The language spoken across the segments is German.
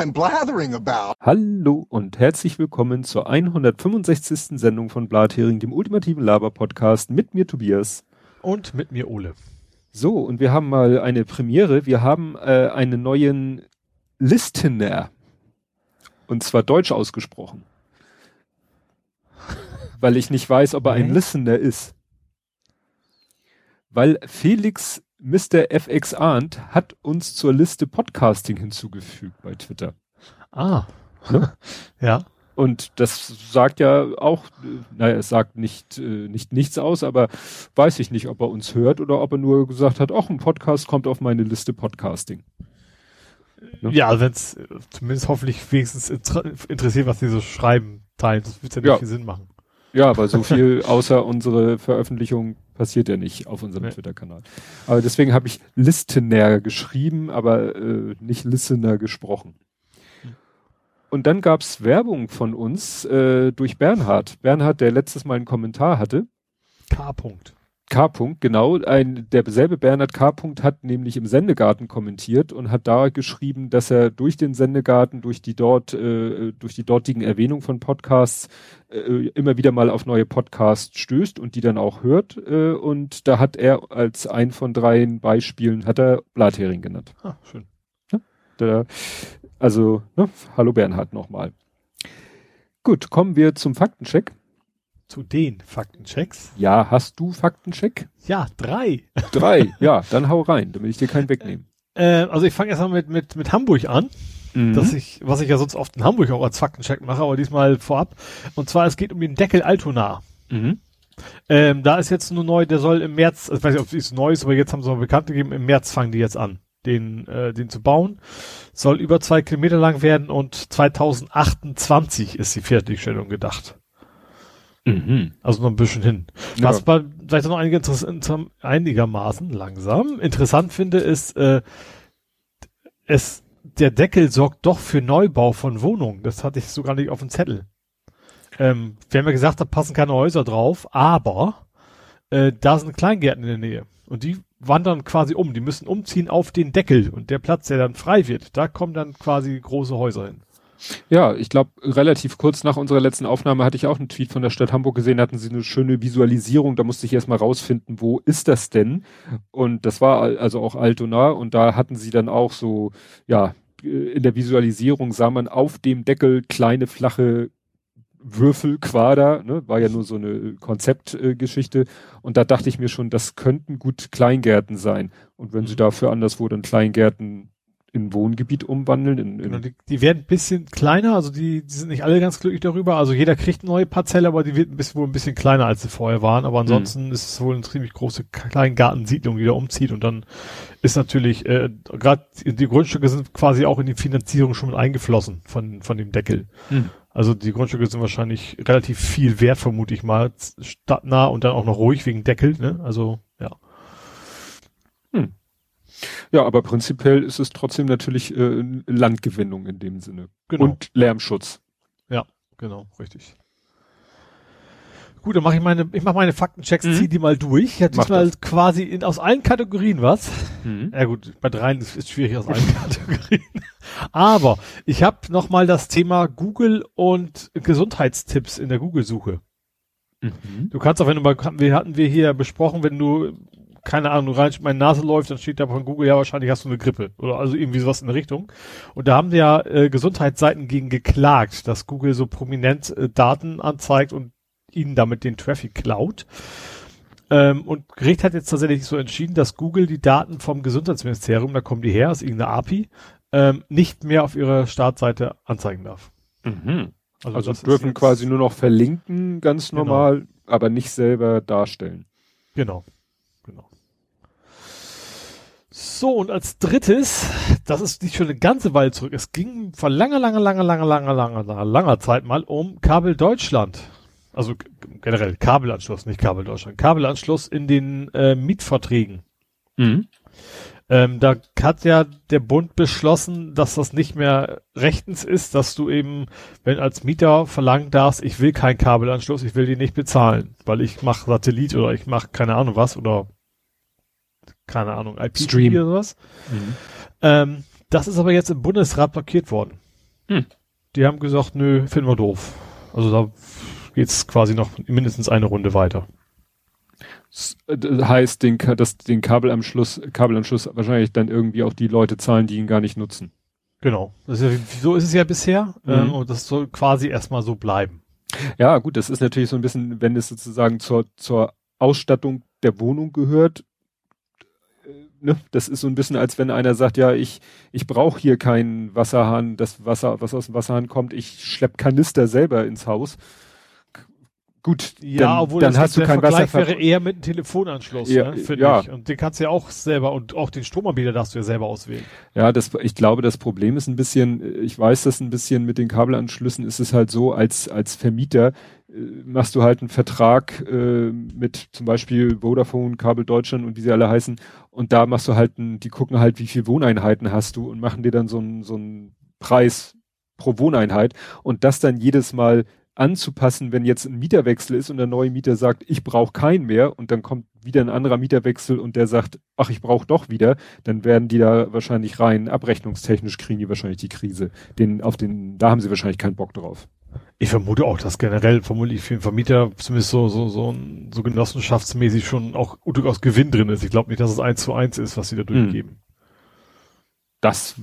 I'm blathering about. Hallo und herzlich willkommen zur 165. Sendung von Blathering, dem ultimativen Laber-Podcast mit mir Tobias. Und mit mir Ole. So, und wir haben mal eine Premiere. Wir haben äh, einen neuen Listener. Und zwar deutsch ausgesprochen. Weil ich nicht weiß, ob er ein. Listener ist. Weil Felix Mr. FX Arndt hat uns zur Liste Podcasting hinzugefügt bei Twitter. Ah. Ne? ja. Und das sagt ja auch, äh, naja, es sagt nicht, äh, nicht nichts aus, aber weiß ich nicht, ob er uns hört oder ob er nur gesagt hat, ach, ein Podcast kommt auf meine Liste Podcasting. Ne? Ja, wenn es zumindest hoffentlich wenigstens inter interessiert, was die so schreiben, teilen. Das wird ja nicht Ja. viel Sinn machen. Ja, aber so viel außer unsere Veröffentlichung passiert ja nicht auf unserem Nee. Twitter-Kanal. Aber deswegen habe ich Listener geschrieben, aber äh, nicht Listener gesprochen. Und dann gab's Werbung von uns äh, durch Bernhard. Bernhard, der letztes Mal einen Kommentar hatte. K. -Punkt. K. -Punkt, genau, ein, derselbe Bernhard K. -Punkt hat nämlich im Sendegarten kommentiert und hat da geschrieben, dass er durch den Sendegarten, durch die dort, äh, durch die dortigen Erwähnungen von Podcasts äh, immer wieder mal auf neue Podcasts stößt und die dann auch hört. Äh, und da hat er als ein von dreien Beispielen hat er Blathering genannt. Ah, schön. Da, also, ne, hallo Bernhard nochmal. Gut, kommen wir zum Faktencheck. Zu den Faktenchecks. Ja, hast du Faktencheck? Ja, drei. Drei. ja, dann hau rein, damit ich dir keinen wegnehmen. Äh, also ich fange erstmal mit, mit, mit Hamburg an. Mhm. dass ich, was ich ja sonst oft in Hamburg auch als Faktencheck mache, aber diesmal vorab. Und zwar, es geht um den Deckel Altona. Mhm. Ähm, da ist jetzt nur neu, der soll im März, also ich weiß nicht, ob es neu ist, aber jetzt haben sie mal bekannt gegeben, im März fangen die jetzt an, den, äh, den zu bauen. Soll über zwei Kilometer lang werden und 2028 ist die Fertigstellung gedacht. Mhm. Also noch ein bisschen hin. Ja. Was aber vielleicht noch einige einigermaßen langsam interessant finde, ist, äh, es, der Deckel sorgt doch für Neubau von Wohnungen. Das hatte ich so gar nicht auf dem Zettel. Ähm, wir haben ja gesagt, da passen keine Häuser drauf, aber äh, da sind Kleingärten in der Nähe. Und die wandern quasi um. Die müssen umziehen auf den Deckel. Und der Platz, der dann frei wird, da kommen dann quasi große Häuser hin. Ja, ich glaube, relativ kurz nach unserer letzten Aufnahme hatte ich auch einen Tweet von der Stadt Hamburg gesehen, da hatten sie eine schöne Visualisierung, da musste ich erstmal rausfinden, wo ist das denn? Und das war al- also auch Altona und da hatten sie dann auch so, ja, äh, in der Visualisierung sah man auf dem Deckel kleine flache Würfelquader, ne, war ja nur so eine Konzeptgeschichte äh, und da dachte ich mir schon, das könnten gut Kleingärten sein. Und wenn sie dafür anderswo dann Kleingärten in Wohngebiet umwandeln, in, in Genau, die, die werden ein bisschen kleiner, also die, die sind nicht alle ganz glücklich darüber. Also jeder kriegt eine neue Parzelle, aber die wird ein bisschen, wohl ein bisschen kleiner, als sie vorher waren. Aber ansonsten ist es wohl eine ziemlich große Kleingartensiedlung, die da umzieht. Und dann ist natürlich, äh, gerade die Grundstücke sind quasi auch in die Finanzierung schon mit eingeflossen von, von dem Deckel. Hm. Also die Grundstücke sind wahrscheinlich relativ viel wert, vermute ich mal, stadtnah und dann auch noch ruhig wegen Deckel. Ne? Also ja. Ja, aber prinzipiell ist es trotzdem natürlich äh, Landgewinnung in dem Sinne. Genau. Und Lärmschutz. Genau, richtig. Gut, dann mache ich meine, ich mache meine Faktenchecks, Mhm. zieh die mal durch. Ich habe diesmal das. quasi in, aus allen Kategorien was. Mhm. Ja gut, bei dreien ist es schwierig aus allen Kategorien. Aber ich habe noch mal das Thema Google und Gesundheitstipps in der Google-Suche. Mhm. Du kannst auch, wenn du mal, wir hatten wir hier besprochen, wenn du, keine Ahnung, rein, meine Nase läuft, dann steht da von Google, ja, wahrscheinlich hast du eine Grippe. Oder also irgendwie sowas in der Richtung. Und da haben ja äh, Gesundheitsseiten gegen geklagt, dass Google so prominent äh, Daten anzeigt und ihnen damit den Traffic klaut. Ähm, und Gericht hat jetzt tatsächlich so entschieden, dass Google die Daten vom Gesundheitsministerium, da kommen die her, aus irgendeiner API, ähm, nicht mehr auf ihrer Startseite anzeigen darf. Mhm. Also, das ist dürfen quasi nur noch verlinken, ganz Genau. normal, aber nicht selber darstellen. Genau. Genau. So, und als drittes, das ist nicht schon eine ganze Weile zurück. Es ging vor langer, langer, langer, langer, langer, langer, langer, langer Zeit mal um Kabel Deutschland. Also generell Kabelanschluss, nicht Kabel Deutschland. Kabelanschluss in den äh, Mietverträgen. Mhm. Ähm, da hat ja der Bund beschlossen, dass das nicht mehr rechtens ist, dass du eben, wenn als Mieter verlangen darfst, ich will keinen Kabelanschluss, ich will den nicht bezahlen, weil ich mache Satellit oder ich mache keine Ahnung was oder keine Ahnung, IP Stream. oder sowas. Mhm. Ähm, das ist aber jetzt im Bundesrat blockiert worden. Hm. Die haben gesagt, nö, finden wir doof. Also da geht's quasi noch mindestens eine Runde weiter. Das heißt, den, das, den Kabelanschluss, Kabelanschluss wahrscheinlich dann irgendwie auch die Leute zahlen, die ihn gar nicht nutzen. Genau. Ist ja, so ist es ja bisher. Mhm. Ähm, und das soll quasi erstmal so bleiben. Ja, gut, das ist natürlich so ein bisschen, wenn es sozusagen zur, zur Ausstattung der Wohnung gehört, äh, ne, das ist so ein bisschen, als wenn einer sagt, ja, ich, ich brauche hier keinen Wasserhahn, das Wasser, was aus dem Wasserhahn kommt, ich schlepp Kanister selber ins Haus. Gut, ja, dann, obwohl dann hast du kein Wasser. wäre eher mit einem Telefonanschluss, ja, ne, finde ja. ich. Und den kannst du ja auch selber und auch den Stromanbieter darfst du ja selber auswählen. Ja, das, ich glaube, das Problem ist ein bisschen, ich weiß das ein bisschen mit den Kabelanschlüssen, ist es halt so, als, als Vermieter äh, machst du halt einen Vertrag äh, mit zum Beispiel Vodafone, Kabel Deutschland und wie sie alle heißen und da machst du halt, ein, die gucken halt, wie viel Wohneinheiten hast du und machen dir dann so einen so einen Preis pro Wohneinheit und das dann jedes Mal anzupassen, wenn jetzt ein Mieterwechsel ist und der neue Mieter sagt, ich brauche keinen mehr und dann kommt wieder ein anderer Mieterwechsel und der sagt, ach, ich brauche doch wieder, dann werden die da wahrscheinlich rein abrechnungstechnisch kriegen die wahrscheinlich die Krise. Den, auf den, da haben sie wahrscheinlich keinen Bock drauf. Ich vermute auch, dass generell vermutlich für den Vermieter zumindest so, so, so, so genossenschaftsmäßig schon auch durchaus Gewinn drin ist. Ich glaube nicht, dass es eins zu eins ist, was sie da durchgeben. Das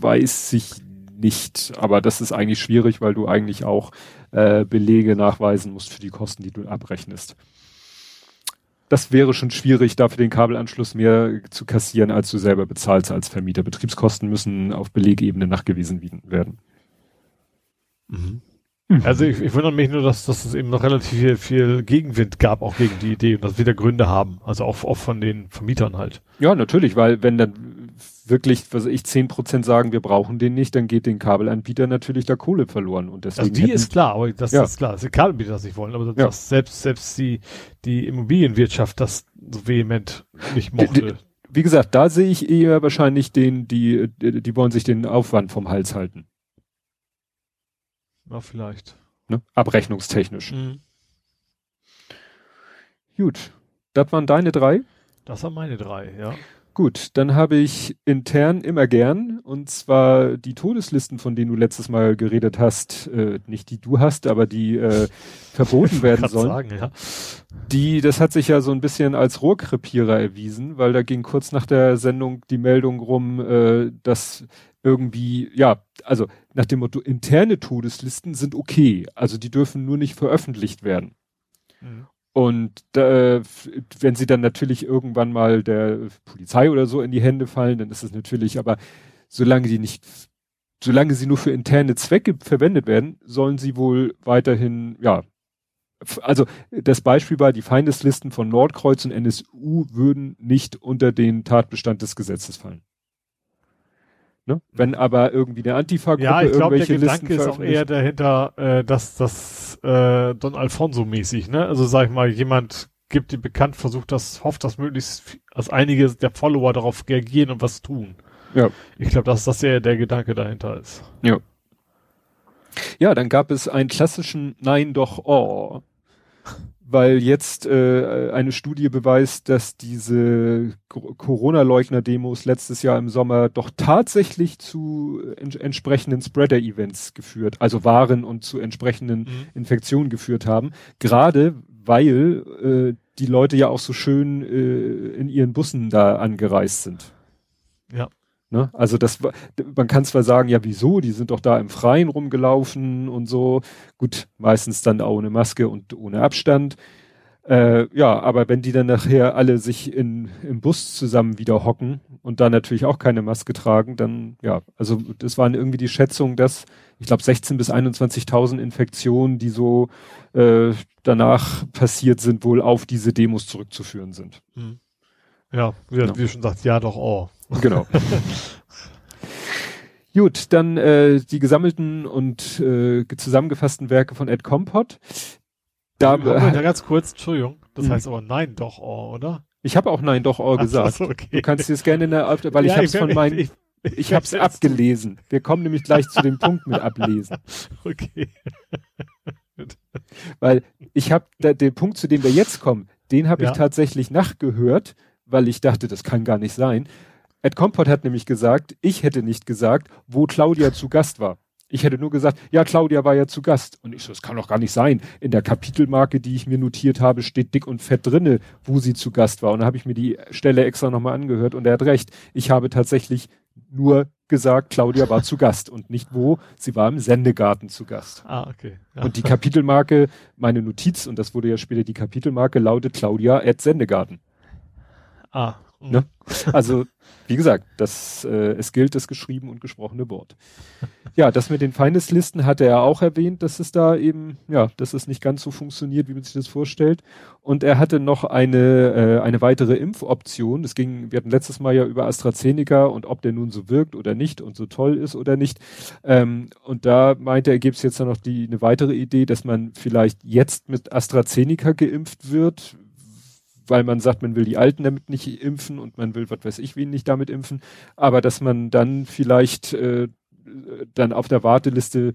weiß ich nicht, aber das ist eigentlich schwierig, weil du eigentlich auch äh, Belege nachweisen musst für die Kosten, die du abrechnest. Das wäre schon schwierig, dafür den Kabelanschluss mehr zu kassieren, als du selber bezahlst als Vermieter. Betriebskosten müssen auf Belegebene nachgewiesen werden. Mhm. Also ich, ich wundere mich nur, dass, dass es eben noch relativ viel, viel Gegenwind gab, auch gegen die Idee und dass wir da Gründe haben. Also auch, auch von den Vermietern halt. Ja, natürlich, weil wenn dann wirklich, was ich, zehn Prozent sagen, wir brauchen den nicht, dann geht den Kabelanbieter natürlich da Kohle verloren. Und deswegen also die ist klar, aber das ja. ist klar, dass die Kabelanbieter das nicht wollen, aber ja. dass selbst, selbst die, die Immobilienwirtschaft das so vehement nicht mochte. Wie gesagt, da sehe ich eher wahrscheinlich den, die, die, die wollen sich den Aufwand vom Hals halten. Ja, vielleicht. Ne? Abrechnungstechnisch. Mhm. Gut. Das waren deine drei? Das waren meine drei, ja. Gut, dann habe ich intern immer gern, und zwar die Todeslisten, von denen du letztes Mal geredet hast, äh, nicht die du hast, aber die äh, verboten werden sollen. Sagen, ja. Die, das hat sich ja so ein bisschen als Rohrkrepierer erwiesen, weil da ging kurz nach der Sendung die Meldung rum, äh, dass irgendwie, ja, also nach dem Motto, interne Todeslisten sind okay, also die dürfen nur nicht veröffentlicht werden. Mhm. Und äh, wenn sie dann natürlich irgendwann mal der Polizei oder so in die Hände fallen, dann ist es natürlich, aber solange die nicht, solange sie nur für interne Zwecke verwendet werden, sollen sie wohl weiterhin, ja, also das Beispiel war, die Feindeslisten von Nordkreuz und NSU würden nicht unter den Tatbestand des Gesetzes fallen. Ne? Wenn aber irgendwie eine Antifa-Gruppe ja, ich glaube, der Gedanke ist auch eher dahinter, äh, dass das äh, Don Alfonso-mäßig, ne? Also sag ich mal, jemand gibt die bekannt, versucht das, hofft, dass möglichst, dass einige der Follower darauf reagieren und was tun. Ja. Ich glaube, dass das eher der Gedanke dahinter ist. Ja. Ja, dann gab es einen klassischen Nein doch oh weil jetzt äh, eine Studie beweist, dass diese Corona-Leugner-Demos letztes Jahr im Sommer doch tatsächlich zu ents entsprechenden Spreader-Events geführt, also waren und zu entsprechenden mhm. Infektionen geführt haben. Gerade weil äh, die Leute ja auch so schön äh, in ihren Bussen da angereist sind. Ja. Ne? Also das man kann zwar sagen, ja wieso, die sind doch da im Freien rumgelaufen und so. Gut, meistens dann auch ohne Maske und ohne Abstand. Äh, ja, aber wenn die dann nachher alle sich in, im Bus zusammen wieder hocken und da natürlich auch keine Maske tragen, dann ja, also das waren irgendwie die Schätzung, dass ich glaube 16 bis 21.000 Infektionen, die so äh, danach passiert sind, wohl auf diese Demos zurückzuführen sind. Hm. Ja, wie, ja. wie schon sagt, ja doch, oh. Genau. Gut, dann äh, die gesammelten und äh, zusammengefassten Werke von Ed Compot. Da, äh, ganz kurz, Entschuldigung, das mh. heißt aber nein doch, oh, oder? Ich habe auch nein doch, oh gesagt. So, okay. Du kannst dir das gerne in der, weil ja, ich habe es von meinen, ich, ich, ich habe es abgelesen. Wir kommen nämlich gleich zu dem Punkt mit ablesen. Okay. weil ich habe den Punkt, zu dem wir jetzt kommen, den habe ja. ich tatsächlich nachgehört, weil ich dachte, das kann gar nicht sein. Ed Compot hat nämlich gesagt, ich hätte nicht gesagt, wo Claudia zu Gast war. Ich hätte nur gesagt, ja, Claudia war ja zu Gast. Und ich so, das kann doch gar nicht sein. In der Kapitelmarke, die ich mir notiert habe, steht dick und fett drinne, wo sie zu Gast war. Und dann habe ich mir die Stelle extra nochmal angehört und er hat recht. Ich habe tatsächlich nur gesagt, Claudia war zu Gast und nicht wo. Sie war im Sendegarten zu Gast. Ah, okay. Ja. Und die Kapitelmarke, meine Notiz, und das wurde ja später die Kapitelmarke, lautet Claudia at Sendegarten. Ah. Ne? Also wie gesagt, das, äh, es gilt das geschriebene und gesprochene Wort. Ja, das mit den Feindeslisten hatte er auch erwähnt, dass es da eben, ja, dass es nicht ganz so funktioniert, wie man sich das vorstellt. Und er hatte noch eine, äh, eine weitere Impfoption. Es ging, wir hatten letztes Mal ja über AstraZeneca und ob der nun so wirkt oder nicht und so toll ist oder nicht. Ähm, und da meinte er, gibt es jetzt noch die, eine weitere Idee, dass man vielleicht jetzt mit AstraZeneca geimpft wird, weil man sagt, man will die Alten damit nicht impfen und man will, was weiß ich, wen nicht damit impfen, aber dass man dann vielleicht äh, dann auf der Warteliste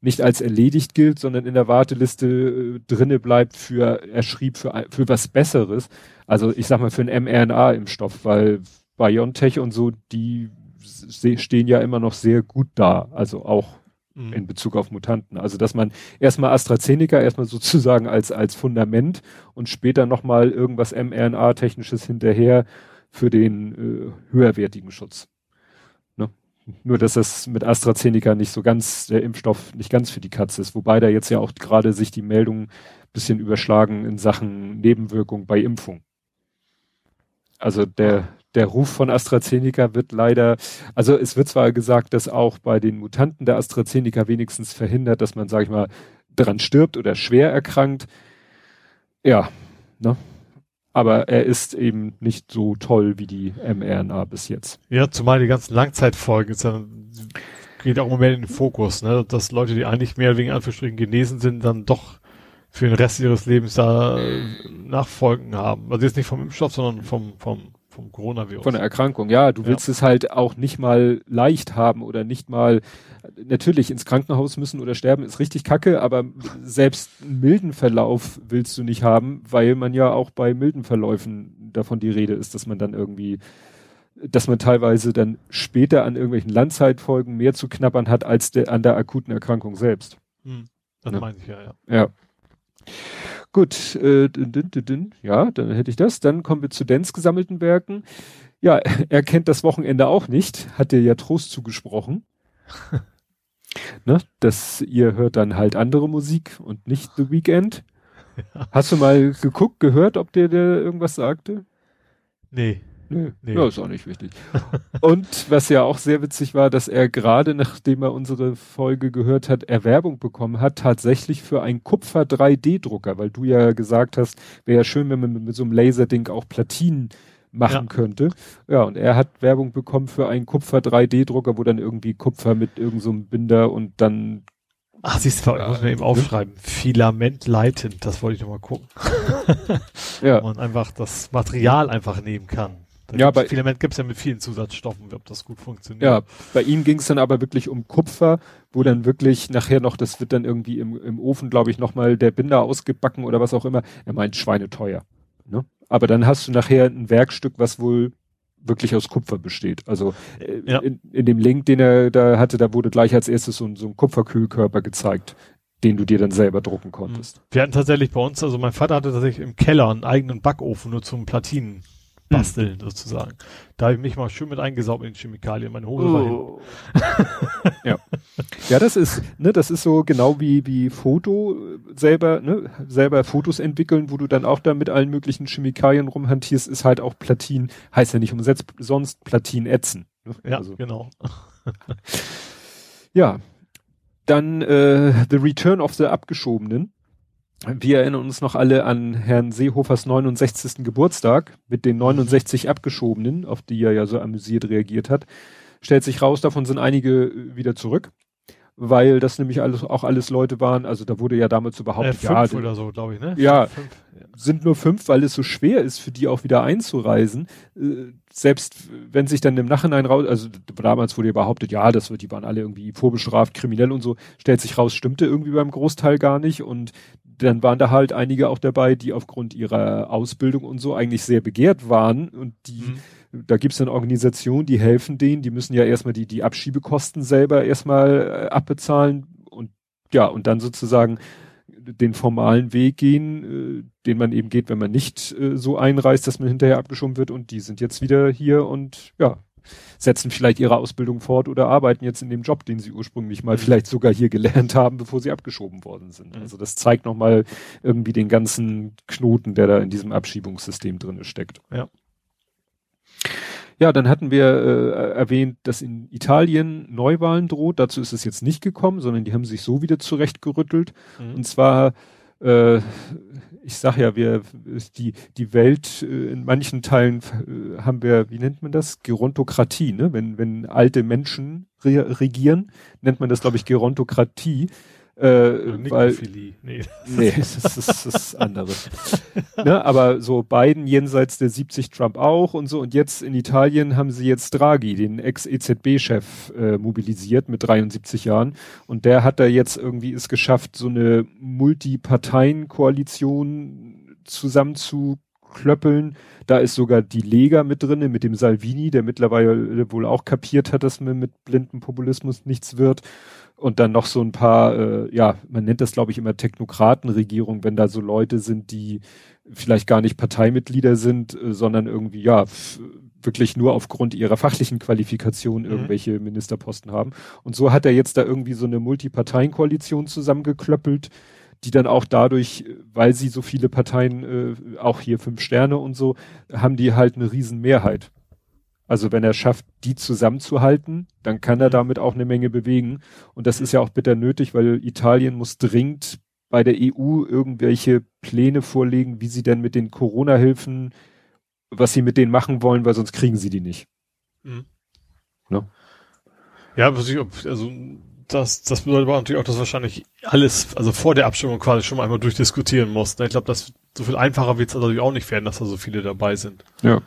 nicht als erledigt gilt, sondern in der Warteliste äh, drinne bleibt für, er schrieb für, für was Besseres. Also ich sag mal für einen mRNA-Impfstoff, weil BioNTech und so, die stehen ja immer noch sehr gut da. Also auch mhm. in Bezug auf Mutanten. Also dass man erstmal AstraZeneca erstmal sozusagen als, als Fundament und später nochmal irgendwas mRNA-technisches hinterher für den äh, höherwertigen Schutz. Ne? Nur dass das mit AstraZeneca nicht so ganz, der Impfstoff nicht ganz für die Katze ist, wobei da jetzt ja auch gerade sich die Meldungen bisschen überschlagen in Sachen Nebenwirkung bei Impfung. Also der, der Ruf von AstraZeneca wird leider, also es wird zwar gesagt, dass auch bei den Mutanten der AstraZeneca wenigstens verhindert, dass man, sag ich mal, dran stirbt oder schwer erkrankt. Ja, ne? Aber er ist eben nicht so toll wie die mRNA bis jetzt. Ja, zumal die ganzen Langzeitfolgen ist dann, geht auch immer mehr in den Fokus, ne? Dass Leute, die eigentlich mehr wegen Anführungsstrichen genesen sind, dann doch für den Rest ihres Lebens da Nachfolgen haben. Also jetzt nicht vom Impfstoff, sondern vom, vom vom Coronavirus. Von der Erkrankung, ja. Du willst ja. es halt auch nicht mal leicht haben oder nicht mal, natürlich ins Krankenhaus müssen oder sterben ist richtig kacke, aber selbst einen milden Verlauf willst du nicht haben, weil man ja auch bei milden Verläufen davon die Rede ist, dass man dann irgendwie, dass man teilweise dann später an irgendwelchen Landzeitfolgen mehr zu knabbern hat als der, an der akuten Erkrankung selbst. Hm, das ja. meine ich ja, ja. Ja. Gut, äh, dün, dün, dün, ja, dann hätte ich das. Dann kommen wir zu Dens gesammelten Werken. Ja, er kennt das Wochenende auch nicht, hat dir ja Trost zugesprochen. ne, dass ihr hört dann halt andere Musik und nicht The Weekend. Ja. Hast du mal geguckt, gehört, ob der, der irgendwas sagte? Nee. Nö, nee. ja, ist auch nicht wichtig. und was ja auch sehr witzig war, dass er gerade nachdem er unsere Folge gehört hat, Erwerbung bekommen hat, tatsächlich für einen Kupfer 3D-Drucker, weil du ja gesagt hast, wäre ja schön, wenn man mit, mit so einem Laserding auch Platinen machen ja. könnte. Ja, und er hat Werbung bekommen für einen Kupfer 3D-Drucker, wo dann irgendwie Kupfer mit irgendeinem so Binder und dann Ach, siehst du, ich muss mir eben aufschreiben. Filament leitend, das wollte ich nochmal gucken. ja. Wo man einfach das Material einfach nehmen kann. Da ja, bei Filament gibt es ja mit vielen Zusatzstoffen, ob das gut funktioniert. Ja, bei ihm ging es dann aber wirklich um Kupfer, wo dann wirklich nachher noch, das wird dann irgendwie im, im Ofen, glaube ich, nochmal der Binder ausgebacken oder was auch immer. Er meint schweineteuer. Ne? Aber dann hast du nachher ein Werkstück, was wohl wirklich aus Kupfer besteht. Also äh, ja. in, in, dem Link, den er da hatte, da wurde gleich als erstes so, so ein Kupferkühlkörper gezeigt, den du dir dann selber drucken konntest. Wir hatten tatsächlich bei uns, also mein Vater hatte tatsächlich im Keller einen eigenen Backofen nur zum Platinen basteln, hm. sozusagen. Da habe ich mich mal schön mit eingesaugt in Chemikalien, meine Hose oh. war ja. ja, das ist, ne, das ist so genau wie, wie Foto selber, ne, selber Fotos entwickeln, wo du dann auch da mit allen möglichen Chemikalien rumhantierst, ist halt auch Platin, heißt ja nicht umsetzt, sonst Platin ätzen. Ne? Ja, also. genau. ja. Dann äh, The Return of the Abgeschobenen wir erinnern uns noch alle an Herrn Seehofers 69. Geburtstag mit den 69 Abgeschobenen, auf die er ja so amüsiert reagiert hat. Stellt sich raus, davon sind einige äh, wieder zurück, weil das nämlich alles, auch alles Leute waren, also da wurde ja damals so behauptet, äh, fünf ja, oder so, glaube ich, ne? Ja, fünf, sind nur fünf, weil es so schwer ist, für die auch wieder einzureisen. Äh, selbst wenn sich dann im Nachhinein raus, also damals wurde ja behauptet, ja, das wird, die waren alle irgendwie vorbestraft, kriminell und so, stellt sich raus, stimmte irgendwie beim Großteil gar nicht und dann waren da halt einige auch dabei, die aufgrund ihrer Ausbildung und so eigentlich sehr begehrt waren. Und die da gibt's dann Organisationen, die helfen denen, die müssen ja erstmal die, die Abschiebekosten selber erstmal äh, abbezahlen und ja, und dann sozusagen den formalen Weg gehen, äh, den man eben geht, wenn man nicht äh, so einreist, dass man hinterher abgeschoben wird. Und die sind jetzt wieder hier und ja, setzen vielleicht ihre Ausbildung fort oder arbeiten jetzt in dem Job, den sie ursprünglich mal mhm. vielleicht sogar hier gelernt haben, bevor sie abgeschoben worden sind. Mhm. Also das zeigt nochmal irgendwie den ganzen Knoten, der da in diesem Abschiebungssystem drinne steckt. Ja. Ja, dann hatten wir äh, erwähnt, dass in Italien Neuwahlen droht. Dazu ist es jetzt nicht gekommen, sondern die haben sich so wieder zurechtgerüttelt. Mhm. Und zwar äh, ich sag ja, wir die die Welt äh, in manchen Teilen äh, haben wir, wie nennt man das? Gerontokratie, ne? Wenn wenn alte Menschen re regieren, nennt man das glaube ich Gerontokratie. Äh, weil, nee, nee das, ist, das ist anderes. ne, aber so Biden jenseits der 70 Trump auch und so. Und jetzt in Italien haben sie jetzt Draghi, den Ex-EZB-Chef, äh, mobilisiert mit 73 Jahren. Und der hat da jetzt irgendwie es geschafft, so eine Multiparteien-Koalition zusammenzuklöppeln. Da ist sogar die Lega mit drinne, mit dem Salvini, der mittlerweile wohl auch kapiert hat, dass man mit blindem Populismus nichts wird und dann noch so ein paar, äh, ja, man nennt das, glaube ich, immer Technokratenregierung, wenn da so Leute sind, die vielleicht gar nicht Parteimitglieder sind, äh, sondern irgendwie, ja, wirklich nur aufgrund ihrer fachlichen Qualifikation mhm. irgendwelche mhm. Ministerposten haben. Und so hat er jetzt da irgendwie so eine Multiparteienkoalition zusammengeklöppelt, die dann auch dadurch, weil sie so viele Parteien, äh, auch hier fünf Sterne und so, haben die halt eine Riesenmehrheit. Also wenn er schafft, die zusammenzuhalten, dann kann er mhm. damit auch eine Menge bewegen. Und das ist ja auch bitter nötig, weil Italien muss dringend bei der EU irgendwelche Pläne vorlegen, wie sie denn mit den Corona-Hilfen, was sie mit denen machen wollen, weil sonst kriegen sie die nicht. Mhm. Ne? Ja, also das, das bedeutet aber natürlich auch, dass wahrscheinlich alles, also vor der Abstimmung quasi schon mal einmal durchdiskutieren muss. Ne? Ich glaube, dass so viel einfacher wird es natürlich auch nicht werden, dass da so viele dabei sind. Ja.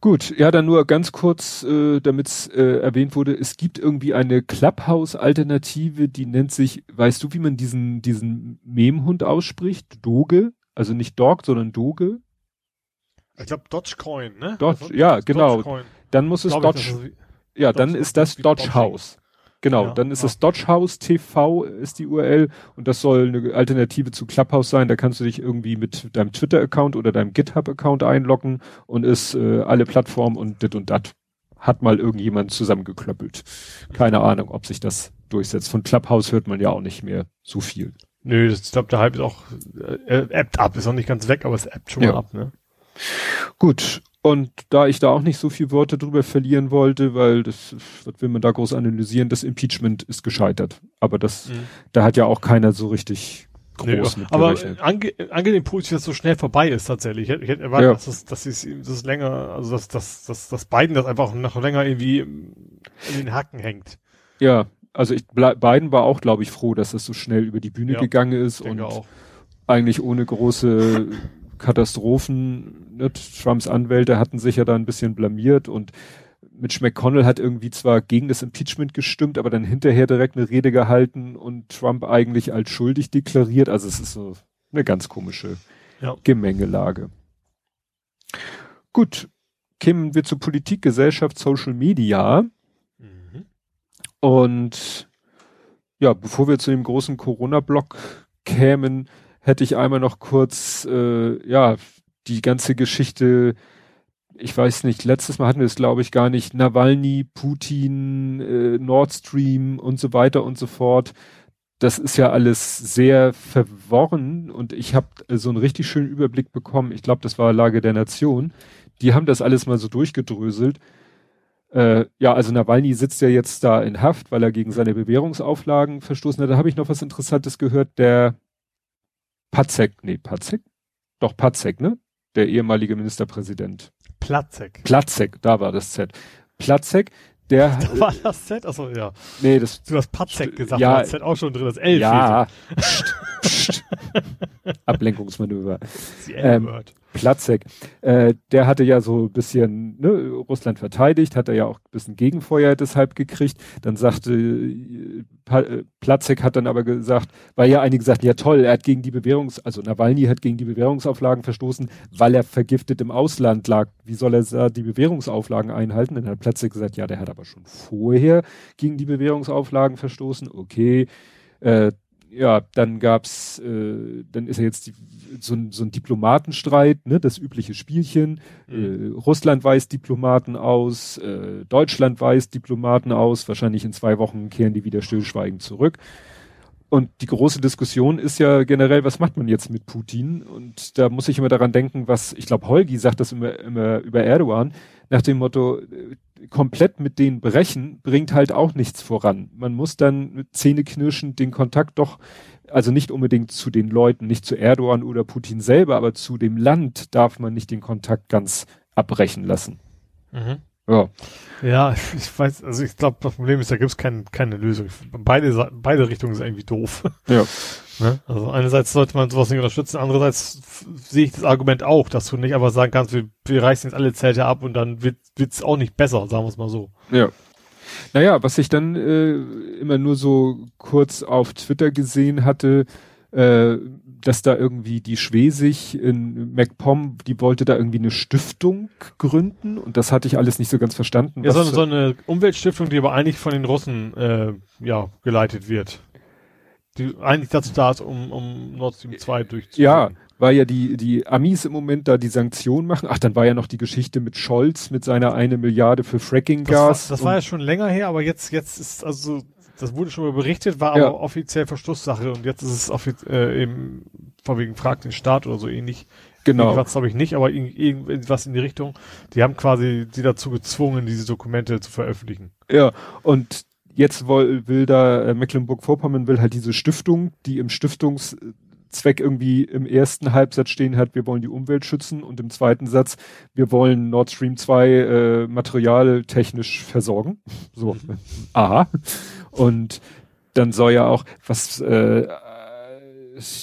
Gut, ja, dann nur ganz kurz, äh, damit es äh, erwähnt wurde, es gibt irgendwie eine Clubhouse-Alternative, die nennt sich, weißt du, wie man diesen, diesen Memhund ausspricht? Doge? Also nicht Dog, sondern Doge? Ich glaube Dogecoin, ne? Dodge, also, ja, genau. Dogecoin. Dann muss es Dodge, ich, ja, Dodge, dann ist das Dodge House. Genau, ja, dann ist ja. es Dodge House TV ist die URL und das soll eine Alternative zu Clubhouse sein. Da kannst du dich irgendwie mit deinem Twitter-Account oder deinem GitHub-Account einloggen und ist äh, alle Plattformen und dit und dat. Hat mal irgendjemand zusammengeklöppelt. Keine Ahnung, ob sich das durchsetzt. Von Clubhouse hört man ja auch nicht mehr so viel. Nö, das, ich glaube, der Hype ist auch äh, appt ab, ist noch nicht ganz weg, aber es appt schon ja. mal ab, ne? Gut, und da ich da auch nicht so viel Worte drüber verlieren wollte, weil das, was will man da groß analysieren, das Impeachment ist gescheitert. Aber das, mhm. da hat ja auch keiner so richtig groß nee, Aber ange, angenehm positiv, dass es so schnell vorbei ist tatsächlich. Ich hätte erwartet, ja. dass es, dass es, dass es länger, also dass, dass, dass, dass Biden das einfach noch länger irgendwie in den Hacken hängt. Ja, also ich, Biden war auch, glaube ich, froh, dass es so schnell über die Bühne ja, gegangen ist und auch. eigentlich ohne große Katastrophen. Ne? Trumps Anwälte hatten sich ja da ein bisschen blamiert und Mitch McConnell hat irgendwie zwar gegen das Impeachment gestimmt, aber dann hinterher direkt eine Rede gehalten und Trump eigentlich als schuldig deklariert. Also es ist so eine ganz komische ja. Gemengelage. Gut, kämen wir zur Politik, Gesellschaft, Social Media. Mhm. Und ja, bevor wir zu dem großen Corona-Block kämen, hätte ich einmal noch kurz, äh, ja, die ganze Geschichte, ich weiß nicht, letztes Mal hatten wir es, glaube ich, gar nicht, Nawalny, Putin, äh, Nord Stream und so weiter und so fort. Das ist ja alles sehr verworren und ich habe äh, so einen richtig schönen Überblick bekommen. Ich glaube, das war Lage der Nation. Die haben das alles mal so durchgedröselt. Äh, ja, also Nawalny sitzt ja jetzt da in Haft, weil er gegen seine Bewährungsauflagen verstoßen hat. Da habe ich noch was Interessantes gehört. Der Patzek, nee, Patzek? Doch, Patzek, ne? Der ehemalige Ministerpräsident. Platzek. Platzek, da war das Z. Platzek, der. Da war das Z, achso, ja. Nee, das. Du hast Patzek gesagt, ja, da Z auch schon drin, das L Ja. pst, pst. Ablenkungsmanöver. Ähm, Platzek, äh, der hatte ja so ein bisschen ne, Russland verteidigt, hat er ja auch ein bisschen Gegenfeuer deshalb gekriegt. Dann sagte äh, äh, Platzek hat dann aber gesagt, weil ja einige sagten, ja toll, er hat gegen die Bewährungs-, also Nawalny hat gegen die Bewährungsauflagen verstoßen, weil er vergiftet im Ausland lag. Wie soll er da die Bewährungsauflagen einhalten? Dann hat Platzek gesagt, ja, der hat aber schon vorher gegen die Bewährungsauflagen verstoßen. Okay, äh, ja, dann gab's, äh, dann ist ja jetzt die, so, ein, so ein Diplomatenstreit, ne, das übliche Spielchen. Mhm. Äh, Russland weist Diplomaten aus, äh, Deutschland weist Diplomaten aus. Wahrscheinlich in zwei Wochen kehren die wieder stillschweigend zurück. Und die große Diskussion ist ja generell, was macht man jetzt mit Putin? Und da muss ich immer daran denken, was, ich glaube, Holgi sagt das immer, immer über Erdogan, nach dem Motto, äh, komplett mit denen brechen, bringt halt auch nichts voran. Man muss dann mit zähneknirschend den Kontakt doch, also nicht unbedingt zu den Leuten, nicht zu Erdogan oder Putin selber, aber zu dem Land darf man nicht den Kontakt ganz abbrechen lassen. Mhm. Ja. Ja, ich weiß, also ich glaube, das Problem ist, da gibt es kein, keine Lösung. Beide, beide Richtungen sind irgendwie doof. Ja. Ne? Also einerseits sollte man sowas nicht unterstützen, andererseits sehe ich das Argument auch, dass du nicht einfach sagen kannst, wir, wir reißen jetzt alle Zelte ab und dann wird es auch nicht besser, sagen wir es mal so. Ja. Naja, was ich dann äh, immer nur so kurz auf Twitter gesehen hatte, äh, dass da irgendwie die Schwesig in MacPom, die wollte da irgendwie eine Stiftung gründen und das hatte ich alles nicht so ganz verstanden. Ja, so, so eine Umweltstiftung, die aber eigentlich von den Russen äh, ja, geleitet wird die eigentlich dazu da ist, um, um Nord Stream 2 durchzuführen. Ja, weil ja die, die Amis im Moment da die Sanktionen machen. Ach, dann war ja noch die Geschichte mit Scholz mit seiner eine Milliarde für Fracking-Gas. Das, war, das war ja schon länger her, aber jetzt, jetzt ist also, das wurde schon mal berichtet, war ja. aber offiziell Verschlusssache und jetzt ist es offiziell äh, eben von wegen Frag den Staat oder so ähnlich. Genau. Irgendwas glaube ich nicht, aber irgendwas in die Richtung. Die haben quasi sie dazu gezwungen, diese Dokumente zu veröffentlichen. Ja, und Jetzt will, will da äh, Mecklenburg-Vorpommern will halt diese Stiftung, die im Stiftungszweck irgendwie im ersten Halbsatz stehen hat, wir wollen die Umwelt schützen und im zweiten Satz, wir wollen Nord Stream 2 äh, materialtechnisch versorgen. So, aha. Und dann soll ja auch, was äh,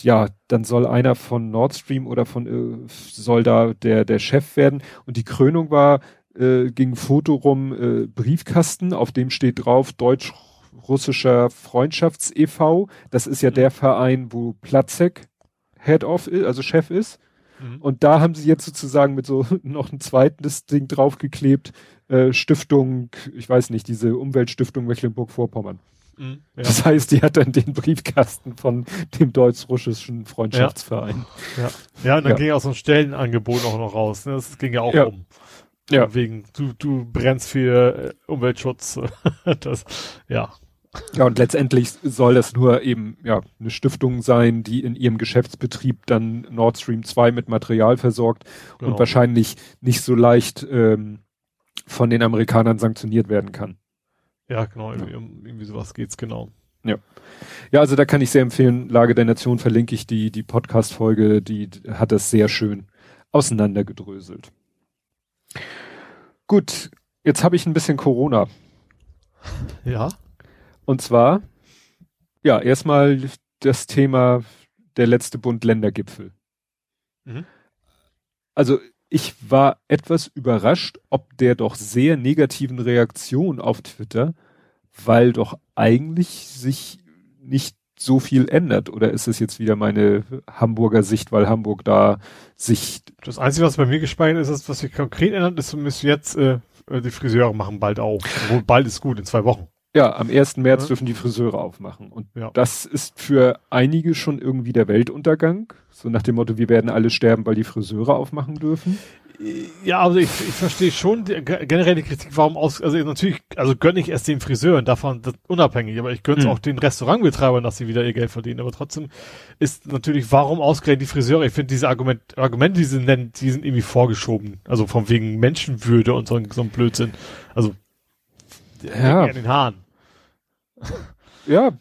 ja, dann soll einer von Nord Stream oder von äh, soll da der der Chef werden und die Krönung war äh, ging Foto rum, äh, Briefkasten, auf dem steht drauf Deutsch-Russischer Freundschafts e.V. Das ist ja mhm. der Verein, wo Platzek Head of, also Chef ist. Mhm. Und da haben sie jetzt sozusagen mit so noch ein zweites Ding draufgeklebt, äh, Stiftung, ich weiß nicht, diese Umweltstiftung Mecklenburg-Vorpommern. Mhm, ja. Das heißt, die hat dann den Briefkasten von dem deutsch-russischen Freundschaftsverein. Ja, ja. und dann ja. ging auch so ein Stellenangebot auch noch raus. Ne? Das ging ja auch ja. um. Ja. Wegen, du, du brennst für äh, Umweltschutz. das, ja. Ja, und letztendlich soll das nur eben, ja, eine Stiftung sein, die in ihrem Geschäftsbetrieb dann Nord Stream 2 mit Material versorgt genau. und wahrscheinlich nicht so leicht ähm, von den Amerikanern sanktioniert werden kann. Ja, genau, irgendwie, ja. Um, irgendwie sowas geht's, genau. Ja. Ja, also da kann ich sehr empfehlen, Lage der Nation verlinke ich die, die Podcast-Folge, die hat das sehr schön auseinandergedröselt. Gut, jetzt habe ich ein bisschen Corona. Ja. Und zwar, ja, erstmal das Thema der letzte Bund-Länder-Gipfel. Mhm. Also ich war etwas überrascht, ob der doch sehr negativen Reaktion auf Twitter, weil doch eigentlich sich nicht so viel ändert. Oder ist es jetzt wieder meine Hamburger Sicht, weil Hamburg da sich... Das Einzige, was bei mir gespeichert ist, ist was sich konkret ändert, ist zumindest jetzt, äh, die Friseure machen bald auf. Obwohl bald ist gut, in zwei Wochen. Ja, am 1. März ja. dürfen die Friseure aufmachen. Und ja. das ist für einige schon irgendwie der Weltuntergang. So nach dem Motto, wir werden alle sterben, weil die Friseure aufmachen dürfen. Ja, also ich, ich verstehe schon die, generell die Kritik, warum aus, also natürlich, also gönne ich es den Friseuren, davon unabhängig, aber ich gönne es mhm. auch den Restaurantbetreibern, dass sie wieder ihr Geld verdienen. Aber trotzdem ist natürlich, warum ausgerechnet die Friseure? Ich finde diese Argument, Argumente, die sie nennen, die sind irgendwie vorgeschoben. Also von wegen Menschenwürde und so, so ein Blödsinn. Also ja. in den Haaren. Ja,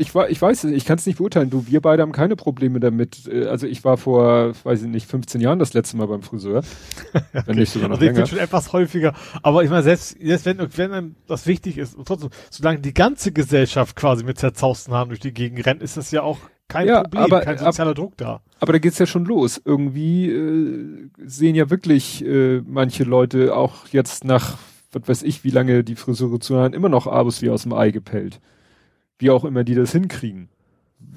ich war, ich weiß, ich kann es nicht beurteilen. Du, wir beide haben keine Probleme damit. Äh, also ich war vor, weiß ich nicht, 15 Jahren das letzte Mal beim Friseur. okay. Wenn nicht sogar noch also ich länger. bin schon etwas häufiger. Aber ich meine, selbst, selbst wenn, wenn einem das wichtig ist, und trotzdem, solange die ganze Gesellschaft quasi mit zerzausten Haaren durch die Gegend rennt, ist das ja auch kein Ja, Problem, aber- kein sozialer Druck da. Aber da geht's ja schon los. Irgendwie äh, sehen ja wirklich äh, manche Leute auch jetzt nach, was weiß ich, wie lange die Friseure zu haben, immer noch Abos wie aus dem Ei gepellt. Wie auch immer die das hinkriegen.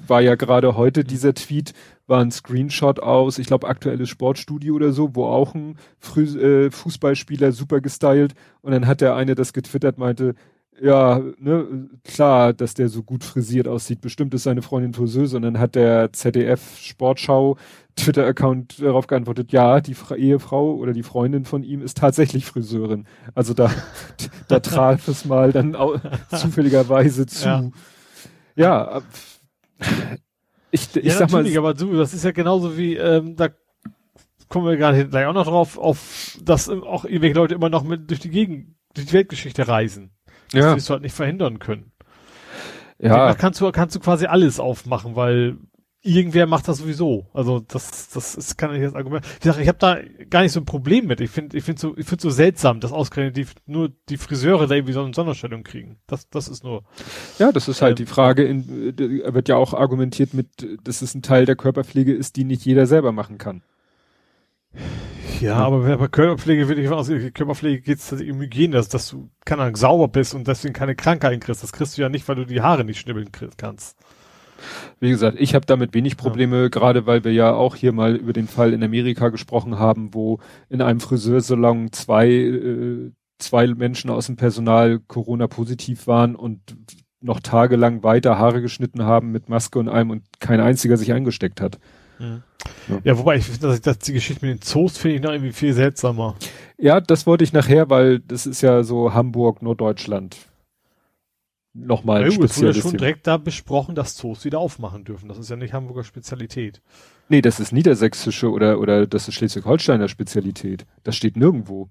War ja gerade heute dieser Tweet, war ein Screenshot aus, ich glaube, aktuelles Sportstudio oder so, wo auch ein Frü äh, Fußballspieler super gestylt und dann hat der eine das getwittert, meinte, ja, ne, klar, dass der so gut frisiert aussieht. Bestimmt ist seine Freundin Friseuse. Und dann hat der ZDF Sportschau Twitter-Account darauf geantwortet, ja, die Fra Ehefrau oder die Freundin von ihm ist tatsächlich Friseurin. Also da, da traf es mal dann zufälligerweise zu. Ja. Ja, ich, ich ja, sag mal, aber du, das ist ja genauso wie, ähm, da kommen wir gerade gleich auch noch drauf, auf, dass auch irgendwelche Leute immer noch mit durch die Gegend, durch die Weltgeschichte reisen. Das ja, wirst du halt nicht verhindern können. ja, Da kannst du, kannst du quasi alles aufmachen, weil irgendwer macht das sowieso. Also das, das ist kann ich das Argument. Wie gesagt, ich habe da gar nicht so ein Problem mit. Ich finde, ich finde so, ich finde so seltsam, dass ausgerechnet die, nur die Friseure da irgendwie so eine Sonderstellung kriegen. Das, das ist nur. ja, das ist halt Ähm, die Frage, in, äh, wird ja auch argumentiert mit, dass es ein Teil der Körperpflege ist, die nicht jeder selber machen kann. Ja, aber bei Körperpflege will ich aus, Körperpflege geht es um Hygiene, dass, dass du, keine Ahnung, sauber bist und deswegen keine Krankheiten kriegst. Das kriegst du ja nicht, weil du die Haare nicht schnibbeln kannst. Wie gesagt, ich habe damit wenig Probleme, gerade weil wir ja auch hier mal über den Fall in Amerika gesprochen haben, wo in einem Friseursalon zwei, äh, zwei Menschen aus dem Personal Corona positiv waren und noch tagelang weiter Haare geschnitten haben mit Maske und allem und kein einziger sich eingesteckt hat. Ja. Ja, wobei ich finde, dass, dass die Geschichte mit den Zoos finde ich noch irgendwie viel seltsamer. Ja, das wollte ich nachher, weil das ist ja so Hamburg, Norddeutschland. Nochmal Ja, ein gut, es wurde ja spezielles schon direkt da besprochen, dass Zoos wieder aufmachen dürfen. Das ist ja nicht Hamburger Spezialität. Nee, das ist niedersächsische oder, oder das ist Schleswig-Holsteiner Spezialität. Das steht nirgendwo.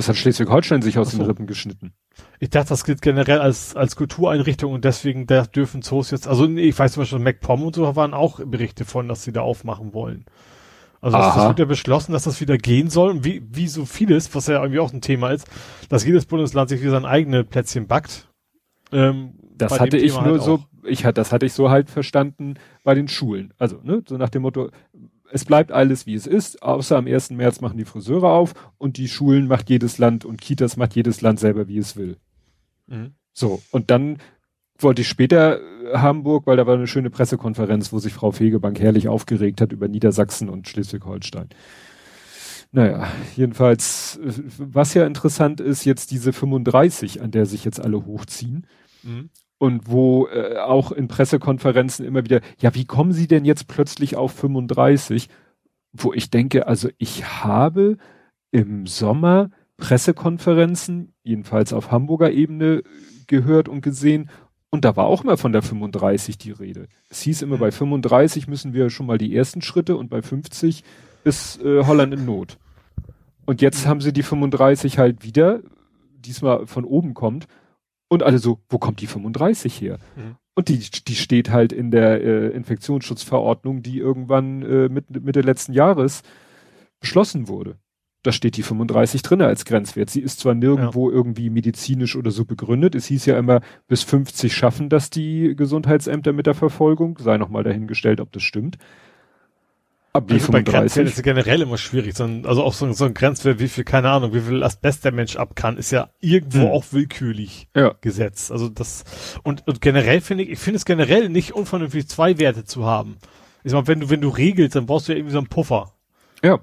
Das hat Schleswig-Holstein sich aus so. den Rippen geschnitten. Ich dachte, das gilt generell als, als Kultureinrichtung und deswegen da dürfen Zoos jetzt, also ich weiß zum Beispiel, MacPom und so waren auch Berichte von, dass sie da aufmachen wollen. Also das, das wird ja beschlossen, dass das wieder gehen soll und wie, wie so vieles, was ja irgendwie auch ein Thema ist, dass jedes Bundesland sich wieder sein eigenes Plätzchen backt. Ähm, Das hatte ich Thema nur halt so, ich hatte, das hatte ich so halt verstanden bei den Schulen. Also, ne, so nach dem Motto, es bleibt alles wie es ist, außer am 1. März machen die Friseure auf und die Schulen macht jedes Land und Kitas macht jedes Land selber wie es will. Mhm. So, und dann wollte ich später äh, Hamburg, weil da war eine schöne Pressekonferenz, wo sich Frau Fegebank herrlich aufgeregt hat über Niedersachsen und Schleswig-Holstein. Naja, jedenfalls, äh, was ja interessant ist, jetzt diese 35, an der sich jetzt alle hochziehen Mhm. Und wo äh, auch in Pressekonferenzen immer wieder, ja, wie kommen Sie denn jetzt plötzlich auf 35? Wo ich denke, also ich habe im Sommer Pressekonferenzen, jedenfalls auf Hamburger Ebene, gehört und gesehen. Und da war auch mal von der 35 die Rede. Es hieß immer, bei 35 müssen wir schon mal die ersten Schritte und bei 50 ist äh, Holland in Not. Und jetzt haben sie die 35 halt wieder, diesmal von oben kommt. Und alle so, wo kommt die 35 her? Mhm. Und die, die steht halt in der äh, Infektionsschutzverordnung, die irgendwann äh, mit, Mitte letzten Jahres beschlossen wurde. Da steht die 35 drinne als Grenzwert. Sie ist zwar nirgendwo irgendwie medizinisch oder so begründet. Es hieß ja immer, bis 50 schaffen das die Gesundheitsämter mit der Verfolgung. Sei nochmal dahingestellt, ob das stimmt. Aber die Also bei Grenzwerten 35. ist ja generell immer schwierig. So ein, also auch so, ein- so ein Grenzwert, wie viel, keine Ahnung, wie viel Asbest der Mensch ab kann, ist ja irgendwo Hm. auch willkürlich Ja. gesetzt. Also das, und, und generell finde ich, ich finde es generell nicht unvernünftig, zwei Werte zu haben. Ich sag mal, wenn du, wenn du regelst, dann brauchst du ja irgendwie so einen Puffer. Ja.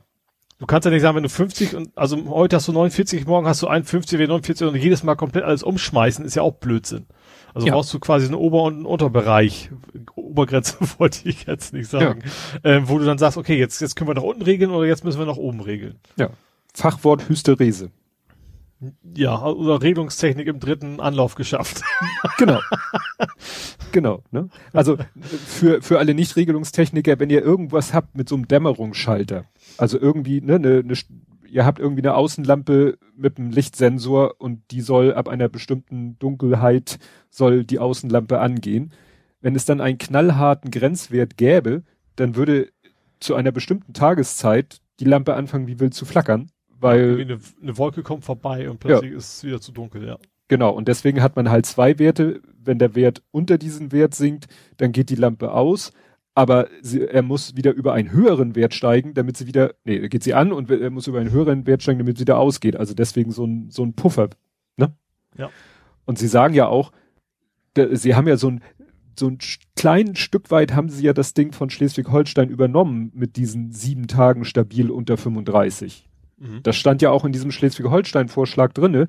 Du kannst ja nicht sagen, wenn du 50 und, also heute hast du 49, morgen hast du 51, wieder 49 und jedes Mal komplett alles umschmeißen, ist ja auch Blödsinn. Also Ja. brauchst du quasi einen Ober- und einen Unterbereich. Obergrenze wollte ich jetzt nicht sagen. Ähm, wo du dann sagst, okay, jetzt, jetzt können wir nach unten regeln oder jetzt müssen wir nach oben regeln. ja. Fachwort Hysterese. Ja, oder Regelungstechnik im dritten Anlauf geschafft. Genau. genau. Ne? Also für, für alle Nicht-Regelungstechniker, wenn ihr irgendwas habt mit so einem Dämmerungsschalter, also irgendwie, ne, ne, ne, ihr habt irgendwie eine Außenlampe mit einem Lichtsensor und die soll ab einer bestimmten Dunkelheit soll die Außenlampe angehen. Wenn es dann einen knallharten Grenzwert gäbe, dann würde zu einer bestimmten Tageszeit die Lampe anfangen wie wild zu flackern, weil eine, eine Wolke kommt vorbei und plötzlich ist es wieder zu dunkel, ja. Genau, und deswegen hat man halt zwei Werte. Wenn der Wert unter diesen Wert sinkt, dann geht die Lampe aus, aber sie, er muss wieder über einen höheren Wert steigen, damit sie wieder, nee, geht sie an und er muss über einen höheren Wert steigen, damit sie wieder ausgeht. Also deswegen so ein, so ein Puffer, ne? Ja. Und sie sagen ja auch, sie haben ja so ein, so ein kleinen Stück weit haben sie ja das Ding von Schleswig-Holstein übernommen mit diesen sieben Tagen stabil unter 35. Mhm. Das stand ja auch in diesem Schleswig-Holstein-Vorschlag drinne.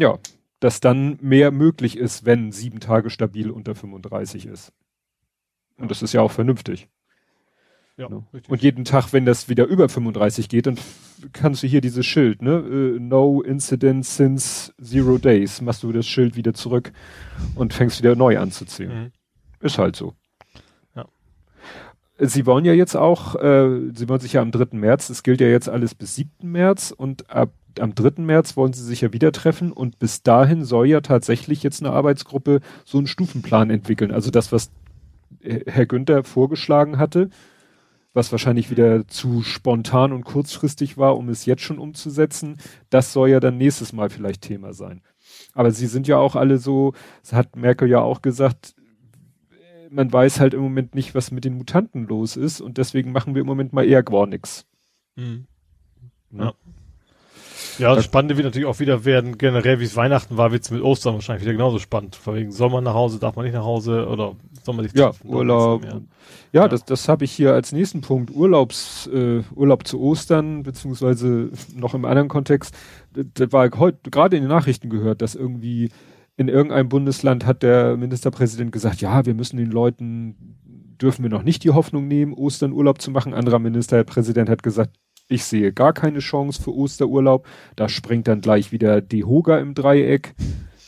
Ja, dass dann mehr möglich ist, wenn sieben Tage stabil unter 35 ist. Und das ist ja auch vernünftig. Ja, ne? Und jeden Tag, wenn das wieder über 35 geht, dann kannst du hier dieses Schild, ne? Uh, no incident since zero days. Machst du das Schild wieder zurück und fängst wieder neu an zu zählen. Mhm. Ist halt so. Ja. Sie wollen ja jetzt auch, äh, Sie wollen sich ja am 3. März, es gilt ja jetzt alles bis 7. März und ab am 3. März wollen sie sich ja wieder treffen und bis dahin soll ja tatsächlich jetzt eine Arbeitsgruppe so einen Stufenplan entwickeln. Also das, was Herr Günther vorgeschlagen hatte, was wahrscheinlich wieder zu spontan und kurzfristig war, um es jetzt schon umzusetzen, das soll ja dann nächstes Mal vielleicht Thema sein. Aber sie sind ja auch alle so, das hat Merkel ja auch gesagt, man weiß halt im Moment nicht, was mit den Mutanten los ist und deswegen machen wir im Moment mal eher gar nichts. Mhm. Ja. Ja, das Spannende wird natürlich auch wieder werden, generell wie es Weihnachten war, wird es mit Ostern wahrscheinlich wieder genauso spannend. Vor wegen, soll man nach Hause, darf man nicht nach Hause oder soll man sich Ja, Urlaub. Ja, ja, das, das habe ich hier als nächsten Punkt. Urlaubs, äh, Urlaub zu Ostern, beziehungsweise noch im anderen Kontext. Das war heute gerade in den Nachrichten gehört, dass irgendwie in irgendeinem Bundesland hat der Ministerpräsident gesagt, ja, wir müssen den Leuten, dürfen wir noch nicht die Hoffnung nehmen, Ostern Urlaub zu machen. Anderer Ministerpräsident hat gesagt, ich sehe gar keine Chance für Osterurlaub. Da springt dann gleich wieder die Hoga im Dreieck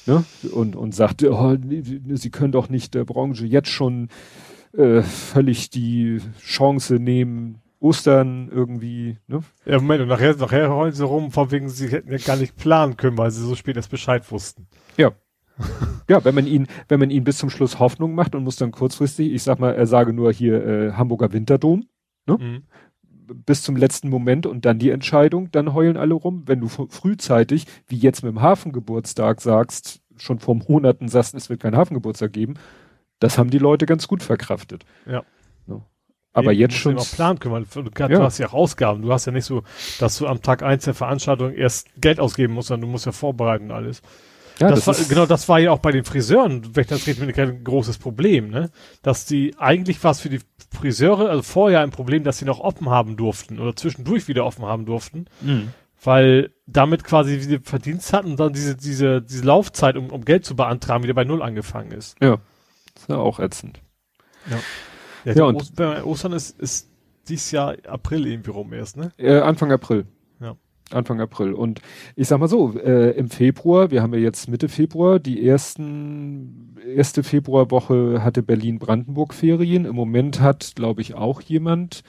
ne? und, und sagt, oh, sie können doch nicht der Branche jetzt schon äh, völlig die Chance nehmen, Ostern irgendwie, ne? Ja, Moment, und nachher, nachher heulen sie rum, von wegen, sie hätten ja gar nicht planen können, weil sie so spät erst Bescheid wussten. Ja. ja, wenn man ihn, wenn man ihn bis zum Schluss Hoffnung macht und muss dann kurzfristig, ich sag mal, er sage nur hier äh, Hamburger Winterdom, ne? Mhm bis zum letzten Moment und dann die Entscheidung, dann heulen alle rum. Wenn du frühzeitig, wie jetzt mit dem Hafengeburtstag sagst, schon vor Monaten sagst, es wird keinen Hafengeburtstag geben, das haben die Leute ganz gut verkraftet. Ja. Aber Eben, jetzt schon. planen können, weil du, du ja. hast ja auch Ausgaben. Du hast ja nicht so, dass du am Tag eins der Veranstaltung erst Geld ausgeben musst, sondern du musst ja vorbereiten alles. Ja, das, das war, genau, das war ja auch bei den Friseuren, wenn ich das rede, kein großes Problem, ne? Dass die, eigentlich war es für die Friseure, also vorher ein Problem, dass sie noch offen haben durften oder zwischendurch wieder offen haben durften. Mhm. Weil damit quasi wie sie Verdienst hatten und dann diese, diese, diese Laufzeit, um, um Geld zu beantragen, wieder bei Null angefangen ist. Ja. Das ist ja auch ätzend. Ja. Ja, ja und Ostern ist, ist dieses Jahr April irgendwie rum erst, ne? Äh, Anfang April. Anfang April. Und ich sag mal so, äh, im Februar, wir haben ja jetzt Mitte Februar, die ersten, erste Februarwoche hatte Berlin-Brandenburg Ferien. Im Moment hat, glaube ich, auch jemand,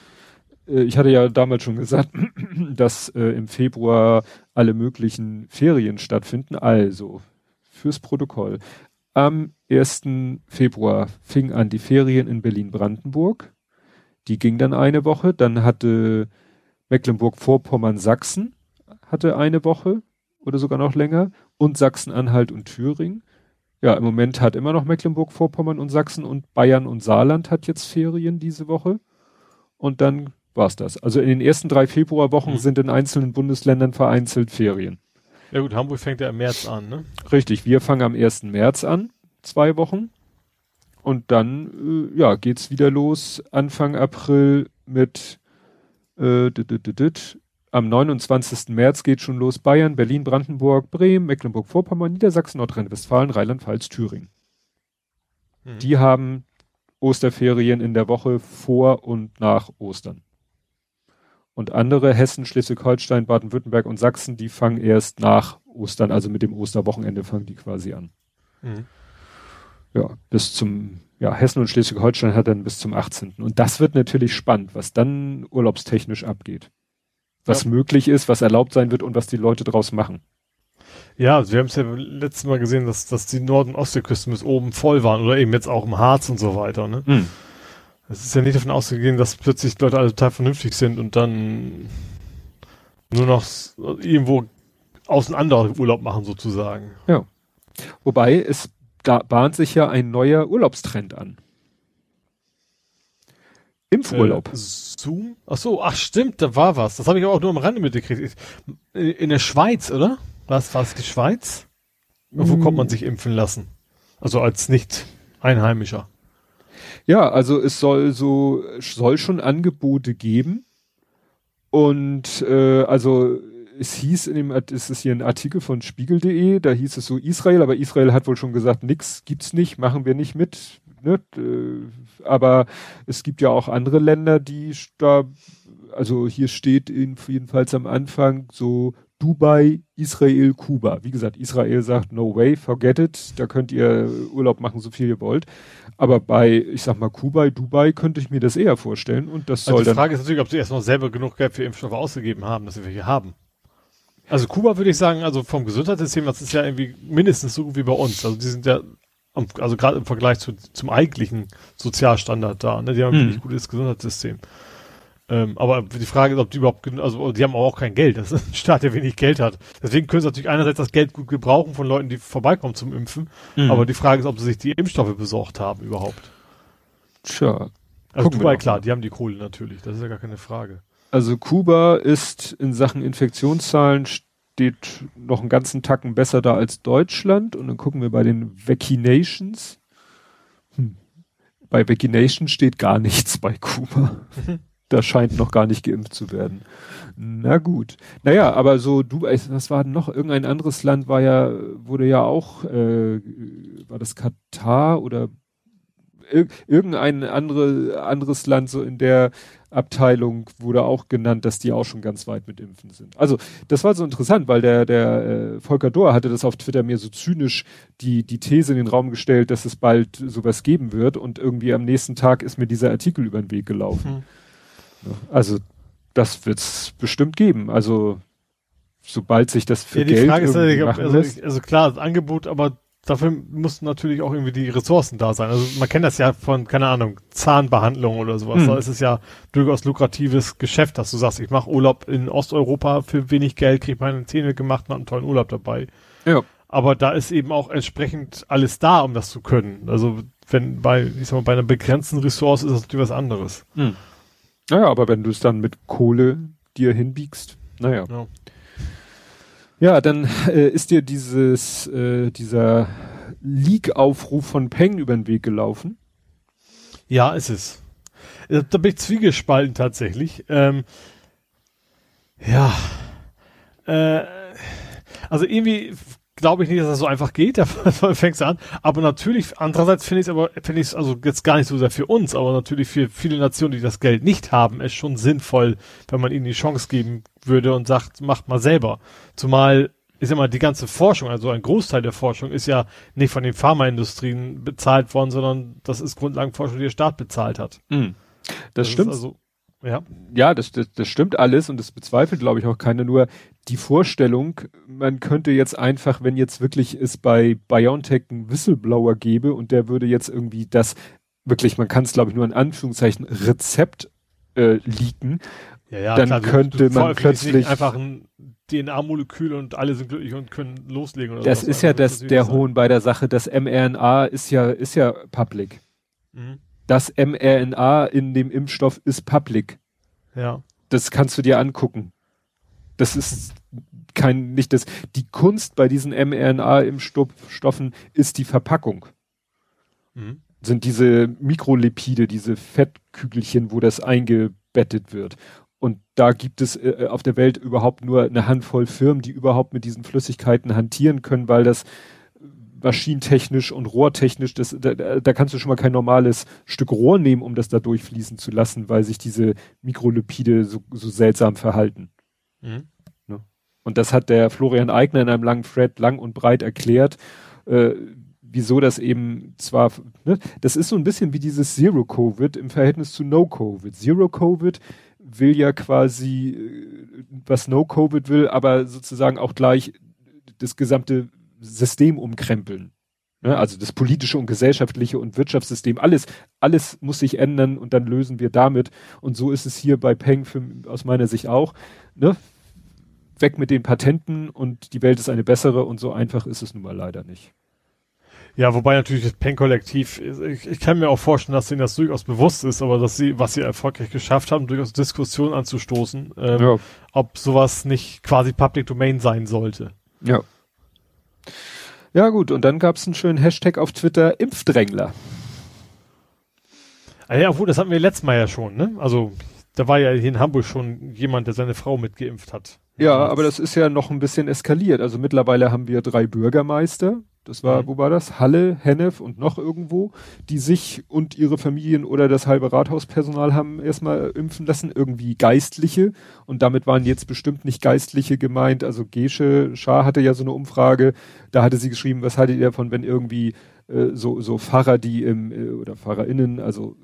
äh, ich hatte ja damals schon gesagt, dass äh, im Februar alle möglichen Ferien stattfinden. Also, fürs Protokoll. Am 1. Februar fing an die Ferien in Berlin-Brandenburg. Die ging dann eine Woche. Dann hatte Mecklenburg-Vorpommern Sachsen hatte eine Woche oder sogar noch länger und Sachsen-Anhalt und Thüringen. Ja, im Moment hat immer noch Mecklenburg-Vorpommern und Sachsen und Bayern und Saarland hat jetzt Ferien diese Woche. Und dann war's das. Also in den ersten drei Februarwochen mhm. sind in einzelnen Bundesländern vereinzelt Ferien. Ja gut, Hamburg fängt ja im März an, ne? Richtig, wir fangen am 1. März an, zwei Wochen. Und dann, äh, ja, geht's wieder los Anfang April mit äh, dit, dit, dit, am 29. März geht schon los Bayern, Berlin, Brandenburg, Bremen, Mecklenburg-Vorpommern, Niedersachsen, Nordrhein-Westfalen, Rheinland-Pfalz, Thüringen. Mhm. Die haben Osterferien in der Woche vor und nach Ostern. Und andere Hessen, Schleswig-Holstein, Baden-Württemberg und Sachsen, die fangen erst nach Ostern, also mit dem Osterwochenende fangen die quasi an. Mhm. Ja, bis zum, ja, Hessen und Schleswig-Holstein hat dann bis zum 18. Und das wird natürlich spannend, was dann urlaubstechnisch abgeht was ja. möglich ist, was erlaubt sein wird und was die Leute draus machen. Ja, also wir haben es ja letztes Mal gesehen, dass, dass die Nord- und Ostseeküsten bis oben voll waren oder eben jetzt auch im Harz und so weiter. Ne? Mhm. Es ist ja nicht davon ausgegangen, dass plötzlich Leute alle total vernünftig sind und dann nur noch irgendwo auseinander Urlaub machen sozusagen. Ja. Wobei es da bahnt sich ja ein neuer Urlaubstrend an. Impfurlaub. Äh, Zoom? Ach so, ach stimmt, da war was. Das habe ich aber auch nur am Rande mitgekriegt. In der Schweiz, oder? Was war es die Schweiz? Und wo kommt man sich impfen lassen? Also als nicht Einheimischer. Ja, also es soll so soll schon Angebote geben und äh, also es hieß in dem, es ist hier ein Artikel von Spiegel.de, da hieß es so Israel, aber Israel hat wohl schon gesagt, nix gibt's nicht, machen wir nicht mit. Ne? Aber es gibt ja auch andere Länder, die da, also hier steht in, jedenfalls am Anfang so Dubai, Israel, Kuba. Wie gesagt, Israel sagt, no way, forget it, da könnt ihr Urlaub machen, so viel ihr wollt. Aber bei, ich sag mal, Kuba, Dubai könnte ich mir das eher vorstellen und das also soll die Frage ist natürlich, ob sie erstmal selber genug Geld für Impfstoffe ausgegeben haben, dass sie welche haben. Also Kuba würde ich sagen, also vom Gesundheitssystem, das ist ja irgendwie mindestens so gut wie bei uns. Also die sind ja, also gerade im Vergleich zu, zum eigentlichen Sozialstandard da, ne? Die haben ein hm. wirklich gutes Gesundheitssystem. Ähm, aber die Frage ist, ob die überhaupt, also die haben auch kein Geld. Das ist ein Staat, der wenig Geld hat. Deswegen können sie natürlich einerseits das Geld gut gebrauchen von Leuten, die vorbeikommen zum Impfen. Mhm. Aber die Frage ist, ob sie sich die Impfstoffe besorgt haben überhaupt. Tja. Also Dubai, klar, die haben die Kohle natürlich. Das ist ja gar keine Frage. Also Kuba ist in Sachen Infektionszahlen steht noch einen ganzen Tacken besser da als Deutschland. Und dann gucken wir bei den Vaccinations. Hm. Bei Vaccinations steht gar nichts bei Kuba. da scheint noch gar nicht geimpft zu werden. Na gut. Naja, aber so du, was war denn noch? Irgendein anderes Land war ja, wurde ja auch, äh, war das Katar oder ir irgendein andere, anderes Land so in der Abteilung wurde auch genannt, dass die auch schon ganz weit mit Impfen sind. Also das war so interessant, weil der, der äh, Volker Dohr hatte das auf Twitter mir so zynisch die, die These in den Raum gestellt, dass es bald sowas geben wird und irgendwie am nächsten Tag ist mir dieser Artikel über den Weg gelaufen. Mhm. Also das wird's bestimmt geben. Also sobald sich das für ja, die Geld Frage ist, also, also klar, das Angebot, aber dafür mussten natürlich auch irgendwie die Ressourcen da sein. Also man kennt das ja von, keine Ahnung, Zahnbehandlung oder sowas. Hm. Da ist es ja durchaus lukratives Geschäft, dass du sagst, ich mache Urlaub in Osteuropa für wenig Geld, kriege meine Zähne gemacht und habe einen tollen Urlaub dabei. Ja. Aber da ist eben auch entsprechend alles da, um das zu können. Also wenn bei, ich sag mal, bei einer begrenzten Ressource ist das natürlich was anderes. Hm. Naja, aber wenn du es dann mit Kohle dir hinbiegst, naja. Ja. Ja, dann äh, ist dir dieses, äh, dieser Leak-Aufruf von Peng über den Weg gelaufen. Ja, ist es. Äh, da bin ich zwiegespalten tatsächlich. Ähm, ja. Äh, also irgendwie glaube ich nicht, dass das so einfach geht. Da fängst du an. Aber natürlich, andererseits finde ich es aber, finde ich es also jetzt gar nicht so sehr für uns, aber natürlich für viele Nationen, die das Geld nicht haben, ist schon sinnvoll, wenn man ihnen die Chance geben würde und sagt, macht mal selber. Zumal ist immer die ganze Forschung, also ein Großteil der Forschung ist ja nicht von den Pharmaindustrien bezahlt worden, sondern das ist Grundlagenforschung, die der Staat bezahlt hat. Mhm. Das, das stimmt. Also, ja, ja das, das, das stimmt alles und das bezweifelt, glaube ich, auch keiner. Nur die Vorstellung, man könnte jetzt einfach, wenn jetzt wirklich es bei BioNTech einen Whistleblower gäbe und der würde jetzt irgendwie das wirklich, man kann es, glaube ich, nur in Anführungszeichen Rezept äh, leaken, ja, ja, dann klar, könnte man plötzlich einfach ein DNA-Molekül und alle sind glücklich und können loslegen. Oder das ist ja das, der Hohn bei der Sache. Das mRNA ist ja, ist ja public. Mhm. Das mRNA in dem Impfstoff ist public. Ja. Das kannst du dir angucken. Das ist kein, nicht das, die Kunst bei diesen mRNA-Impfstoffen ist die Verpackung. Mhm. Sind diese Mikrolipide, diese Fettkügelchen, wo das eingebettet wird. Und da gibt es äh, auf der Welt überhaupt nur eine Handvoll Firmen, die überhaupt mit diesen Flüssigkeiten hantieren können, weil das maschinentechnisch und rohrtechnisch, das, da, da kannst du schon mal kein normales Stück Rohr nehmen, um das da durchfließen zu lassen, weil sich diese Mikrolipide so, so seltsam verhalten. Mhm. Ne? Und das hat der Florian Eigner in einem langen Thread lang und breit erklärt, äh, wieso das eben zwar, ne, das ist so ein bisschen wie dieses Zero-Covid im Verhältnis zu No-Covid. Zero-Covid will ja quasi, äh, was No-Covid will, aber sozusagen auch gleich das gesamte System umkrempeln. Ne? Also das politische und gesellschaftliche und Wirtschaftssystem, alles, alles muss sich ändern und dann lösen wir damit. Und so ist es hier bei Peng für, aus meiner Sicht auch. Ne? weg mit den Patenten und die Welt ist eine bessere und so einfach ist es nun mal leider nicht. Ja, wobei natürlich das Pen-Kollektiv, ich, ich kann mir auch vorstellen, dass ihnen das durchaus bewusst ist, aber dass sie, was sie erfolgreich geschafft haben, durchaus Diskussionen anzustoßen, ähm, ja. ob sowas nicht quasi Public Domain sein sollte. Ja. Ja gut, und dann gab es einen schönen Hashtag auf Twitter, Impfdrängler. Ah ja, obwohl, das hatten wir letztes Mal ja schon, ne? Also, da war ja hier in Hamburg schon jemand, der seine Frau mitgeimpft hat. Ja, aber das ist ja noch ein bisschen eskaliert. Also mittlerweile haben wir drei Bürgermeister, das war, mhm. wo war das? Halle, Hennef und noch irgendwo, die sich und ihre Familien oder das halbe Rathauspersonal haben erstmal impfen lassen, irgendwie Geistliche. Und damit waren jetzt bestimmt nicht Geistliche gemeint. Also Gesche Schar hatte ja so eine Umfrage, da hatte sie geschrieben, was haltet ihr davon, wenn irgendwie äh, so, so Pfarrer, die im, äh, oder PfarrerInnen, also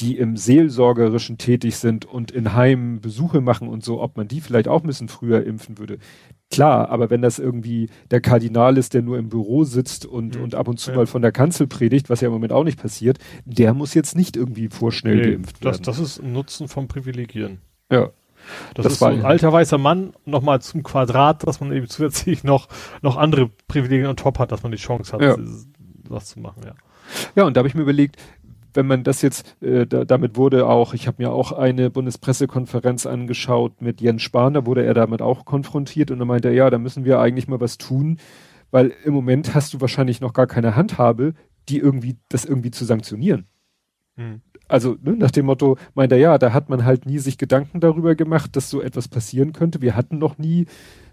die im Seelsorgerischen tätig sind und in Heimen Besuche machen und so, ob man die vielleicht auch ein bisschen früher impfen würde. Klar, aber wenn das irgendwie der Kardinal ist, der nur im Büro sitzt und, mhm. und ab und zu ja. mal von der Kanzel predigt, was ja im Moment auch nicht passiert, der muss jetzt nicht irgendwie vorschnell nee, geimpft werden. Das, das ist ein Nutzen vom Privilegieren. Ja. Das, das ist war so ein alter weißer Mann nochmal zum Quadrat, dass man eben zusätzlich noch, noch andere Privilegien on top hat, dass man die Chance hat, ja. was zu machen, ja. Ja, und da habe ich mir überlegt, wenn man das jetzt, äh, da, damit wurde auch, ich habe mir auch eine Bundespressekonferenz angeschaut mit Jens Spahn, da wurde er damit auch konfrontiert und da meinte er, ja, da müssen wir eigentlich mal was tun, weil im Moment hast du wahrscheinlich noch gar keine Handhabe, die irgendwie, das irgendwie zu sanktionieren. Hm. Also ne, nach dem Motto, meint er, ja, da hat man halt nie sich Gedanken darüber gemacht, dass so etwas passieren könnte. Wir hatten noch nie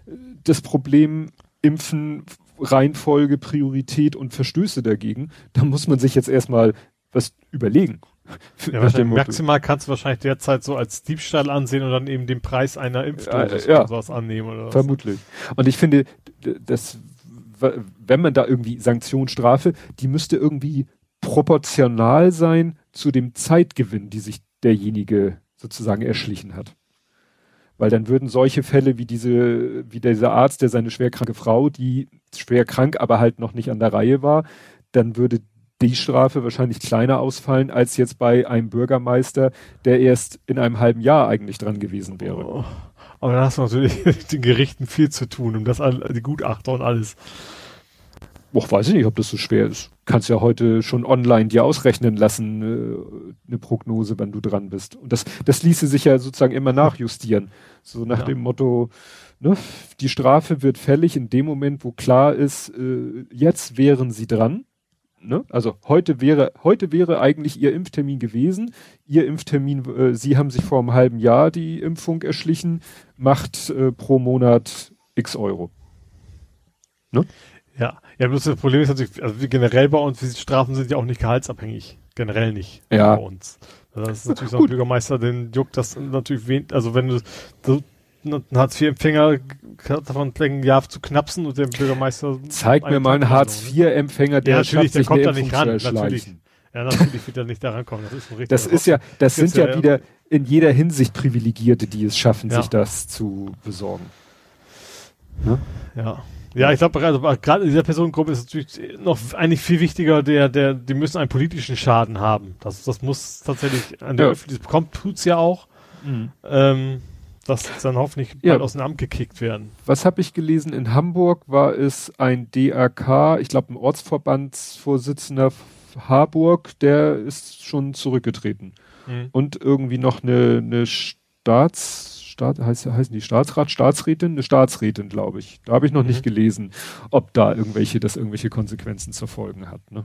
äh, das Problem, Impfen, Reihenfolge, Priorität und Verstöße dagegen. Da muss man sich jetzt erstmal was überlegen. Ja, maximal kannst du wahrscheinlich derzeit so als Diebstahl ansehen und dann eben den Preis einer Impfdosis ja, ja, oder sowas annehmen oder was. Vermutlich. Und ich finde, das, wenn man da irgendwie Sanktionsstrafe, die müsste irgendwie proportional sein zu dem Zeitgewinn, die sich derjenige sozusagen erschlichen hat. Weil dann würden solche Fälle wie diese, wie dieser Arzt, der seine schwerkranke Frau, die schwer krank, aber halt noch nicht an der Reihe war, dann würde die Strafe wahrscheinlich kleiner ausfallen als jetzt bei einem Bürgermeister, der erst in einem halben Jahr eigentlich dran gewesen wäre. Oh, aber dann hast du natürlich den Gerichten viel zu tun, um das die Gutachter und alles. Och, weiß ich nicht, ob das so schwer ist. Kannst ja heute schon online dir ausrechnen lassen, äh, eine Prognose, wenn du dran bist. Und das, das ließe sich ja sozusagen immer nachjustieren. So nach ja. dem Motto, ne, die Strafe wird fällig in dem Moment, wo klar ist, äh, jetzt wären sie dran Ne? Also heute wäre, heute wäre eigentlich ihr Impftermin gewesen. Ihr Impftermin, äh, Sie haben sich vor einem halben Jahr die Impfung erschlichen, macht äh, pro Monat x Euro. Ne? Ja, ja, bloß das Problem ist natürlich, also generell bei uns, die Strafen sind ja auch nicht gehaltsabhängig. Generell nicht ja. bei uns. Das ist natürlich so ein Bürgermeister, den juckt das natürlich wen, also wenn du, du ein Hartz-IV-Empfänger davon ein Jahr zu knapsen und der Bürgermeister. Zeig mir mal einen Hartz-IV-Empfänger, der ja, natürlich, der kommt da nicht ran. Natürlich. Ja, natürlich wird er nicht da rankommen. Das ist ein richtiger Das ist ja, das sind ja, ja, wieder in jeder Hinsicht Privilegierte, die es schaffen, ja. sich das zu besorgen. Ne? Ja. Ja, ich glaube, also, gerade in dieser Personengruppe ist es natürlich noch eigentlich viel wichtiger, der, der, die müssen einen politischen Schaden haben. Das, das muss tatsächlich an der ja. Öffentlichkeit bekommt, tut's ja auch. Mhm. Ähm, dass dann hoffentlich ja. bald aus dem Amt gekickt werden. Was habe ich gelesen? In Hamburg war es ein DRK, ich glaube ein Ortsverbandsvorsitzender Harburg, der ist schon zurückgetreten. Mhm. Und irgendwie noch eine, eine Staats, Staat, heißt, heißen die Staatsrat, Staatsrätin? Eine Staatsrätin, glaube ich. Da habe ich noch mhm. nicht gelesen, ob da irgendwelche, das irgendwelche Konsequenzen zur Folgen hat. Ne?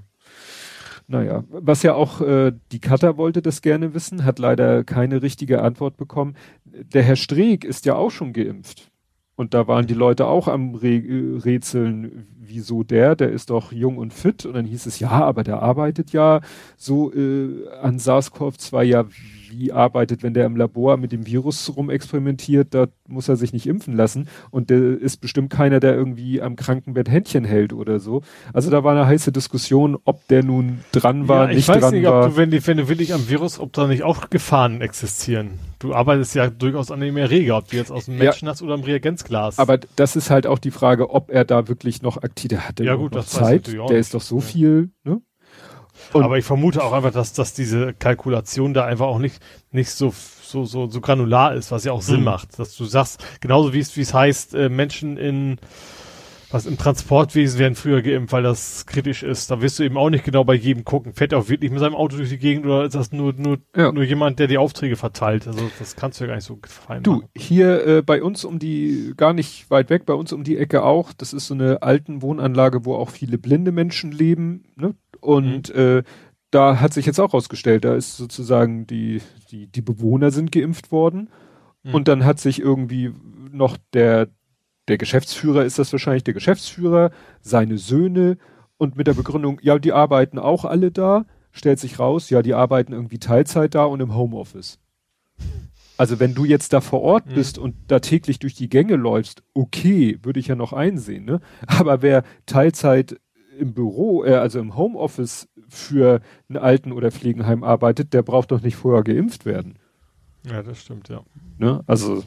Naja, was ja auch äh, die Cutter wollte das gerne wissen, hat leider keine richtige Antwort bekommen. Der Herr Streeck ist ja auch schon geimpft. Und da waren die Leute auch am Re Rätseln, wieso der, der ist doch jung und fit. Und dann hieß es, ja, aber der arbeitet ja so äh, an SARS-CoV-2 ja wie arbeitet, wenn der im Labor mit dem Virus rumexperimentiert, da muss er sich nicht impfen lassen und der ist bestimmt keiner, der irgendwie am Krankenbett Händchen hält oder so. Also da war eine heiße Diskussion, ob der nun dran war, ja, nicht dran war. Ich weiß nicht, ob du, wenn, die, wenn du wirklich am Virus, ob da nicht auch Gefahren existieren. Du arbeitest ja durchaus an dem Erreger, ob du jetzt aus dem Menschen ja, hast oder am Reagenzglas. Aber das ist halt auch die Frage, ob er da wirklich noch aktiv, der hatte ja, gut, noch Zeit, der ist doch so ja. viel, ne? Und Aber ich vermute auch einfach, dass, dass diese Kalkulation da einfach auch nicht, nicht so, so, so, so granular ist, was ja auch Sinn mhm. macht. Dass du sagst, genauso wie es, wie es heißt, äh, Menschen in, was im Transportwesen werden früher geimpft, weil das kritisch ist. Da wirst du eben auch nicht genau bei jedem gucken. Fährt er auch wirklich mit seinem Auto durch die Gegend oder ist das nur, nur, ja. nur jemand, der die Aufträge verteilt? Also das kannst du ja gar nicht so fein Du, machen. hier äh, bei uns um die, gar nicht weit weg, bei uns um die Ecke auch, das ist so eine alten Wohnanlage, wo auch viele blinde Menschen leben, ne? Und mhm. äh, da hat sich jetzt auch rausgestellt, da ist sozusagen die, die, die Bewohner sind geimpft worden. Mhm. Und dann hat sich irgendwie noch der, der Geschäftsführer ist das wahrscheinlich, der Geschäftsführer, seine Söhne und mit der Begründung, ja, die arbeiten auch alle da, stellt sich raus, ja, die arbeiten irgendwie Teilzeit da und im Homeoffice. Also wenn du jetzt da vor Ort mhm. bist und da täglich durch die Gänge läufst, okay, würde ich ja noch einsehen, ne? Aber wer Teilzeit im Büro, äh, also im Homeoffice für ein Alten- oder Pflegenheim arbeitet, der braucht doch nicht vorher geimpft werden. Ja, das stimmt, ja. Ne? Also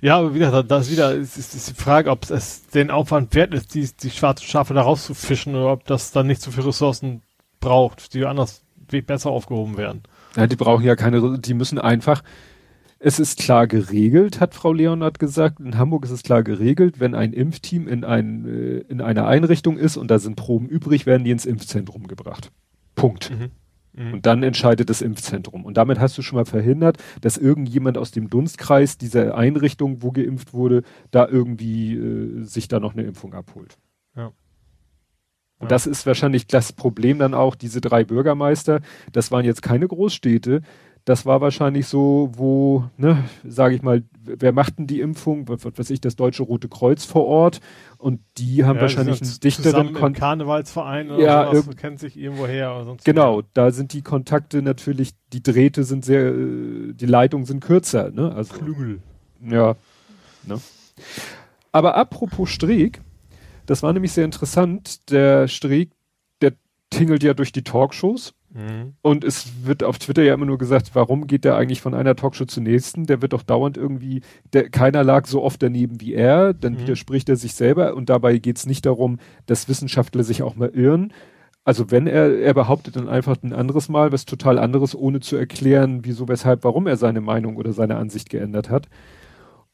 ja, aber wie gesagt, da ist wieder ist, ist, ist die Frage, ob es den Aufwand wert ist, die, die schwarzen Schafe da rauszufischen oder ob das dann nicht so viele Ressourcen braucht, die anders besser aufgehoben werden. Ja, die brauchen ja keine, die müssen einfach, es ist klar geregelt, hat Frau Leonard gesagt. In Hamburg ist es klar geregelt, wenn ein Impfteam in, ein, äh, in einer Einrichtung ist und da sind Proben übrig, werden die ins Impfzentrum gebracht. Punkt. Mhm. Mhm. Und dann entscheidet das Impfzentrum. Und damit hast du schon mal verhindert, dass irgendjemand aus dem Dunstkreis dieser Einrichtung, wo geimpft wurde, da irgendwie äh, sich da noch eine Impfung abholt. Ja. Und das ist wahrscheinlich das Problem dann auch, diese drei Bürgermeister, das waren jetzt keine Großstädte, das war wahrscheinlich so, wo, ne, sage ich mal, wer macht denn die Impfung? Was weiß ich, das Deutsche Rote Kreuz vor Ort. Und die haben ja, wahrscheinlich einen dichteren Kon Karnevalsverein oder ja, sowas, kennt sich irgendwo her. Oder sonst genau, da sind die Kontakte natürlich, die Drähte sind sehr, äh, die Leitungen sind kürzer. Ne? Also, Klüngel. Ja. Ne? Aber apropos Streeck, das war nämlich sehr interessant. Der Streeck, der tingelt ja durch die Talkshows Mhm. Und es wird auf Twitter ja immer nur gesagt, warum geht der eigentlich von einer Talkshow zur nächsten? Der wird doch dauernd irgendwie, der, keiner lag so oft daneben wie er, dann mhm. widerspricht er sich selber und dabei geht es nicht darum, dass Wissenschaftler sich auch mal irren. Also wenn er, er behauptet dann einfach ein anderes Mal was total anderes, ohne zu erklären, wieso, weshalb, warum er seine Meinung oder seine Ansicht geändert hat.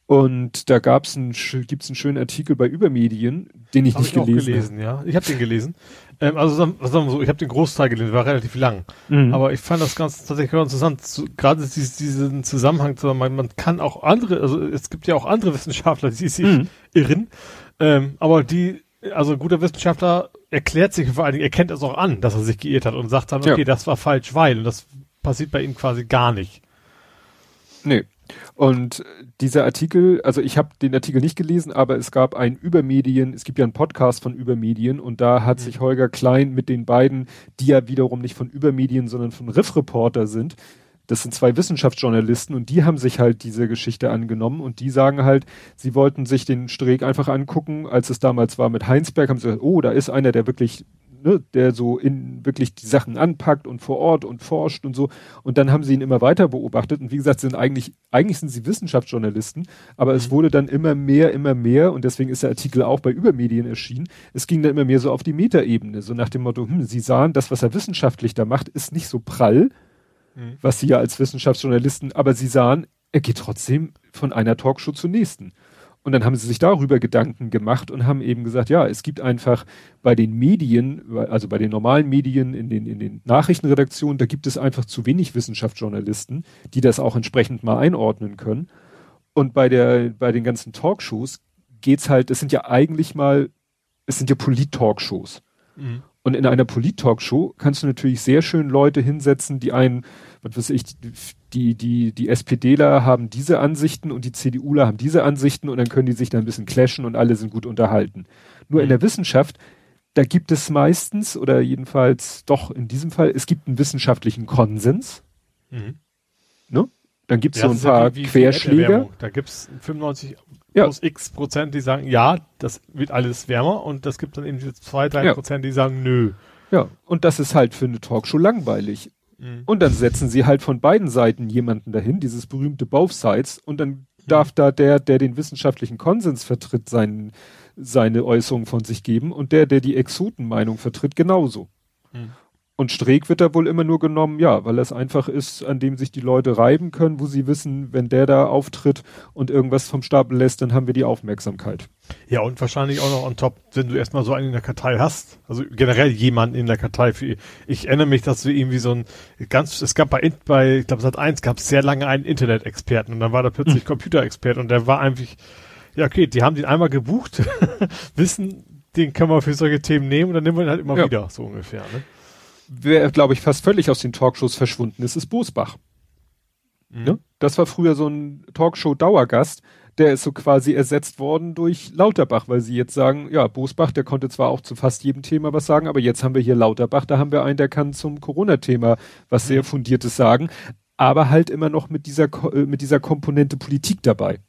Und da gab's ein, gibt's einen schönen Artikel bei Übermedien, den ich hab nicht ich gelesen, gelesen ja. Ich habe den gelesen. Ähm, also sagen, sagen wir so, ich habe den Großteil gelesen, war relativ lang. Mhm. Aber ich fand das ganz tatsächlich ganz interessant. Zu, Gerade dieses, diesen Zusammenhang, man, man kann auch andere, also es gibt ja auch andere Wissenschaftler, die sich mhm. irren. Ähm, aber die, also ein guter Wissenschaftler erklärt sich vor allen Dingen, erkennt es auch an, dass er sich geirrt hat und sagt dann, okay, ja. das war falsch, weil. Und das passiert bei ihm quasi gar nicht. Nee. Und dieser Artikel, also ich habe den Artikel nicht gelesen, aber es gab ein Übermedien, es gibt ja einen Podcast von Übermedien und da hat mhm. sich Holger Klein mit den beiden, die ja wiederum nicht von Übermedien, sondern von Riff Reporter sind, das sind zwei Wissenschaftsjournalisten und die haben sich halt diese Geschichte angenommen und die sagen halt, sie wollten sich den Streeck einfach angucken, als es damals war mit Heinsberg, haben sie gesagt, oh, da ist einer, der wirklich ne, der so in wirklich die Sachen anpackt und vor Ort und forscht und so. Und dann haben sie ihn immer weiter beobachtet. Und wie gesagt, sind eigentlich, eigentlich sind sie Wissenschaftsjournalisten, aber mhm. es wurde dann immer mehr, immer mehr, und deswegen ist der Artikel auch bei Übermedien erschienen. Es ging dann immer mehr so auf die Metaebene, so nach dem Motto, hm, sie sahen, das, was er wissenschaftlich da macht, ist nicht so prall, mhm. was sie ja als Wissenschaftsjournalisten, aber sie sahen, er geht trotzdem von einer Talkshow zur nächsten. Und dann haben sie sich darüber Gedanken gemacht und haben eben gesagt, ja, es gibt einfach bei den Medien, also bei den normalen Medien, in den, in den Nachrichtenredaktionen, da gibt es einfach zu wenig Wissenschaftsjournalisten, die das auch entsprechend mal einordnen können. Und bei der, bei den ganzen Talkshows geht's halt, es sind ja eigentlich mal, es sind ja Polit-Talkshows. Mhm. Und in einer Polit-Talkshow kannst du natürlich sehr schön Leute hinsetzen, die einen, was weiß ich, die, die, die SPDler haben diese Ansichten und die CDUler haben diese Ansichten und dann können die sich da ein bisschen clashen und alle sind gut unterhalten. Nur mhm. in der Wissenschaft, da gibt es meistens oder jedenfalls doch in diesem Fall, es gibt einen wissenschaftlichen Konsens. Mhm. Ne? Dann gibt es ja, so ein paar Querschläger. Da gibt es 95 ja. plus x Prozent, die sagen, ja, das wird alles wärmer und das gibt dann eben zwei, drei ja. Prozent, die sagen, nö. Ja, und das ist halt für eine Talkshow langweilig. Mhm. Und dann setzen sie halt von beiden Seiten jemanden dahin, dieses berühmte Both Sides, und dann mhm. darf da der, der den wissenschaftlichen Konsens vertritt, sein, seine Äußerung von sich geben und der, der die Exotenmeinung vertritt, genauso. Mhm. Und Streeck wird da wohl immer nur genommen, ja, weil es einfach ist, an dem sich die Leute reiben können, wo sie wissen, wenn der da auftritt und irgendwas vom Stapel lässt, dann haben wir die Aufmerksamkeit. Ja, und wahrscheinlich auch noch on top, wenn du erstmal so einen in der Kartei hast, also generell jemanden in der Kartei. Für, ich erinnere mich, dass du irgendwie so ein ganz, es gab bei, bei ich glaube Sat 1 gab es sehr lange einen Internet-Experten und dann war da plötzlich mhm. Computer-Expert und der war einfach, ja okay, die haben den einmal gebucht, wissen, den können wir für solche Themen nehmen und dann nehmen wir ihn halt immer ja. wieder, so ungefähr. Ne? Wer, glaube ich, fast völlig aus den Talkshows verschwunden ist, ist Bosbach. Mhm. Ne? Das war früher so ein Talkshow-Dauergast, der ist so quasi ersetzt worden durch Lauterbach, weil sie jetzt sagen, ja, Bosbach, der konnte zwar auch zu fast jedem Thema was sagen, aber jetzt haben wir hier Lauterbach, da haben wir einen, der kann zum Corona-Thema was mhm. sehr fundiertes sagen, aber halt immer noch mit dieser, äh, mit dieser Komponente Politik dabei.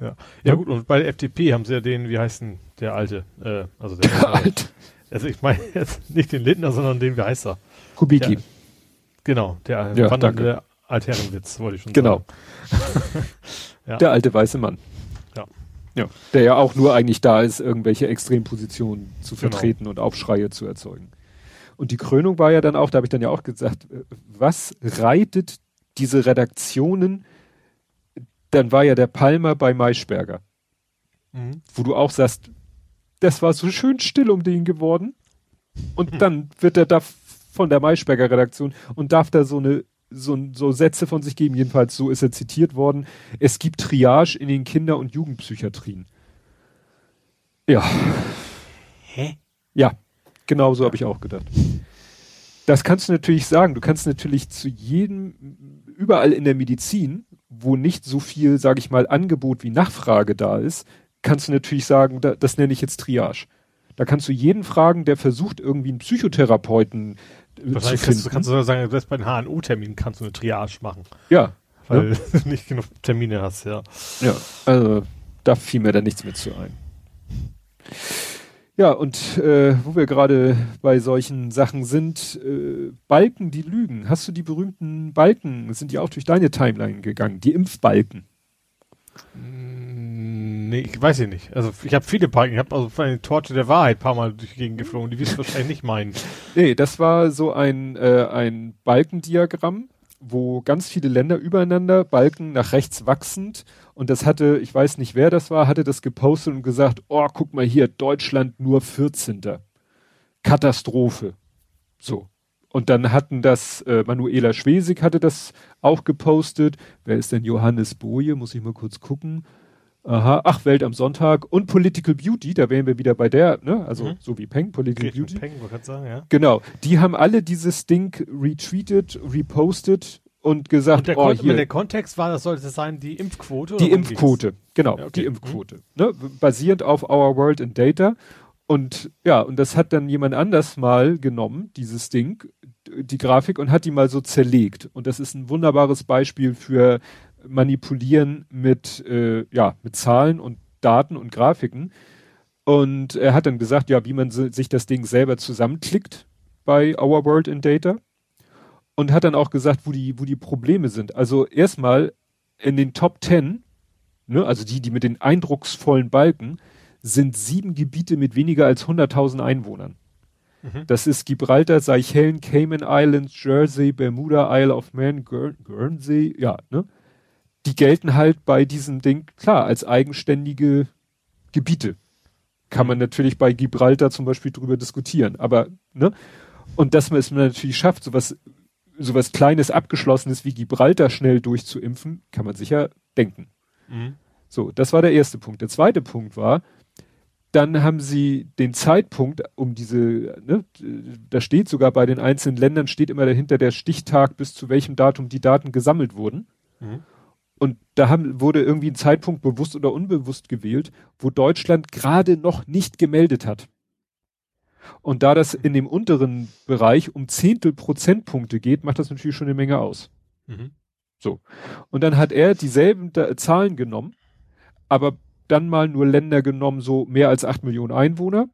Ja, ja gut, und bei der FDP haben sie ja den, wie heißt denn der alte, äh, also der, der alte. Also ich meine jetzt nicht den Lindner, sondern den, wie heißt er? Kubicki. Der, genau, der ja, wandernde Altherrenwitz, wollte ich schon genau. sagen. Genau. ja. Der alte weiße Mann. Ja. Ja. Der ja auch nur eigentlich da ist, irgendwelche Extrempositionen zu genau. vertreten genau. und Aufschreie zu erzeugen. Und die Krönung war ja dann auch, da habe ich dann ja auch gesagt, äh, was reitet diese Redaktionen? Dann war ja der Palmer bei Maischberger. Mhm. Wo du auch sagst, das war so schön still um den geworden. Und hm. dann wird er da von der Maischberger Redaktion und darf da so eine so, so Sätze von sich geben. Jedenfalls so ist er zitiert worden. Es gibt Triage in den Kinder- und Jugendpsychiatrien. Ja. Hä? Ja, genau so habe ich auch gedacht. Das kannst du natürlich sagen. Du kannst natürlich zu jedem, überall in der Medizin, wo nicht so viel, sage ich mal, Angebot wie Nachfrage da ist, kannst du natürlich sagen, da, das nenne ich jetzt Triage. Da kannst du jeden fragen, der versucht, irgendwie einen Psychotherapeuten äh, zu finden. Kannst du, kannst du sagen, selbst bei den HNO-Terminen kannst du eine Triage machen. Ja. Weil ja. du nicht genug Termine hast, ja. Ja, also da fiel mir da nichts mit zu ein. Ja, und äh, wo wir gerade bei solchen Sachen sind, äh, Balken, die lügen. Hast du die berühmten Balken, sind die auch durch deine Timeline gegangen, die Impfbalken? Nee, ich weiß ich nicht. Also ich habe viele Balken. Ich habe also eine Torte der Wahrheit ein paar Mal durch die Gegend geflogen. Die wirst du wahrscheinlich nicht meinen. Nee, das war so ein, äh, ein Balkendiagramm, wo ganz viele Länder übereinander, Balken nach rechts wachsend. Und das hatte, ich weiß nicht wer das war, hatte das gepostet und gesagt, oh, guck mal hier, Deutschland nur 14. Katastrophe. So. Und dann hatten das, äh, Manuela Schwesig hatte das auch gepostet. Wer ist denn Johannes Boje? Muss ich mal kurz gucken. Aha, ach, Welt am Sonntag und Political Beauty, da wären wir wieder bei der, ne? Also mhm. so wie Peng, Political Beauty. Peng, man sagen, ja. Genau. Die haben alle dieses Ding retweetet, repostet und gesagt, und der, oh, hier. der Kontext war, das sollte sein, die Impfquote? Die Impfquote, genau, ja, okay. die Impfquote. Mhm. Ne? Basierend auf Our World in Data. Und ja, und das hat dann jemand anders mal genommen, dieses Ding, die Grafik, und hat die mal so zerlegt. Und das ist ein wunderbares Beispiel für manipulieren mit, äh, ja, mit Zahlen und Daten und Grafiken. Und er hat dann gesagt, ja, wie man sich das Ding selber zusammenklickt bei Our World in Data. Und hat dann auch gesagt, wo die, wo die Probleme sind. Also erstmal in den Top Ten, ne, also die, die mit den eindrucksvollen Balken, sind sieben Gebiete mit weniger als 100.000 Einwohnern. Mhm. Das ist Gibraltar, Seychellen, Cayman Islands, Jersey, Bermuda, Isle of Man, Guernsey, ja, ne? Die gelten halt bei diesem Ding, klar, als eigenständige Gebiete. Kann man natürlich bei Gibraltar zum Beispiel drüber diskutieren, aber, ne? Und dass man es natürlich schafft, sowas, sowas Kleines, Abgeschlossenes wie Gibraltar schnell durchzuimpfen, kann man sicher denken. Mhm. So, das war der erste Punkt. Der zweite Punkt war, dann haben sie den Zeitpunkt, um diese, ne, da steht sogar bei den einzelnen Ländern, steht immer dahinter der Stichtag, bis zu welchem Datum die Daten gesammelt wurden. Mhm. Und da haben, wurde irgendwie ein Zeitpunkt bewusst oder unbewusst gewählt, wo Deutschland gerade noch nicht gemeldet hat. Und da das in dem unteren Bereich um Zehntel Prozentpunkte geht, macht das natürlich schon eine Menge aus. Mhm. So. Und dann hat er dieselben Zahlen genommen, aber dann mal nur Länder genommen, so mehr als acht Millionen Einwohner,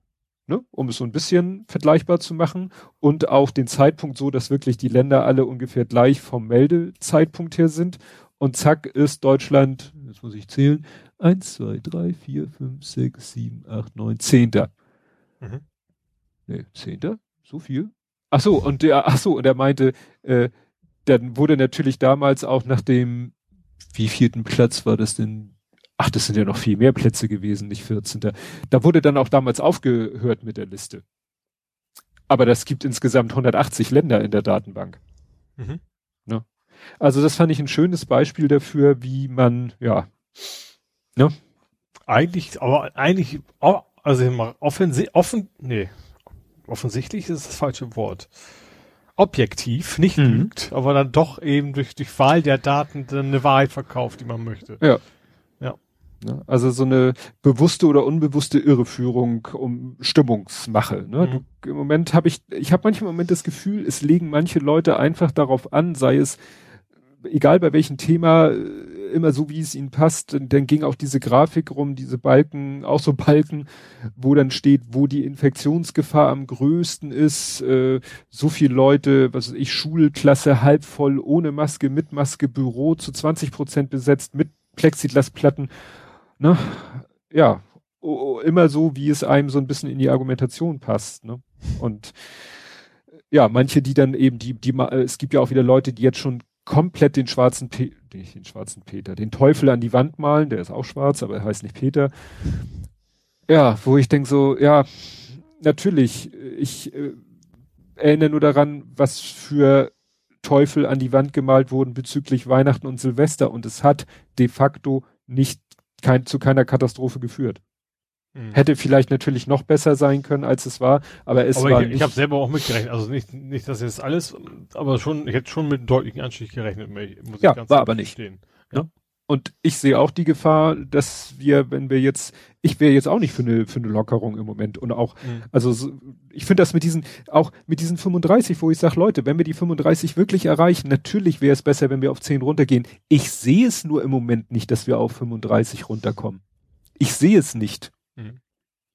ne, um es so ein bisschen vergleichbar zu machen und auch den Zeitpunkt so, dass wirklich die Länder alle ungefähr gleich vom Meldezeitpunkt her sind und zack ist Deutschland, jetzt muss ich zählen, eins, zwei, drei, vier, fünf, sechs, sieben, acht, neun, zehnter. Mhm. Nee, zehnter? So viel? Ach so, und der, ach so, und er meinte, äh, dann wurde natürlich damals auch nach dem, wie vierten Platz war das denn? Ach, das sind ja noch viel mehr Plätze gewesen, nicht 14. Da wurde dann auch damals aufgehört mit der Liste. Aber das gibt insgesamt 180 Länder in der Datenbank. Mhm. Ne? Also das fand ich ein schönes Beispiel dafür, wie man, ja, ne? Eigentlich, aber eigentlich, also offensichtlich, offen, nee, offensichtlich ist das falsche Wort. Objektiv, nicht mhm. lügt, aber dann doch eben durch, durch Wahl der Daten dann eine Wahrheit verkauft, die man möchte. Ja. Ne? Also so eine bewusste oder unbewusste Irreführung um Stimmungsmache. Ne? Mhm. Du, Im Moment habe ich, ich habe manchmal im Moment das Gefühl, es legen manche Leute einfach darauf an, sei es egal bei welchem Thema, immer so wie es ihnen passt. Und dann ging auch diese Grafik rum, diese Balken, auch so Balken, wo dann steht, wo die Infektionsgefahr am größten ist. Äh, so viele Leute, was weiß ich, Schulklasse halb voll, ohne Maske, mit Maske, Büro zu 20 Prozent besetzt, mit Plexiglasplatten ne, ja, immer so, wie es einem so ein bisschen in die Argumentation passt, ne? Und ja, manche, die dann eben, die, die, es gibt ja auch wieder Leute, die jetzt schon komplett den schwarzen Pe nicht den schwarzen Peter, den Teufel an die Wand malen, der ist auch schwarz, aber er heißt nicht Peter. Ja, wo ich denke so, ja, natürlich, ich äh, erinnere nur daran, was für Teufel an die Wand gemalt wurden bezüglich Weihnachten und Silvester und es hat de facto nicht kein, zu keiner Katastrophe geführt. Mhm. Hätte vielleicht natürlich noch besser sein können, als es war, aber es aber war ich. Ich habe selber auch mitgerechnet, also nicht, nicht, dass jetzt alles, aber schon, ich hätte schon mit einem deutlichen Anstieg gerechnet, muss ja, war aber nicht. Stehen. Ja? Ne? Und ich sehe auch die Gefahr, dass wir, wenn wir jetzt, ich wäre jetzt auch nicht für eine, für eine Lockerung im Moment. Und auch, mhm. also so, ich finde das mit diesen, auch mit diesen 35, wo ich sage, Leute, wenn wir die 35 wirklich erreichen, natürlich wäre es besser, wenn wir auf 10 runtergehen. Ich sehe es nur im Moment nicht, dass wir auf 35 runterkommen. Ich sehe es nicht. Mhm.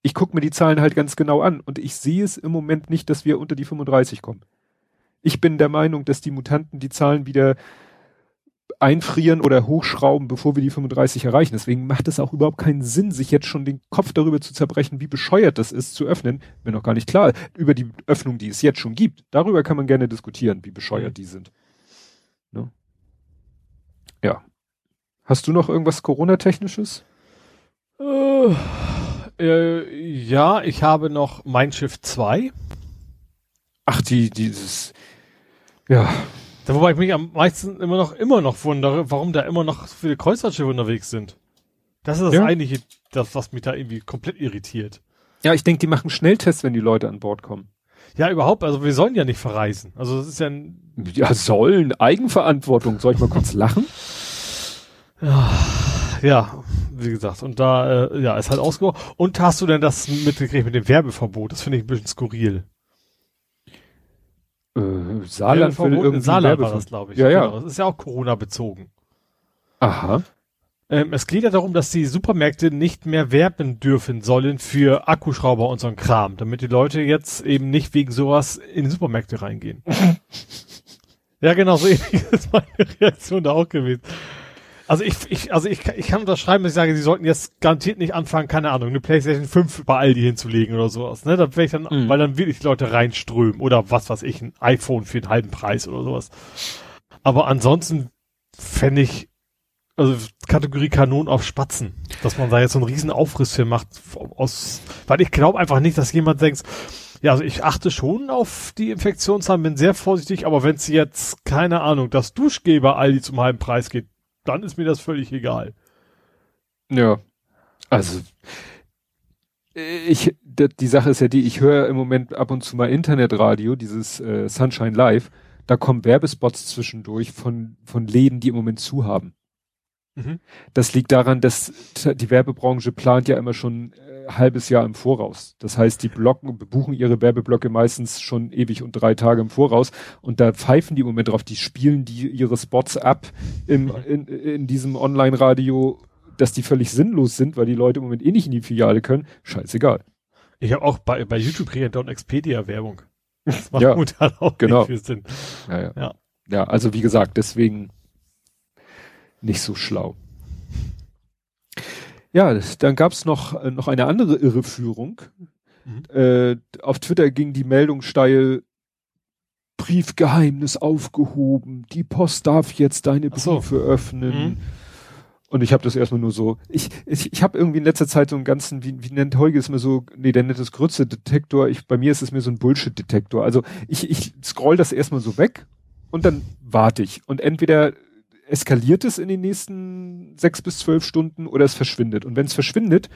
Ich gucke mir die Zahlen halt ganz genau an und ich sehe es im Moment nicht, dass wir unter die 35 kommen. Ich bin der Meinung, dass die Mutanten die Zahlen wieder einfrieren oder hochschrauben, bevor wir die 35 erreichen. Deswegen macht es auch überhaupt keinen Sinn, sich jetzt schon den Kopf darüber zu zerbrechen, wie bescheuert das ist, zu öffnen. Mir noch gar nicht klar. Über die Öffnung, die es jetzt schon gibt. Darüber kann man gerne diskutieren, wie bescheuert mhm. die sind. Ne? Ja. Hast du noch irgendwas Corona-technisches? Äh, äh, ja, ich habe noch Mein Schiff 2. Ach, die, dieses, ja, da, wobei ich mich am meisten immer noch, immer noch wundere, warum da immer noch so viele Kreuzfahrtschiffe unterwegs sind. Das ist das ja. eigentliche, das, was mich da irgendwie komplett irritiert. Ja, ich denke, die machen Schnelltests, wenn die Leute an Bord kommen. Ja, überhaupt, also wir sollen ja nicht verreisen. Also das ist ja ein Ja, sollen, Eigenverantwortung. Soll ich mal kurz lachen? Ja, ja, wie gesagt, und da, äh, ja, ist halt ausgebaut. Und hast du denn das mitgekriegt mit dem Werbeverbot? Das finde ich ein bisschen skurril. Äh, Saarland will irgendwie Saarland war das, glaube ich. Ja, ja. Genau, das ist ja auch Corona bezogen. Aha. Ähm, es geht ja darum, dass die Supermärkte nicht mehr werben dürfen sollen für Akkuschrauber und so ein Kram, damit die Leute jetzt eben nicht wegen sowas in die Supermärkte reingehen. ja, genau, so ähnlich ist meine Reaktion da auch gewesen. Also ich, ich, also ich, ich kann unterschreiben, dass ich sage, sie sollten jetzt garantiert nicht anfangen, keine Ahnung, eine Playstation 5 bei Aldi hinzulegen oder sowas, ne? Da wäre ich dann, mhm. weil dann wirklich Leute reinströmen oder was weiß ich, ein iPhone für einen halben Preis oder sowas. Aber ansonsten fände ich, also Kategorie Kanon auf Spatzen, dass man da jetzt so einen riesen Aufriss für macht, aus, weil ich glaube einfach nicht, dass jemand denkt, ja, also ich achte schon auf die Infektionszahlen, bin sehr vorsichtig, aber wenn es jetzt, keine Ahnung, das Duschgeber Aldi zum halben Preis geht, dann ist mir das völlig egal. Ja. Also ich die Sache ist ja die, ich höre im Moment ab und zu mal Internetradio, dieses äh, Sunshine Live, da kommen Werbespots zwischendurch von von Läden, die im Moment zu haben. Mhm. Das liegt daran, dass die Werbebranche plant ja immer schon äh, halbes Jahr im Voraus. Das heißt, die blocken, buchen ihre Werbeblöcke meistens schon ewig und drei Tage im Voraus und da pfeifen die im Moment drauf, die spielen die ihre Spots ab im, in, in diesem Online-Radio, dass die völlig sinnlos sind, weil die Leute im Moment eh nicht in die Filiale können. Scheißegal. Ich habe auch bei, bei YouTube kriege ich Expedia Werbung. Das macht ja, auch genau. viel Sinn. Ja, ja. ja. ja, also wie gesagt, deswegen nicht so schlau. Ja, dann gab's noch, äh, noch eine andere Irreführung. Mhm. Äh, auf Twitter ging die Meldung steil, Briefgeheimnis aufgehoben, die Post darf jetzt deine Briefe so. öffnen. Mhm. Und ich habe das erstmal nur so, ich, ich, ich habe irgendwie in letzter Zeit so einen ganzen, wie, wie nennt Heuge es mir so, nee, der nennt es Grütze-Detektor, ich, bei mir ist es mir so ein Bullshit-Detektor. Also ich, ich scroll das erstmal so weg und dann warte ich. Und entweder eskaliert es in den nächsten sechs bis zwölf Stunden oder es verschwindet. Und wenn es verschwindet,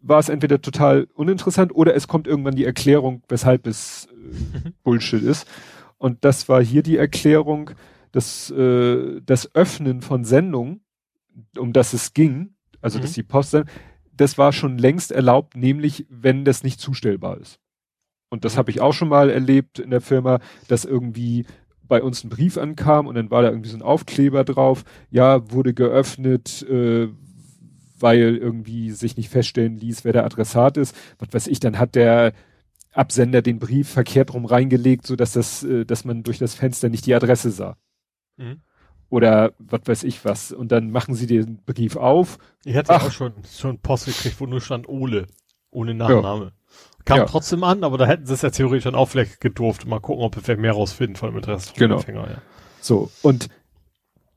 war es entweder total uninteressant oder es kommt irgendwann die Erklärung, weshalb es äh, Bullshit ist. Und das war hier die Erklärung, dass äh, das Öffnen von Sendungen um das es ging, also mhm. dass die Post, das war schon längst erlaubt, nämlich wenn das nicht zustellbar ist. Und das mhm. habe ich auch schon mal erlebt in der Firma, dass irgendwie bei uns ein Brief ankam und dann war da irgendwie so ein Aufkleber drauf, ja, wurde geöffnet, äh, weil irgendwie sich nicht feststellen ließ, wer der Adressat ist. Was weiß ich, dann hat der Absender den Brief verkehrt rum reingelegt, so dass das, äh, dass man durch das Fenster nicht die Adresse sah. Mhm oder was weiß ich was. Und dann machen sie den Brief auf. Ich hatte Ach. auch schon, schon Post gekriegt, wo nur stand Ole, ohne Nachname. Ja. Kam ja. trotzdem an, aber da hätten sie es ja theoretisch dann auch vielleicht gedurft. Mal gucken, ob wir vielleicht mehr rausfinden von dem Interesse genau. Empfänger, ja. So, und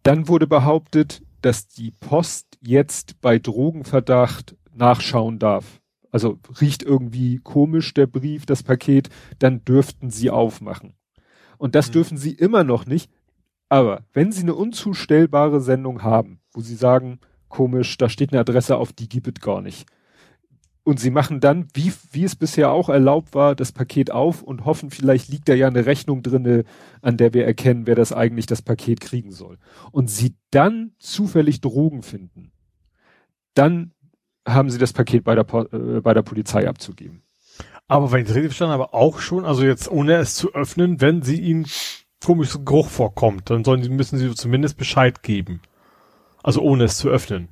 dann wurde behauptet, dass die Post jetzt bei Drogenverdacht nachschauen darf. Also riecht irgendwie komisch der Brief, das Paket, dann dürften sie aufmachen. Und das hm. dürfen sie immer noch nicht, aber wenn Sie eine unzustellbare Sendung haben, wo Sie sagen, komisch, da steht eine Adresse auf, die gibt es gar nicht. Und Sie machen dann, wie, wie es bisher auch erlaubt war, das Paket auf und hoffen, vielleicht liegt da ja eine Rechnung drinne, an der wir erkennen, wer das eigentlich das Paket kriegen soll. Und Sie dann zufällig Drogen finden, dann haben Sie das Paket bei der, äh, bei der Polizei abzugeben. Aber wenn ich richtig verstanden habe, auch schon, also jetzt ohne es zu öffnen, wenn Sie ihn komischer Geruch vorkommt, dann sollen müssen sie zumindest Bescheid geben. Also ohne es zu öffnen.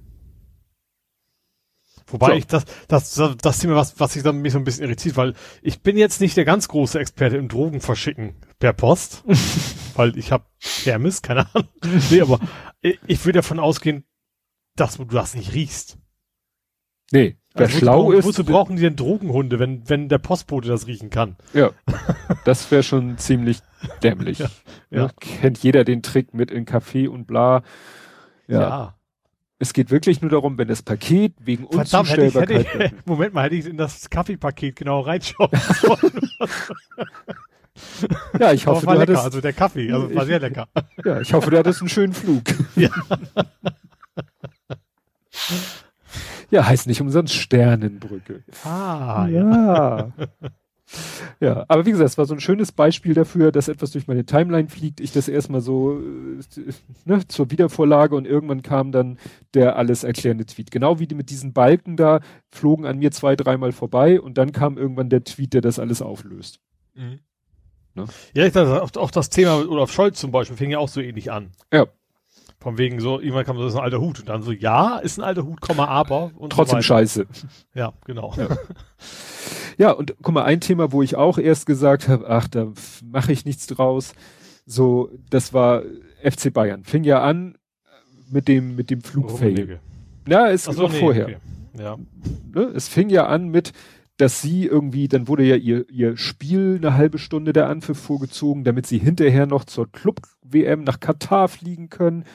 Wobei so. ich das, das, das, Thema, was, was ich dann mich so ein bisschen irritiert, weil ich bin jetzt nicht der ganz große Experte im Drogen verschicken per Post, weil ich habe Hermes, keine Ahnung. nee, aber ich, ich würde davon ausgehen, dass du das nicht riechst. Nee, wer also, schlau wozu, ist. Wozu brauchen die denn Drogenhunde, wenn, wenn der Postbote das riechen kann? Ja. Das wäre schon ziemlich dämlich. Ja, ja. Ne? Kennt jeder den Trick mit in Kaffee und bla. Ja. ja. Es geht wirklich nur darum, wenn das Paket wegen Verdammt, Unzustellbarkeit... Hätte ich, hätte ich, Moment mal, hätte ich in das Kaffeepaket genau reinschauen sollen. ja, ich hoffe, war du lecker, hattest, also der Kaffee, also war sehr lecker. Ja, ich hoffe, du hattest einen schönen Flug. Ja. Ja, heißt nicht umsonst Sternenbrücke. Ah, ja. Ja, aber wie gesagt, es war so ein schönes Beispiel dafür, dass etwas durch meine Timeline fliegt, ich das erstmal so äh, ne, zur Wiedervorlage und irgendwann kam dann der alles erklärende Tweet. Genau wie die mit diesen Balken da flogen an mir zwei, dreimal vorbei und dann kam irgendwann der Tweet, der das alles auflöst. Mhm. Ne? Ja, ich dachte, auch, auch das Thema Olaf Scholz zum Beispiel fing ja auch so ähnlich an. Ja. Von wegen so, irgendwann kam so, das ist ein alter Hut. Und dann so, ja, ist ein alter Hut, Komma, aber. Und Trotzdem so scheiße. Ja, genau. Ja. ja, und guck mal, ein Thema, wo ich auch erst gesagt habe, ach, da mache ich nichts draus. So, das war FC Bayern. Fing ja an mit dem, mit dem Flugfail. Ja, ist so, noch nee, vorher. Okay. Ja. Ne? Es fing ja an mit, dass sie irgendwie, dann wurde ja ihr, ihr Spiel eine halbe Stunde der Anpfiff vorgezogen, damit sie hinterher noch zur Club-WM nach Katar fliegen können.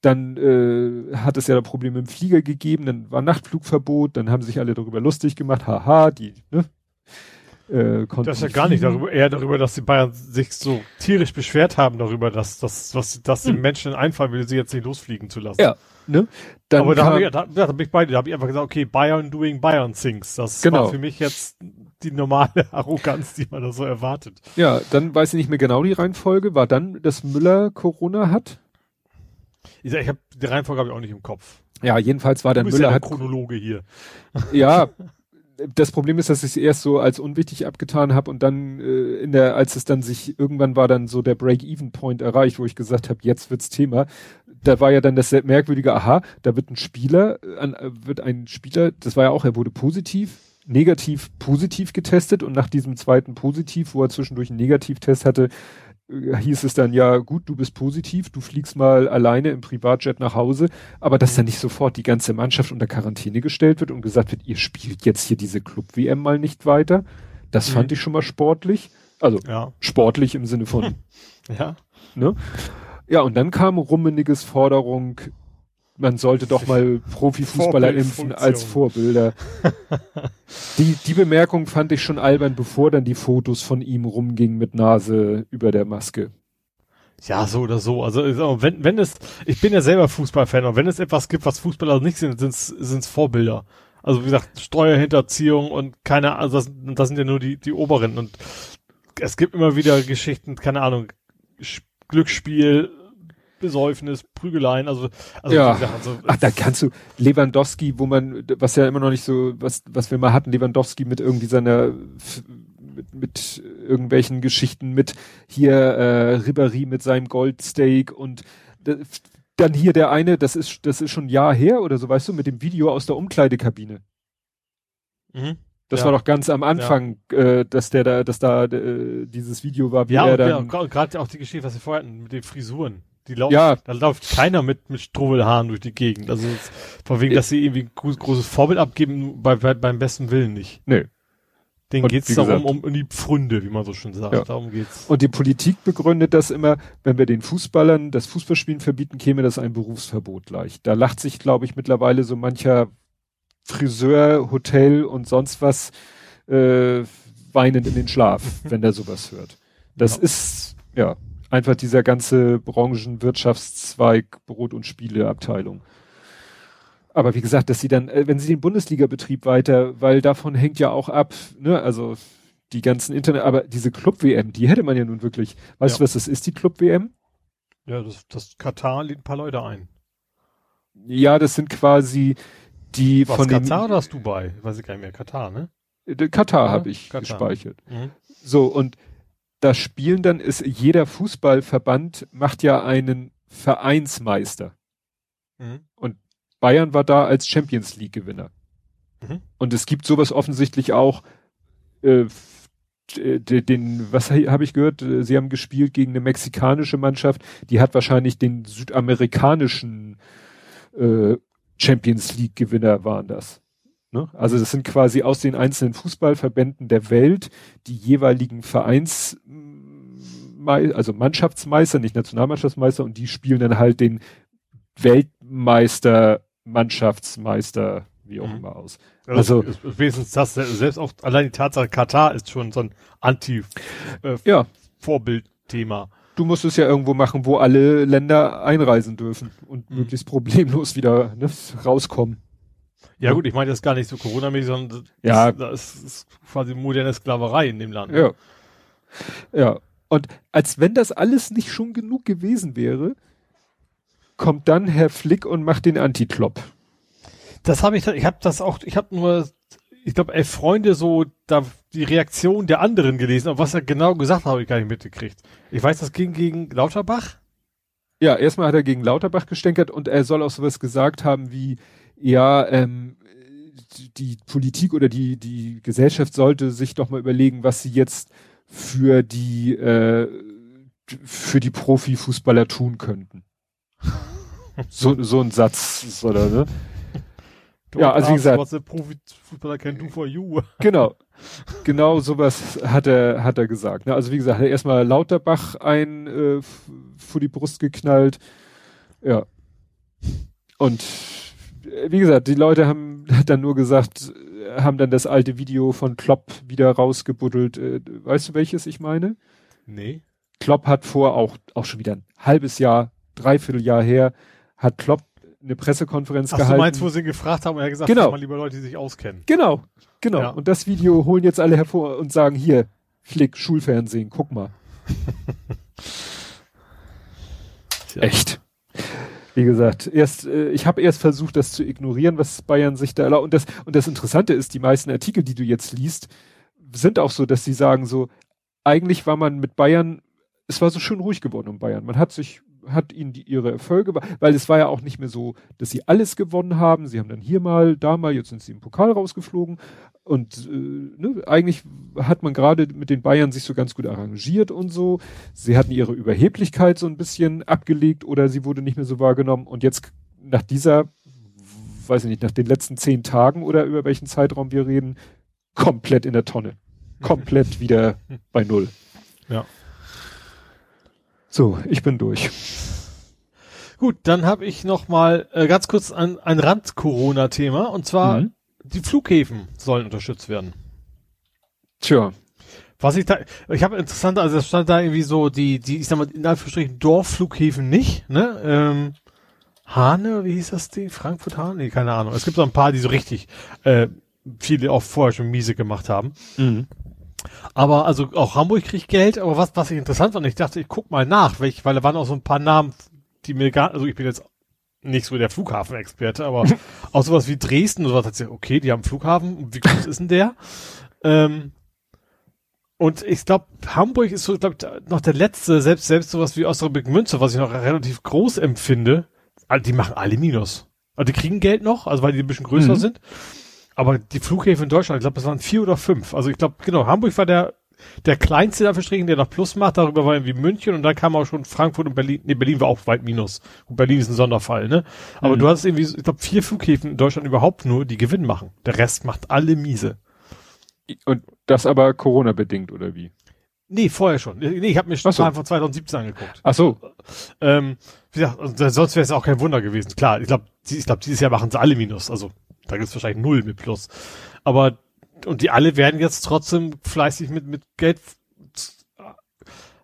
Dann äh, hat es ja Probleme im Flieger gegeben, dann war Nachtflugverbot, dann haben sich alle darüber lustig gemacht, haha, die, ne? Äh, das ist ja gar nicht darüber, eher darüber, dass die Bayern sich so tierisch beschwert haben darüber, dass, dass, was, dass hm. den Menschen einfallen will, sie jetzt nicht losfliegen zu lassen. Ja, ne? Dann Aber da habe ich, da, da hab ich beide, da habe ich einfach gesagt, okay, Bayern doing Bayern things. Das genau. war für mich jetzt die normale Arroganz, die man da so erwartet. Ja, dann weiß ich nicht mehr genau die Reihenfolge. War dann, dass Müller Corona hat? Ich, ich habe die Reihenfolge habe ich auch nicht im Kopf. Ja, jedenfalls war dann Müller ja hat Chronologe hier. Ja, das Problem ist, dass ich es erst so als unwichtig abgetan habe und dann äh, in der, als es dann sich irgendwann war dann so der Break-Even-Point erreicht, wo ich gesagt habe, jetzt wird's Thema. Da war ja dann das merkwürdige, aha, da wird ein Spieler, äh, an, äh, wird ein Spieler, das war ja auch, er wurde positiv, negativ, positiv getestet und nach diesem zweiten Positiv, wo er zwischendurch einen Negativtest hatte, hieß es dann ja, gut, du bist positiv, du fliegst mal alleine im Privatjet nach Hause, aber dass dann nicht sofort die ganze Mannschaft unter Quarantäne gestellt wird und gesagt wird, ihr spielt jetzt hier diese Club-WM mal nicht weiter. Das mhm. fand ich schon mal sportlich. Also Ja. sportlich im Sinne von, Ja. ne? Ja, und dann kam Rummeniges Forderung, man sollte doch mal Profifußballer impfen als Vorbilder. die, die Bemerkung fand ich schon albern, bevor dann die Fotos von ihm rumgingen mit Nase über der Maske. Ja, so oder so. Also wenn, wenn es, ich bin ja selber Fußballfan und wenn es etwas gibt, was Fußballer nicht sind, sind es Vorbilder. Also wie gesagt, Steuerhinterziehung und keine Ahnung, das, das sind ja nur die, die oberen und es gibt immer wieder Geschichten, keine Ahnung, Glücksspiel, Besäufnis, Prügeleien, also, also Ja. gesagt, also, Ach, da kannst du Lewandowski, wo man, was ja immer noch nicht so, was, was wir mal hatten, Lewandowski mit irgendwie seiner, mit, mit irgendwelchen Geschichten, mit hier äh, Ribéry mit seinem Goldsteak und da- dann hier der eine, das ist, das ist schon ein Jahr her oder so, weißt du, mit dem Video aus der Umkleidekabine. mhm. Das Ja. war doch ganz am Anfang, äh, dass der da, dass da äh, dieses Video war, wie Ja, er dann. ja, gerade auch die Geschichte, was wir vorher hatten, mit den Frisuren. Die laufen, Ja. da läuft keiner mit, mit Struwelhaaren durch die Gegend. Also, von wegen, dass sie irgendwie ein gro- großes Vorbild abgeben, bei, bei, beim besten Willen nicht. Nö. Denen Und geht's darum, um, um die Pfründe, wie man so schön sagt. Ja. Darum geht's. Und die Politik begründet das immer, wenn wir den Fußballern das Fußballspielen verbieten, käme das ein Berufsverbot gleich. Da lacht sich, glaube ich, mittlerweile so mancher Friseur, Hotel und sonst was äh, weinend in den Schlaf, wenn der sowas hört. Das Ja. ist ja einfach dieser ganze Branchenwirtschaftszweig Brot- und Spieleabteilung. Aber wie gesagt, dass sie dann, äh, wenn sie den Bundesliga-Betrieb weiter, weil davon hängt ja auch ab, ne, also die ganzen Internet, aber diese Club-WM, die hätte man ja nun wirklich. Weißt Ja. du, was das ist, die Club-WM? Ja, das, das Katar lädt ein paar Leute ein. Ja, das sind quasi die Was, von Katar oder hast Dubai? Weiß ich gar nicht mehr. Katar, ne? äh, Katar Ja, habe ich Katar. gespeichert. Mhm. So und das Spielen dann ist jeder Fußballverband macht ja einen Vereinsmeister. Mhm. Bayern war da als Champions League Gewinner. Mhm. Und es gibt sowas offensichtlich auch, äh, den, was ha- habe ich gehört? Äh, Sie haben gespielt gegen eine mexikanische Mannschaft, die hat wahrscheinlich den südamerikanischen äh, Champions League Gewinner waren das. Ne? Also das sind quasi aus den einzelnen Fußballverbänden der Welt die jeweiligen Vereins, also Mannschaftsmeister, nicht Nationalmannschaftsmeister, und die spielen dann halt den Weltmeister, Mannschaftsmeister, wie auch Mhm. immer aus. Also, Also- wenigstens das, selbst auch allein die Tatsache, Katar ist schon so ein Ja, Anti-Vorbild-Thema. du musst es ja irgendwo machen, wo alle Länder einreisen dürfen und Mhm. möglichst problemlos wieder ne, rauskommen. Ja, gut, ich meine das gar nicht so Corona-mäßig, sondern das, Ja. das ist quasi moderne Sklaverei in dem Land. Ja. Ja. Und als wenn das alles nicht schon genug gewesen wäre, kommt dann Herr Flick und macht den Anti-Klopp. Das habe ich, ich habe das auch, ich habe nur, ich glaube, elf Freunde so, da die Reaktion der anderen gelesen, aber was er genau gesagt hat, habe ich gar nicht mitgekriegt. Ich weiß, das ging gegen Lauterbach. Ja, erstmal hat er gegen Lauterbach gestänkert und er soll auch sowas gesagt haben wie, ja, ähm, die Politik oder die, die Gesellschaft sollte sich doch mal überlegen, was sie jetzt für die, äh, für die Profifußballer tun könnten. so, so ein Satz, oder, ne? Ja, also wie gesagt- Was der Profifußballer can do for you. Genau. Genau sowas hat er, hat er gesagt. Ne? Also wie gesagt, hat er erstmal Lauterbach ein äh, vor die Brust geknallt. Ja. Und äh, wie gesagt, die Leute haben dann nur gesagt, äh, haben dann das alte Video von Klopp wieder rausgebuddelt. Äh, weißt du, welches ich meine? Nee. Klopp hat vor auch, auch schon wieder ein halbes Jahr, dreiviertel Jahr her, hat Klopp eine Pressekonferenz Ach, du gehalten. meinst, wo sie ihn gefragt haben und er hat gesagt, Genau. mal lieber Leute, die sich auskennen. Genau, genau. Ja. Und das Video holen jetzt alle hervor und sagen, hier, Flick, Schulfernsehen, guck mal. Echt. Wie gesagt, erst, äh, ich habe erst versucht, das zu ignorieren, was Bayern sich da erlaubt. Und das, und das Interessante ist, die meisten Artikel, die du jetzt liest, sind auch so, dass sie sagen so, eigentlich war man mit Bayern, es war so schön ruhig geworden um Bayern. Man hat sich, hat ihnen die, ihre Erfolge, weil es war ja auch nicht mehr so, dass sie alles gewonnen haben. Sie haben dann hier mal, da mal, jetzt sind sie im Pokal rausgeflogen. Und äh, ne, eigentlich hat man gerade mit den Bayern sich so ganz gut arrangiert und so. Sie hatten ihre Überheblichkeit so ein bisschen abgelegt oder sie wurde nicht mehr so wahrgenommen. Und jetzt nach dieser, weiß ich nicht, nach den letzten zehn Tagen oder über welchen Zeitraum wir reden, komplett in der Tonne. Komplett wieder bei Null. Ja. So, ich bin durch. Gut, dann habe ich noch mal äh, ganz kurz ein, ein Rand-Corona-Thema und zwar Mhm. die Flughäfen sollen unterstützt werden. Tja. Was ich da, ich habe interessant, also es stand da irgendwie so die, die, ich sag mal, in Anführungsstrichen Dorfflughäfen nicht, ne? Ähm, Hane, wie hieß das Ding? Frankfurt Hane? Nee, keine Ahnung. Es gibt so ein paar, die so richtig, äh, viele auch vorher schon miese gemacht haben. Mhm. Aber also auch Hamburg kriegt Geld, aber was, was ich interessant fand, ich dachte, ich guck mal nach, welch, weil da waren auch so ein paar Namen, die mir gar, also ich bin jetzt nicht so der Flughafenexperte, aber auch sowas wie Dresden oder was, okay, die haben einen Flughafen, wie groß ist denn der? Ähm, und ich glaube, Hamburg ist so, glaube noch der letzte, selbst, selbst sowas wie Osnabrück Münster, was ich noch relativ groß empfinde, also die machen alle Minus. Also die kriegen Geld noch, also weil die ein bisschen größer Mhm. sind. Aber die Flughäfen in Deutschland, ich glaube, das waren vier oder fünf. Also ich glaube, genau, Hamburg war der, der kleinste dafür strichen, der noch Plus macht. Darüber war irgendwie München und dann kam auch schon Frankfurt und Berlin. Nee, Berlin war auch weit Minus. Und Berlin ist ein Sonderfall, ne? Aber Mhm. du hast irgendwie, ich glaube, vier Flughäfen in Deutschland überhaupt nur, die Gewinn machen. Der Rest macht alle miese. Und das aber Corona-bedingt, oder wie? Nee, vorher schon. Nee, ich habe mir Ach so. Von 2017 angeguckt. Ach so. Ähm, wie gesagt, sonst wäre es auch kein Wunder gewesen. Klar, ich glaube, ich glaub, dieses Jahr machen sie alle Minus. Also da gibt es wahrscheinlich null mit Plus. Aber und die alle werden jetzt trotzdem fleißig mit mit Geld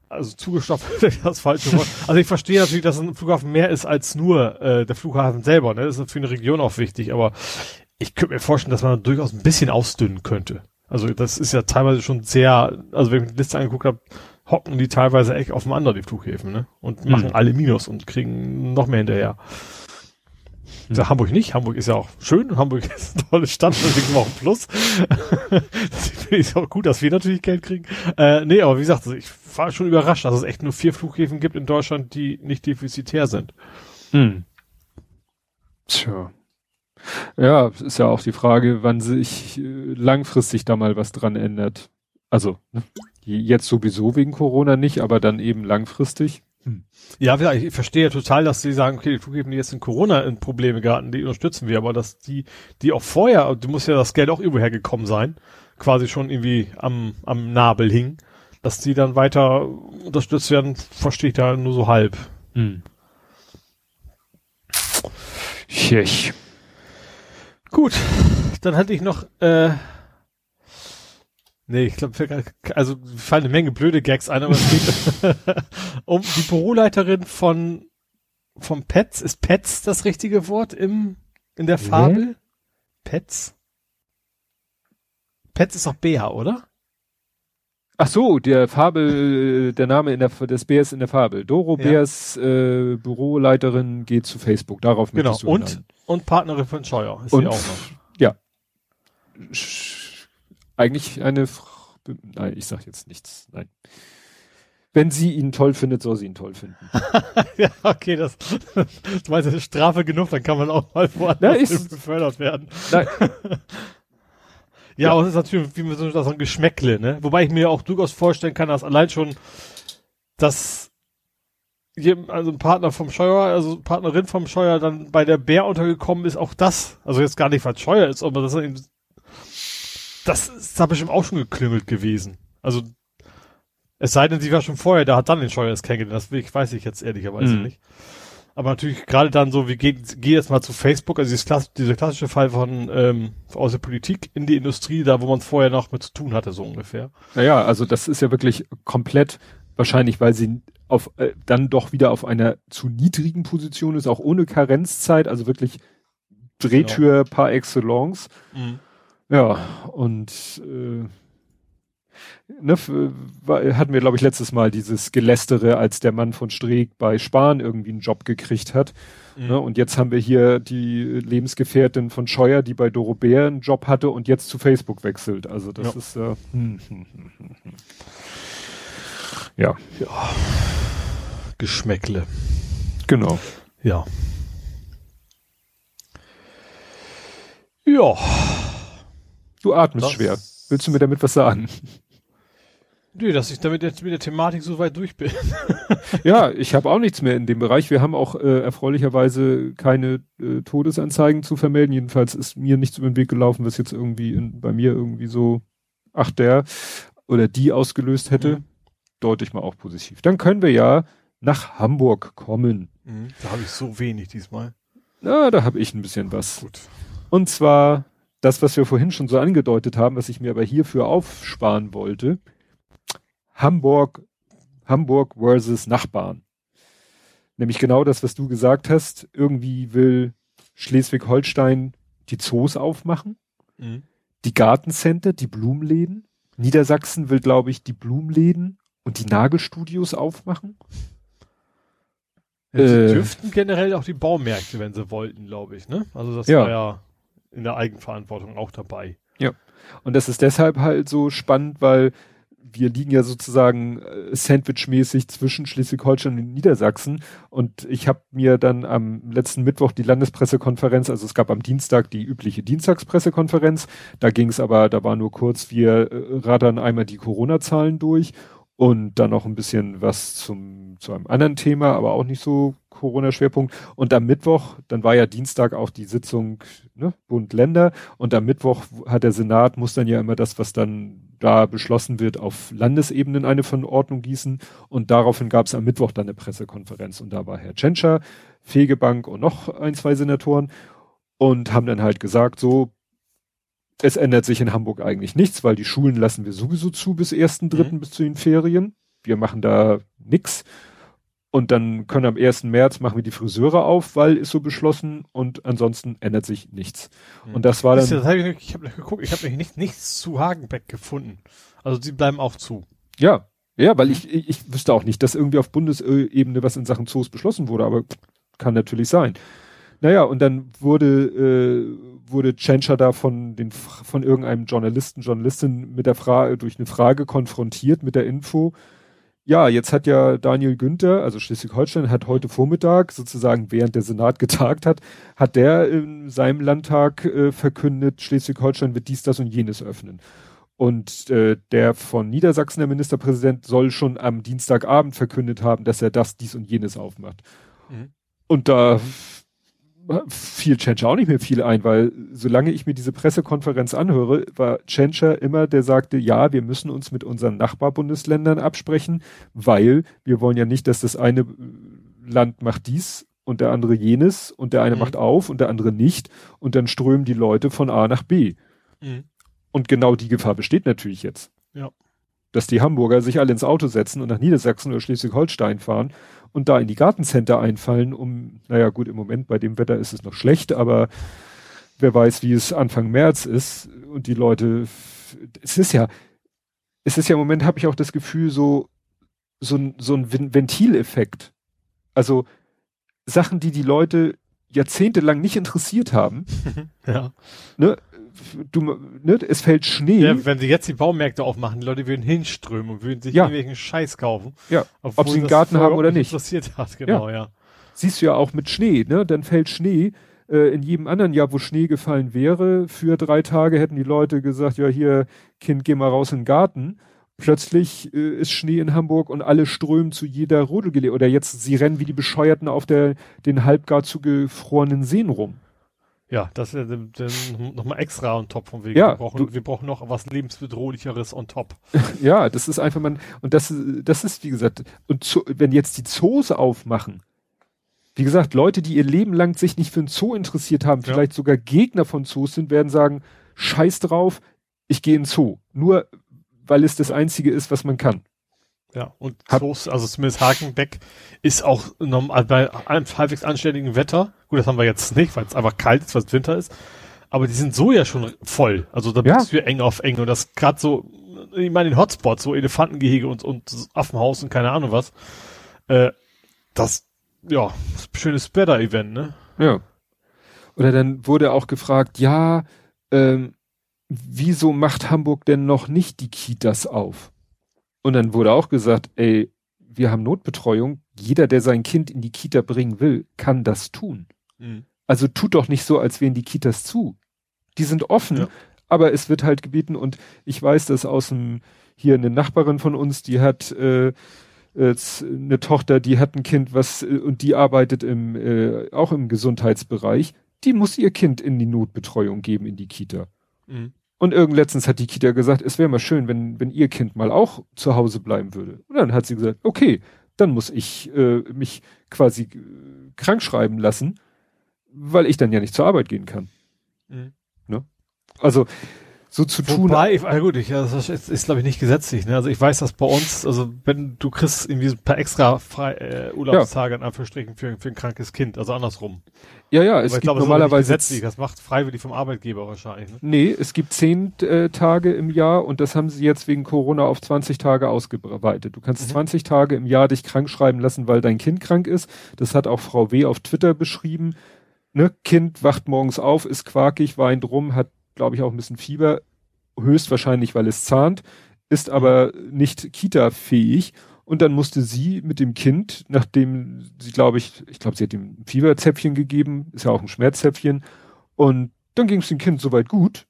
also zugestopft das falsche Wort. Also ich verstehe natürlich, dass ein Flughafen mehr ist als nur äh, der Flughafen selber. Ne? Das ist für eine Region auch wichtig. Aber ich könnte mir vorstellen, dass man durchaus ein bisschen ausdünnen könnte. Also das ist ja teilweise schon sehr, also wenn ich mir die Liste angeguckt habe, hocken die teilweise echt auf dem anderen, die Flughäfen, ne? Und machen Mhm. alle Minus und kriegen noch mehr hinterher. Mhm. Ja, Hamburg nicht. Hamburg ist ja auch schön. Hamburg ist eine tolle Stadt, deswegen auch ein Plus. Deswegen finde ich es auch gut, dass wir natürlich Geld kriegen. Äh, nee, aber wie gesagt, also ich war schon überrascht, dass es echt nur vier Flughäfen gibt in Deutschland, die nicht defizitär sind. Hm. Tja. Ja, es ist ja auch die Frage, wann sich äh, langfristig da mal was dran ändert. Also, ne? jetzt sowieso wegen Corona nicht, aber dann eben langfristig. Ja, wie gesagt, ich verstehe total, dass sie sagen, okay, die Flughäfen, die jetzt in Corona in Probleme geraten, die unterstützen wir, aber dass die, die auch vorher, du musst ja das Geld auch irgendwo hergekommen sein, quasi schon irgendwie am, am Nabel hing, dass die dann weiter unterstützt werden, verstehe ich da nur so halb. Hm. Gut, dann hatte ich noch, äh, nee, ich glaube, also fallen eine Menge blöde Gags ein, aber es geht um die Büroleiterin von vom Pets. Ist Pets das richtige Wort im in der? Fabel? Pets? Pets ist doch Bär, oder? Ach so, der Fabel, äh, der Name in der, des Bärs in der Fabel. Doro Ja. Bärs äh, Büroleiterin geht zu Facebook. Darauf Genau. möchtest du Und hinaus. und Partnerin von Scheuer ist Und sie auch noch. ja. Sch- Eigentlich eine, Fr- nein, ich sag jetzt nichts. Nein. Wenn sie ihn toll findet, soll sie ihn toll finden. ja, okay, das, du meinst, das ist Strafe genug, dann kann man auch mal Ja, woanders befördert werden. Nein. Ja, aber es ist natürlich wie mit so, so ein Geschmäckle, ne? Wobei ich mir auch durchaus vorstellen kann, dass allein schon, dass also ein Partner vom Scheuer, also Partnerin vom Scheuer dann bei der Bär untergekommen ist, auch das, also jetzt gar nicht, es Scheuer ist, aber das ist eben, das ist da bestimmt auch schon geklüngelt gewesen. Also, es sei denn, sie war schon vorher, da hat dann den Scheuer das kennengelernt, das ich- weiß ich jetzt ehrlicherweise Mhm. nicht. Aber natürlich gerade dann so, wie geht, geh jetzt mal zu Facebook, also dieses Klass, dieser klassische Fall von ähm, aus der Politik in die Industrie, da wo man es vorher noch mit zu tun hatte, so ungefähr. Naja, also das ist ja wirklich komplett wahrscheinlich, weil sie auf äh, dann doch wieder auf einer zu niedrigen Position ist, auch ohne Karenzzeit, also wirklich Drehtür par excellence. Ja, und äh, ne, hatten wir, glaube ich, letztes Mal dieses Gelästere, als der Mann von Streeck bei Spahn irgendwie einen Job gekriegt hat. Mhm. Ne, und jetzt haben wir hier die Lebensgefährtin von Scheuer, die bei Doro Bär einen Job hatte und jetzt zu Facebook wechselt. Also das Ja. ist äh, hm, hm, hm, hm, hm. ja, Geschmäckle. genau. Ja. Ja. Du atmest Das- schwer. Willst du mir damit was sagen? Nö, dass ich damit jetzt mit der Thematik so weit durch bin. Ja, ich habe auch nichts mehr in dem Bereich. Wir haben auch äh, erfreulicherweise keine äh, Todesanzeigen zu vermelden. Jedenfalls ist mir nichts über den Weg gelaufen, was jetzt irgendwie in, bei mir irgendwie so, ach der oder die ausgelöst hätte. Mhm. deute ich mal auch positiv. Dann können wir ja nach Hamburg kommen. Mhm. Da habe ich so wenig diesmal. Na, da habe ich ein bisschen was. Gut. Und zwar das, was wir vorhin schon so angedeutet haben, was ich mir aber hierfür aufsparen wollte. Hamburg, Hamburg versus Nachbarn. Nämlich genau das, was du gesagt hast. Irgendwie will Schleswig-Holstein die Zoos aufmachen, Mhm. die Gartencenter, die Blumenläden. Niedersachsen will, glaube ich, die Blumenläden und die Nagelstudios aufmachen. Ja, sie Äh. dürften generell auch die Baumärkte, wenn sie wollten, glaube ich, ne? Also das Ja. war ja in der Eigenverantwortung auch dabei. Und das ist deshalb halt so spannend, weil wir liegen ja sozusagen äh, sandwichmäßig zwischen Schleswig-Holstein und Niedersachsen. Und ich habe mir dann am letzten Mittwoch die Landespressekonferenz, also es gab am Dienstag die übliche Dienstagspressekonferenz. Da ging es aber, da war nur kurz, wir äh, rattern einmal die Corona-Zahlen durch und dann noch ein bisschen was zum zu einem anderen Thema, aber auch nicht so Corona-Schwerpunkt. Und am Mittwoch, dann war ja Dienstag auch die Sitzung ne, Bund Länder und am Mittwoch hat der Senat muss dann ja immer das, was dann da beschlossen wird, auf Landesebene in eine Verordnung gießen und daraufhin gab es am Mittwoch dann eine Pressekonferenz und da war Herr Tschentscher, Fegebank und noch ein, zwei Senatoren und haben dann halt gesagt, so es ändert sich in Hamburg eigentlich nichts, weil die Schulen lassen wir sowieso zu bis 1.3. Mhm. bis zu den Ferien. Wir machen da nix. Und dann können am 1. März machen wir die Friseure auf, weil ist so beschlossen und ansonsten ändert sich nichts. Mhm. Und das war dann, das hab ich ich habe geguckt, ich habe nicht, nichts zu Hagenbeck gefunden. Also sie bleiben auch zu. ja, ja, weil ich, ich, ich wüsste auch nicht, dass irgendwie auf Bundesebene was in Sachen Zoos beschlossen wurde, aber kann natürlich sein. Naja, und dann wurde, äh, wurde Tschentscher da von den, von irgendeinem Journalisten, Journalistin mit der Frage, durch eine Frage konfrontiert mit der Info. Ja, jetzt hat ja Daniel Günther, also Schleswig-Holstein, hat heute Vormittag, sozusagen während der Senat getagt hat, hat der in seinem Landtag äh, verkündet, Schleswig-Holstein wird dies, das und jenes öffnen. Und äh, der von Niedersachsen, der Ministerpräsident, soll schon am Dienstagabend verkündet haben, dass er das, dies und jenes aufmacht. Mhm. Und da fiel Tschentscher auch nicht mehr viel ein, weil solange ich mir diese Pressekonferenz anhöre, war Tschentscher immer, der sagte, ja, wir müssen uns mit unseren Nachbarbundesländern absprechen, weil wir wollen ja nicht, dass das eine Land macht dies und der andere jenes und der eine Mhm. macht auf und der andere nicht und dann strömen die Leute von A nach B. Mhm. Und genau die Gefahr besteht natürlich jetzt. Ja. Dass die Hamburger sich alle ins Auto setzen und nach Niedersachsen oder Schleswig-Holstein fahren und da in die Gartencenter einfallen, um, naja gut, im Moment bei dem Wetter ist es noch schlecht, aber wer weiß, wie es Anfang März ist und die Leute, es ist ja, es ist ja im Moment habe ich auch das Gefühl so, so ein, so ein Ven- Ventileffekt. Also Sachen, die die Leute jahrzehntelang nicht interessiert haben, Ja. ne, du, ne, es fällt Schnee. ja. Wenn sie jetzt die Baumärkte aufmachen, die Leute würden hinströmen und würden sich Ja. irgendwelchen Scheiß kaufen. Ja, ob sie einen Garten haben oder nicht. interessiert hat, genau, ja. Siehst du ja auch mit Schnee, ne? Dann fällt Schnee. Äh, in jedem anderen Jahr, wo Schnee gefallen wäre, für drei Tage hätten die Leute gesagt, ja hier, Kind, geh mal raus in den Garten. Plötzlich äh, ist Schnee in Hamburg und alle strömen zu jeder Rodelgele oder jetzt, sie rennen wie die Bescheuerten auf der, den halbgar zugefrorenen Seen rum. Ja, das ist dann, dann nochmal extra on top von wegen. Ja, wir, brauchen, du- wir brauchen noch was lebensbedrohlicheres on top. Ja, das ist einfach man und das das ist wie gesagt und Zoo, wenn jetzt die Zoos aufmachen, wie gesagt, Leute, die ihr Leben lang sich nicht für ein Zoo interessiert haben, Ja. vielleicht sogar Gegner von Zoos sind, werden sagen, scheiß drauf, ich gehe in Zoo, nur weil es das einzige ist, was man kann. Ja, und Zoos, also zumindest Hakenbeck ist auch normal, bei einem halbwegs anständigen Wetter. Gut, das haben wir jetzt nicht, weil es einfach kalt ist, weil es Winter ist. Aber die sind so ja schon voll. Also da Ja. bist du ja eng auf eng. Und das gerade so, ich meine, in Hotspots, so Elefantengehege und, und Affenhaus und keine Ahnung was. Äh, das, ja, schönes Spreader-Event, ne? Ja. Oder dann wurde auch gefragt, ja, ähm, wieso macht Hamburg denn noch nicht die Kitas auf? Und dann wurde auch gesagt, ey, wir haben Notbetreuung. Jeder, der sein Kind in die Kita bringen will, kann das tun. Also tut doch nicht so, als wären die Kitas zu. Die sind offen, Ja. aber es wird halt gebeten und ich weiß, dass aus dem, hier eine Nachbarin von uns, die hat äh, eine Tochter, die hat ein Kind, was äh, und die arbeitet im äh, auch im Gesundheitsbereich. Die muss ihr Kind in die Notbetreuung geben in die Kita. Mhm. Und irgend letztens hat die Kita gesagt, es wäre mal schön, wenn, wenn ihr Kind mal auch zu Hause bleiben würde. Und dann hat sie gesagt, okay, dann muss ich äh, mich quasi äh, krank schreiben lassen, weil ich dann ja nicht zur Arbeit gehen kann. Mhm. Ne? Also so zu Wobei, tun. Ja gut, ich, also das ist, ist glaube ich nicht gesetzlich. Ne? Also ich weiß, dass bei uns, also wenn du kriegst irgendwie ein paar extra frei, äh, Urlaubstage ja. in Anführungsstrichen für, für ein krankes Kind, also andersrum. Ja, ja, es gibt glaube, normalerweise gesetzlich, das macht freiwillig vom Arbeitgeber wahrscheinlich. Ne? Nee, es gibt zehn äh, Tage im Jahr und das haben sie jetzt wegen Corona auf 20 Tage ausgeweitet. Du kannst mhm. 20 Tage im Jahr dich krank schreiben lassen, weil dein Kind krank ist. Das hat auch Frau W. auf Twitter beschrieben. Ne, Kind wacht morgens auf, ist quakig, weint rum, hat glaube ich, auch ein bisschen Fieber, höchstwahrscheinlich, weil es zahnt, ist aber nicht Kita-fähig. Und dann musste sie mit dem Kind, nachdem sie, glaube ich, ich glaube, sie hat ihm ein Fieberzäpfchen gegeben, ist ja auch ein Schmerzzäpfchen. Und dann ging es dem Kind soweit gut.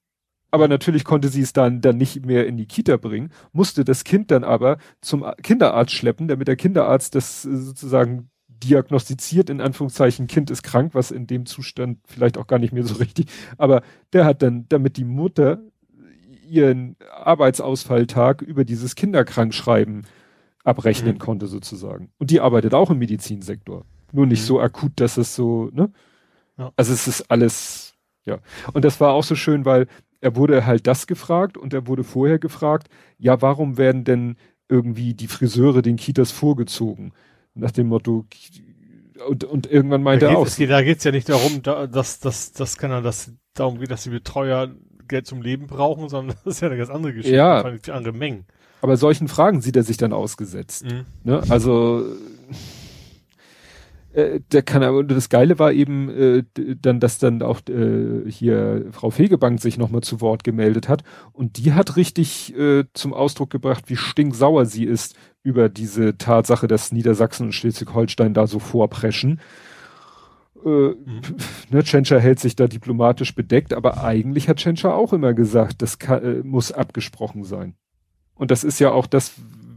Aber natürlich konnte sie es dann, dann nicht mehr in die Kita bringen, musste das Kind dann aber zum Kinderarzt schleppen, damit der Kinderarzt das äh, sozusagen diagnostiziert, in Anführungszeichen, Kind ist krank, was in dem Zustand vielleicht auch gar nicht mehr so richtig, aber der hat dann, damit die Mutter ihren Arbeitsausfalltag über dieses Kinderkrankschreiben abrechnen mhm. konnte sozusagen. Und die arbeitet auch im Medizinsektor. Nur nicht mhm. so akut, dass es so, ne? Ja. Also es ist alles, ja. Und das war auch so schön, weil er wurde halt das gefragt und er wurde vorher gefragt, ja, warum werden denn irgendwie die Friseure den Kitas vorgezogen? Nach dem Motto, und, und irgendwann meinte er auch. Es geht, da geht's ja nicht darum, da, dass, dass, das kann er, dass darum geht, dass die Betreuer Geld zum Leben brauchen, sondern das ist ja eine ganz andere Geschichte. Ja. andere Mengen. Aber solchen Fragen sieht er sich dann ausgesetzt. Mhm. Ne? Also, äh, der kann aber, das Geile war eben äh, dann, dass dann auch äh, hier Frau Fegebank sich nochmal zu Wort gemeldet hat und die hat richtig äh, zum Ausdruck gebracht, wie stinksauer sie ist über diese Tatsache, dass Niedersachsen und Schleswig-Holstein da so vorpreschen. Äh, mhm. ne, Tschentscher hält sich da diplomatisch bedeckt, aber eigentlich hat Tschentscher auch immer gesagt, das kann, äh, muss abgesprochen sein. Und das ist ja auch das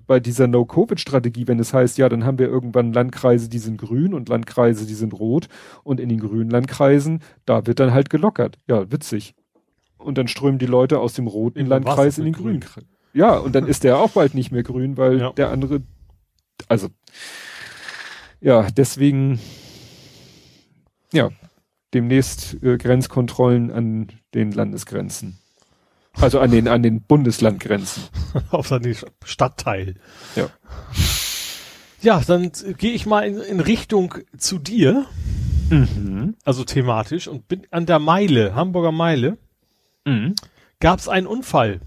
bei dieser No-Covid-Strategie, wenn es heißt, ja, dann haben wir irgendwann Landkreise, die sind grün und Landkreise, die sind rot und in den grünen Landkreisen, da wird dann halt gelockert. Ja, witzig. Und dann strömen die Leute aus dem roten in Landkreis in den grünen. Grün. Ja, und dann ist der auch bald nicht mehr grün, weil ja. der andere, also, ja, deswegen, ja, demnächst äh, Grenzkontrollen an den Landesgrenzen. Also an den, an den Bundeslandgrenzen. Auf den Stadtteil. Ja. Ja, dann gehe ich mal in, in Richtung zu dir. Mhm. Also thematisch und bin an der Meile, Hamburger Meile. Mhm. Gab es einen Unfall.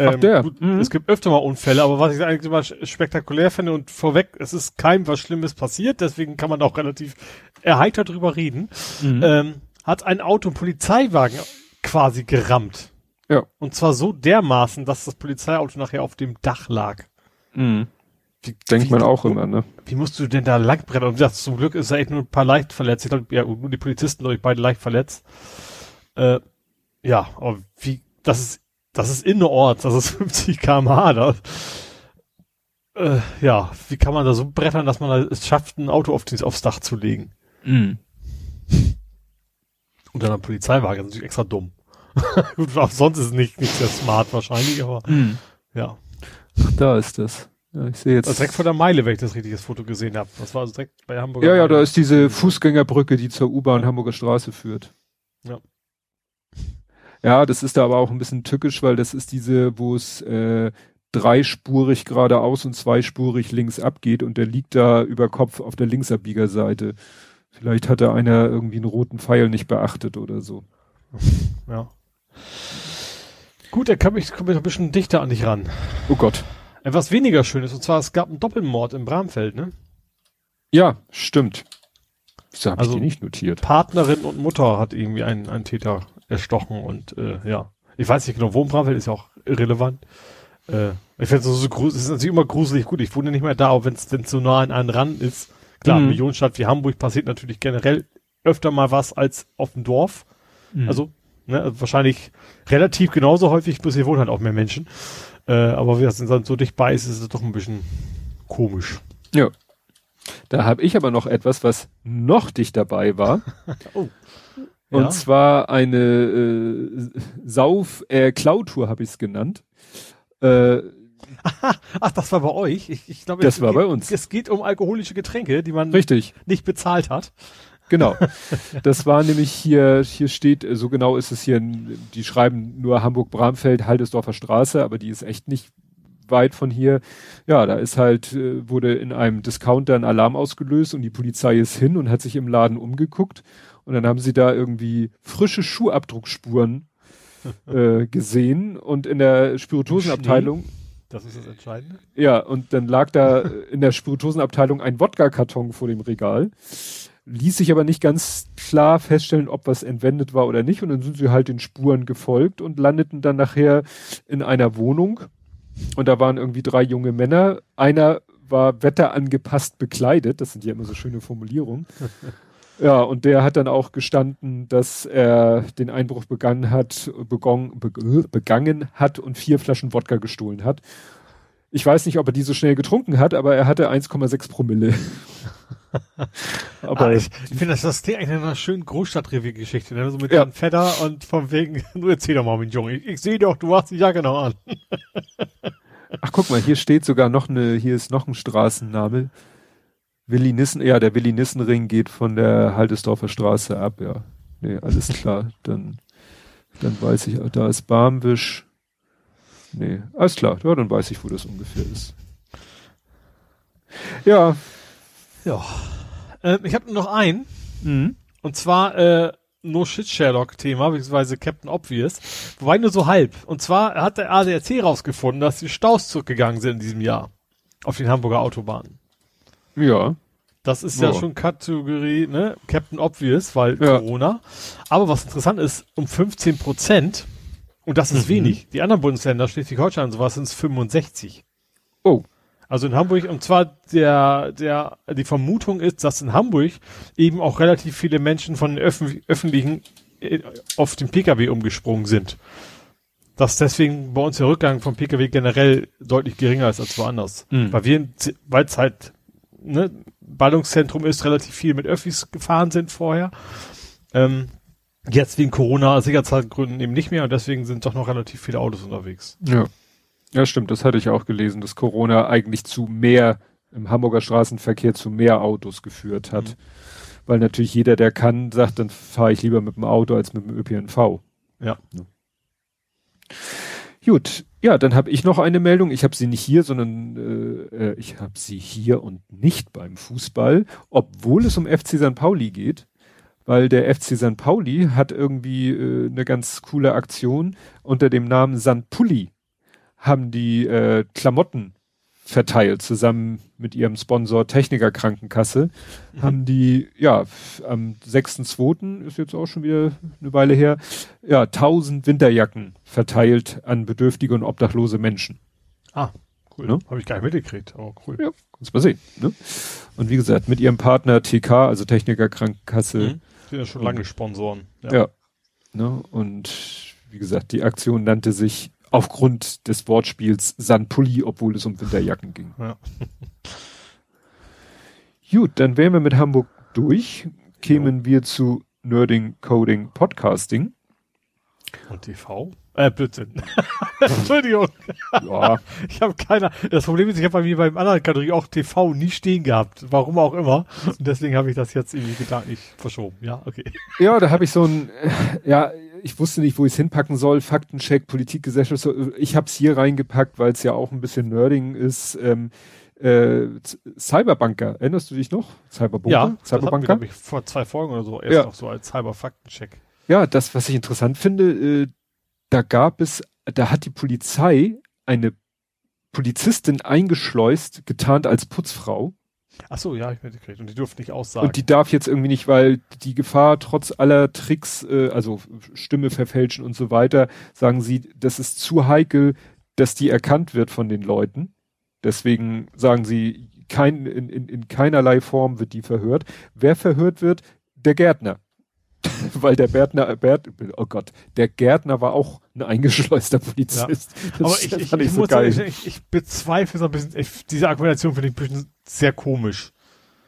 Ach, ähm, der. Gut, mhm. Es gibt öfter mal Unfälle, aber was ich eigentlich immer spektakulär finde und vorweg, es ist keinem was Schlimmes passiert, deswegen kann man auch relativ erheitert drüber reden, mhm. ähm, hat ein Auto einen Polizeiwagen quasi gerammt. Ja. Und zwar so dermaßen, dass das Polizeiauto nachher auf dem Dach lag. Mhm. Wie, Denkt wie, man auch immer, ne? Wie musst du denn da langbrennen? Und das, zum Glück ist er echt nur ein paar leicht verletzt. Ich glaube, ja, nur die Polizisten, glaube ich, beide leicht verletzt. Äh, ja, aber wie, das ist das ist innerorts, das ist 50 km/h. Das, äh, ja, wie kann man da so brettern, dass man es schafft, ein Auto auf, aufs Dach zu legen? Mhm. Und dann ein Polizeiwagen, das ist natürlich extra dumm. Gut, auch sonst ist es nicht, nicht sehr smart wahrscheinlich, aber mhm. ja. Ach, da ist das. Ja, ich sehe jetzt. Das direkt vor der Meile, wenn ich das richtiges Foto gesehen habe. Das war also direkt bei Hamburger. Ja, ja, da ist diese Fußgängerbrücke, die zur U-Bahn Hamburger Straße führt. Ja. Ja, das ist da aber auch ein bisschen tückisch, weil das ist diese, wo es äh, dreispurig geradeaus und zweispurig links abgeht und der liegt da über Kopf auf der Linksabbiegerseite. Vielleicht hat da einer irgendwie einen roten Pfeil nicht beachtet oder so. Ja. Gut, er kam ich, komm ich ein bisschen dichter an dich ran. Oh Gott. Etwas weniger Schönes, und zwar es gab einen Doppelmord im Bramfeld, ne? Ja, stimmt. Wieso hab also ich die nicht notiert? Partnerin und Mutter hat irgendwie einen, einen Täter erstochen und äh, ja. Ich weiß nicht genau, wo im Bramfeld ist ja auch irrelevant. Äh, ich finde es so, so gruselig, es ist natürlich immer gruselig gut. Ich wohne nicht mehr da, auch wenn es denn so nah an einen ran ist. Klar, mhm. Millionenstadt wie Hamburg passiert natürlich generell öfter mal was als auf dem Dorf. Mhm. Also, ne, also wahrscheinlich relativ genauso häufig, bloß hier wohnen halt auch mehr Menschen. Äh, aber wie das dann so dicht bei ist, ist es doch ein bisschen komisch. Ja. Da habe ich aber noch etwas, was noch dicht dabei war. oh. Und Ja. zwar eine äh, Sauf, äh, habe ich es genannt. Äh, Ach, das war bei euch? Ich, ich glaube, Das war geht, bei uns. Es geht um alkoholische Getränke, die man richtig, nicht bezahlt hat. genau. Das war nämlich hier, hier steht, so genau ist es hier, die schreiben nur Hamburg-Bramfeld, Haldesdorfer Straße, aber die ist echt nicht weit von hier. Ja, da ist halt, äh, wurde in einem Discounter ein Alarm ausgelöst und die Polizei ist hin und hat sich im Laden umgeguckt. Und dann haben sie da irgendwie frische Schuhabdruckspuren äh, gesehen und in der Spirituosenabteilung, Das ist das Entscheidende. ja, und dann lag da in der Spirituosenabteilung ein Wodka-Karton vor dem Regal. Ließ sich aber nicht ganz klar feststellen, ob was entwendet war oder nicht. Und dann sind sie halt den Spuren gefolgt und landeten dann nachher in einer Wohnung. Und da waren irgendwie drei junge Männer. Einer war wetterangepasst bekleidet. Das sind ja immer so schöne Formulierungen. Ja, und der hat dann auch gestanden, dass er den Einbruch begangen hat, begonnen, be begangen hat und vier Flaschen Wodka gestohlen hat. Ich weiß nicht, ob er die so schnell getrunken hat, aber er hatte 1,6 Promille. aber ah, ich ich finde, das, das klingt eigentlich nach einer schönen Großstadtrevier-Geschichte, ne? So mit Ja. ja. Fedder und von wegen, du erzähl doch mal, mein Junge. Ich, ich sehe doch, du hast die Jacke noch an. ach guck mal, hier steht sogar noch eine, hier ist noch ein Straßenname. Willi Nissen, ja, der Willi Nissenring geht von der Haldesdorfer Straße ab, ja. Nee, alles klar. Dann, dann weiß ich, da ist Barmwisch. Nee, alles klar, ja, dann weiß ich, wo das ungefähr ist. Ja. Ja. Ähm, ich habe noch einen. Mhm. Und zwar äh, No Shit Sherlock Thema, beziehungsweise Captain Obvious. Wobei nur so halb. Und zwar hat der ADAC rausgefunden, dass die Staus zurückgegangen sind in diesem Jahr. Auf den Hamburger Autobahnen. Ja. Das ist ja Ja. schon Kategorie, ne? Captain Obvious, weil Ja. Corona. Aber was interessant ist, um 15 Prozent, und das ist Mhm. wenig. Die anderen Bundesländer, Schleswig-Holstein und sowas, sind es 65. Oh. Also in Hamburg, und zwar der, der, die Vermutung ist, dass in Hamburg eben auch relativ viele Menschen von den Öffn öffentlichen äh, auf den Pkw umgesprungen sind. Dass deswegen bei uns der Rückgang vom Pkw generell deutlich geringer ist als woanders. Mhm. Weil wir, weil es halt, ne, Ballungszentrum ist, relativ viel mit Öffis gefahren sind vorher. Ähm, jetzt wegen Corona, Sicherheitsgründen eben nicht mehr und deswegen sind doch noch relativ viele Autos unterwegs. Ja. Ja, stimmt, das hatte ich auch gelesen, dass Corona eigentlich zu mehr im Hamburger Straßenverkehr zu mehr Autos geführt hat. Mhm. Weil natürlich jeder, der kann, sagt, dann fahre ich lieber mit dem Auto als mit dem ÖPNV. Ja. Gut, ja, dann habe ich noch eine Meldung. Ich habe sie nicht hier, sondern äh, äh, ich habe sie hier und nicht beim Fußball, obwohl es um FC St. Pauli geht, weil der FC St. Pauli hat irgendwie äh, eine ganz coole Aktion unter dem Namen St. Pulli haben die äh, Klamotten verteilt, zusammen mit ihrem Sponsor Techniker Krankenkasse, haben die, ja, am 6.2., ist jetzt auch schon wieder eine Weile her, ja, 1000 Winterjacken verteilt an bedürftige und obdachlose Menschen. Ah, cool. Ne? Habe ich gar nicht mitgekriegt, aber cool. Ja, kannst mal sehen. Ne? Und wie gesagt, mit ihrem Partner TK, also Techniker Krankenkasse, Mhm. Sind ja schon lange Sponsoren. ja. Ne? Und wie gesagt, die Aktion nannte sich aufgrund des Wortspiels Sanpulli, obwohl es um Winterjacken ging. Ja. Gut, dann wären wir mit Hamburg durch, kämen wir zu Nerding, Coding, Podcasting. Und TV? Äh, Blödsinn. Entschuldigung. Ja, Ich habe keiner. Das Problem ist, ich habe bei mir beim anderen Kategorie auch TV nie stehen gehabt. Warum auch immer. Und deswegen habe ich das jetzt irgendwie gedanklich verschoben. Ja, okay. ja da habe ich so ein, ja, ich wusste nicht, wo ich es hinpacken soll. Faktencheck, Politik, Gesellschaft. Ich habe es hier reingepackt, weil es ja auch ein bisschen Nerding ist. Ähm, äh, Cyberbanker, erinnerst du dich noch? Cyberbunker? Ja, das Cyberbanker? glaube ich, vor zwei Folgen oder so erst Ja. noch so als halber Faktencheck. Ja, das, was ich interessant finde, äh, da gab es, da hat die Polizei eine Polizistin eingeschleust, getarnt als Putzfrau. Ach so, ja, ich mitgekriegt. Und die durften nicht aussagen. Und die darf jetzt irgendwie nicht, weil die Gefahr trotz aller Tricks, äh, also Stimme verfälschen und so weiter, sagen sie, das ist zu heikel, dass die erkannt wird von den Leuten. Deswegen sagen sie, kein, in, in, in keinerlei Form wird die verhört. Wer verhört wird? Der Gärtner. weil der Gärtner, Bert, oh Gott, der Gärtner war auch ein eingeschleuster Polizist. Das Aber ich, ich, ich, so muss ich, ich bezweifle so ein bisschen, ich, diese Argumentation finde ich ein bisschen sehr komisch.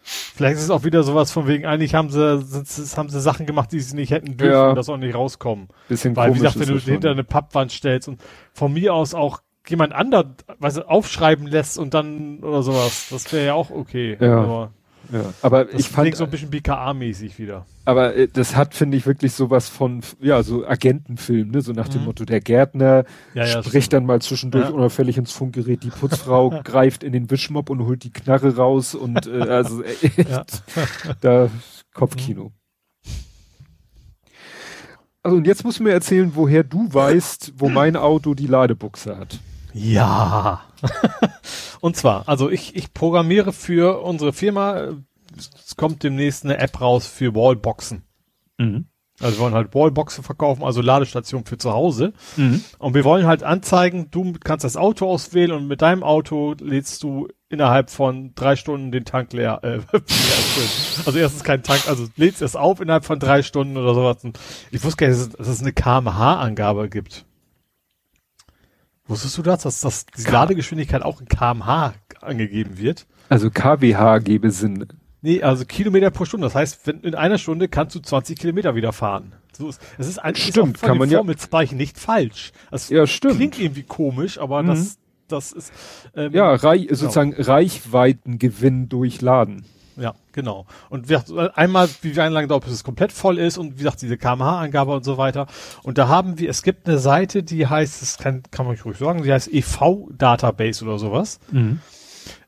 Vielleicht ist es auch wieder sowas von wegen, eigentlich haben sie, sind, haben sie Sachen gemacht, die sie nicht hätten dürfen, Ja. das auch nicht rauskommen. Bisschen Weil, wie komisch gesagt, wenn du hinter eine Pappwand stellst und von mir aus auch jemand anderen, weißt du, aufschreiben lässt und dann oder sowas, das wäre ja auch okay. Ja. Aber ja. Aber das ich fand, klingt so ein bisschen BKA-mäßig wieder. aber äh, das hat, finde ich, wirklich sowas von, ja, so Agentenfilm, ne? So nach dem Mhm. Motto, der Gärtner Ja, ja, spricht dann mal zwischendurch unauffällig ins Funkgerät, die Putzfrau greift in den Wischmopp und holt die Knarre raus und äh, also äh, echt, Ja. da Kopfkino. Also und jetzt musst du mir erzählen, woher du weißt, wo mein Auto die Ladebuchse hat. Ja. und zwar, also ich, ich programmiere für unsere Firma, es kommt demnächst eine App raus für Wallboxen. Also wir wollen halt Wallboxen verkaufen, also Ladestationen für zu Hause. Und wir wollen halt anzeigen, du kannst das Auto auswählen und mit deinem Auto lädst du innerhalb von drei Stunden den Tank leer. Äh, also erstens kein Tank, also lädst es auf innerhalb von drei Stunden oder sowas. Und ich wusste gar nicht, dass es eine kmh-Angabe gibt. Wusstest du das, dass, dass die Ladegeschwindigkeit auch in kmh angegeben wird? Also KWH gebe Sinn. Nee, also Kilometer pro Stunde. Das heißt, wenn, in einer Stunde kannst du 20 Kilometer wieder fahren. So ist, es ist eigentlich Stimmt, auch von kann man ja- nicht falsch. Das Ja, stimmt. klingt irgendwie komisch, aber Mhm. das, das ist, ähm, Ja, Rei sozusagen Reichweitengewinn durch Laden. Ja, genau. Und wie gesagt, einmal, wie lange dauert, bis es komplett voll ist und wie gesagt, diese kmh-Angabe und so weiter. Und da haben wir, es gibt eine Seite, die heißt, das kann, kann man ruhig sagen, die heißt EV-Database oder sowas.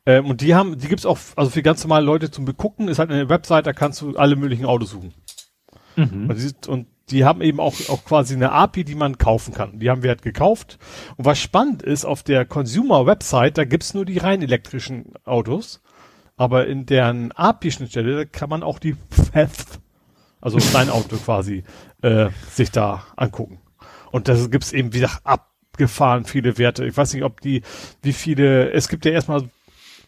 Ähm, und die haben, die gibt's auch, also für ganz normale Leute zum Begucken, ist halt eine Website, da kannst du alle möglichen Autos suchen. Und, die, und die haben eben auch, auch quasi eine API, die man kaufen kann. Die haben wir halt gekauft. Und was spannend ist, auf der Consumer-Website, da gibt's nur die rein elektrischen Autos. Aber in deren API-Schnittstelle kann man auch die PHEV, also dein Auto quasi, äh, sich da angucken. Und da gibt's eben, wie gesagt, abgefahren viele Werte. Ich weiß nicht, ob die, wie viele, es gibt ja erstmal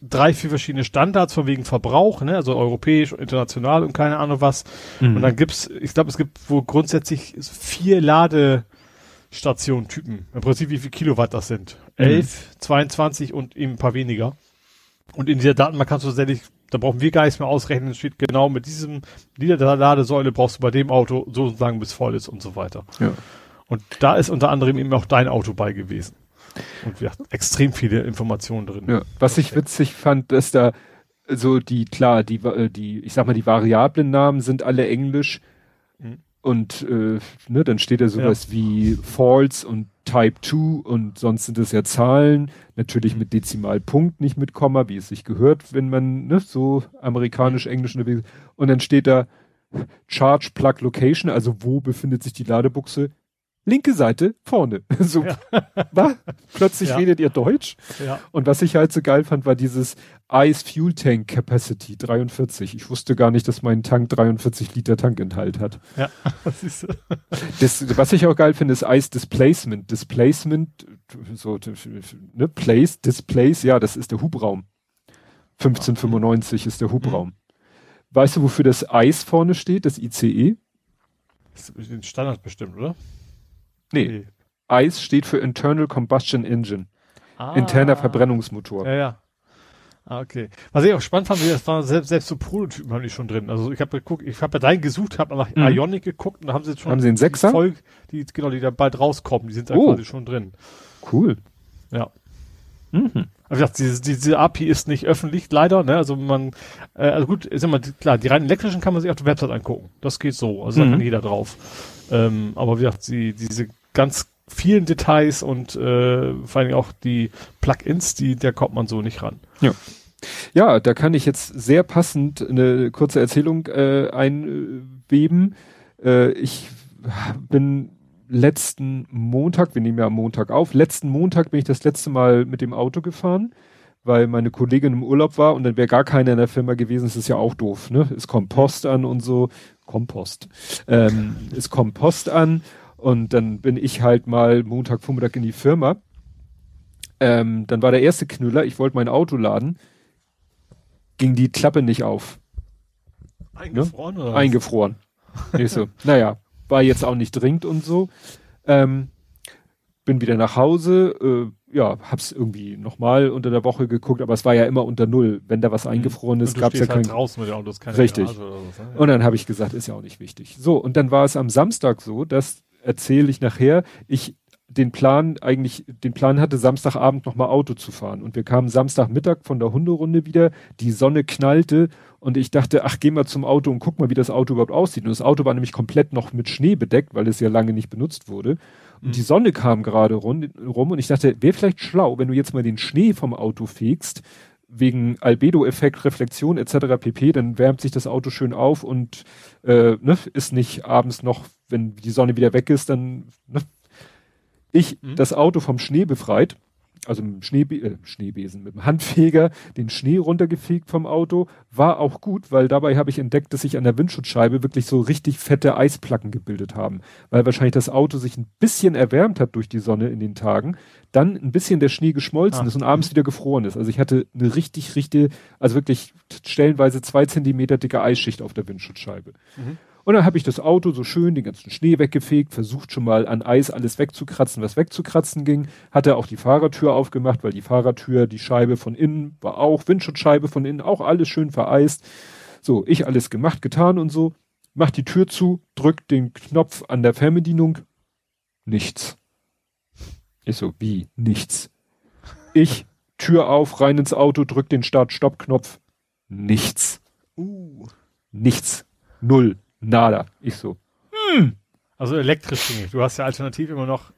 drei, vier verschiedene Standards von wegen Verbrauch, ne? also europäisch, international und keine Ahnung was. Und dann gibt's, ich glaube, es gibt wohl grundsätzlich vier Ladestationen-Typen. Im Prinzip wie viel Kilowatt das sind. Elf, 22 und eben ein paar weniger. Und in dieser Datenbank kannst du tatsächlich, da brauchen wir gar nichts mehr ausrechnen, es steht genau mit diesem, dieser Ladesäule brauchst du bei dem Auto so und so lange bis voll ist und so weiter. Ja. Und da ist unter anderem eben auch dein Auto bei gewesen. Und wir hatten extrem viele Informationen drin. Ja. Was ich witzig fand, dass da so die, klar, die, äh, die, ich sag mal, die Variablen-Namen sind alle Englisch. Mhm. Und äh, ne, dann steht da sowas wie False und Type 2 und sonst sind es ja Zahlen, natürlich mit Dezimalpunkt, nicht mit Komma, wie es sich gehört, wenn man ne, so amerikanisch-englisch unterwegs ist. Und dann steht da Charge Plug Location, also wo befindet sich die Ladebuchse? Linke Seite, vorne. so, was? Plötzlich Ja. redet ihr Deutsch? Ja. Und was ich halt so geil fand, war dieses Ice Fuel Tank Capacity 43. Ich wusste gar nicht, dass mein Tank 43 Liter Tankinhalt hat. Ja, das ist, Das, was ich auch geil finde, ist Ice Displacement. Displacement, so, ne, Place, Displace, ja, das ist der Hubraum. 1595 ist der Hubraum. Weißt du, wofür das Eis vorne steht, das ICE? das ist ein Standard bestimmt, oder? Nee, Eis steht für Internal Combustion Engine. Ah. Interner Verbrennungsmotor. Ja, ja. Ah, okay. Was ich auch spannend fand, das waren selbst, selbst so Prototypen haben die schon drin. Also ich habe geguckt, ich habe ja deinen gesucht, habe nach Mhm. Ionic geguckt und da haben sie jetzt schon Haben sie einen Sechser? die Voll, die genau, die da bald rauskommen, die sind da Oh. quasi schon drin. Cool. Ja. Mhm. Wie gesagt, diese, diese API ist nicht öffentlich, leider, ne? Also man, äh, also gut, ist immer klar, die rein elektrischen kann man sich auf der Website angucken. Das geht so, also da Mhm. kann jeder drauf. Ähm, aber wie gesagt, die, diese ganz vielen Details und äh, vor allem auch die Plugins, die, der kommt man so nicht ran. Ja, da kann ich jetzt sehr passend eine kurze Erzählung äh, einweben. Äh, ich bin letzten Montag, wir nehmen ja am Montag auf, letzten Montag bin ich das letzte Mal mit dem Auto gefahren, weil meine Kollegin im Urlaub war und dann wäre gar keiner in der Firma gewesen. Das ist ja auch doof, ne? Es kommt Post an und so. Kompost. Ähm, es kommt Post an und dann bin ich halt mal Montagvormittag in die Firma. Ähm, dann war der erste Knüller, ich wollte mein Auto laden ging die Klappe nicht auf. Eingefroren oder? was? Eingefroren. Ich so, naja, war jetzt auch nicht dringend und so. Ähm, bin wieder nach Hause, äh, ja, hab's irgendwie nochmal unter der Woche geguckt, aber es war ja immer unter Null. Wenn da was mhm. eingefroren ist, gab's ja halt kein... draußen mit den Autos, keine Richtig. So, ne? Und dann habe ich gesagt, ist ja auch nicht wichtig. So, und dann war es am Samstag so, dass erzähle ich nachher, ich den Plan eigentlich, den Plan hatte, Samstagabend nochmal Auto zu fahren. Und wir kamen Samstagmittag von der Hunderunde wieder, die Sonne knallte und ich dachte, ach, geh mal zum Auto und guck mal, wie das Auto überhaupt aussieht. Und das Auto war nämlich komplett noch mit Schnee bedeckt, weil es ja lange nicht benutzt wurde. Und mhm. die Sonne kam gerade rum, rum und ich dachte, wäre vielleicht schlau, wenn du jetzt mal den Schnee vom Auto fegst, wegen Albedo-Effekt, Reflexion etc. pp, dann wärmt sich das Auto schön auf und äh, ne, ist nicht abends noch, wenn die Sonne wieder weg ist, dann ne, ich mhm. das Auto vom Schnee befreit, also mit dem Schneebe äh, Schneebesen, mit dem Handfeger den Schnee runtergefegt vom Auto, war auch gut, weil dabei habe ich entdeckt, dass sich an der Windschutzscheibe wirklich so richtig fette Eisplatten gebildet haben, weil wahrscheinlich das Auto sich ein bisschen erwärmt hat durch die Sonne in den Tagen, dann ein bisschen der Schnee geschmolzen ah. ist und abends wieder gefroren ist. Also ich hatte eine richtig, richtig, also wirklich stellenweise zwei Zentimeter dicke Eisschicht auf der Windschutzscheibe. Mhm. Und dann habe ich das Auto so schön, den ganzen Schnee weggefegt, versucht schon mal an Eis alles wegzukratzen, was wegzukratzen ging. Hatte auch die Fahrertür aufgemacht, weil die Fahrertür, die Scheibe von innen war auch, Windschutzscheibe von innen, auch alles schön vereist. So, ich alles gemacht, getan und so. Mach die Tür zu, drück den Knopf an der Fernbedienung. Nichts. Ich so, wie? Nichts. Ich, Tür auf, rein ins Auto, drück den Start-Stopp-Knopf. Nichts. Uh. Nichts. Null. Nada. Ich so. Hm. Also elektrisch ging Du hast ja alternativ immer noch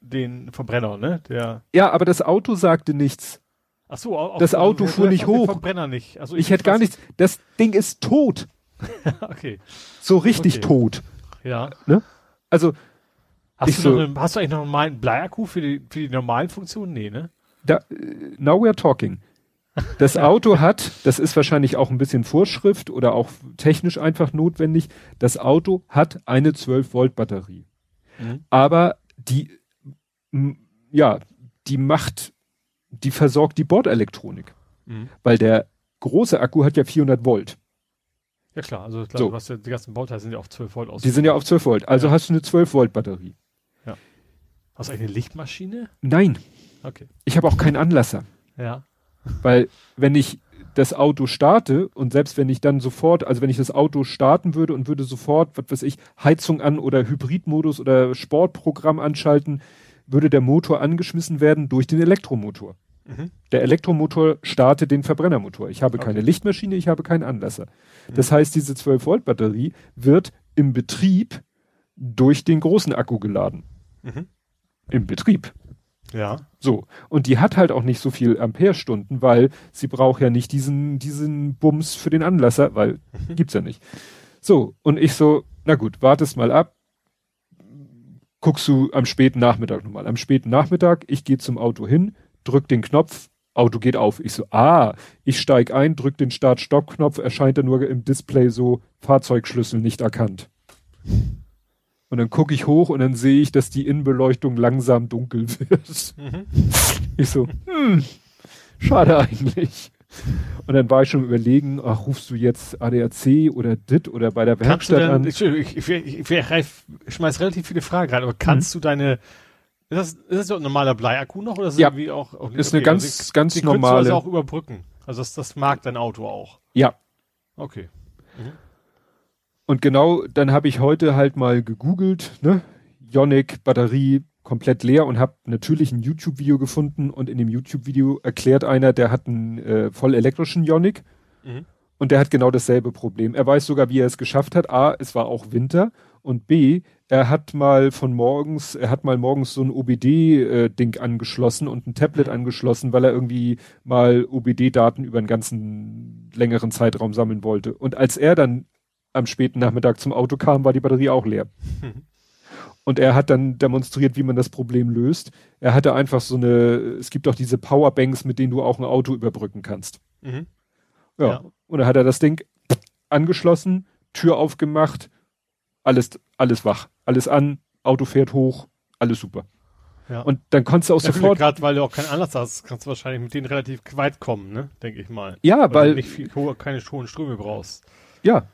den Verbrenner, ne? Der. Ja, aber das Auto sagte nichts. Ach so, auch, das Auto fuhr nicht hoch. Verbrenner nicht. Also ich, ich hätte gar nichts. Das Ding ist tot. okay. So richtig okay. tot. Ja. Ne? Also. Hast du, so, eine, hast du eigentlich noch einen normalen Bleiakku für die, für die normalen Funktionen? Nee, ne? Da, now we're talking. Das Auto hat, das ist wahrscheinlich auch ein bisschen Vorschrift oder auch technisch einfach notwendig, das Auto hat eine 12 Volt Batterie. Mhm. Aber die, ja, die macht, die versorgt die Bordelektronik. Mhm. Weil der große Akku hat ja 400 Volt. Ja klar, also klar, so. ja, die ganzen Bauteile sind ja auf 12 Volt aus. Die sind ja auf 12 Volt. Also ja. hast du eine 12 Volt Batterie. Ja. Hast du eine Lichtmaschine? Nein. Okay. Ich habe auch keinen Anlasser. Ja. Weil wenn ich das Auto starte und selbst wenn ich dann sofort, also wenn ich das Auto starten würde und würde sofort, was weiß ich, Heizung an oder Hybridmodus oder Sportprogramm anschalten, würde der Motor angeschmissen werden durch den Elektromotor. Mhm. Der Elektromotor startet den Verbrennermotor. Ich habe okay. keine Lichtmaschine, ich habe keinen Anlasser. Mhm. Das heißt, diese 12 Volt Batterie wird im Betrieb durch den großen Akku geladen. Mhm. Im Betrieb. Ja. So. Und die hat halt auch nicht so viel Amperestunden, weil sie braucht ja nicht diesen, diesen Bums für den Anlasser, weil mhm. gibt's ja nicht. So. Und ich so, na gut, wartest mal ab. Guckst du am späten Nachmittag nochmal. Am späten Nachmittag, ich gehe zum Auto hin, drück den Knopf, Auto geht auf. Ich so, ah, ich steig ein, drück den Start-Stopp-Knopf, erscheint er nur im Display so Fahrzeugschlüssel nicht erkannt. Und dann gucke ich hoch und dann sehe ich, dass die Innenbeleuchtung langsam dunkel wird. Mhm. Ich so, hm, schade eigentlich. Und dann war ich schon überlegen, ach, rufst du jetzt ADAC oder DIT oder bei der Werkstatt denn, an? Ich, ich, ich, ich, ich schmeiß relativ viele Fragen rein, aber kannst mhm. du deine, ist das, ist das so ein normaler Bleiakku noch oder ist ja. irgendwie auch, okay, ist eine ganz, also, ganz die normale. Du also auch überbrücken. Also das, das mag dein Auto auch. Ja. Okay. Mhm. Und genau, dann habe ich heute halt mal gegoogelt, ne? Ionic Batterie komplett leer und habe natürlich ein YouTube-Video gefunden und in dem YouTube-Video erklärt einer, der hat einen äh, voll elektrischen Ionic mhm. und der hat genau dasselbe Problem. Er weiß sogar, wie er es geschafft hat. A, es war auch Winter und B, er hat mal von morgens, er hat mal morgens so ein OBD-Ding äh, angeschlossen und ein Tablet angeschlossen, weil er irgendwie mal OBD-Daten über einen ganzen längeren Zeitraum sammeln wollte. Und als er dann am späten Nachmittag zum Auto kam, war die Batterie auch leer. Mhm. Und er hat dann demonstriert, wie man das Problem löst. Er hatte einfach so eine, es gibt auch diese Powerbanks, mit denen du auch ein Auto überbrücken kannst. Mhm. Ja. ja. Und dann hat er das Ding angeschlossen, Tür aufgemacht, alles, alles wach, alles an, Auto fährt hoch, alles super. Ja. Und dann konntest du auch ja, sofort. Gerade weil du auch keinen Anlass hast, kannst du wahrscheinlich mit denen relativ weit kommen, ne? Denke ich mal. Ja, weil. weil du nicht viel, keine hohen Ströme brauchst. Ja,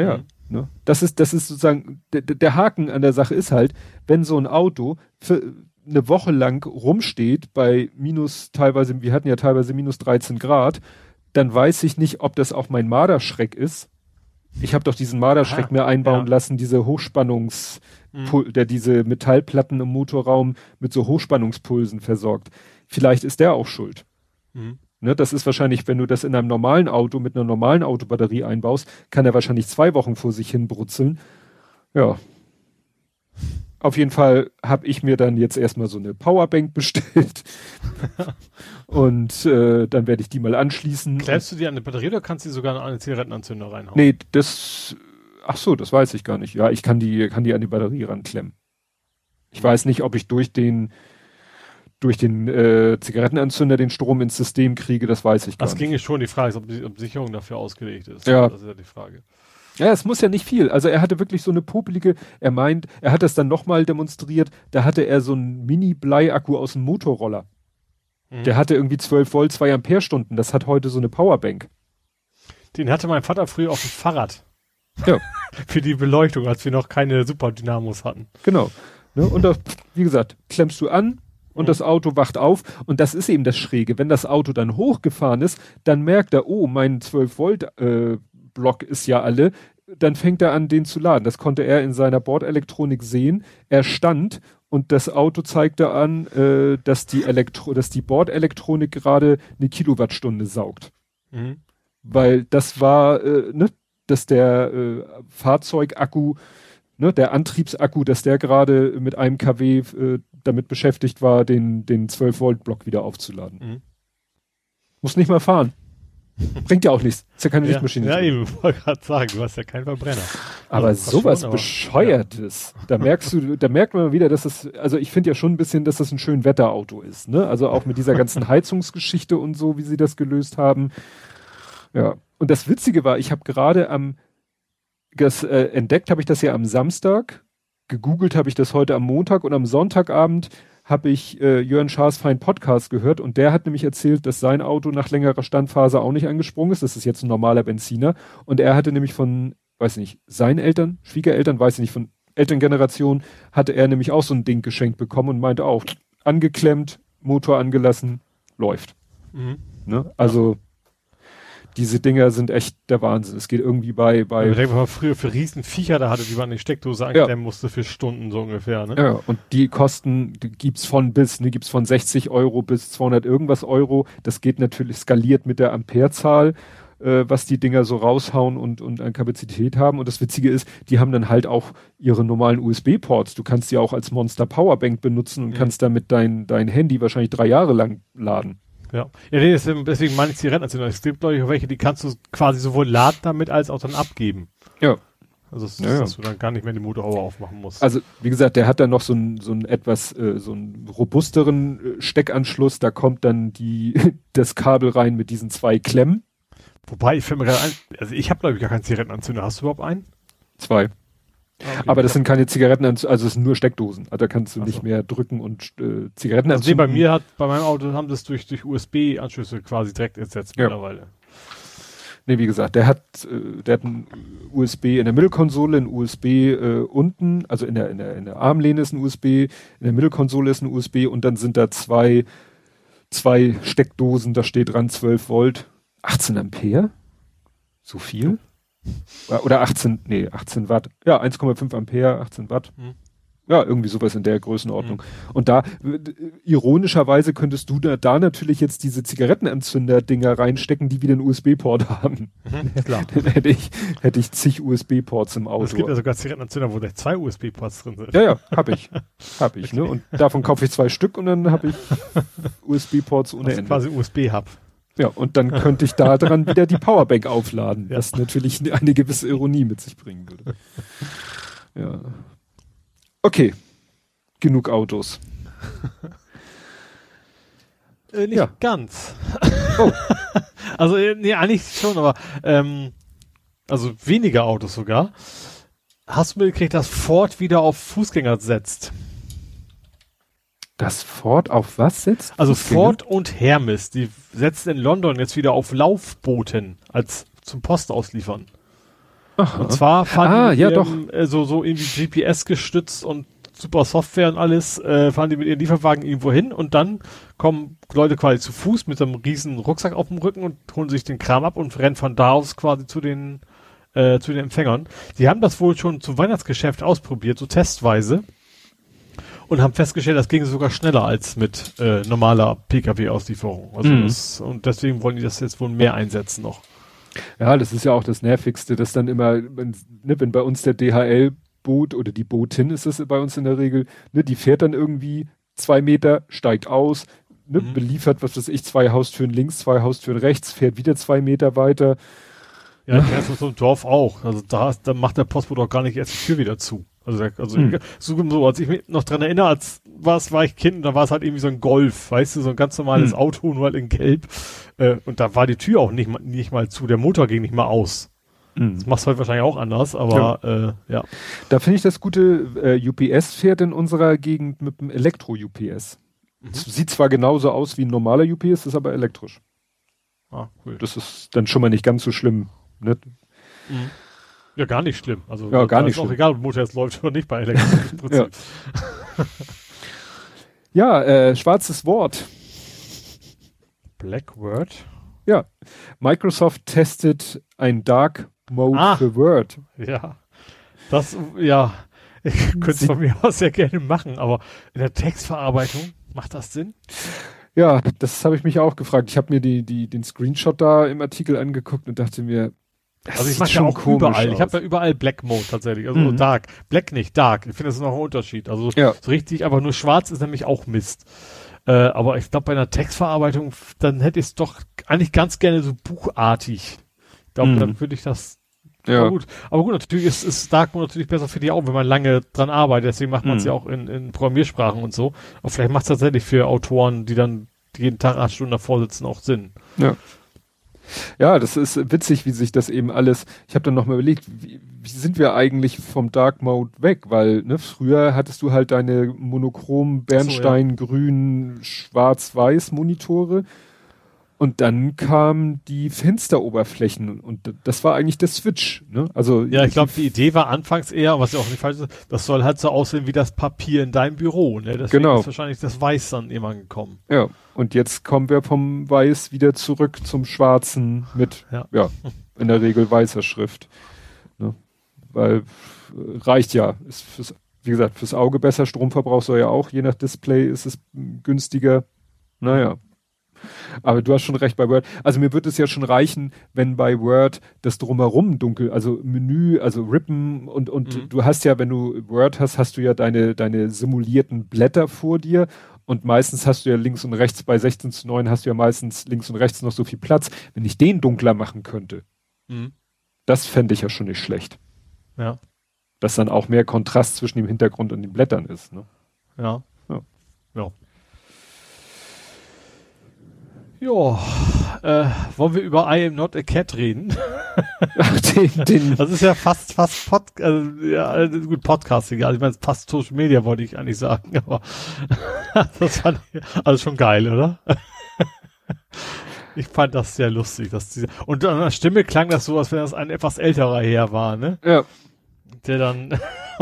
ja, mhm. ne? Das ist, das ist sozusagen, der, Haken an der Sache ist halt, wenn so ein Auto, für, eine Woche lang rumsteht bei minus teilweise, wir hatten ja teilweise minus 13 Grad, dann weiß ich nicht, ob das auch mein Marderschreck ist. Ich habe doch diesen Marderschreck Ah, mir einbauen ja. lassen, diese Hochspannungs, Mhm. der diese Metallplatten im Motorraum mit so Hochspannungspulsen versorgt. Vielleicht ist der auch schuld. Mhm. Ne, das ist wahrscheinlich, wenn du das in einem normalen Auto mit einer normalen Autobatterie einbaust, kann er wahrscheinlich zwei Wochen vor sich hin brutzeln. Ja. Auf jeden Fall habe ich mir dann jetzt erstmal so eine Powerbank bestellt. Und äh, dann werde ich die mal anschließen. Klebst du die an eine Batterie oder kannst du die sogar an eine Zigarettenanzünder reinhauen? Nee, das, ach so, das weiß ich gar nicht. Ja, ich kann die, kann die an die Batterie ranklemmen. Ich weiß nicht, ob ich durch den, durch den äh, Zigarettenanzünder den Strom ins System kriege, das weiß ich gar Das nicht. ginge schon. Die Frage ist, ob die, ob Sicherung dafür ausgelegt ist. Ja. Das ist ja die Frage. Ja, es muss ja nicht viel. Also er hatte wirklich so eine popelige, er meint, er hat das dann nochmal demonstriert, da hatte er so einen Mini-Bleiakku aus dem Motorroller. Mhm. Der hatte irgendwie 12 Volt, 2 Ampere-Stunden. Das hat heute so eine Powerbank. Den hatte mein Vater früher auf dem Fahrrad. Ja. Für die Beleuchtung, als wir noch keine Superdynamos hatten. Genau. Ne? Und das, wie gesagt, klemmst du an und das Auto wacht auf. Und das ist eben das Schräge. Wenn das Auto dann hochgefahren ist, dann merkt er, oh, mein 12 Volt äh, Block ist ja alle. Dann fängt er an, den zu laden. Das konnte er in seiner Bordelektronik sehen. Er stand und das Auto zeigte an, äh, dass die Elektro, dass die Bordelektronik gerade eine Kilowattstunde saugt. Mhm. Weil das war, äh, ne, dass der äh, Fahrzeugakku, ne, der Antriebsakku, dass der gerade mit einem kW äh, damit beschäftigt war, den, den 12-Volt-Block wieder aufzuladen. Mhm. Muss nicht mal fahren. Bringt ja auch nichts. Ist ja keine Ja, Lichtmaschine. ja eben, wollte gerade sagen, du hast ja keinen Verbrenner. Aber Also, sowas schon, aber- Bescheuertes, da merkst du, da merkt man wieder, dass es, also ich finde ja schon ein bisschen, dass das ein schön Wetterauto ist, ne? Also auch mit dieser ganzen Heizungsgeschichte und so, wie sie das gelöst haben. Ja. Und das Witzige war, ich habe gerade am, das, äh, entdeckt habe ich das ja am Samstag, gegoogelt habe ich das heute am Montag und am Sonntagabend habe ich äh, Jörn Schaas Fein Podcast gehört und der hat nämlich erzählt, dass sein Auto nach längerer Standphase auch nicht angesprungen ist. Das ist jetzt ein normaler Benziner. Und er hatte nämlich von, weiß nicht, seinen Eltern, Schwiegereltern, weiß ich nicht, von Elterngeneration, hatte er nämlich auch so ein Ding geschenkt bekommen und meinte auch, angeklemmt, Motor angelassen, läuft. Mhm. Ne? Also diese Dinger sind echt der Wahnsinn. Es geht irgendwie bei, bei ich denke mal, früher für riesen Viecher da hatte, die man in die Steckdose anklemmen musste für Stunden so ungefähr, ne? Ja, und die Kosten die gibt's von bis, ne, gibt's von 60 Euro bis 200 irgendwas Euro. Das geht natürlich skaliert mit der Amperezahl, äh, was die Dinger so raushauen und, und an Kapazität haben. Und das Witzige ist, die haben dann halt auch ihre normalen USB-Ports. Du kannst die auch als Monster Powerbank benutzen und Mhm. kannst damit dein, dein Handy wahrscheinlich drei Jahre lang laden. Ja. Ja, nee, deswegen, deswegen meine ich Zigarettenanzünder. Es gibt, glaube ich, auch welche, die kannst du quasi sowohl laden damit als auch dann abgeben. Ja. Also, es, Ja, dass du dann gar nicht mehr die Motorhaube aufmachen musst. Also, wie gesagt, der hat dann noch so einen so einen etwas, äh, so einen robusteren äh, Steckanschluss. Da kommt dann die, das Kabel rein mit diesen zwei Klemmen. Wobei, ich fällt mir gerade ein, also ich habe, glaube ich, gar keinen Zigarettenanzünder. Hast du überhaupt einen? Zwei. Okay. Aber das sind keine Zigaretten, also es sind nur Steckdosen. Also da kannst du Ach nicht mehr drücken und äh, Zigaretten Also nee, bei mir hat, bei meinem Auto haben das durch, durch USB-Anschlüsse quasi direkt ersetzt Ja. mittlerweile. Nee, wie gesagt, der hat, äh, der hat ein USB in der Mittelkonsole, ein USB äh, unten, also in der, in der, in der Armlehne ist ein USB, in der Mittelkonsole ist ein USB und dann sind da zwei, zwei Steckdosen, da steht dran 12 Volt, 18 Ampere? So viel? Oder- Oder 18, nee, 18 Watt. Ja, 1,5 Ampere, 18 Watt. Hm. Ja, irgendwie sowas in der Größenordnung. Und da, äh, ironischerweise könntest du da, da natürlich jetzt diese Zigarettenanzünder-Dinger reinstecken, die wieder einen USB-Port haben. Mhm, klar. Dann hätte ich, hätte ich zig USB-Ports im Auto. Es gibt ja sogar Zigarettenanzünder, wo gleich zwei USB-Ports drin sind. ja, ja, hab ich. Hab ich, ne? Und davon kaufe ich zwei Stück und dann habe ich USB-Ports ohne Also Ende. quasi USB-Hub. Ja, und dann könnte ich da dran wieder die Powerbank aufladen, Ja. was natürlich eine gewisse Ironie mit sich bringen würde. Ja. Okay. Genug Autos. Äh, nicht Ja. ganz. Oh. also, äh, nee, eigentlich schon, aber ähm, also weniger Autos sogar. Hast du mitgekriegt, dass Ford wieder auf Fußgänger setzt? Das Ford auf was setzt? Also? Ford und Hermes, die setzen in London jetzt wieder auf Laufbooten als zum Post ausliefern. Aha. Und zwar fahren Ah, die ja, mit ihrem, äh, so, so irgendwie GPS gestützt und super Software und alles, äh, fahren die mit ihren Lieferwagen irgendwo hin und dann kommen Leute quasi zu Fuß mit so einem riesen Rucksack auf dem Rücken und holen sich den Kram ab und rennen von da aus quasi zu den, äh, zu den Empfängern. Die haben das wohl schon zum Weihnachtsgeschäft ausprobiert, so testweise. Und haben festgestellt, das ging sogar schneller als mit äh, normaler Pkw-Auslieferung. Also Mhm. das, und deswegen wollen die das jetzt wohl mehr einsetzen noch. Ja, das ist ja auch das Nervigste, dass dann immer, wenn, ne, wenn bei uns der DHL-Boot oder die Bootin ist es bei uns in der Regel, ne, die fährt dann irgendwie zwei Meter, steigt aus, ne, Mhm. beliefert, was weiß ich, zwei Haustüren links, zwei Haustüren rechts, fährt wieder zwei Meter weiter. Ja, kenn's aus so einem Dorf auch. Also da, da macht der Postbote auch gar nicht erst die Tür wieder zu. Also, also Hm. so, so, als ich mich noch dran erinnere, als was war ich Kind, da war es halt irgendwie so ein Golf, weißt du, so ein ganz normales Hm. Auto, nur halt in Gelb. Äh, und da war die Tür auch nicht mal, nicht mal zu, der Motor ging nicht mal aus. Das machst du halt wahrscheinlich auch anders, aber äh, ja. Da finde ich das gute, äh, UPS fährt in unserer Gegend mit dem Elektro-UPS. Mhm. Sieht zwar genauso aus wie ein normaler UPS, ist aber elektrisch. Ah, cool. Das ist dann schon mal nicht ganz so schlimm. Ne? Ja, gar nicht schlimm. Also Ja, gar nicht ist auch schlimm. egal, ob Motor jetzt läuft oder nicht bei elektrischen Prinzip. Ja, äh, schwarzes Wort. Blackword? Ja, Microsoft testet ein Dark Mode Ah. für Word. Ja. Das, ja. Ich könnte es von mir aus sehr gerne machen, aber in der Textverarbeitung macht das Sinn? Ja, das habe ich mich auch gefragt. Ich habe mir die, die, den Screenshot da im Artikel angeguckt und dachte mir, das Also ich mache ja auch überall. Ich aus. habe ja überall Black Mode tatsächlich. Also Mhm. Dark. Black nicht, Dark. Ich finde, das ist noch ein Unterschied. Also Ja. so richtig, aber nur schwarz ist nämlich auch Mist. Äh, aber ich glaube, bei einer Textverarbeitung, dann hätte ich es doch eigentlich ganz gerne so buchartig. Ich glaube, Mhm. dann würde ich das. ja. Aber gut. Aber gut, natürlich ist, ist Dark Mode natürlich besser für die Augen, wenn man lange dran arbeitet. Deswegen macht man es Mhm. ja auch in, in Programmiersprachen und so. Aber vielleicht macht es tatsächlich für Autoren, die dann jeden Tag acht Stunden davor sitzen, auch Sinn. Ja, das ist witzig, wie sich das eben alles. Ich habe dann noch mal überlegt, wie, wie sind wir eigentlich vom Dark Mode weg? Weil ne, früher hattest du halt deine monochrom Bernstein, Grün, Schwarz-Weiß Monitore und dann kamen die Fensteroberflächen und das war eigentlich der Switch. Ne? Also Ja, ich glaube, die Idee war anfangs eher, was ja auch nicht falsch ist, das soll halt so aussehen wie das Papier in deinem Büro. Ne? Deswegen Genau. ist wahrscheinlich das Weiß dann irgendwann gekommen. Ja, und jetzt kommen wir vom Weiß wieder zurück zum Schwarzen mit, Ja. ja, in der Regel weißer Schrift. Ne? Weil äh, reicht ja. Ist fürs, wie gesagt, fürs Auge besser. Stromverbrauch soll ja auch, je nach Display ist es günstiger. Naja. Aber du hast schon recht bei Word. Also mir wird es ja schon reichen, wenn bei Word das drumherum dunkel, also Menü, also Rippen und, und Mhm. du hast ja, wenn du Word hast, hast du ja deine, deine simulierten Blätter vor dir und meistens hast du ja links und rechts, bei 16 zu 9 hast du ja meistens links und rechts noch so viel Platz. Wenn ich den dunkler machen könnte, das fände ich ja schon nicht schlecht. Ja, Dass dann auch mehr Kontrast zwischen dem Hintergrund und den Blättern ist. Ne? Ja. Ja, äh, wollen wir über I am not a cat reden? Ach, den, den, Das ist ja fast, fast Pod, also, ja, also gut, Podcast, egal. Ich meine, fast Social Media wollte ich eigentlich sagen, aber das fand ich, also schon geil, oder? ich fand das sehr lustig, dass diese, und an der Stimme klang das so, als wenn das ein etwas älterer Herr war, ne? ja. Der dann,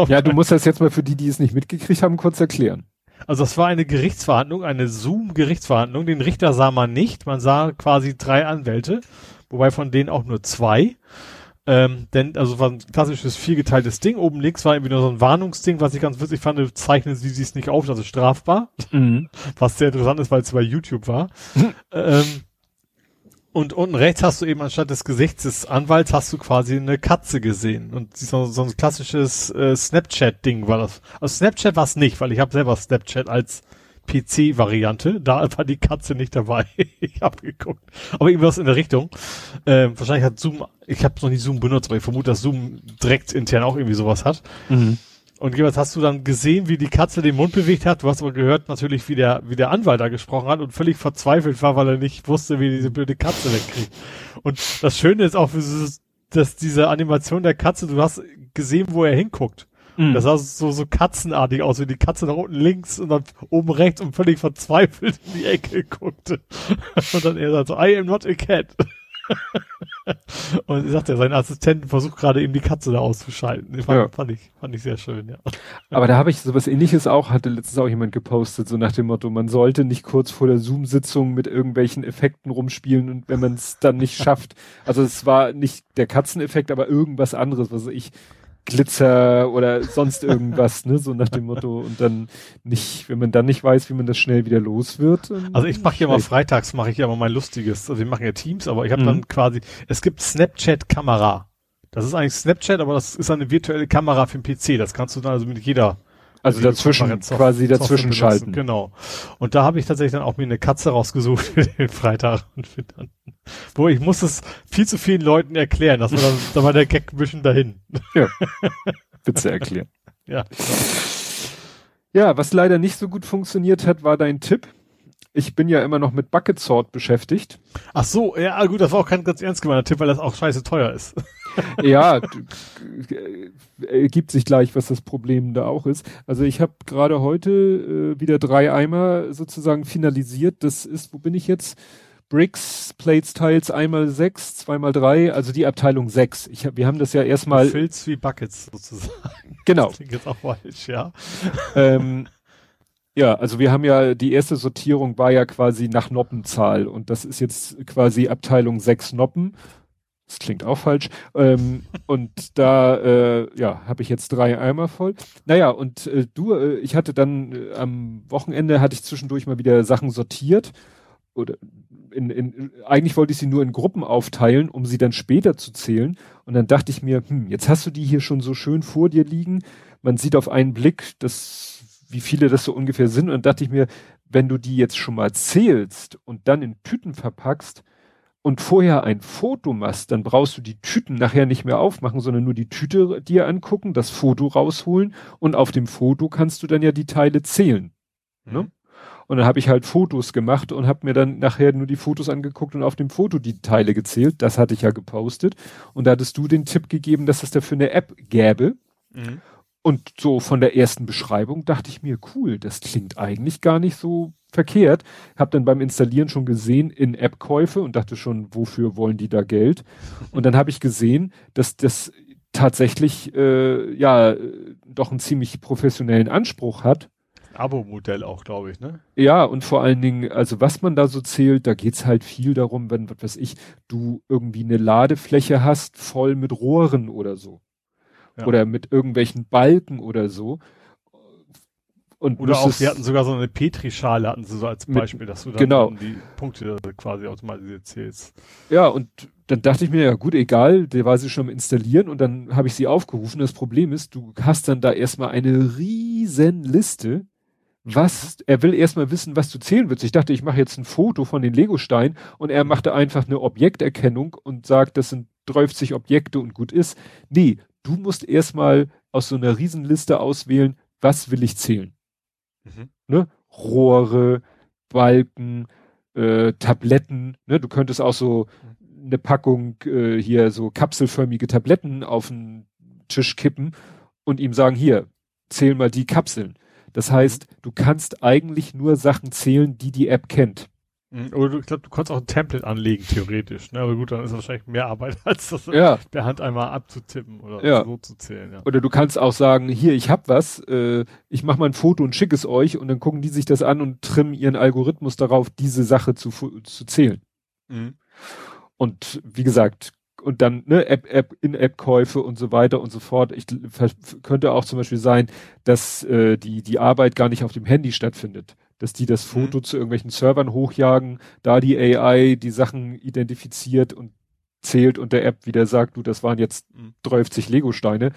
ja, du musst das jetzt mal für die, die es nicht mitgekriegt haben, kurz erklären. Also das war eine Gerichtsverhandlung, eine Zoom-Gerichtsverhandlung. Den Richter sah man nicht, man sah quasi drei Anwälte, wobei von denen auch nur zwei. Ähm, denn, also war ein klassisches viergeteiltes Ding. Oben links war irgendwie nur so ein Warnungsding, was ich ganz witzig fand, zeichnen sie es nicht auf, das ist strafbar. Was sehr interessant ist, weil es bei YouTube war. ähm, und unten rechts hast du eben anstatt des Gesichts des Anwalts hast du quasi eine Katze gesehen. Und so, so ein klassisches äh, Snapchat-Ding war das. Also Snapchat war es nicht, weil ich habe selber Snapchat als PC-Variante. Da war die Katze nicht dabei. ich habe geguckt. Aber irgendwas in der Richtung. Ähm, wahrscheinlich hat Zoom, ich habe noch nie Zoom benutzt, aber ich vermute, dass Zoom direkt intern auch irgendwie sowas hat. Und jeweils hast du dann gesehen, wie die Katze den Mund bewegt hat. Du hast aber gehört natürlich, wie der, wie der Anwalt da gesprochen hat und völlig verzweifelt war, weil er nicht wusste, wie diese blöde Katze wegkriegt. Und das Schöne ist auch, dass diese Animation der Katze, du hast gesehen, wo er hinguckt. Das sah so, so katzenartig aus, wie die Katze nach unten links und dann oben rechts und völlig verzweifelt in die Ecke guckte. Und dann er sagt so, I am not a cat. und ich sagte, sein Assistent versucht gerade eben die Katze da auszuschalten. Fand, ja. fand, ich, fand ich sehr schön, ja. Aber da habe ich sowas ähnliches auch, hatte letztens auch jemand gepostet, so nach dem Motto, man sollte nicht kurz vor der Zoom-Sitzung mit irgendwelchen Effekten rumspielen und wenn man es dann nicht schafft. Also es war nicht der Katzeneffekt, aber irgendwas anderes, was ich Glitzer oder sonst irgendwas, ne, so nach dem Motto und dann nicht, wenn man dann nicht weiß, wie man das schnell wieder los wird. Also ich mache ja mal freitags mache ich ja mal mein lustiges, also wir machen ja Teams, aber ich habe mhm. dann quasi, es gibt Snapchat Kamera. Das ist eigentlich Snapchat, aber das ist eine virtuelle Kamera für den PC. Das kannst du dann also mit jeder also dazwischen, quasi dazwischen schalten. Genau. Und da habe ich tatsächlich dann auch mir eine Katze rausgesucht für den Freitag und für dann, wo ich muss es viel zu vielen Leuten erklären, dass man dann, da war der Gag ein bisschen dahin. Ja. Bitte erklären. ja. Ja, was leider nicht so gut funktioniert hat, war dein Tipp. Ich bin ja immer noch mit Bucket Sword beschäftigt. Ach so, ja gut, das war auch kein ganz ernst gemeinter Tipp, weil das auch scheiße teuer ist. ja, ergibt sich gleich, was das Problem da auch ist. Also ich habe gerade heute äh, wieder drei Eimer sozusagen finalisiert. Das ist, wo bin ich jetzt? Bricks, Plates, Tiles, einmal sechs, zweimal drei, also die Abteilung sechs. Ich hab, wir haben das ja erstmal. Filz wie Buckets sozusagen. Genau. Das klingt jetzt auch falsch, ja. Ähm, ja, also wir haben ja, die erste Sortierung war ja quasi nach Noppenzahl und das ist jetzt quasi Abteilung sechs Noppen das klingt auch falsch. Ähm, und da, äh, ja, habe ich jetzt drei Eimer voll. Naja, und äh, du, äh, ich hatte dann äh, am Wochenende hatte ich zwischendurch mal wieder Sachen sortiert. Oder in, in, eigentlich wollte ich sie nur in Gruppen aufteilen, um sie dann später zu zählen. Und dann dachte ich mir, hm, jetzt hast du die hier schon so schön vor dir liegen. Man sieht auf einen Blick, dass, wie viele das so ungefähr sind. Und dann dachte ich mir, wenn du die jetzt schon mal zählst und dann in Tüten verpackst, und vorher ein Foto machst, dann brauchst du die Tüten nachher nicht mehr aufmachen, sondern nur die Tüte dir angucken, das Foto rausholen und auf dem Foto kannst du dann ja die Teile zählen. Mhm. Ne? Und dann habe ich halt Fotos gemacht und habe mir dann nachher nur die Fotos angeguckt und auf dem Foto die Teile gezählt. Das hatte ich ja gepostet. Und da hattest du den Tipp gegeben, dass es dafür eine App gäbe. Mhm. Und so von der ersten Beschreibung dachte ich mir, cool, das klingt eigentlich gar nicht so verkehrt. Hab dann beim Installieren schon gesehen in App-Käufe und dachte schon, wofür wollen die da Geld? Und dann habe ich gesehen, dass das tatsächlich äh, ja doch einen ziemlich professionellen Anspruch hat. Abo-Modell auch, glaube ich, ne? Ja, und vor allen Dingen, also was man da so zählt, da geht's halt viel darum, wenn, was weiß ich, du irgendwie eine Ladefläche hast, voll mit Rohren oder so ja. oder mit irgendwelchen Balken oder so. Und oder auch, wir hatten sogar so eine Petrischale, hatten sie so als Beispiel, mit, dass du dann, genau. die Punkte quasi automatisiert zählst. Ja, und dann dachte ich mir, ja gut, egal, der war sie schon am installieren und dann habe ich sie aufgerufen. Das Problem ist, du hast dann da erstmal eine riesen Liste, was, er will erstmal wissen, was du zählen willst. Ich dachte, ich mache jetzt ein Foto von den Legosteinen und er machte einfach eine Objekterkennung und sagt, das sind 30 Objekte und gut ist. Nee, du musst erstmal aus so einer Riesenliste auswählen, was will ich zählen. Mhm. Ne? Rohre, Balken, äh, Tabletten, ne? Du könntest auch so eine Packung äh, hier so kapselförmige Tabletten auf den Tisch kippen und ihm sagen, hier, zähl mal die Kapseln. Das heißt, du kannst eigentlich nur Sachen zählen, die die App kennt. Mhm. Oder du, ich glaube, du kannst auch ein Template anlegen, theoretisch. Ne? Aber gut, dann ist es wahrscheinlich mehr Arbeit, als das ja. per Hand einmal abzutippen oder ja. so zu zählen. Ja. Oder du kannst auch sagen, hier, ich hab was, äh, ich mache mal ein Foto und schicke es euch und dann gucken die sich das an und trimmen ihren Algorithmus darauf, diese Sache zu, zu zählen. Mhm. Und wie gesagt, und dann ne, App, App, In-App-Käufe und so weiter und so fort. Ich könnte auch zum Beispiel sein, dass äh, die die Arbeit gar nicht auf dem Handy stattfindet dass die das mhm. Foto mhm. zu irgendwelchen Servern hochjagen, da die AI die Sachen identifiziert und zählt und der App wieder sagt, du, das waren jetzt 30 mhm. Lego-Steine.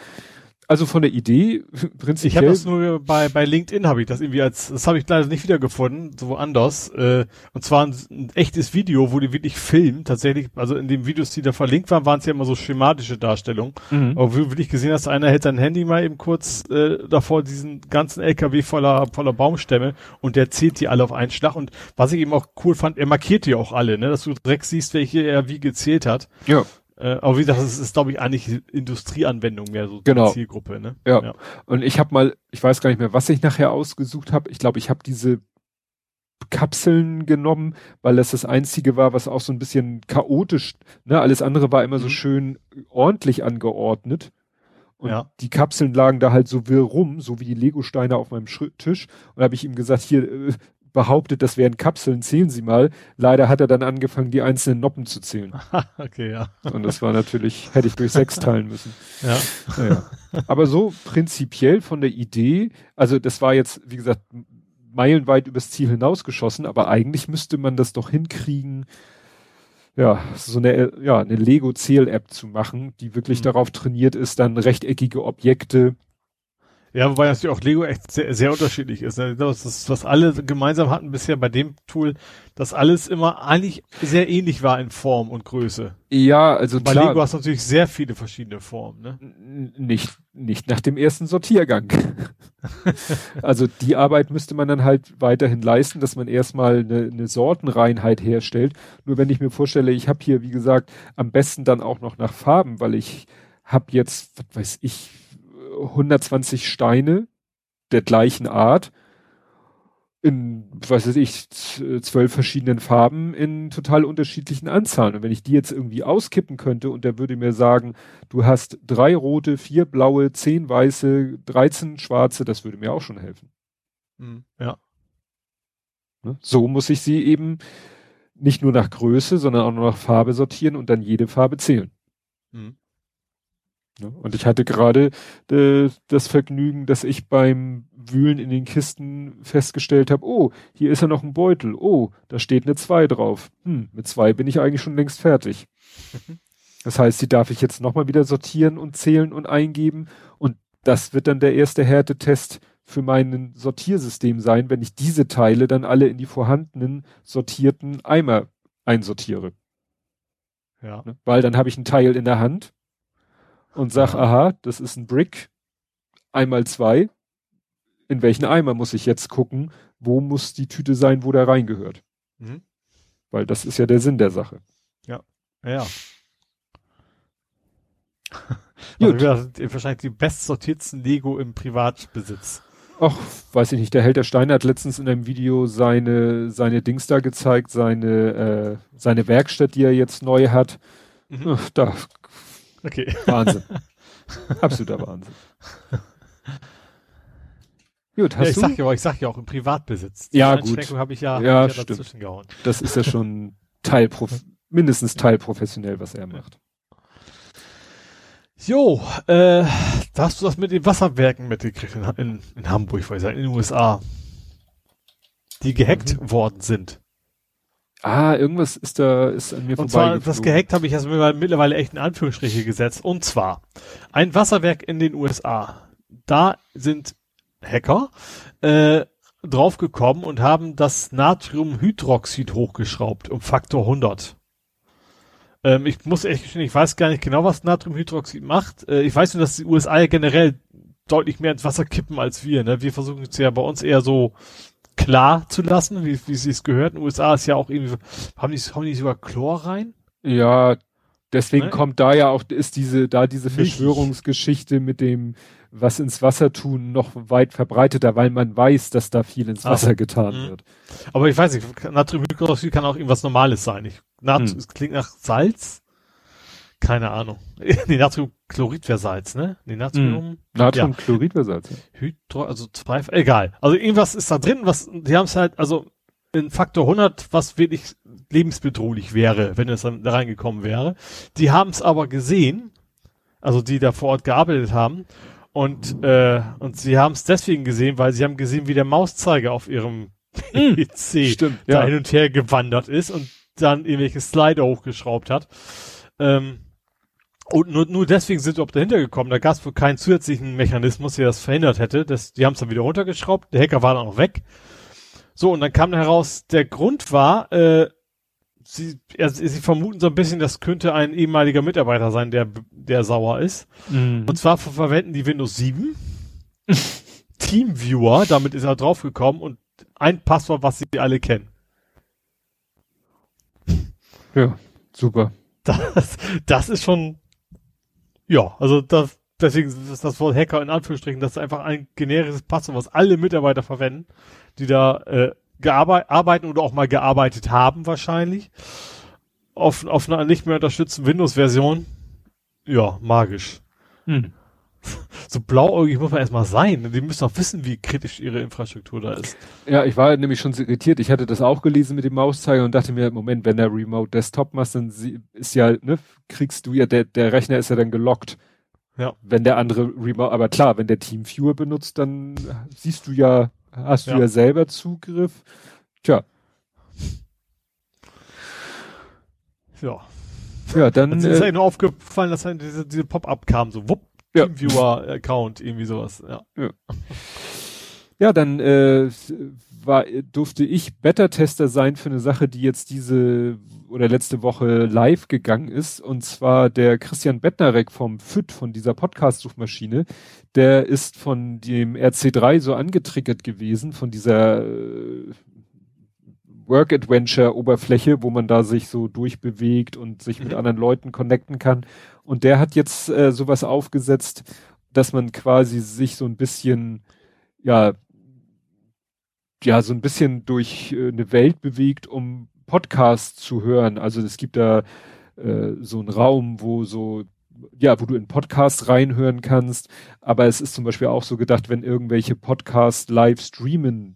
Also von der Idee prinzipiell. Ich habe das nur bei, bei LinkedIn habe ich das irgendwie als, das habe ich leider nicht wiedergefunden, so woanders. Äh, und zwar ein, ein echtes Video, wo die wirklich filmen, tatsächlich, also in den Videos, die da verlinkt waren, waren es ja immer so schematische Darstellungen. Mhm. Aber du wirklich gesehen hast, einer hält sein Handy mal eben kurz äh, davor diesen ganzen LKW voller, voller Baumstämme und der zählt die alle auf einen Schlag. Und was ich eben auch cool fand, er markiert die auch alle, ne, dass du direkt siehst, welche er wie gezählt hat. Ja. Äh, aber wie gesagt, es ist, glaube ich, eigentlich Industrieanwendung mehr so genau. Zielgruppe. Ne? Ja. ja. Und ich habe mal, ich weiß gar nicht mehr, was ich nachher ausgesucht habe. Ich glaube, ich habe diese Kapseln genommen, weil das das einzige war, was auch so ein bisschen chaotisch, ne, alles andere war immer mhm. so schön ordentlich angeordnet. Und ja. die Kapseln lagen da halt so wirr rum, so wie die Lego-Steine auf meinem Tisch. Und habe ich ihm gesagt, hier, äh, behauptet, das wären Kapseln, zählen Sie mal. Leider hat er dann angefangen, die einzelnen Noppen zu zählen. okay, ja. Und das war natürlich, hätte ich durch sechs teilen müssen. Ja. Naja. Aber so prinzipiell von der Idee, also das war jetzt, wie gesagt, meilenweit übers Ziel hinausgeschossen, aber eigentlich müsste man das doch hinkriegen, ja, so eine, ja, eine Lego-Zähl-App zu machen, die wirklich mhm. darauf trainiert ist, dann rechteckige Objekte ja, wobei natürlich auch Lego echt sehr, sehr unterschiedlich ist. Ne? Das ist, was alle gemeinsam hatten bisher bei dem Tool, dass alles immer eigentlich sehr ähnlich war in Form und Größe. Ja, also bei klar, Lego hast du natürlich sehr viele verschiedene Formen. Ne? Nicht, nicht nach dem ersten Sortiergang. also die Arbeit müsste man dann halt weiterhin leisten, dass man erstmal eine, eine Sortenreinheit herstellt. Nur wenn ich mir vorstelle, ich habe hier, wie gesagt, am besten dann auch noch nach Farben, weil ich habe jetzt, was weiß ich, 120 Steine der gleichen Art in, was weiß ich, zwölf verschiedenen Farben in total unterschiedlichen Anzahlen. Und wenn ich die jetzt irgendwie auskippen könnte und der würde mir sagen, du hast drei rote, vier blaue, zehn weiße, 13 schwarze, das würde mir auch schon helfen. Mhm, ja. Ne? So muss ich sie eben nicht nur nach Größe, sondern auch nur nach Farbe sortieren und dann jede Farbe zählen. Mhm. Ne? Und ich hatte gerade äh, das Vergnügen, dass ich beim Wühlen in den Kisten festgestellt habe, oh, hier ist ja noch ein Beutel, oh, da steht eine 2 drauf. Hm, mit 2 bin ich eigentlich schon längst fertig. Das heißt, die darf ich jetzt nochmal wieder sortieren und zählen und eingeben. Und das wird dann der erste Härtetest für mein Sortiersystem sein, wenn ich diese Teile dann alle in die vorhandenen sortierten Eimer einsortiere. Ja. Ne? Weil dann habe ich ein Teil in der Hand und sag, aha, das ist ein Brick, einmal zwei. In welchen Eimer muss ich jetzt gucken? Wo muss die Tüte sein, wo der reingehört? Mhm. Weil das ist ja der Sinn der Sache. Ja, ja. Gut. Also wahrscheinlich die bestsortiertsten Lego im Privatbesitz. Ach, weiß ich nicht. Der Held der Steine hat letztens in einem Video seine, seine Dings da gezeigt, seine, äh, seine Werkstatt, die er jetzt neu hat. Mhm. Ach, da Okay. Wahnsinn. Absoluter Wahnsinn. Gut, hast ja, ich du? Sag ja, ich sag ja auch im Privatbesitz. Die ja, gut. habe ich ja, ja, hab ich ja dazwischen gehauen. Das ist ja schon teilprof mindestens teilprofessionell, was er macht. Jo, äh, da hast du das mit den Wasserwerken mitgekriegt in, in, in Hamburg, weiß ich, in den USA. Die gehackt mhm. worden sind. Ah, irgendwas ist da, ist an mir Und zwar, das gehackt habe ich jetzt mittlerweile echt in Anführungsstriche gesetzt. Und zwar, ein Wasserwerk in den USA. Da sind Hacker, äh, draufgekommen und haben das Natriumhydroxid hochgeschraubt um Faktor 100. Ähm, ich muss echt gestehen, ich weiß gar nicht genau, was Natriumhydroxid macht. Äh, ich weiß nur, dass die USA ja generell deutlich mehr ins Wasser kippen als wir. Ne? Wir versuchen es ja bei uns eher so klar zu lassen, wie, wie sie es gehört. In den USA ist ja auch irgendwie, haben die, haben die sogar Chlor rein? Ja, deswegen ne? kommt da ja auch, ist diese, da diese Verschwörungsgeschichte mit dem, was ins Wasser tun, noch weit verbreiteter, weil man weiß, dass da viel ins Wasser also, getan mh. wird. Aber ich weiß nicht, Natriumhydroxid kann auch irgendwas Normales sein. Ich, Nat hm. Es klingt nach Salz. Keine Ahnung. nee, Natriumchlorid wäre Salz, ne? Nee, Natrium. Mm. Natriumchlorid wäre Salz. Hydro, also zwei, egal. Also irgendwas ist da drin, was, die haben es halt, also in Faktor 100, was wirklich lebensbedrohlich wäre, wenn es dann da reingekommen wäre. Die haben es aber gesehen, also die da vor Ort gearbeitet haben, und, äh, und sie haben es deswegen gesehen, weil sie haben gesehen, wie der Mauszeiger auf ihrem hm. PC Stimmt, da ja. hin und her gewandert ist und dann irgendwelche Slider hochgeschraubt hat. Ähm, und nur, nur deswegen sind wir auch dahinter gekommen. Da gab es wohl keinen zusätzlichen Mechanismus, der das verhindert hätte. Das, die haben es dann wieder runtergeschraubt. Der Hacker war dann auch weg. So, und dann kam heraus, der Grund war, äh, sie, er, sie vermuten so ein bisschen, das könnte ein ehemaliger Mitarbeiter sein, der, der sauer ist. Mhm. Und zwar verwenden die Windows 7 Teamviewer, damit ist er draufgekommen und ein Passwort, was sie alle kennen. Ja, super. Das, das ist schon ja, also das, deswegen ist das Wort Hacker in Anführungsstrichen, das ist einfach ein generisches Passwort, was alle Mitarbeiter verwenden, die da äh, arbeiten oder auch mal gearbeitet haben wahrscheinlich. Auf, auf einer nicht mehr unterstützten Windows-Version. Ja, magisch. Hm. So blauäugig muss man erstmal sein. Die müssen auch wissen, wie kritisch ihre Infrastruktur da ist. Ja, ich war nämlich schon irritiert. Ich hatte das auch gelesen mit dem Mauszeiger und dachte mir, Moment, wenn der Remote Desktop machst, dann ist ja, ne, kriegst du ja, der, der Rechner ist ja dann gelockt. Ja. Wenn der andere Remote, aber klar, wenn der Teamviewer benutzt, dann siehst du ja, hast du ja, selber Zugriff. Tja. Ja. Ja, dann. Es ist äh, ja nur aufgefallen, dass halt diese, diese Pop-up kam, so wupp, ja. Teamviewer-Account, irgendwie sowas, ja. Ja, ja dann äh, war, durfte ich Beta-Tester sein für eine Sache, die jetzt diese oder letzte Woche live gegangen ist. Und zwar der Christian Bettnarek vom FIT, von dieser Podcast-Suchmaschine. Der ist von dem RC3 so angetriggert gewesen, von dieser äh, Work-Adventure-Oberfläche, wo man da sich so durchbewegt und sich mit mhm. anderen Leuten connecten kann. Und der hat jetzt äh, sowas aufgesetzt, dass man quasi sich so ein bisschen, ja, ja, so ein bisschen durch äh, eine Welt bewegt, um Podcasts zu hören. Also es gibt da äh, so einen Raum, wo so ja, wo du in Podcasts reinhören kannst. Aber es ist zum Beispiel auch so gedacht, wenn irgendwelche Podcasts live streamen,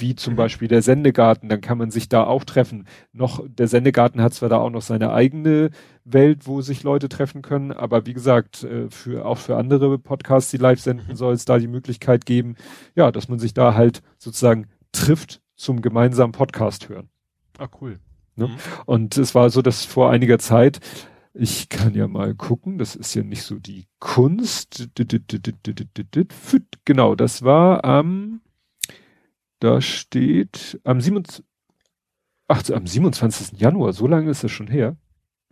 wie zum mhm. Beispiel der Sendegarten, dann kann man sich da auch treffen. Noch, der Sendegarten hat zwar da auch noch seine eigene Welt, wo sich Leute treffen können, aber wie gesagt, äh, für, auch für andere Podcasts, die live senden, mhm. soll es da die Möglichkeit geben, ja, dass man sich da halt sozusagen trifft zum gemeinsamen Podcast hören. Ah, cool. Ne? Mhm. Und es war so, dass vor einiger Zeit, ich kann ja mal gucken, das ist ja nicht so die Kunst. Genau, das war am da steht am 27, ach, am 27. Januar, so lange ist das schon her.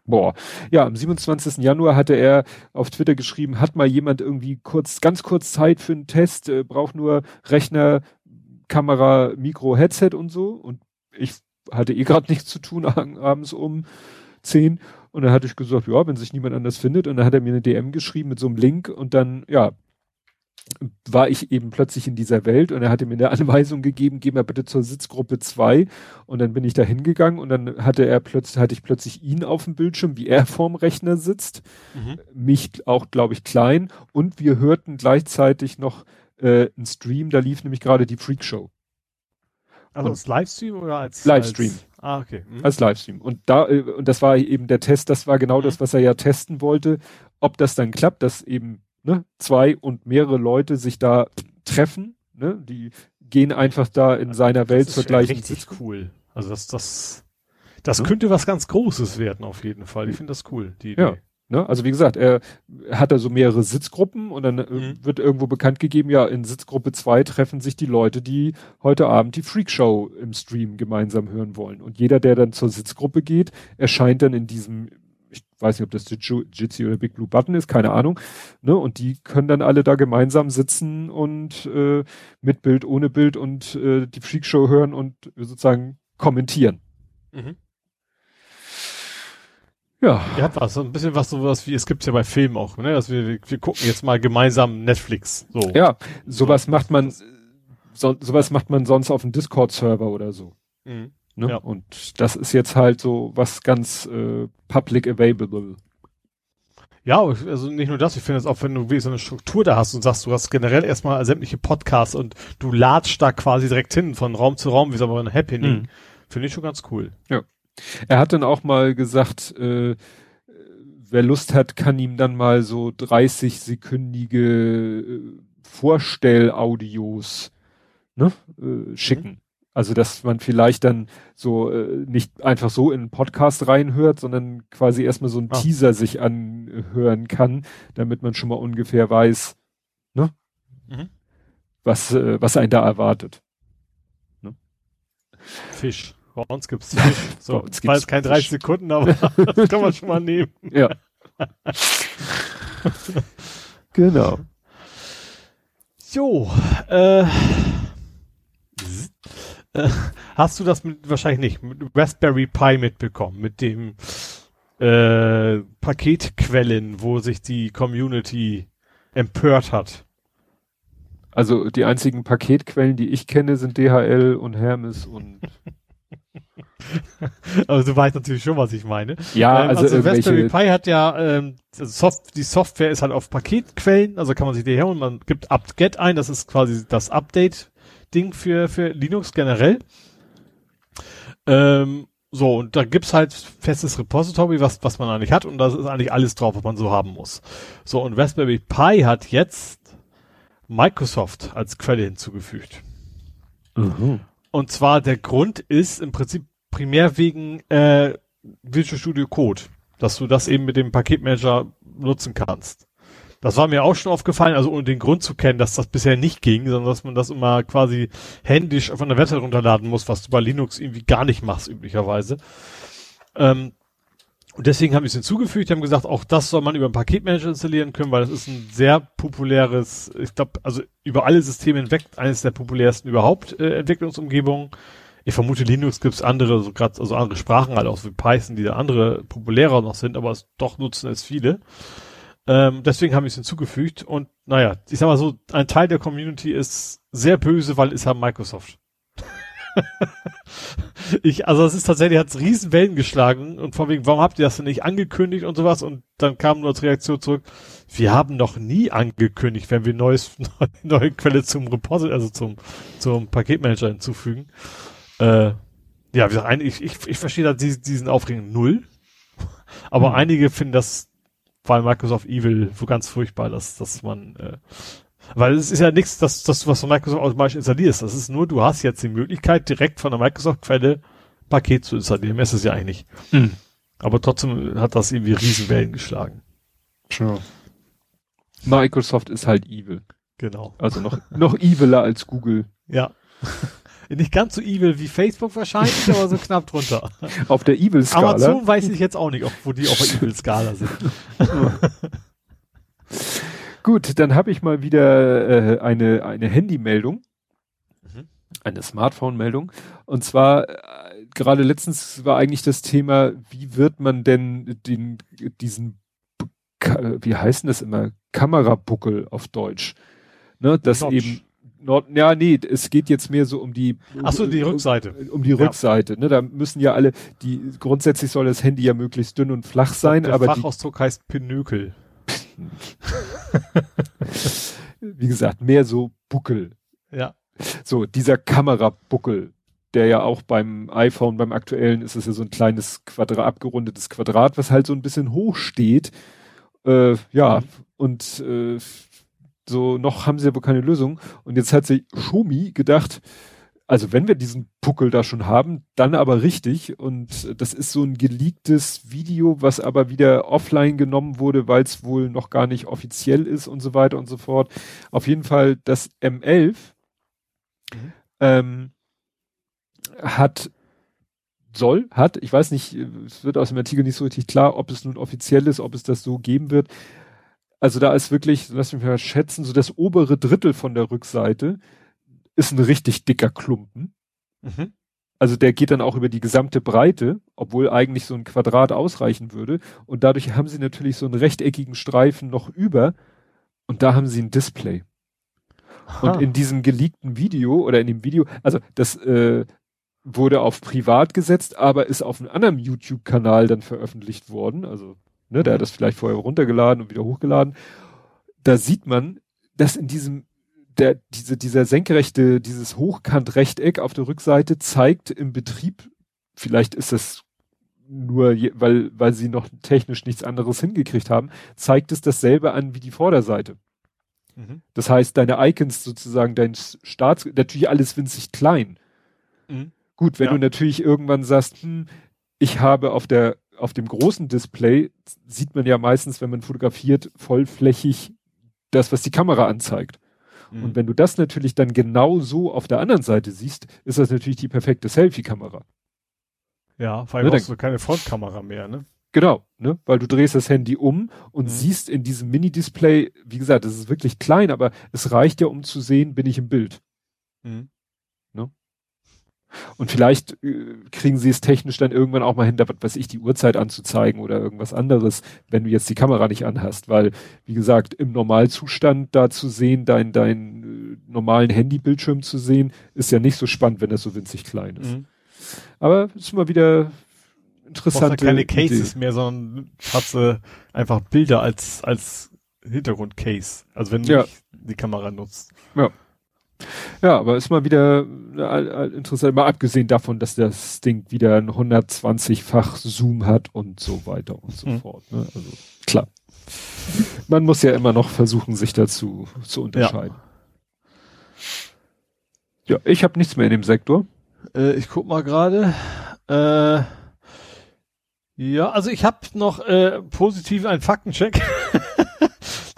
Boah, ja, am 27. Januar hatte er auf Twitter geschrieben, hat mal jemand irgendwie kurz, ganz kurz Zeit für einen Test, äh, braucht nur Rechner, Kamera, Mikro, Headset und so. Und ich hatte eh gerade nichts zu tun abends um 10. Und dann hatte ich gesagt, ja, wenn sich niemand anders findet. Und dann hat er mir eine DM geschrieben mit so einem Link und dann, ja, war ich eben plötzlich in dieser Welt und er hatte mir eine Anweisung gegeben, geh mal bitte zur Sitzgruppe 2 und dann bin ich da hingegangen und dann hatte er plötzlich, hatte ich plötzlich ihn auf dem Bildschirm, wie er vorm Rechner sitzt, mhm. mich auch, glaube ich, klein und wir hörten gleichzeitig noch äh, einen Stream, da lief nämlich gerade die Freak Show. Also als Livestream oder als Livestream? Als, ah, okay. Mhm. Als Livestream. Und da, äh, und das war eben der Test, das war genau mhm. das, was er ja testen wollte, ob das dann klappt, dass eben ne, zwei und mehrere Leute sich da treffen, ne, die gehen einfach da in seiner Welt zur gleichen richtig Sitzung. cool. Also das, das, das ja. könnte was ganz Großes werden auf jeden Fall. Ich finde das cool, die Idee. Ja. Ne? Also wie gesagt, er hat da so mehrere Sitzgruppen und dann äh, mhm. wird irgendwo bekannt gegeben, ja, in Sitzgruppe zwei treffen sich die Leute, die heute Abend die Freakshow im Stream gemeinsam hören wollen. Und jeder, der dann zur Sitzgruppe geht, erscheint dann in diesem weiß nicht, ob das Jitsi oder Big Blue Button ist, keine Ahnung. Ne? Und die können dann alle da gemeinsam sitzen und äh, mit Bild, ohne Bild und äh, die Freakshow hören und sozusagen kommentieren. Mhm. Ja. Ja, was, so ein bisschen was sowas wie, es gibt's ja bei Filmen auch, ne? Dass wir, wir gucken jetzt mal gemeinsam Netflix. So. Ja, sowas so. macht man, so, sowas macht man sonst auf dem Discord-Server oder so. Mhm. Ne? Ja. Und das ist jetzt halt so was ganz äh, public available. Ja, also nicht nur das, ich finde es auch, wenn du wie so eine Struktur da hast und sagst, du hast generell erstmal sämtliche Podcasts und du ladst da quasi direkt hin von Raum zu Raum, wie so ein Happening, mhm. finde ich schon ganz cool. Ja. Er hat dann auch mal gesagt, äh, wer Lust hat, kann ihm dann mal so 30-sekündige äh, Vorstellaudios ne, äh, schicken. Also, dass man vielleicht dann so äh, nicht einfach so in einen Podcast reinhört, sondern quasi erstmal so einen ah. Teaser sich anhören kann, damit man schon mal ungefähr weiß, ne? Mhm. Was, äh, was einen da erwartet. Ne? Fisch. Bei uns gibt's Fisch. So, es gibt's kein 30 Sekunden, aber das kann man schon mal nehmen. Ja. genau. Äh, äh, hast du das mit, wahrscheinlich nicht, mit Raspberry Pi mitbekommen, mit dem äh, Paketquellen, wo sich die Community empört hat? Also die einzigen Paketquellen, die ich kenne, sind DHL und Hermes und also du weißt natürlich schon, was ich meine. Ja, ähm, also, also Raspberry Pi hat ja ähm, also Soft die Software ist halt auf Paketquellen, also kann man sich die her und man gibt apt-get ein, das ist quasi das Update-Ding für für Linux generell. Ähm, so, und da gibt's halt festes Repository, was, was man eigentlich hat, und da ist eigentlich alles drauf, was man so haben muss. So, und Raspberry Pi hat jetzt Microsoft als Quelle hinzugefügt. Mhm. Und zwar der Grund ist im Prinzip primär wegen äh, Visual Studio Code, dass du das eben mit dem Paketmanager nutzen kannst. Das war mir auch schon aufgefallen, also ohne den Grund zu kennen, dass das bisher nicht ging, sondern dass man das immer quasi händisch von der Website runterladen muss, was du bei Linux irgendwie gar nicht machst üblicherweise. Ähm, und deswegen haben wir es hinzugefügt, haben gesagt, auch das soll man über einen Paketmanager installieren können, weil das ist ein sehr populäres, ich glaube, also über alle Systeme hinweg eines der populärsten überhaupt äh, Entwicklungsumgebungen. Ich vermute, Linux gibt's andere, so gerade also andere Sprachen, halt auch wie Python, die da andere populärer noch sind, aber es doch nutzen es viele. Ähm, deswegen haben wir es hinzugefügt und naja, ich sag mal so, ein Teil der Community ist sehr böse, weil es haben Microsoft. ich, also es ist tatsächlich, hat riesen Wellen geschlagen und von wegen, warum habt ihr das denn nicht angekündigt und sowas? Und dann kam nur als Reaktion zurück, wir haben noch nie angekündigt, wenn wir neues, neue Quelle zum Repository, also zum, zum Paketmanager hinzufügen. Äh, ja, wie gesagt, ich, ich, ich verstehe da diesen, diesen Aufregung null. Aber hm. einige finden das, weil Microsoft Evil so ganz furchtbar, dass, dass man äh, weil es ist ja nichts, dass, dass du was von Microsoft automatisch installierst. Das ist nur, du hast jetzt die Möglichkeit, direkt von der Microsoft-Quelle Paket zu installieren. Mehr ist es ja eigentlich nicht. Mhm. Aber trotzdem hat das irgendwie Riesenwellen geschlagen. Sure. Microsoft ist halt evil. Genau. Also noch, noch eviler als Google. Ja. Nicht ganz so evil wie Facebook wahrscheinlich, aber so knapp drunter. Auf der Evil-Skala. Amazon weiß ich jetzt auch nicht, wo die auf der Evil-Skala sind. Gut, dann habe ich mal wieder äh, eine, eine Handymeldung. Mhm. Eine Smartphone-Meldung. Und zwar, äh, gerade letztens war eigentlich das Thema, wie wird man denn den, diesen, wie heißen das immer, Kamerabuckel auf Deutsch? Ne, dass Notch. eben Nord, ja, nee, es geht jetzt mehr so um die. Ach so, die Rückseite. Um, um die Rückseite. Ja. Ne, da müssen ja alle, die grundsätzlich soll das Handy ja möglichst dünn und flach sein, der aber Fachausdruck die, heißt Pinökel. Wie gesagt, mehr so Buckel. Ja. So, dieser Kamerabuckel, der ja auch beim iPhone, beim aktuellen ist es ja so ein kleines Quadrat, abgerundetes Quadrat, was halt so ein bisschen hoch steht. Äh, ja, mhm. und äh, so noch haben sie wohl keine Lösung. Und jetzt hat sich Xiaomi gedacht, also wenn wir diesen Puckel da schon haben, dann aber richtig. Und das ist so ein geleaktes Video, was aber wieder offline genommen wurde, weil es wohl noch gar nicht offiziell ist und so weiter und so fort. Auf jeden Fall das M11 mhm. ähm, hat soll, hat, ich weiß nicht, es wird aus dem Artikel nicht so richtig klar, ob es nun offiziell ist, ob es das so geben wird. Also da ist wirklich, lass mich mal schätzen, so das obere Drittel von der Rückseite ist ein richtig dicker Klumpen. Mhm. Also der geht dann auch über die gesamte Breite, obwohl eigentlich so ein Quadrat ausreichen würde. Und dadurch haben sie natürlich so einen rechteckigen Streifen noch über. Und da haben sie ein Display. Aha. Und in diesem geleakten Video oder in dem Video, also das äh, wurde auf privat gesetzt, aber ist auf einem anderen YouTube-Kanal dann veröffentlicht worden. Also, ne, der hat das vielleicht vorher runtergeladen und wieder hochgeladen. Da sieht man, dass in diesem der, diese, dieser senkrechte, dieses Hochkant-Rechteck auf der Rückseite zeigt im Betrieb, vielleicht ist das nur, je, weil, weil sie noch technisch nichts anderes hingekriegt haben, zeigt es dasselbe an wie die Vorderseite. Mhm. Das heißt, deine Icons sozusagen, dein Start, natürlich alles winzig klein. Mhm. Gut, wenn ja. du natürlich irgendwann sagst, hm, ich habe auf der, auf dem großen Display, sieht man ja meistens, wenn man fotografiert, vollflächig das, was die Kamera anzeigt. Mhm. Und wenn du das natürlich dann genau so auf der anderen Seite siehst, ist das natürlich die perfekte Selfie-Kamera. Ja, vor allem ne, du keine Frontkamera mehr, ne? Genau, ne? Weil du drehst das Handy um und mhm. siehst in diesem Mini-Display, wie gesagt, das ist wirklich klein, aber es reicht ja, um zu sehen, bin ich im Bild. Mhm. Und vielleicht äh, kriegen sie es technisch dann irgendwann auch mal hin, da was weiß ich, die Uhrzeit anzuzeigen oder irgendwas anderes, wenn du jetzt die Kamera nicht anhast. Weil, wie gesagt, im Normalzustand da zu sehen, dein, dein, normalen Handybildschirm zu sehen, ist ja nicht so spannend, wenn das so winzig klein ist. Mhm. Aber ist mal wieder interessant. keine Cases Idee. mehr, sondern hast du einfach Bilder als, als Hintergrundcase. Also wenn du ja. die Kamera nutzt. Ja. Ja, aber ist mal wieder äh, interessant, mal abgesehen davon, dass das Ding wieder ein 120-fach Zoom hat und so weiter und so mhm. fort. Ne? Also klar. Man muss ja immer noch versuchen, sich dazu zu unterscheiden. Ja, ja ich habe nichts mehr in dem Sektor. Äh, ich guck mal gerade. Äh, ja, also ich habe noch äh, positiv einen Faktencheck.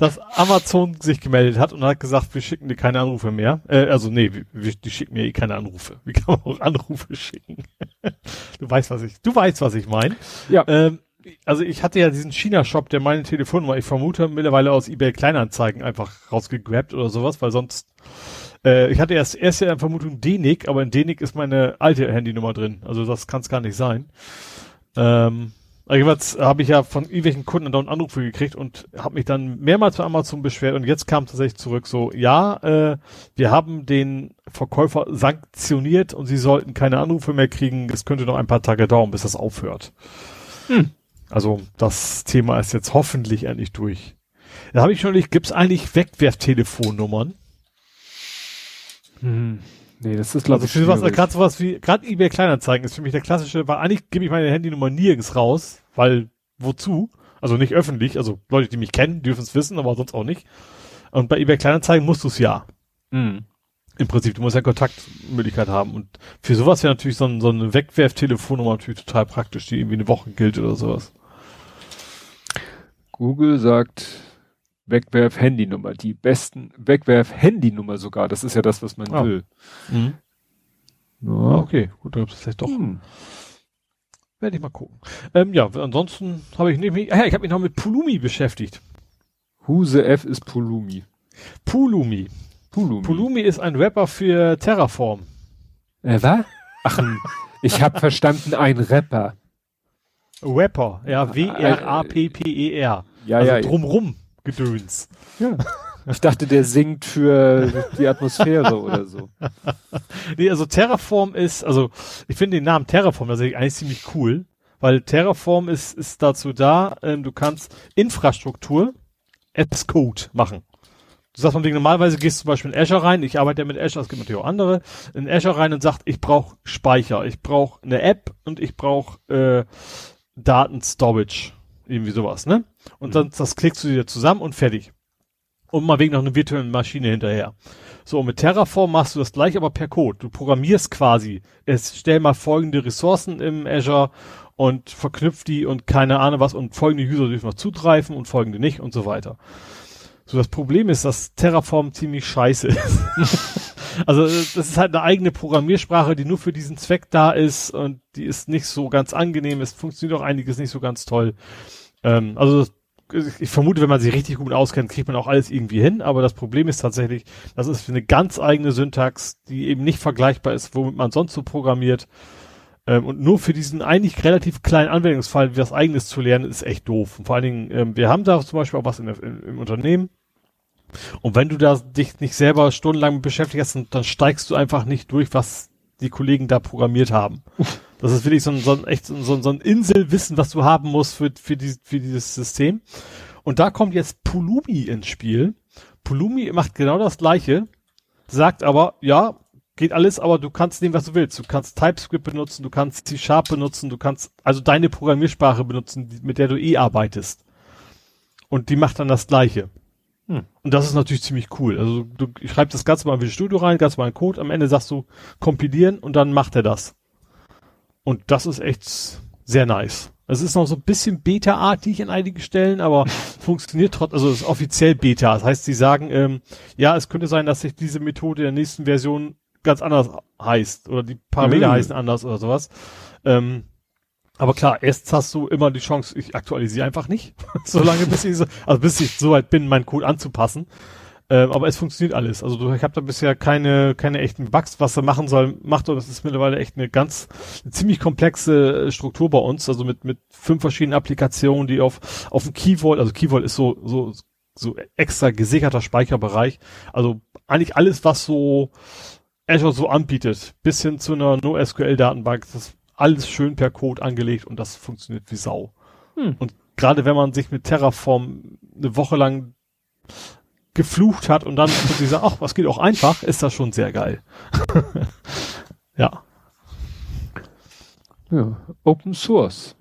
dass Amazon sich gemeldet hat und hat gesagt, wir schicken dir keine Anrufe mehr. Äh, also nee, wir, die schicken mir eh keine Anrufe. Wie kann man auch Anrufe schicken? du weißt, was ich, du weißt, was ich meine. Ja. Ähm, also ich hatte ja diesen China-Shop, der meine Telefonnummer, ich vermute, mittlerweile aus eBay Kleinanzeigen einfach rausgegrabt oder sowas, weil sonst äh, ich hatte erst erst ja Vermutung DENIC, aber in DENIC ist meine alte Handynummer drin. Also das kann es gar nicht sein. Ähm, Jedenfalls habe ich ja von irgendwelchen Kunden dann Anrufe gekriegt und habe mich dann mehrmals bei Amazon beschwert und jetzt kam tatsächlich zurück so, ja, äh, wir haben den Verkäufer sanktioniert und sie sollten keine Anrufe mehr kriegen. Es könnte noch ein paar Tage dauern, bis das aufhört. Hm. Also das Thema ist jetzt hoffentlich endlich durch. Da habe ich schon nicht, gibt es eigentlich Wegwerftelefonnummern? Hm. Nee, das ist glaube also ich gerade sowas wie gerade eBay Kleinanzeigen ist für mich der klassische, weil eigentlich gebe ich meine Handynummer nirgends raus, weil wozu? Also nicht öffentlich, also Leute, die mich kennen, dürfen es wissen, aber sonst auch nicht. Und bei eBay Kleinanzeigen musst du es ja. Mhm. Im Prinzip, du musst ja Kontaktmöglichkeit haben. Und für sowas wäre natürlich so, ein, so eine Wegwerftelefonnummer natürlich total praktisch, die irgendwie eine Woche gilt oder sowas. Google sagt, Wegwerf-Handynummer, die besten Wegwerf-Handynummer sogar. Das ist ja das, was man oh. will. Mhm. Ja. Ah, okay, gut, dann ist es vielleicht doch. Hm. Werde ich mal gucken. Ähm, ja, ansonsten habe ich nämlich, ah, ich habe mich noch mit Pulumi beschäftigt. Huse F ist Pulumi. Pulumi. Pulumi. Pulumi ist ein Rapper für Terraform. Äh, was? Ach, ich habe verstanden, ein Rapper. Rapper, ja, W-R-A-P-P-E-R. Ja, also ja. Drumrum. Gedöns. Ja. Ich dachte, der singt für die Atmosphäre oder so. Nee, also Terraform ist, also ich finde den Namen Terraform tatsächlich eigentlich ziemlich cool, weil Terraform ist, ist dazu da, ähm, du kannst Infrastruktur as Code machen. Du sagst von wegen, normalerweise gehst du zum Beispiel in Azure rein, ich arbeite ja mit Azure, es gibt natürlich auch andere, in Azure rein und sagt, ich brauche Speicher, ich brauche eine App und ich brauche äh, Datenstorage irgendwie sowas, ne? Und mhm. dann das klickst du dir zusammen und fertig. Und mal wegen noch eine virtuellen Maschine hinterher. So, mit Terraform machst du das gleich, aber per Code. Du programmierst quasi. Es stell mal folgende Ressourcen im Azure und verknüpft die und keine Ahnung was und folgende User dürfen noch zugreifen und folgende nicht und so weiter. So, das Problem ist, dass Terraform ziemlich scheiße ist. also, das ist halt eine eigene Programmiersprache, die nur für diesen Zweck da ist und die ist nicht so ganz angenehm. Es funktioniert auch einiges nicht so ganz toll. Ähm, also ich vermute, wenn man sich richtig gut auskennt, kriegt man auch alles irgendwie hin, aber das Problem ist tatsächlich, das ist eine ganz eigene Syntax, die eben nicht vergleichbar ist, womit man sonst so programmiert. Ähm, und nur für diesen eigentlich relativ kleinen Anwendungsfall, wie das eigenes zu lernen, ist echt doof. Und vor allen Dingen, ähm, wir haben da zum Beispiel auch was in in, im Unternehmen. Und wenn du da dich nicht selber stundenlang beschäftigst, dann steigst du einfach nicht durch, was die Kollegen da programmiert haben. Das ist wirklich so ein, so ein echt so ein, so ein Inselwissen, was du haben musst für, für, die, für dieses System. Und da kommt jetzt Pulumi ins Spiel. Pulumi macht genau das gleiche, sagt aber, ja, geht alles, aber du kannst nehmen, was du willst. Du kannst TypeScript benutzen, du kannst C-Sharp benutzen, du kannst also deine Programmiersprache benutzen, mit der du eh arbeitest. Und die macht dann das gleiche. Hm. Und das ist natürlich ziemlich cool. Also du schreibst das Ganze mal in Visual Studio rein, ganz mal einen Code, am Ende sagst du kompilieren und dann macht er das. Und das ist echt sehr nice. Es ist noch so ein bisschen Beta-artig an einigen Stellen, aber funktioniert trotzdem, also es ist offiziell Beta. Das heißt, sie sagen, ähm, ja, es könnte sein, dass sich diese Methode in der nächsten Version ganz anders heißt oder die Parameter mhm. heißen anders oder sowas. Ähm, aber klar, erst hast du immer die Chance, ich aktualisiere einfach nicht, solange bis ich so, also bis ich so weit bin, meinen Code anzupassen. Ähm, aber es funktioniert alles. Also ich habe da bisher keine keine echten Bugs, was er machen soll, macht und das ist mittlerweile echt eine ganz eine ziemlich komplexe äh, Struktur bei uns, also mit mit fünf verschiedenen Applikationen, die auf auf dem Key Vault, also Key Vault ist so so so extra gesicherter Speicherbereich. Also eigentlich alles, was so Azure so anbietet, bis hin zu einer NoSQL-Datenbank, das ist alles schön per Code angelegt und das funktioniert wie Sau. Hm. Und gerade wenn man sich mit Terraform eine Woche lang geflucht hat und dann plötzlich sagt, ach, was geht auch einfach, ist das schon sehr geil. ja. Ja, Open Source.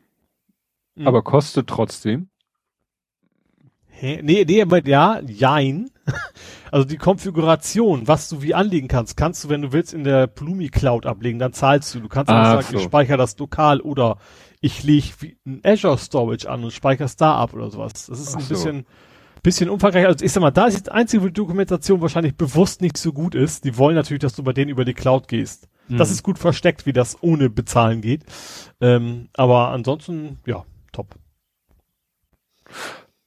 Mhm. Aber kostet trotzdem. Hä? Nee, nee, aber ja, jein. Also die Konfiguration, was du wie anlegen kannst, kannst du, wenn du willst, in der Plumi Cloud ablegen, dann zahlst du. Du kannst ah, sagen, so. ich speichere das lokal oder ich lege ein Azure Storage an und speichere es da ab oder sowas. Das ist Ach ein so. bisschen, bisschen umfangreich. Also ich sag mal, da ist die einzige Dokumentation wahrscheinlich bewusst nicht so gut ist. Die wollen natürlich, dass du bei denen über die Cloud gehst. Mhm. Das ist gut versteckt, wie das ohne bezahlen geht. Ähm, aber ansonsten, ja, top.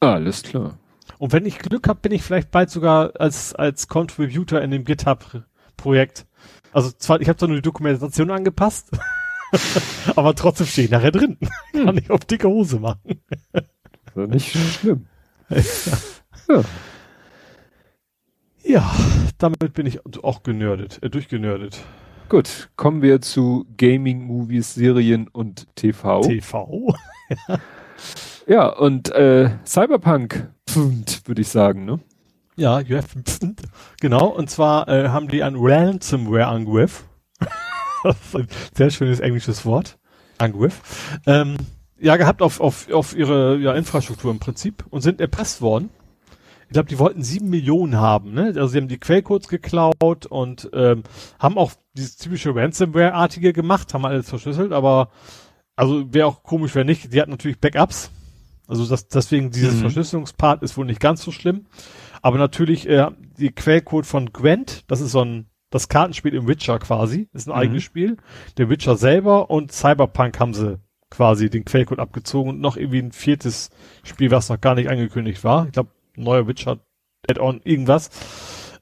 Alles klar. Und wenn ich Glück habe, bin ich vielleicht bald sogar als, als Contributor in dem GitHub-Projekt. Also zwar, ich habe zwar nur die Dokumentation angepasst, aber trotzdem stehe ich nachher drin. Kann hm. ich auf dicke Hose machen. nicht schlimm. Ja. ja, damit bin ich auch genördet, äh, durchgenördet. Gut, kommen wir zu Gaming, Movies, Serien und TV. TV? ja, und äh, Cyberpunk, würde ich sagen, ne? Ja, you have, genau, und zwar äh, haben die ein Ransomware-Angriff. sehr schönes englisches Wort. Angriff. Ähm, ja, gehabt auf, auf, auf ihre ja, Infrastruktur im Prinzip und sind erpresst worden. Ich glaube, die wollten sieben Millionen haben, ne? Also sie haben die Quellcodes geklaut und ähm, haben auch dieses typische Ransomware-artige gemacht, haben alles verschlüsselt, aber also wäre auch komisch, wenn nicht. Die hatten natürlich Backups. Also das, deswegen dieses mhm. Verschlüsselungspart ist wohl nicht ganz so schlimm. Aber natürlich äh, die Quellcode von Gwent, das ist so ein das Kartenspiel im Witcher quasi, ist ein mhm. eigenes Spiel. Der Witcher selber und Cyberpunk haben sie quasi den Quellcode abgezogen und noch irgendwie ein viertes Spiel, was noch gar nicht angekündigt war. Ich glaube, neuer Witcher Add-on, irgendwas.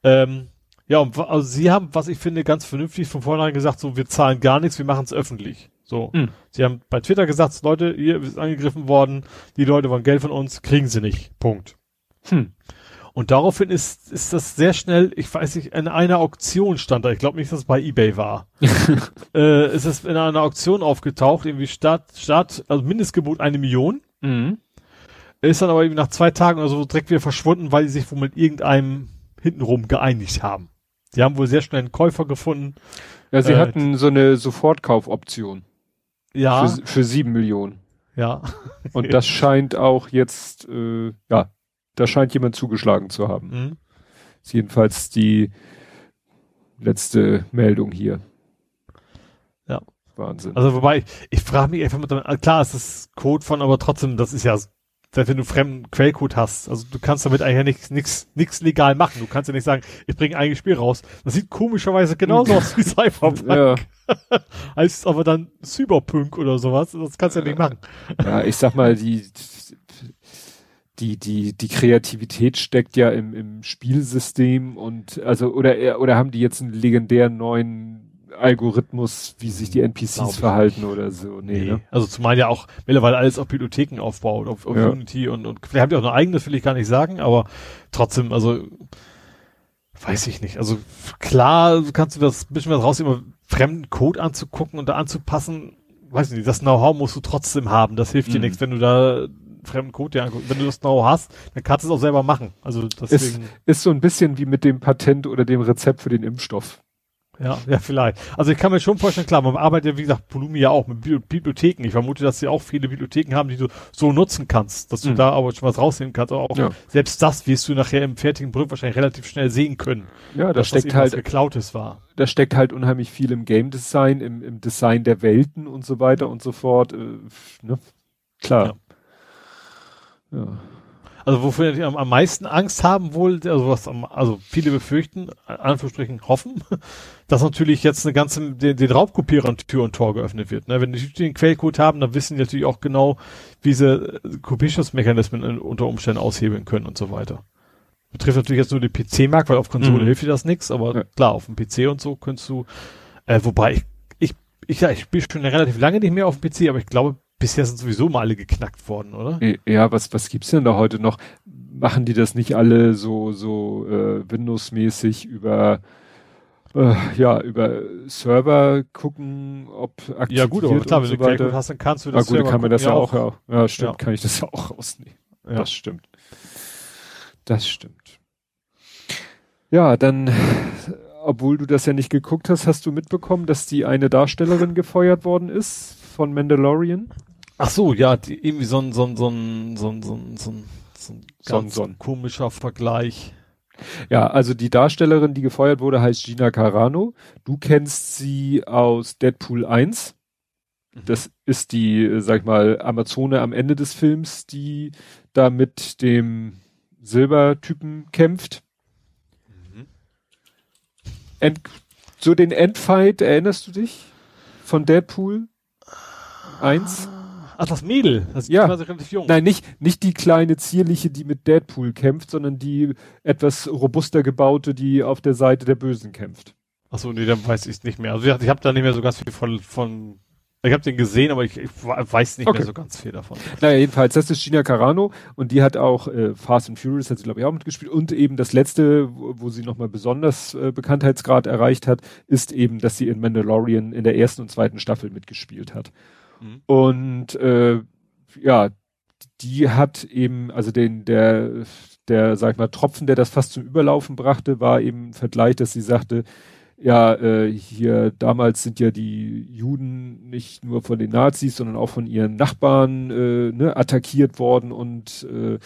Ähm, ja, und also sie haben, was ich finde, ganz vernünftig von vornherein gesagt, so, wir zahlen gar nichts, wir machen es öffentlich. So. Mhm. Sie haben bei Twitter gesagt, Leute, ihr ist angegriffen worden, die Leute wollen Geld von uns, kriegen sie nicht. Punkt. Hm. Und daraufhin ist, ist das sehr schnell, ich weiß nicht, in einer Auktion stand da, ich glaube nicht, dass es bei Ebay war. äh, ist es in einer Auktion aufgetaucht, irgendwie Start, Start, also Mindestgebot eine Million. Mhm. Ist dann aber eben nach zwei Tagen oder so direkt wieder verschwunden, weil sie sich wohl mit irgendeinem hintenrum geeinigt haben. Die haben wohl sehr schnell einen Käufer gefunden. Ja, sie äh, hatten so eine Sofortkaufoption. Ja. Für, für sieben Millionen. Ja. Und das scheint auch jetzt, äh, ja, da scheint jemand zugeschlagen zu haben. Mhm. Ist jedenfalls die letzte Meldung hier. Ja. Wahnsinn. Also wobei, ich, ich frage mich einfach mit, klar, es ist Code von, aber trotzdem, das ist ja, wenn du fremden Quellcode hast, also du kannst damit eigentlich ja nichts nix, nix legal machen. Du kannst ja nicht sagen, ich bringe ein eigenes Spiel raus. Das sieht komischerweise genauso aus wie Cyberpunk. Ja. Als aber dann Cyberpunk oder sowas. Das kannst du ja nicht machen. Ja, ich sag mal, die, die, die, die Kreativität steckt ja im, im Spielsystem und also oder oder haben die jetzt einen legendären neuen Algorithmus, wie sich die NPCs verhalten oder so. Nee, nee. Ne? Also zumal ja auch mittlerweile alles auf Bibliotheken aufbaut, auf, auf ja. Unity und, und vielleicht haben die auch eine eigene, das will ich gar nicht sagen, aber trotzdem, also weiß ich nicht. Also klar kannst du das ein bisschen was raus, immer fremden Code anzugucken und da anzupassen. Weiß nicht, das Know-how musst du trotzdem haben. Das hilft mhm. dir nichts, wenn du da fremden Code dir anguckst. Wenn du das Know hast, dann kannst du es auch selber machen. Also deswegen. Ist, ist so ein bisschen wie mit dem Patent oder dem Rezept für den Impfstoff. Ja, ja, vielleicht. Also ich kann mir schon vorstellen, klar, man arbeitet ja, wie gesagt, Volumi ja auch mit Bibliotheken. Ich vermute, dass sie auch viele Bibliotheken haben, die du so nutzen kannst, dass du mhm. da aber schon was rausnehmen kannst. Aber auch ja. selbst das wirst du nachher im fertigen Produkt wahrscheinlich relativ schnell sehen können. Ja, da steckt halt geklautes war. Da steckt halt unheimlich viel im Game Design, im, im Design der Welten und so weiter und so fort. Äh, ne? Klar. Ja. Ja. Also wofür die am, meisten Angst haben wohl, also was am, also viele befürchten, Anführungsstrichen hoffen, dass natürlich jetzt eine ganze, den, den Raubkopierern Tür und Tor geöffnet wird. Ne? Wenn die den Quellcode haben, dann wissen die natürlich auch genau, wie sie äh, Kopierschutzmechanismen unter Umständen aushebeln können und so weiter. Betrifft natürlich jetzt nur den PC-Markt, weil auf Konsole mhm. hilft dir das nichts, aber ja. klar, auf dem PC und so könntest du, äh, wobei ich, ich, ich, ja, ich spiele schon relativ lange nicht mehr auf dem PC, aber ich glaube, bisher sind sowieso mal alle geknackt worden, oder? Ja, was, was gibt's denn da heute noch? Machen die das nicht alle so, so äh, Windows-mäßig über äh, ja, über Server gucken, ob aktiv Ja gut, aber klar, wenn so du Quellcode hast, dann kannst du das ah, gut, Server kann man das ja auch, ja, ja stimmt, ja. kann ich das ja auch rausnehmen. Ja. Das stimmt. Das stimmt. Ja, dann, obwohl du das ja nicht geguckt hast, hast du mitbekommen, dass die eine Darstellerin gefeuert worden ist von Mandalorian? Ach so, ja, die, irgendwie so ein, so ein, so ein, so ein, so ein, so ein, so ein ganz so ein. komischer Vergleich. Ja, also die Darstellerin, die gefeuert wurde, heißt Gina Carano. Du kennst sie aus Deadpool 1. Mhm. Das ist die, sag ich mal, Amazone am Ende des Films, die da mit dem Silbertypen kämpft. Mhm. End, so den Endfight, erinnerst du dich? Von Deadpool 1? Ach, das Mädel, das ist ja. quasi relativ jung. Nein, nicht, nicht die kleine zierliche, die mit Deadpool kämpft, sondern die etwas robuster gebaute, die auf der Seite der Bösen kämpft. Ach so, nee, dann weiß ich es nicht mehr. Also ich, ich habe da nicht mehr so ganz viel von, von ich habe den gesehen, aber ich, ich weiß nicht okay. mehr so ganz viel davon. Naja, jedenfalls, das ist Gina Carano und die hat auch äh, Fast and Furious, hat sie glaube ich auch mitgespielt und eben das letzte, wo, wo sie nochmal besonders äh, Bekanntheitsgrad erreicht hat, ist eben, dass sie in Mandalorian in der ersten und zweiten Staffel mitgespielt hat. Mhm. Und äh, ja, die hat eben, also den, der, der, sag ich mal, Tropfen, der das fast zum Überlaufen brachte, war eben ein Vergleich, dass sie sagte, ja, äh, hier damals sind ja die Juden nicht nur von den Nazis, sondern auch von ihren Nachbarn äh, ne, attackiert worden und äh,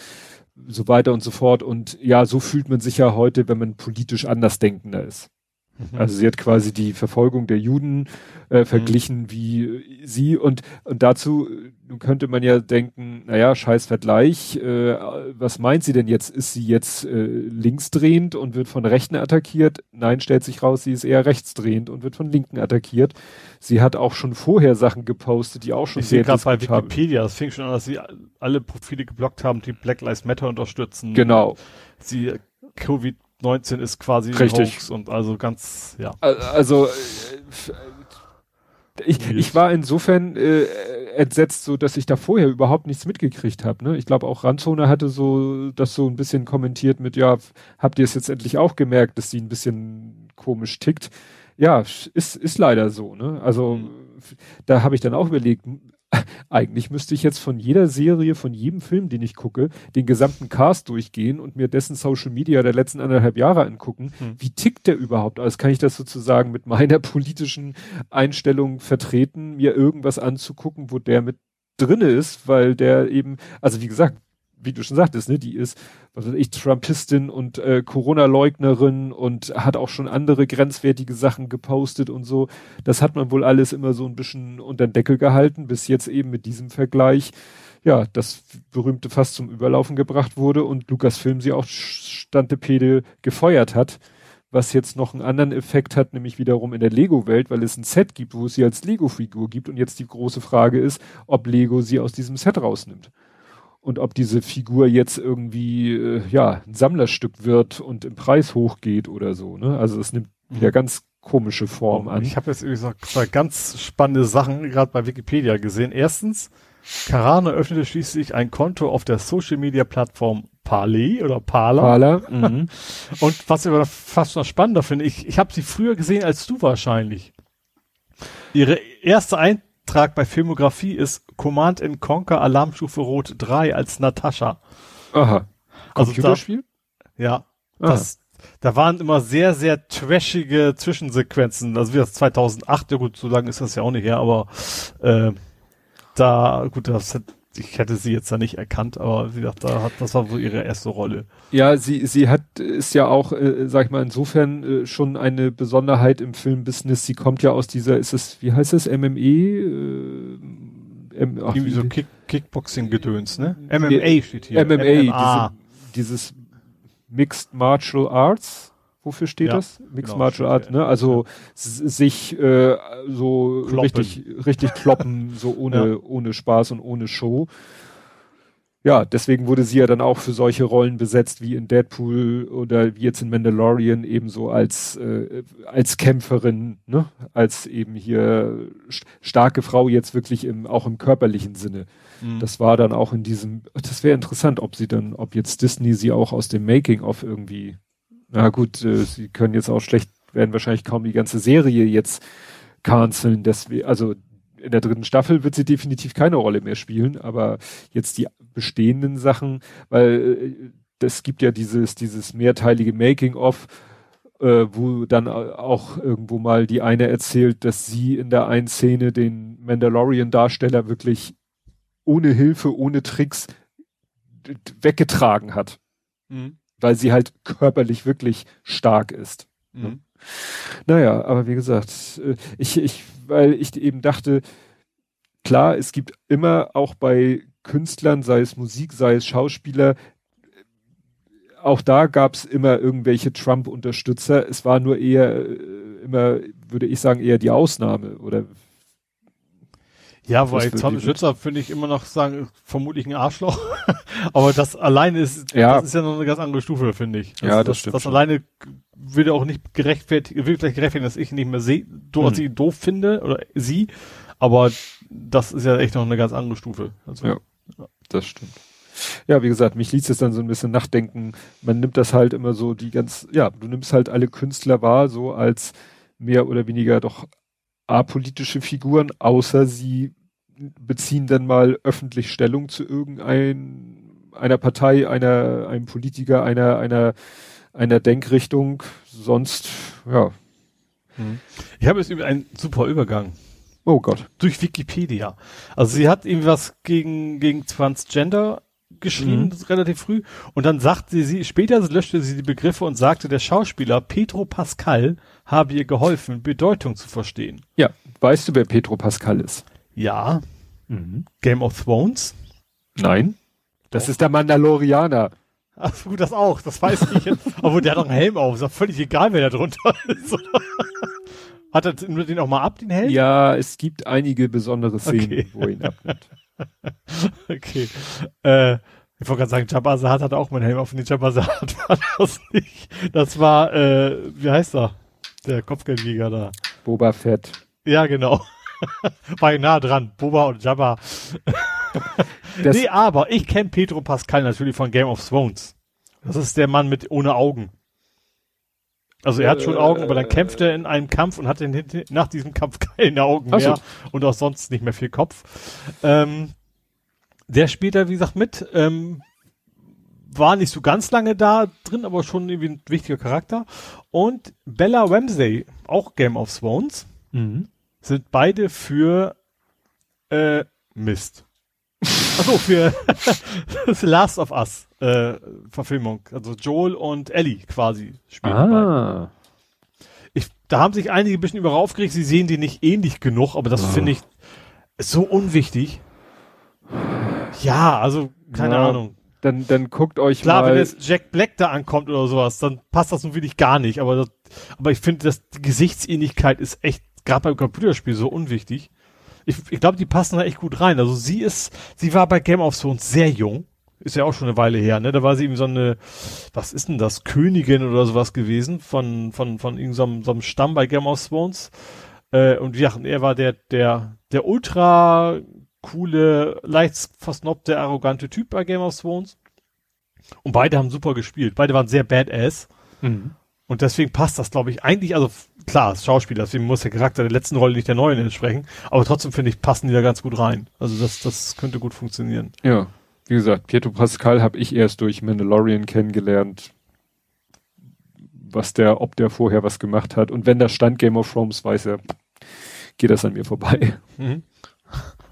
so weiter und so fort. Und ja, so fühlt man sich ja heute, wenn man politisch andersdenkender ist. Mhm. Also sie hat quasi die Verfolgung der Juden äh, mhm. verglichen mhm. wie sie und, und dazu könnte man ja denken, naja, scheiß Vergleich, äh, was meint sie denn jetzt? Ist sie jetzt äh, linksdrehend und wird von Rechten attackiert? Nein, stellt sich raus, sie ist eher rechtsdrehend und wird von Linken attackiert. Sie hat auch schon vorher Sachen gepostet, die auch schon ich sehr gerade bei Wikipedia, das fing schon an, dass sie alle Profile geblockt haben, die Black Lives Matter unterstützen. Genau. Sie Covid 19 ist quasi Richtig. Hoax und also ganz, ja. Also, äh, ich, ich war insofern äh, entsetzt, so dass ich da vorher überhaupt nichts mitgekriegt habe. Ne? Ich glaube auch Randzone hatte so das so ein bisschen kommentiert mit, ja, habt ihr es jetzt endlich auch gemerkt, dass sie ein bisschen komisch tickt? Ja, ist, ist leider so. Ne? Also mhm. da habe ich dann auch überlegt, eigentlich müsste ich jetzt von jeder Serie, von jedem Film, den ich gucke, den gesamten Cast durchgehen und mir dessen Social Media der letzten anderthalb Jahre angucken. Hm. Wie tickt der überhaupt? Also kann ich das sozusagen mit meiner politischen Einstellung vertreten, mir irgendwas anzugucken, wo der mit drinne ist, weil der eben, also wie gesagt, wie du schon sagtest, ne, die ist, was weiß ich, Trumpistin und äh, Corona-Leugnerin und hat auch schon andere grenzwertige Sachen gepostet und so. Das hat man wohl alles immer so ein bisschen unter den Deckel gehalten, bis jetzt eben mit diesem Vergleich, ja, das berühmte fast zum Überlaufen gebracht wurde und Lukas-Film sie auch Stantepede gefeuert hat was jetzt noch einen anderen Effekt hat, nämlich wiederum in der Lego-Welt, weil es ein Set gibt, wo es sie als Lego-Figur gibt und jetzt die große Frage ist, ob Lego sie aus diesem Set rausnimmt und ob diese Figur jetzt irgendwie äh, ja ein Sammlerstück wird und im Preis hochgeht oder so. Ne? Also es nimmt wieder mhm. ganz komische Form an. Ich habe jetzt irgendwie so zwei ganz spannende Sachen gerade bei Wikipedia gesehen. Erstens, Carano öffnete schließlich ein Konto auf der Social Media Plattform Parley oder Parler. Parler. Mhm. und was ich aber fast noch spannender finde, ich, ich habe sie früher gesehen als du wahrscheinlich. Ihre erste Ein Eintrag bei Filmografie ist Command in Conquer Alarmstufe Rot 3 als Natascha. Aha. Also Computerspiel? Da, ja. Aha. Das, da waren immer sehr, sehr trashige Zwischensequenzen. Also wie das 2008, ja gut, so lange ist das ja auch nicht her, aber äh, da, gut, das ich hätte sie jetzt da nicht erkannt, aber wie gesagt, da hat, das war wohl ihre erste Rolle. Ja, sie, sie hat, ist ja auch, äh, sag ich mal, insofern äh, schon eine Besonderheit im Filmbusiness. Sie kommt ja aus dieser, ist es, wie heißt es, MME? Äh, M, ach, Irgendwie so Kick, Kickboxing-Gedöns, ne? MMA steht hier. MMA, diese, dieses Mixed Martial Arts. Wofür steht ja, das? Mixed genau, Martial Art, ne? Also sich äh, so kloppen. richtig richtig kloppen, so ohne ja. ohne Spaß und ohne Show. Ja, deswegen wurde sie ja dann auch für solche Rollen besetzt wie in Deadpool oder wie jetzt in Mandalorian ebenso als äh, als Kämpferin, ne, als eben hier starke Frau jetzt wirklich im auch im körperlichen Sinne. Mhm. Das war dann auch in diesem. Das wäre interessant, ob sie dann, ob jetzt Disney sie auch aus dem Making of irgendwie. Na gut, äh, sie können jetzt auch schlecht werden wahrscheinlich kaum die ganze Serie jetzt canceln. Deswegen, also in der dritten Staffel wird sie definitiv keine Rolle mehr spielen, aber jetzt die bestehenden Sachen, weil es äh, gibt ja dieses, dieses mehrteilige Making-of, äh, wo dann auch irgendwo mal die eine erzählt, dass sie in der einen Szene den Mandalorian-Darsteller wirklich ohne Hilfe, ohne Tricks weggetragen hat. Mhm. Weil sie halt körperlich wirklich stark ist. Mhm. Naja, aber wie gesagt, äh, ich, ich, weil ich eben dachte, klar, es gibt immer auch bei Künstlern, sei es Musik, sei es Schauspieler, auch da gab es immer irgendwelche Trump-Unterstützer. Es war nur eher äh, immer, würde ich sagen, eher die Ausnahme oder ja, weil Tom Schützer finde ich immer noch sagen, vermutlich ein Arschloch. Aber das alleine ist, ja. das ist ja noch eine ganz andere Stufe, finde ich. Das, ja, das, das stimmt. Das schon. alleine würde auch nicht gerechtfertigt, würde vielleicht gerechtfertigen, dass ich nicht mehr sehe, do, hm. sie doof finde oder sie. Aber das ist ja echt noch eine ganz andere Stufe. Also, ja, ja, das stimmt. Ja, wie gesagt, mich ließ es dann so ein bisschen nachdenken. Man nimmt das halt immer so die ganz, ja, du nimmst halt alle Künstler wahr, so als mehr oder weniger doch apolitische Figuren, außer sie beziehen dann mal öffentlich Stellung zu irgendein einer Partei, einer, einem Politiker, einer, einer, einer Denkrichtung. Sonst, ja. Hm. Ich habe jetzt einen super Übergang. Oh Gott. Durch Wikipedia. Also sie hat irgendwie was gegen, gegen Transgender geschrieben, mhm. relativ früh. Und dann sagte sie, später löschte sie die Begriffe und sagte, der Schauspieler Petro Pascal habe ihr geholfen, Bedeutung zu verstehen. Ja, weißt du, wer Petro Pascal ist? Ja. Mhm. Game of Thrones? Nein. Das oh. ist der Mandalorianer. Ach gut, das auch, das weiß ich jetzt. Aber der hat doch einen Helm auf, ist doch völlig egal, wer da drunter ist. Hat er den auch mal ab, den Helm? Ja, es gibt einige besondere Szenen, okay. wo er ihn abnimmt. okay. Äh, ich wollte gerade sagen, Jabba Zahat hat auch meinen Helm auf. Nee, Jabba Zahat war das nicht. Das war, äh, wie heißt er? Der Kopfgeldjäger da. Boba Fett. Ja, genau. war ich nah dran. Boba und Jabba. nee, aber ich kenne Pedro Pascal natürlich von Game of Thrones. Das ist der Mann mit ohne Augen. Also er hat schon Augen, aber dann kämpft er in einem Kampf und hat nach diesem Kampf keine Augen mehr so. und auch sonst nicht mehr viel Kopf. Ähm, der spielt da, wie gesagt, mit. Ähm, war nicht so ganz lange da drin, aber schon irgendwie ein wichtiger Charakter. Und Bella Ramsey, auch Game of Thrones, mhm. sind beide für äh, Mist. Achso, für The Last of Us äh, Verfilmung. Also Joel und Ellie quasi spielen. Ah. Ich, da haben sich einige ein bisschen über aufgeregt, sie sehen die nicht ähnlich genug, aber das oh. finde ich so unwichtig. Ja, also keine ja, Ahnung. Dann, dann guckt euch Klar, mal. wenn jetzt Jack Black da ankommt oder sowas, dann passt das nun wirklich gar nicht. Aber, das, aber ich finde, dass die Gesichtsähnlichkeit ist echt, gerade beim Computerspiel, so unwichtig ich, ich glaube, die passen da echt gut rein. Also sie ist, sie war bei Game of Thrones sehr jung. Ist ja auch schon eine Weile her, ne? Da war sie eben so eine, was ist denn das, Königin oder sowas gewesen von, von, von irgendeinem so einem Stamm bei Game of Thrones. Äh, und ja, er war der, der, der ultra coole, leicht versnobte, arrogante Typ bei Game of Thrones. Und beide haben super gespielt. Beide waren sehr badass. Mhm. Und deswegen passt das, glaube ich, eigentlich, also klar, als Schauspieler, deswegen muss der Charakter der letzten Rolle nicht der neuen entsprechen, aber trotzdem finde ich, passen die da ganz gut rein. Also das, das könnte gut funktionieren. Ja, wie gesagt, Pietro Pascal habe ich erst durch Mandalorian kennengelernt, was der, ob der vorher was gemacht hat. Und wenn da stand Game of Thrones, weiß er, geht das an mir vorbei. Mhm.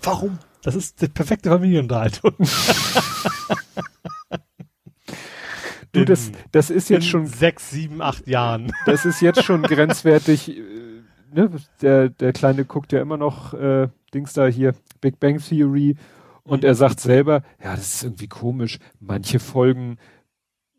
Warum? Das ist die perfekte Familienunterhaltung. Du, das, das ist jetzt schon. Sechs, sieben, acht Jahren. Das ist jetzt schon grenzwertig. Äh, ne? Der, der Kleine guckt ja immer noch äh, Dings da hier, Big Bang Theory. Und er sagt selber, ja, das ist irgendwie komisch. Manche Folgen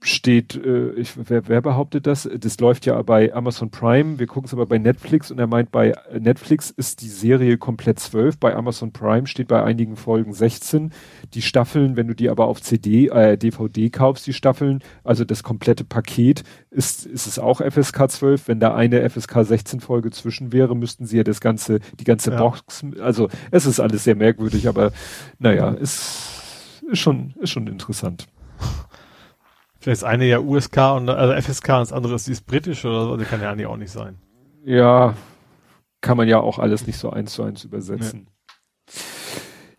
steht, äh, ich, wer, wer behauptet das? Das läuft ja bei Amazon Prime, wir gucken es aber bei Netflix und er meint, bei Netflix ist die Serie komplett zwölf, bei Amazon Prime steht bei einigen Folgen 16. Die Staffeln, wenn du die aber auf CD, äh, DVD kaufst, die Staffeln, also das komplette Paket, ist, ist es auch FSK 12. Wenn da eine FSK 16 Folge zwischen wäre, müssten sie ja das ganze, die ganze ja. Box, also es ist alles sehr merkwürdig, aber naja, ist, ist schon, ist schon interessant. Vielleicht ist eine ja USK und also FSK und das andere ist, die ist britisch oder so, die kann ja eigentlich auch nicht sein. Ja, kann man ja auch alles nicht so eins zu eins übersetzen. Nee.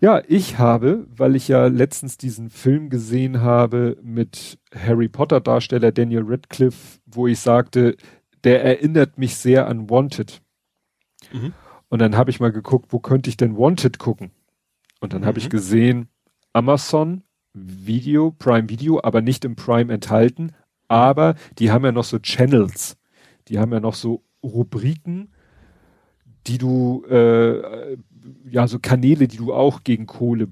Ja, ich habe, weil ich ja letztens diesen Film gesehen habe mit Harry Potter Darsteller Daniel Radcliffe, wo ich sagte, der erinnert mich sehr an Wanted. Mhm. Und dann habe ich mal geguckt, wo könnte ich denn Wanted gucken? Und dann mhm. habe ich gesehen, Amazon Video, Prime Video, aber nicht im Prime enthalten. Aber die haben ja noch so Channels. Die haben ja noch so Rubriken, die du, äh, ja, so Kanäle, die du auch gegen Kohle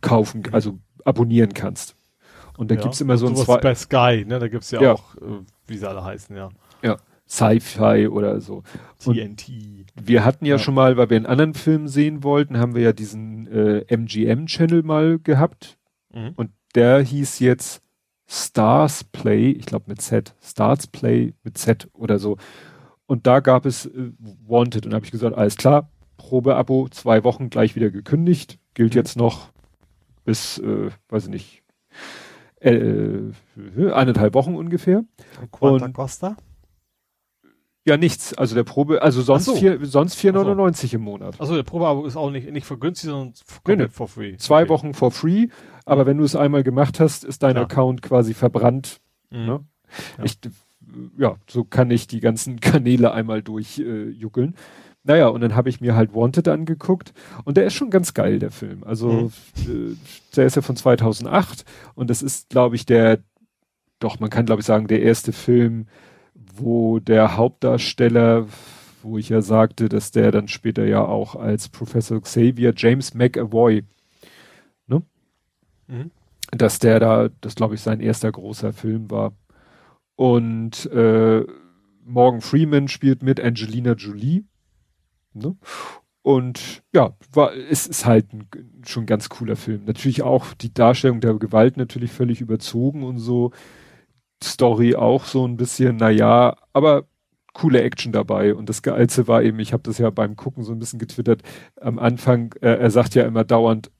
kaufen, also abonnieren kannst. Und da ja, gibt's immer so ein zwei. bei Sky, ne? Da gibt's ja, ja. auch, äh, wie sie alle heißen, ja. Ja. Sci-Fi oder so. TNT. Und wir hatten ja, ja, schon mal, weil wir einen anderen Film sehen wollten, haben wir ja diesen äh, MGM-Channel mal gehabt. Mhm. Und der hieß jetzt Stars Play, ich glaube mit Z, Stars Play mit Z oder so. Und da gab es äh, Wanted und da habe ich gesagt, alles klar, Probeabo, zwei Wochen gleich wieder gekündigt, gilt mhm. jetzt noch bis, äh, weiß ich nicht, äh, äh eineinhalb Wochen ungefähr. Und Quanta Costa? Ja, nichts. Also der Probe, also sonst so. vier, sonst 4,99 so. im Monat. Also der Probeabo ist auch nicht, nicht vergünstigt, sondern komplett for free. Zwei okay. Wochen for free, aber wenn du es einmal gemacht hast, ist dein ja. Account quasi verbrannt. Mhm. Ne? Ja. Ich, ja, so kann ich die ganzen Kanäle einmal durchjuckeln. Äh, naja, und dann habe ich mir halt Wanted angeguckt und der ist schon ganz geil, der Film. Also mhm. äh, der ist ja von 2008 und das ist, glaube ich, der, doch, man kann glaube ich sagen, der erste Film, wo der Hauptdarsteller, wo ich ja sagte, dass der dann später ja auch als Professor Xavier James McAvoy? Mhm. Dass der da, das glaube ich sein erster großer Film war. Und äh, Morgan Freeman spielt mit Angelina Jolie. Ne? Und ja, war, es ist halt ein, schon ein ganz cooler Film. Natürlich auch die Darstellung der Gewalt natürlich völlig überzogen und so. Story auch so ein bisschen, naja, aber coole Action dabei. Und das Geilste war eben, ich habe das ja beim Gucken so ein bisschen getwittert, am Anfang, äh, er sagt ja immer dauernd,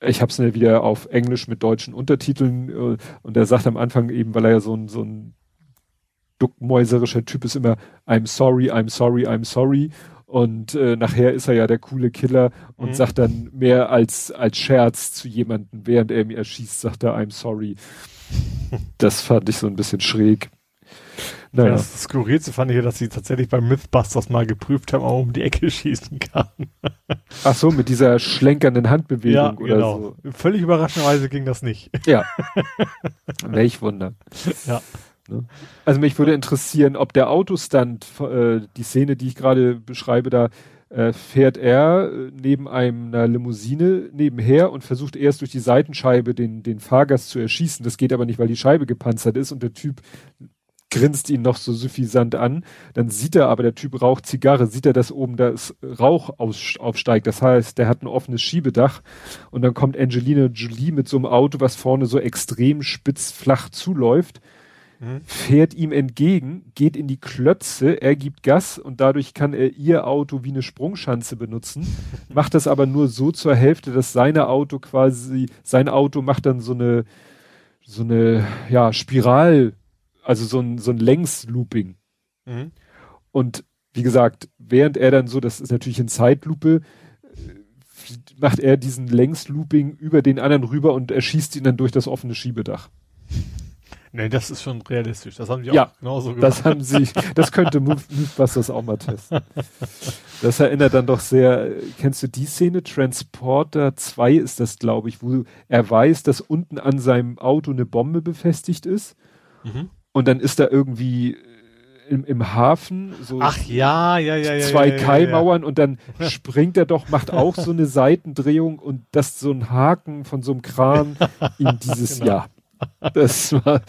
ich habe es ja wieder auf Englisch mit deutschen Untertiteln äh, und er sagt am Anfang eben, weil er ja so ein, so ein duckmäuserischer Typ ist, immer I'm sorry, I'm sorry, I'm sorry. Und äh, nachher ist er ja der coole Killer und mhm. sagt dann mehr als, als Scherz zu jemandem, während er mir erschießt, sagt er I'm sorry. Das fand ich so ein bisschen schräg. Naja. Das Skurrilste fand ich ja, dass sie tatsächlich beim Mythbusters mal geprüft haben, ob man um die Ecke schießen kann. Ach so, mit dieser schlenkernden Handbewegung ja, oder genau. so. Völlig überraschenderweise ging das nicht. Ja. Welch Wunder. Ja. Ne? Also mich würde interessieren, ob der Autostand, äh, die Szene, die ich gerade beschreibe, da äh, fährt er äh, neben einer Limousine nebenher und versucht erst durch die Seitenscheibe den, den Fahrgast zu erschießen. Das geht aber nicht, weil die Scheibe gepanzert ist und der Typ grinst ihn noch so suffisant an. Dann sieht er aber, der Typ raucht Zigarre, sieht er, dass oben das Rauch aus, aufsteigt. Das heißt, der hat ein offenes Schiebedach und dann kommt Angelina Jolie mit so einem Auto, was vorne so extrem spitz flach zuläuft mhm. fährt ihm entgegen, geht in die Klötze, er gibt Gas und dadurch kann er ihr Auto wie eine Sprungschanze benutzen, macht das aber nur so zur Hälfte, dass seine Auto quasi, sein Auto macht dann so eine, so eine, ja, Spiral, also so ein, so ein Längslooping. Mhm. Und wie gesagt, während er dann so, das ist natürlich in Zeitlupe, macht er diesen Längslooping über den anderen rüber und erschießt ihn dann durch das offene Schiebedach. Nee, das ist schon realistisch. Das haben sie ja, auch genauso gemacht. Das haben sie, das könnte Movebusters auch mal testen. Das erinnert dann doch sehr, kennst du die Szene? Transporter 2 ist das, glaube ich, wo er weiß, dass unten an seinem Auto eine Bombe befestigt ist. Mhm. Und dann ist da irgendwie im, im Hafen so Ach ja, ja, ja, zwei ja, ja, Kaimauern ja, und dann springt er doch, macht auch so eine Seitendrehung und das so ein Haken von so einem Kran ihm dieses, genau. ja, Das war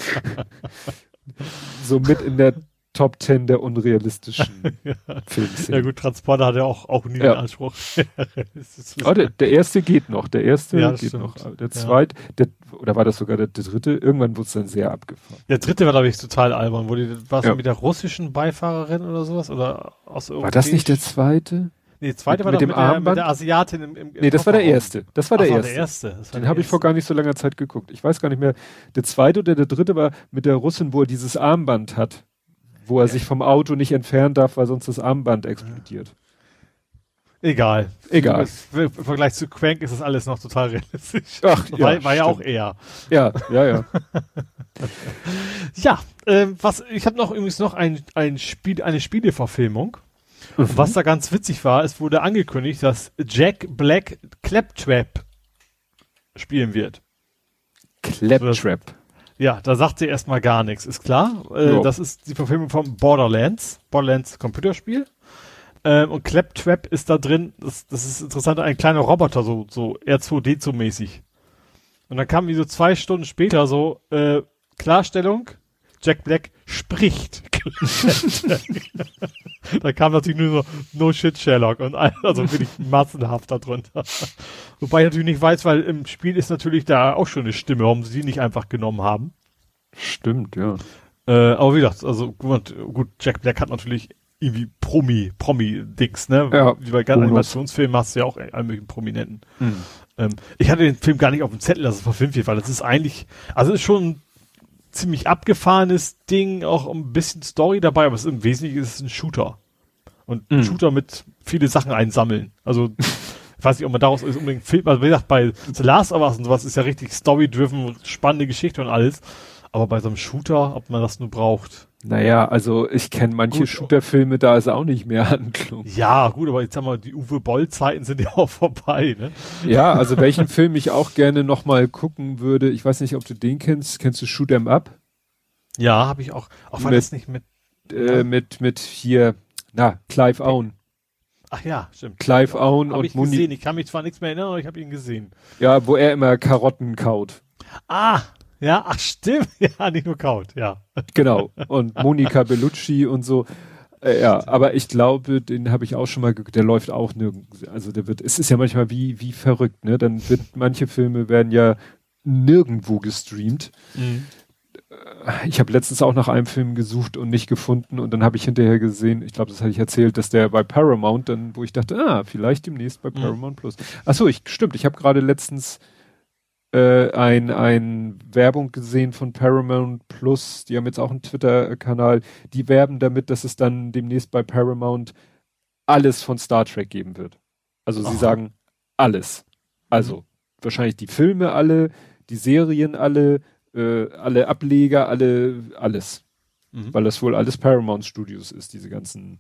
so mit in der Top Ten der unrealistischen ja. Filmszenen. Ja gut, Transporter hat ja auch, auch nie Ja. den Anspruch. Oh, der, der erste geht noch, der erste Ja, geht stimmt. noch. aber Der zweite, der, oder war das sogar der, der dritte? Irgendwann wurde es dann sehr abgefahren. Der dritte war, glaube ich, total albern. Wo die, war Ja. mit der russischen Beifahrerin oder sowas? Oder aus War das nicht der zweite? Nee, der zweite mit- war mit dem mit der, mit der Asiatin im, im, Nee, das war der erste. Das war der Ach, erste. der erste. War Den habe ich vor gar nicht so langer Zeit geguckt. Ich weiß gar nicht mehr. Der zweite oder der dritte war mit der Russin, wo er dieses Armband hat, wo er sich vom Auto nicht entfernen darf, weil sonst das Armband explodiert. Egal. Egal. Im Vergleich zu Crank ist das alles noch total realistisch. Ach, war, war ja auch eher. Ja, ja, ja. Ja, ähm, was ich habe noch übrigens noch ein, ein Spiel, eine Spieleverfilmung. Mhm. Was da ganz witzig war, es wurde angekündigt, dass Jack Black Claptrap spielen wird. Claptrap. Ja, da sagt sie erstmal gar nichts, ist klar. Äh. Das ist die Verfilmung von Borderlands, Borderlands Computerspiel. Ähm, und Claptrap ist da drin, das, das ist interessant, ein kleiner Roboter, so, so R2D2-mäßig. Und dann kam wie so zwei Stunden später so, äh, Klarstellung, Jack Black spricht. da kam natürlich nur so, no shit Sherlock und also wirklich massenhaft darunter. Wobei ich natürlich nicht weiß, weil im Spiel ist natürlich da auch schon eine Stimme, warum sie die nicht einfach genommen haben. Stimmt, ja. Äh, aber wie gesagt, also gut, gut, Jack Black hat natürlich irgendwie Promi, Promi-Dings, ne? Ja, Wie bei ganzen Bonus. Animationsfilmen hast du ja auch alle möglichen Prominenten. Ähm, ich hatte den Film gar nicht auf dem Zettel, dass es verfilmt wird, weil das ist eigentlich, also ist schon ziemlich abgefahrenes Ding, auch ein bisschen Story dabei, aber es ist im Wesentlichen ist es ein Shooter. Und ein Mhm. Shooter mit viele Sachen einsammeln. Also, ich weiß nicht, ob man daraus ist unbedingt Film, also wie gesagt, bei The Last of Us und sowas ist ja richtig story-driven, spannende Geschichte und alles. Aber bei so einem Shooter, ob man das nur braucht. Naja, also ich kenne manche. Shooter-Filme, da ist auch nicht mehr Handlung. Ja, gut, aber jetzt sag mal, die Uwe Boll-Zeiten sind ja auch vorbei, ne? Ja, also welchen Film ich auch gerne nochmal gucken würde, ich weiß nicht, ob du den kennst, kennst du Shoot 'em Up? Ja, habe ich auch. Auch war das nicht mit. Äh, mit, mit hier, na, Clive Owen. Ach ja, stimmt. Clive Owen Habe und ich gesehen. Moni, Ich kann mich zwar nichts mehr erinnern, aber ich habe ihn gesehen. ja, wo er immer Karotten kaut. Ah, ja, ach stimmt. Ja, nicht nur Kaut, ja. Genau. Und Monika Bellucci und so. Äh, ja, aber ich glaube, den habe ich auch schon mal der läuft auch nirgends. Also der wird, es ist ja manchmal wie, wie verrückt, ne? Dann wird, manche Filme werden ja nirgendwo gestreamt. Ich habe letztens auch nach einem Film gesucht und nicht gefunden und dann habe ich hinterher gesehen, ich glaube, das hatte ich erzählt, dass der bei Paramount dann, wo ich dachte, ah, vielleicht demnächst bei Mhm. Paramount Plus. Ach so, ich stimmt, ich habe gerade letztens äh, ein, ein Werbung gesehen von Paramount Plus, die haben jetzt auch einen Twitter-Kanal, die werben damit, dass es dann demnächst bei Paramount alles von Star Trek geben wird. Also sie Aha. sagen alles. Also wahrscheinlich die Filme alle, die Serien alle, äh, alle Ableger, alle, alles. Mhm. Weil das wohl alles Paramount Studios ist, diese ganzen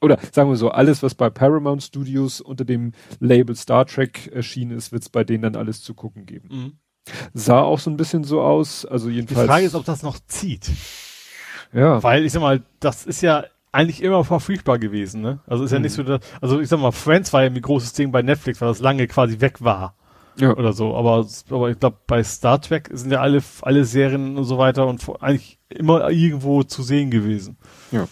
oder sagen wir so, alles, was bei Paramount Studios unter dem Label Star Trek erschienen ist, wird es bei denen dann alles zu gucken geben. Mhm. Sah auch so ein bisschen so aus, also Die jedenfalls. Frage ist, ob das noch zieht. ja, Weil, ich sag mal, das ist ja eigentlich immer verfügbar gewesen, ne? Also ist ja Mhm. nicht so, dass, also ich sag mal, Friends war ja ein großes Ding bei Netflix, weil das lange quasi weg war. ja. oder so. Aber, aber ich glaube, bei Star Trek sind ja alle, alle Serien und so weiter und eigentlich immer irgendwo zu sehen gewesen. ja,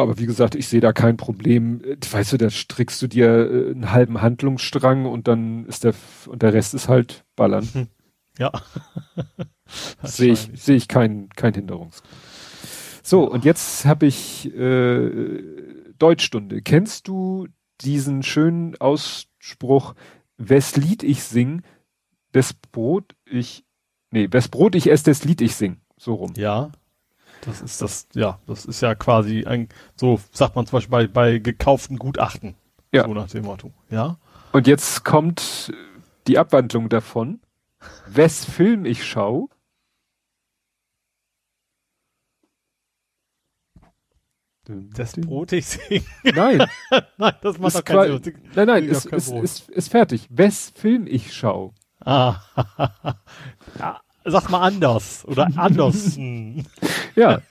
aber wie gesagt, ich sehe da kein Problem. Äh, Weißt du, da strickst du dir äh, einen halben Handlungsstrang und dann ist der und der Rest ist halt Ballern. Ja. sehe ich, sehe ich keinen kein Hinderungsgrund. So, und jetzt habe ich äh, Deutschstunde. Kennst du diesen schönen Ausspruch, wes Lied ich sing, des Brot ich, nee, wes Brot ich esse, des Lied ich sing. So rum. Ja. Das ist das, ja, das ist ja quasi ein, so sagt man zum Beispiel bei, bei gekauften Gutachten. Ja. So nach dem Motto. Ja. Und jetzt kommt die Abwandlung davon. Wes Film ich schau, Das Brot ich sing. Nein, Nein, das macht ist doch keinen Sinn. nein, nein, Ist ist, ist, ist fertig. Wes Film ich schau. Ah. ja, sag mal anders. Oder andersen. Ja,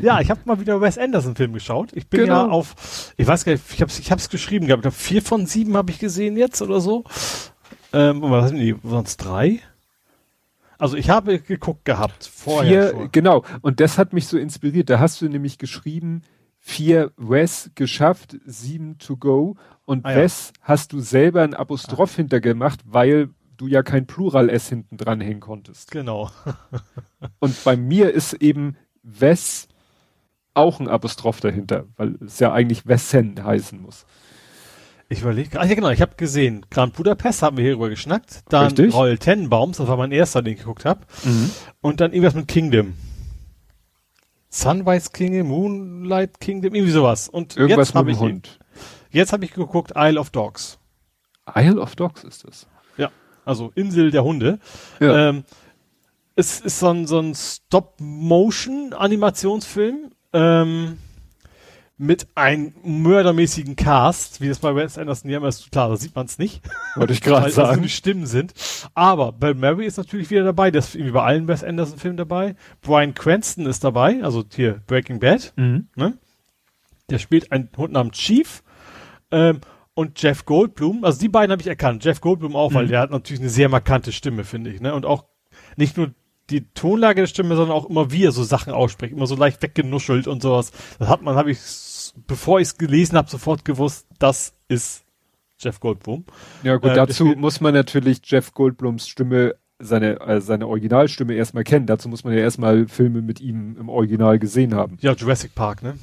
Ja, ich habe mal wieder Wes Anderson Film geschaut. Ich bin Genau. ja auf, ich weiß gar nicht, ich hab's, ich hab's geschrieben gehabt. Ich glaub, vier von sieben habe ich gesehen jetzt oder so. Ähm, und was sind die? Sonst drei? Also ich habe geguckt gehabt vorher. Vier, schon. genau. Und das hat mich so inspiriert. Da hast du nämlich geschrieben, vier Wes geschafft, sieben to go. Und Ah, ja. Wes hast du selber ein Apostroph hintergemacht, weil du ja kein Plural S hinten dran hängen konntest. Genau. Und bei mir ist eben Wes auch ein Apostroph dahinter, weil es ja eigentlich Wessen heißen muss. Ich überlege. Ah ja genau, ich habe gesehen. Grand Budapest haben wir hierüber geschnackt. Dann Richtig. Royal Tenenbaums, das war mein erster, den ich geguckt habe. Und dann irgendwas mit Kingdom. Sunrise Kingdom, Moonlight Kingdom, irgendwie sowas. Und Irgendwas jetzt habe mit ich dem Hund. jetzt habe ich geguckt Isle of Dogs. Isle of Dogs ist das. Also Insel der Hunde. Ja. Ähm, es ist so ein, so ein Stop-Motion-Animationsfilm ähm, mit einem mördermäßigen Cast, wie das bei Wes Anderson ja immer ist. Klar, da sieht man es nicht, Wollte ich weil gerade sagen. die Stimmen sind. Aber Bill Murray ist natürlich wieder dabei, der ist irgendwie bei allen Wes Anderson-Filmen dabei. Brian Cranston ist dabei, also hier Breaking Bad. Mhm. Ne? Der spielt einen Hund namens Chief. Ähm, und Jeff Goldblum, also die beiden habe ich erkannt. Jeff Goldblum auch, weil der hat natürlich eine sehr markante Stimme, finde ich. Ne? Und auch nicht nur die Tonlage der Stimme, sondern auch immer wie er so Sachen ausspricht, immer so leicht weggenuschelt und sowas. Das hat man, habe ich, bevor ich es gelesen habe, sofort gewusst, das ist Jeff Goldblum. Ja gut, Äh, dazu das- muss man natürlich Jeff Goldblums Stimme, seine, äh, seine Originalstimme erstmal kennen. Dazu muss man ja erstmal Filme mit ihm im Original gesehen haben. Ja, Jurassic Park, ne?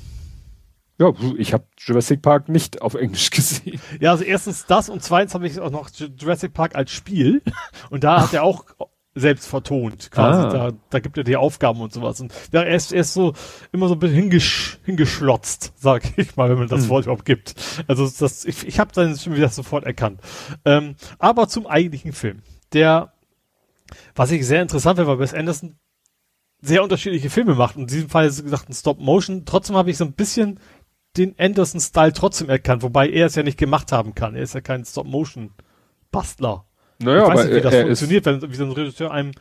Ja, ich habe Jurassic Park nicht auf Englisch gesehen. Ja, also erstens das und zweitens habe ich auch noch Ju- Jurassic Park als Spiel und da hat er auch selbst vertont quasi. Ah. Da, da gibt er die Aufgaben und sowas. Und ja, er ist, er ist so immer so ein bisschen hingesch, hingeschlotzt, sag ich mal, wenn man das Hm. Wort überhaupt gibt. Also das, ich, ich habe dann schon wieder sofort erkannt. Ähm, aber zum eigentlichen Film. Der, was ich sehr interessant finde, weil Wes Anderson sehr unterschiedliche Filme macht. Und in diesem Fall ist es gesagt ein Stop-Motion. Trotzdem habe ich so ein bisschen den Anderson-Style trotzdem erkannt, wobei er es ja nicht gemacht haben kann. Er ist ja kein Stop-Motion-Bastler. Naja, ich weiß aber nicht, wie das er funktioniert, wenn wie so ein Regisseur einem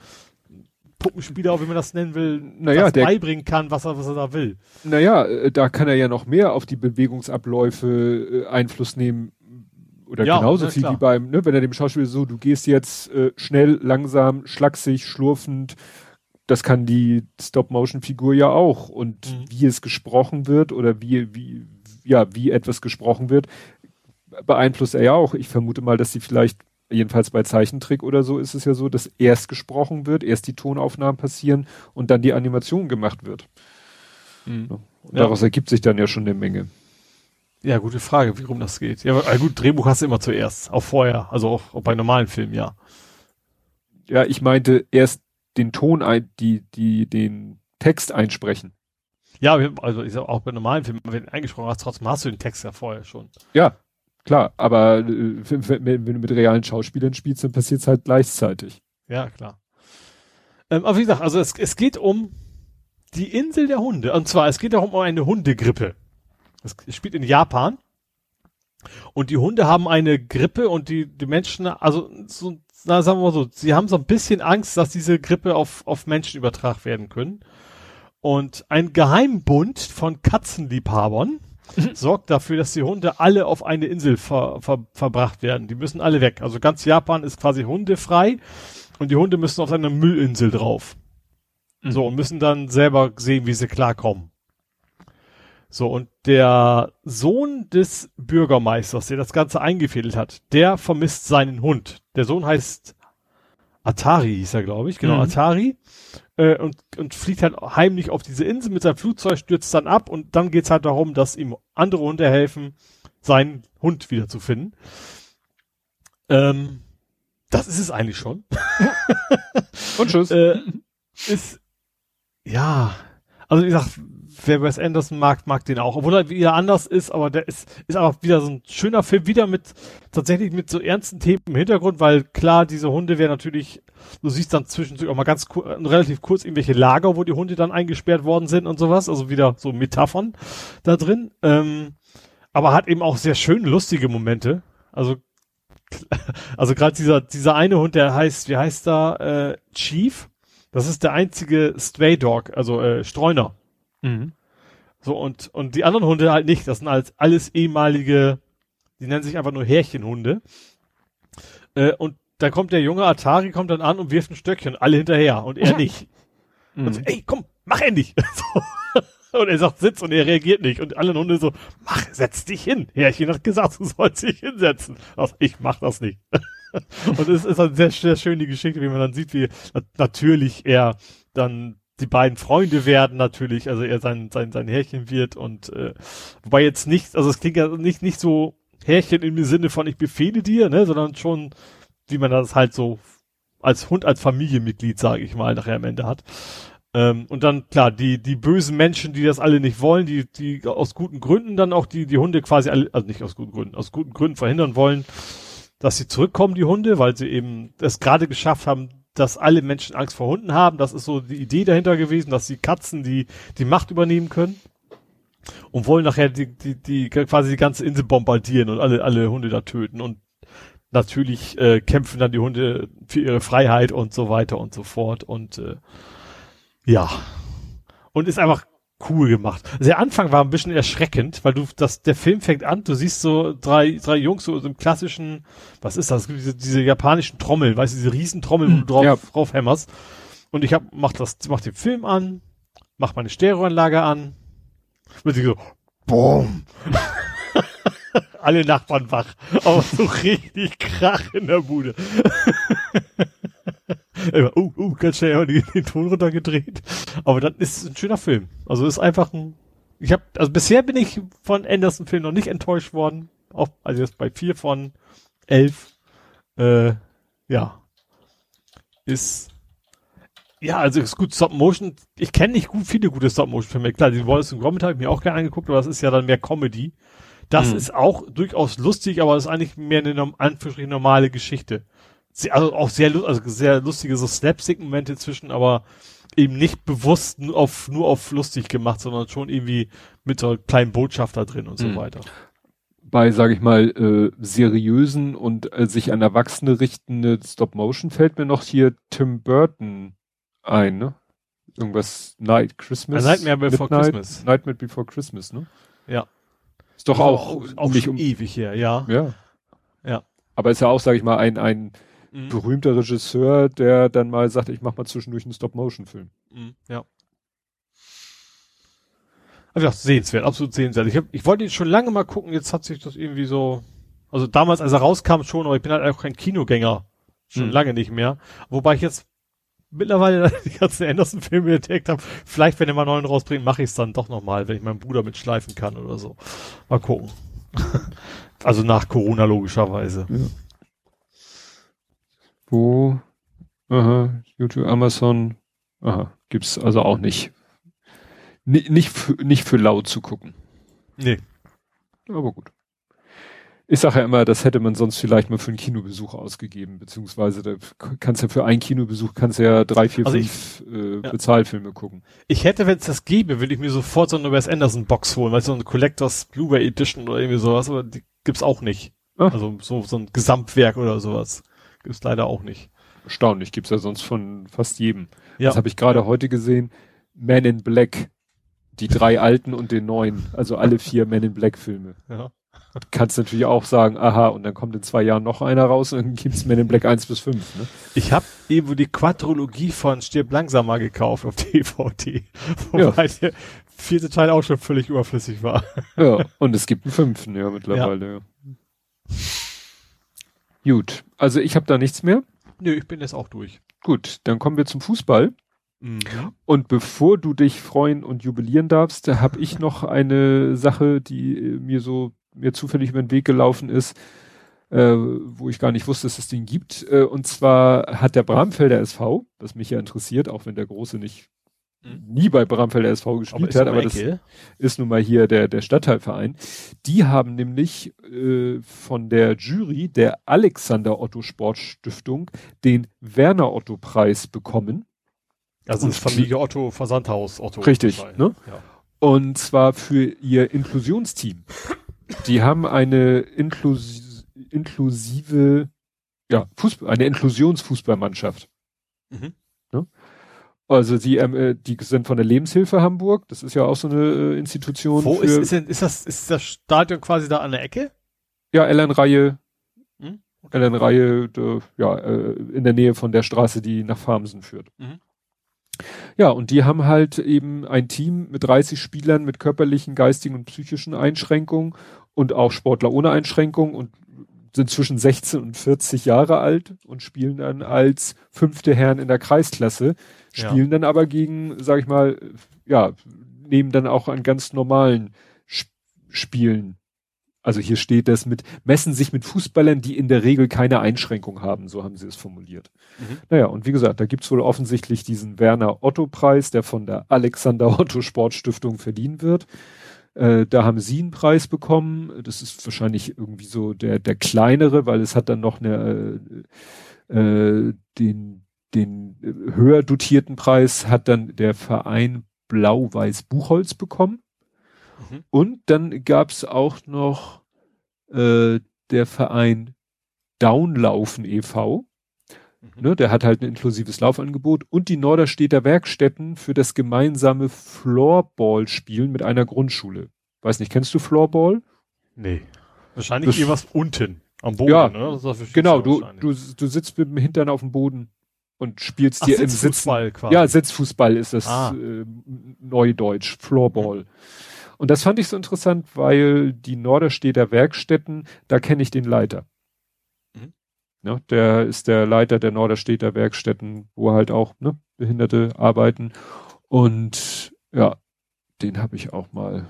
Puppenspieler, wie man das nennen will, Naja, das der- beibringen kann, was er, was er da will. naja, äh, da kann er ja noch mehr auf die Bewegungsabläufe äh, Einfluss nehmen. Oder Ja, genauso na viel klar. wie beim, ne, wenn er dem Schauspieler so, du gehst jetzt äh, schnell, langsam, schlaksig, schlurfend. Das kann die Stop-Motion-Figur ja auch. Und Mhm. wie es gesprochen wird oder wie, wie, ja, wie etwas gesprochen wird, beeinflusst er ja auch. Ich vermute mal, dass sie vielleicht, jedenfalls bei Zeichentrick oder so ist es ja so, dass erst gesprochen wird, erst die Tonaufnahmen passieren und dann die Animation gemacht wird. Und Ja. daraus ergibt sich dann ja schon eine Menge. Ja, gute Frage, wie rum das geht. Ja, aber, gut, Drehbuch hast du immer zuerst, auch vorher, also auch, auch bei normalen Filmen, ja. Ja, ich meinte erst den Ton ein, die, die, den Text einsprechen. Ja, also ich sag auch bei normalen Filmen, wenn du eingesprochen hast, trotzdem hast du den Text ja vorher schon. Ja, klar, aber äh, wenn, wenn du mit realen Schauspielern spielst, dann passiert es halt gleichzeitig. Ja, klar. Ähm, aber wie gesagt, also es, es geht um die Insel der Hunde. Und zwar, es geht darum um eine Hundegrippe. Es es spielt in Japan. Und die Hunde haben eine Grippe und die, die Menschen, also so, na, sagen wir mal so, sie haben so ein bisschen Angst, dass diese Grippe auf, auf Menschen übertragen werden können. Und ein Geheimbund von Katzenliebhabern sorgt dafür, dass die Hunde alle auf eine Insel ver, ver, verbracht werden. Die müssen alle weg. Also ganz Japan ist quasi hundefrei und die Hunde müssen auf eine Müllinsel drauf. So, und müssen dann selber sehen, wie sie klarkommen. So, und der Sohn des Bürgermeisters, der das Ganze eingefädelt hat, der vermisst seinen Hund. Der Sohn heißt Atari, hieß er, glaube ich, genau, Mhm. Atari. Äh, und, und fliegt halt heimlich auf diese Insel mit seinem Flugzeug, stürzt dann ab und dann geht's halt darum, dass ihm andere Hunde helfen, seinen Hund wiederzufinden. Ähm, das ist es eigentlich schon. Und tschüss. Äh, ist, ja, also wie gesagt, wer Wes Anderson mag, mag den auch, obwohl er wieder anders ist, aber der ist, ist aber wieder so ein schöner Film, wieder mit, tatsächlich mit so ernsten Themen im Hintergrund, weil klar, diese Hunde wären natürlich, du siehst dann zwischendurch auch mal ganz relativ kurz irgendwelche Lager, wo die Hunde dann eingesperrt worden sind und sowas, also wieder so Metaphern da drin, ähm, aber hat eben auch sehr schön lustige Momente, also also gerade dieser, dieser eine Hund, der heißt, wie heißt da, äh, Chief, das ist der einzige Stray Dog, also äh, Streuner. Mhm. So, und, und die anderen Hunde halt nicht. Das sind halt alles ehemalige, die nennen sich einfach nur Härchenhunde. Äh, und da kommt der junge Atari, kommt dann an und wirft ein Stöckchen, alle hinterher und er nicht. Mhm. Und so, ey, komm, mach endlich. So. Und er sagt, sitz und er reagiert nicht. Und alle Hunde so, mach, setz dich hin. Herrchen hat gesagt, du sollst dich hinsetzen. Also, ich mach das nicht. und es ist eine sehr, sehr schöne Geschichte, wie man dann sieht, wie na- natürlich er dann die beiden Freunde werden natürlich, also er sein, sein, sein Härchen wird und äh, wobei jetzt nicht, also es klingt ja nicht, nicht so Härchen im Sinne von ich befehle dir, ne, sondern schon, wie man das halt so als Hund, als Familienmitglied, sage ich mal, nachher am Ende hat. Ähm, und dann, klar, die, die bösen Menschen, die das alle nicht wollen, die, die aus guten Gründen dann auch die, die Hunde quasi alle, also nicht aus guten Gründen, aus guten Gründen verhindern wollen, dass sie zurückkommen, die Hunde, weil sie eben es gerade geschafft haben, dass alle Menschen Angst vor Hunden haben. Das ist so die Idee dahinter gewesen, dass die Katzen die, die Macht übernehmen können. Und wollen nachher die, die, die, quasi die ganze Insel bombardieren und alle, alle Hunde da töten. Und natürlich äh, kämpfen dann die Hunde für ihre Freiheit und so weiter und so fort. Und äh, ja. Und ist einfach cool gemacht. Also der Anfang war ein bisschen erschreckend, weil du das der Film fängt an, du siehst so drei drei Jungs so im klassischen, was ist das? Diese, diese japanischen Trommeln, weißt du, diese Riesentrommeln, wo du drauf, Ja. drauf hämmerst. Und ich hab mach das mach den Film an, mach meine Stereoanlage an. Und sie so boom. Alle Nachbarn wach, aber so richtig Krach in der Bude. Uh, uh, ganz schnell den, den Ton runtergedreht. Aber dann ist es ein schöner Film. Also ist einfach ein. Ich habe, also bisher bin ich von Anderson Film noch nicht enttäuscht worden. Auch, also jetzt bei vier von elf. Äh, ja. Ist. Ja, also ist gut Stop Motion. Ich kenne nicht gut viele gute Stop Motion Filme. Klar, die Wallace und Gromit habe ich mir auch gerne angeguckt, aber das ist ja dann mehr Comedy. Das Hm. ist auch durchaus lustig, aber das ist eigentlich mehr eine Anführungsstrichen normale Geschichte. Sehr, also auch sehr, also sehr lustige so Slapstick-Momente zwischen, aber eben nicht bewusst nur auf, nur auf lustig gemacht, sondern schon irgendwie mit so einer kleinen Botschaft da drin und so Hm. weiter. Bei, sage ich mal, äh, seriösen und äh, sich an Erwachsene richtende Stop-Motion fällt mir noch hier Tim Burton ein, ne? Irgendwas Night Christmas. A Nightmare Before Midnight, Christmas. Nightmare Before Christmas, ne? Ja. Ist doch auch, auch, auch nicht um, ewig her, ja. ja. Ja. Aber ist ja auch, sage ich mal, ein, ein Mhm. berühmter Regisseur, der dann mal sagt, ich mach mal zwischendurch einen Stop-Motion-Film. Mhm, Ja. Also ja, sehenswert, absolut sehenswert. Ich, hab, ich wollte ihn schon lange mal gucken, jetzt hat sich das irgendwie so, also damals, als er rauskam schon, aber ich bin halt auch kein Kinogänger. Schon Hm. lange nicht mehr. Wobei ich jetzt mittlerweile die ganzen Anderson-Filme entdeckt habe. Vielleicht, wenn er mal neuen rausbringt, mache ich es dann doch nochmal, wenn ich meinen Bruder mitschleifen kann oder so. Mal gucken. also nach Corona logischerweise. Wo? Aha, YouTube, Amazon. Aha, gibt's also auch nicht. Ni- nicht, für, nicht für laut zu gucken. Nee. Aber gut. Ich sage ja immer, das hätte man sonst vielleicht mal für einen Kinobesuch ausgegeben, beziehungsweise da kannst ja für einen Kinobesuch kannst ja drei, vier, Also ich- fünf äh, ja. Bezahlfilme gucken. Ich hätte, wenn es das gäbe, würde ich mir sofort so eine Wes Anderson Box holen, weil so eine Collectors Blu-ray Edition oder irgendwie sowas, aber die gibt's auch nicht. Ach. Also so, so ein Gesamtwerk oder sowas. Gibt's leider auch nicht. Erstaunlich, gibt's ja sonst von fast jedem. Ja. Das habe ich gerade heute gesehen. Man in Black. Die drei alten und den neuen. Also alle vier Man in Black Filme. Ja. Du kannst natürlich auch sagen, aha, und dann kommt in zwei Jahren noch einer raus und dann gibt's Man in Black 1 bis 5. Ne? Ich habe eben die Quadrologie von Stirb langsam mal gekauft auf DVD. Wobei der vierte Teil auch schon völlig überflüssig war. Ja, und es gibt einen fünften, ja, mittlerweile. Ja. Gut, also ich habe da nichts mehr. Nö, ich bin jetzt auch durch. Gut, dann kommen wir zum Fußball. Mhm. Und bevor du dich freuen und jubilieren darfst, habe ich noch eine Sache, die äh, mir so mir zufällig über den Weg gelaufen ist, äh, wo ich gar nicht wusste, dass es den gibt. Äh, und zwar hat der Bramfelder SV, was mich ja interessiert, auch wenn der Große nicht. Nie bei Bramfelder SV gespielt hat, aber das ist nun mal hier der, der Stadtteilverein. Die haben nämlich äh, von der Jury der Alexander Otto Sportstiftung den Werner Otto Preis bekommen. also das Familie Otto Versandhaus Otto. Richtig, ne? Ja. Und zwar für ihr Inklusionsteam. Die haben eine Inklus inklusive, ja, Fußball, eine Inklusionsfußballmannschaft. Mhm. Also die, ähm, äh, die sind von der Lebenshilfe Hamburg. Das ist ja auch so eine äh, Institution. Wo ist, ist, denn, ist das ist das Stadion quasi da an der Ecke? ja, Elternreihe. Hm? Reihe, de, ja, äh, in der Nähe von der Straße, die nach Farmsen führt. Mhm. Ja, und die haben halt eben ein Team mit 30 Spielern mit körperlichen, geistigen und psychischen Einschränkungen und auch Sportler ohne Einschränkungen und sind zwischen 16 und 40 Jahre alt und spielen dann als fünfte Herren in der Kreisklasse, spielen ja. dann aber gegen, sag ich mal, ja, nehmen dann auch an ganz normalen Sp Spielen also hier steht das mit, messen sich mit Fußballern, die in der Regel keine Einschränkung haben, so haben sie es formuliert. Mhm. Naja, und wie gesagt, da gibt's wohl offensichtlich diesen Werner Otto Preis, der von der Alexander Otto Sportstiftung verliehen wird. Äh, da haben sie einen Preis bekommen. Das ist wahrscheinlich irgendwie so der, der kleinere, weil es hat dann noch eine, äh, äh den, den höher dotierten Preis hat dann der Verein Blau-Weiß Buchholz bekommen. Mhm. Und dann gab's auch noch äh, der Verein Downlaufen e.V. Mhm. Ne, der hat halt ein inklusives Laufangebot und die Norderstädter Werkstätten für das gemeinsame Floorball-Spielen mit einer Grundschule. Weiß nicht, kennst du Floorball? Nee. Wahrscheinlich das, was unten am Boden, ja, ne? genau, du, du, du sitzt mit dem Hintern auf dem Boden und spielst Ach, dir im Sitzen. Quasi. Ja, Sitzfußball ist das ah. äh, Neudeutsch, Floorball. Mhm. Und das fand ich so interessant, weil die Norderstädter Werkstätten, da kenne ich den Leiter. Mhm. Ja, der ist der Leiter der Norderstädter Werkstätten, wo halt auch ne, Behinderte arbeiten. Und ja, den habe ich auch mal.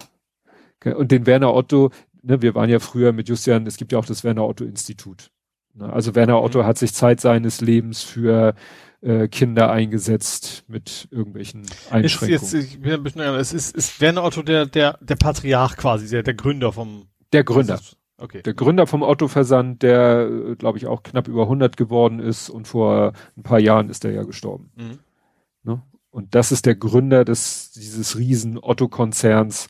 Und den Werner Otto, ne, wir waren ja früher mit Justian, es gibt ja auch das Werner Otto Institut. Ne, also Werner Otto mhm. hat sich Zeit seines Lebens für äh, Kinder eingesetzt mit irgendwelchen Einschränkungen. Ist jetzt, ich bin ein bisschen, es ist, ist Werner Otto der, der, der Patriarch quasi, der, der Gründer vom. Der Gründer. Okay. Der Gründer vom Otto-Versand, der, äh, glaube ich, auch knapp über 100 geworden ist und vor ein paar Jahren ist er ja gestorben. Mhm. Ne? Und das ist der Gründer des, dieses riesen Otto-Konzerns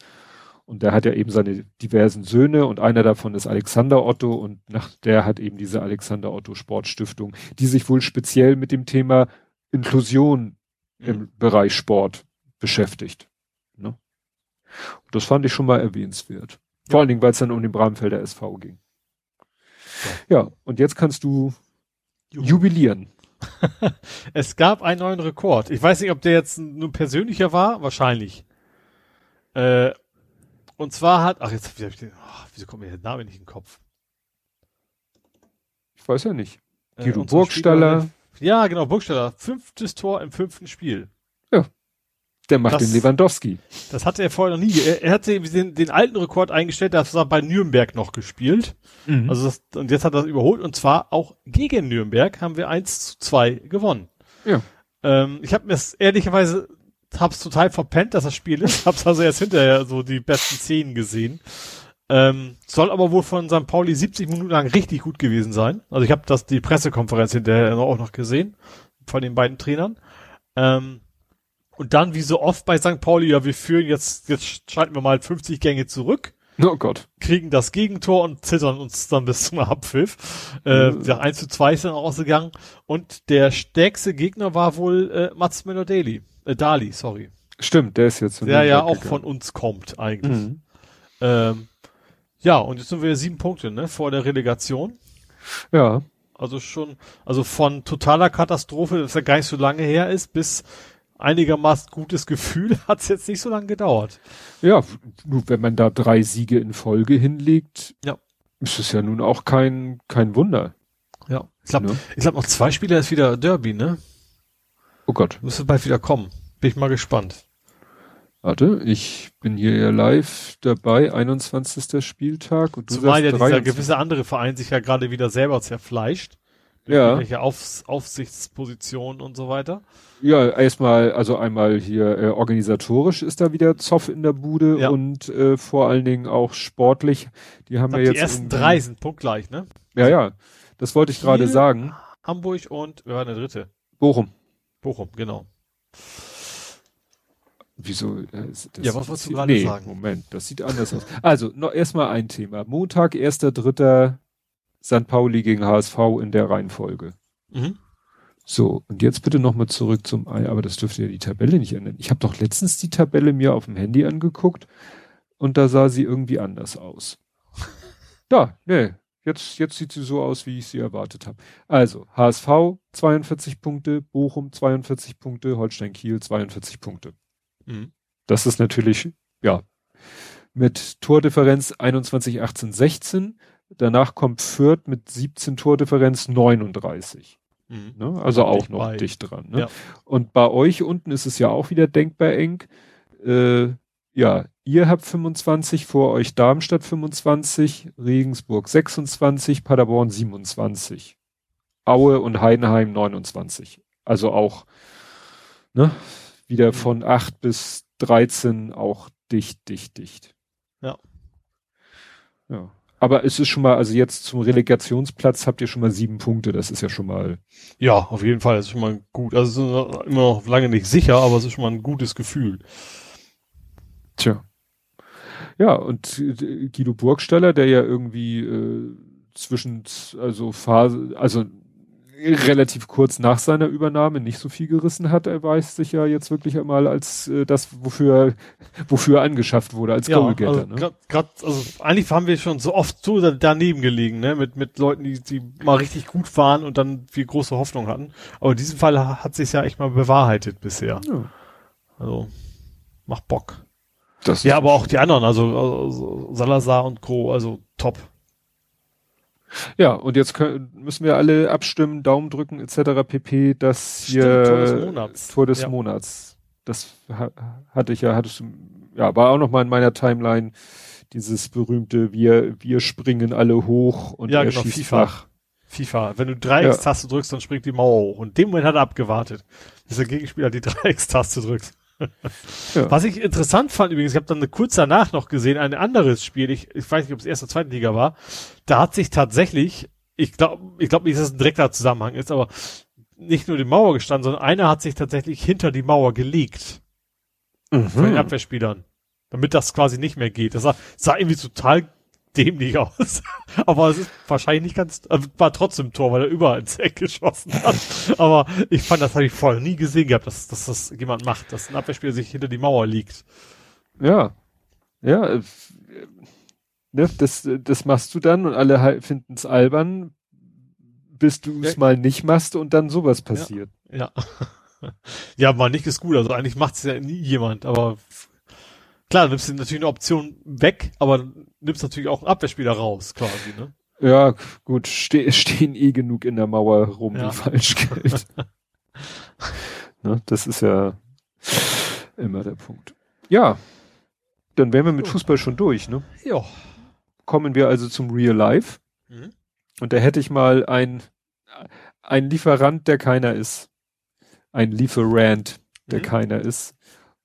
und der hat ja eben seine diversen Söhne und einer davon ist Alexander Otto und nach der hat eben diese Alexander Otto Sportstiftung, die sich wohl speziell mit dem Thema Inklusion mhm. im Bereich Sport beschäftigt. Ne? das fand ich schon mal erwähnenswert. Vor ja. allen Dingen, weil es dann um den Bramfelder SV ging. Ja, ja und jetzt kannst du Juhu. jubilieren. es gab einen neuen Rekord. Ich weiß nicht, ob der jetzt nur persönlicher war, wahrscheinlich. Äh, und zwar hat, ach jetzt, wie hab ich den, oh, wieso kommt mir der Name nicht in den Kopf? Ich weiß ja nicht. Äh, Guido äh, Burgstaller. Ja, genau, Burgstaller. Fünftes Tor im fünften Spiel. Ja. Der macht das, den Lewandowski. Das hatte er vorher noch nie. Er, er hatte den, den alten Rekord eingestellt, das war bei Nürnberg noch gespielt. Mhm. Also das, und jetzt hat er das überholt und zwar auch gegen Nürnberg haben wir 1 zu 2 gewonnen. Ja. Ähm, ich habe mir ehrlicherweise hab's total verpennt, dass das Spiel ist. Hab's also erst hinterher so die besten Szenen gesehen. Ähm, soll aber wohl von St. Pauli 70 Minuten lang richtig gut gewesen sein. Also ich habe das die Pressekonferenz hinterher auch noch gesehen von den beiden Trainern. Ähm, und dann wie so oft bei St. Pauli, ja, wir führen jetzt, jetzt schalten wir mal 50 Gänge zurück. Oh Gott. Kriegen das Gegentor und zittern uns dann bis zum Abpfiff. Äh, mhm. 1 zu 2 ist dann ausgegangen. Und der stärkste Gegner war wohl äh, Mats Müller-Daly. Äh, Dali, sorry. Stimmt, der ist jetzt. Der ja auch gegangen. von uns kommt eigentlich. Mhm. Ähm, ja, und jetzt sind wir sieben Punkte, ne, vor der Relegation. Ja. Also schon, also von totaler Katastrophe, dass er gar nicht so lange her ist, bis einigermaßen gutes Gefühl, hat es jetzt nicht so lange gedauert. Ja, nur wenn man da drei Siege in Folge hinlegt, ja. ist es ja nun auch kein, kein Wunder. Ja. Ich glaube, ne? ich glaube noch zwei Spiele ist wieder Derby, ne? Oh Gott. Müsste bald wieder kommen. Bin ich mal gespannt. Warte, ich bin hier ja live dabei, 21. Spieltag. Und du Zumal ja 23. dieser gewisse andere Verein sich ja gerade wieder selber zerfleischt. Ja. Welche Auf Aufsichtspositionen und so weiter. Ja, erstmal, also einmal hier äh, organisatorisch ist da wieder Zoff in der Bude ja. und äh, vor allen Dingen auch sportlich. Die haben ja jetzt. Die ersten drei sind punktgleich, ne? Ja, ja. Das wollte ich gerade sagen. Hamburg und wer war der dritte? Bochum. Bochum, genau. Wieso? Äh, ja, was wolltest du gerade nee, sagen? Moment, das sieht anders aus. Also, noch erstmal ein Thema. Montag, 1.3. St. Pauli gegen HSV in der Reihenfolge. Mhm. So, und jetzt bitte nochmal zurück zum Ei, aber das dürfte ja die Tabelle nicht ändern. Ich habe doch letztens die Tabelle mir auf dem Handy angeguckt und da sah sie irgendwie anders aus. da, nee, Jetzt, jetzt sieht sie so aus, wie ich sie erwartet habe. Also, HSV 42 Punkte, Bochum 42 Punkte, Holstein Kiel 42 Punkte. Mhm. Das ist natürlich, ja, mit Tordifferenz 21, 18, 16. Danach kommt Fürth mit 17 Tordifferenz 39. Mhm. Ne? Also auch noch bei. dicht dran. Ne? Ja. Und bei euch unten ist es ja auch wieder denkbar eng. Äh, ja, ihr habt 25, vor euch Darmstadt 25, Regensburg 26, Paderborn 27, Aue und Heidenheim 29. Also auch ne, wieder mhm. von 8 bis 13 auch dicht, dicht, dicht. Ja. Ja. Aber es ist schon mal, also jetzt zum Relegationsplatz habt ihr schon mal sieben Punkte, das ist ja schon mal. Ja, auf jeden Fall, das ist schon mal gut. Also immer noch lange nicht sicher, aber es ist schon mal ein gutes Gefühl. Tja. Ja, und äh, Guido Burgstaller, der ja irgendwie äh, zwischen, also Phase, also relativ kurz nach seiner Übernahme nicht so viel gerissen hat, erweist sich ja jetzt wirklich einmal als äh, das, wofür, wofür er angeschafft wurde, als ja, Goalgetter. Also, ne? grad, grad, also eigentlich haben wir schon so oft so daneben gelegen, ne, mit, mit Leuten, die, die mal richtig gut waren und dann viel große Hoffnung hatten. Aber in diesem Fall hat sich ja echt mal bewahrheitet bisher. Ja. Also, macht Bock. Das ja, aber auch die anderen, also, also Salazar und Co., also top. Ja, und jetzt können, müssen wir alle abstimmen, Daumen drücken etc. pp. Das hier Tor des Monats. Tor des ja. Monats. Das hatte ich ja, hattest du, ja, war auch noch mal in meiner Timeline dieses berühmte wir wir springen alle hoch und ja, er genau, schießt FIFA. Flach. FIFA. Wenn du Dreieckstaste ja. drückst, dann springt die Mauer hoch. Und dem Moment hat er abgewartet, bis der Gegenspieler die Dreieckstaste drückt. Ja. Was ich interessant fand übrigens, ich habe dann kurz danach noch gesehen, ein anderes Spiel, ich, ich weiß nicht, ob es erste oder zweite Liga war, da hat sich tatsächlich, ich glaube ich glaube nicht, dass es ein direkter Zusammenhang ist, aber nicht nur die Mauer gestanden, sondern einer hat sich tatsächlich hinter die Mauer gelegt. Mhm. Von den Abwehrspielern. Damit das quasi nicht mehr geht. Das sah, sah irgendwie total dämlich aus. Aber es ist wahrscheinlich nicht ganz, also war trotzdem Tor, weil er überall ins Eck geschossen hat. Aber ich fand, das habe ich vorher nie gesehen gehabt, dass, dass das jemand macht, dass ein Abwehrspieler sich hinter die Mauer liegt. Ja. Ja, äh, ne, das, das machst du dann und alle finden es albern, bis du es ja. mal nicht machst und dann sowas passiert. Ja. Ja, ja mal nicht ist gut, also eigentlich macht es ja nie jemand, aber Klar, nimmst du natürlich eine Option weg, aber nimmst natürlich auch einen Abwehrspieler raus, quasi, ne? Ja, gut, ste stehen eh genug in der Mauer rum, ja. die falsch gilt. ne, das ist ja immer der Punkt. Ja, dann wären wir mit Fußball schon durch, ne? Ja. Kommen wir also zum Real Life. Mhm. Und da hätte ich mal ein, ein Lieferant, der keiner ist. Ein Lieferant, der mhm. keiner ist.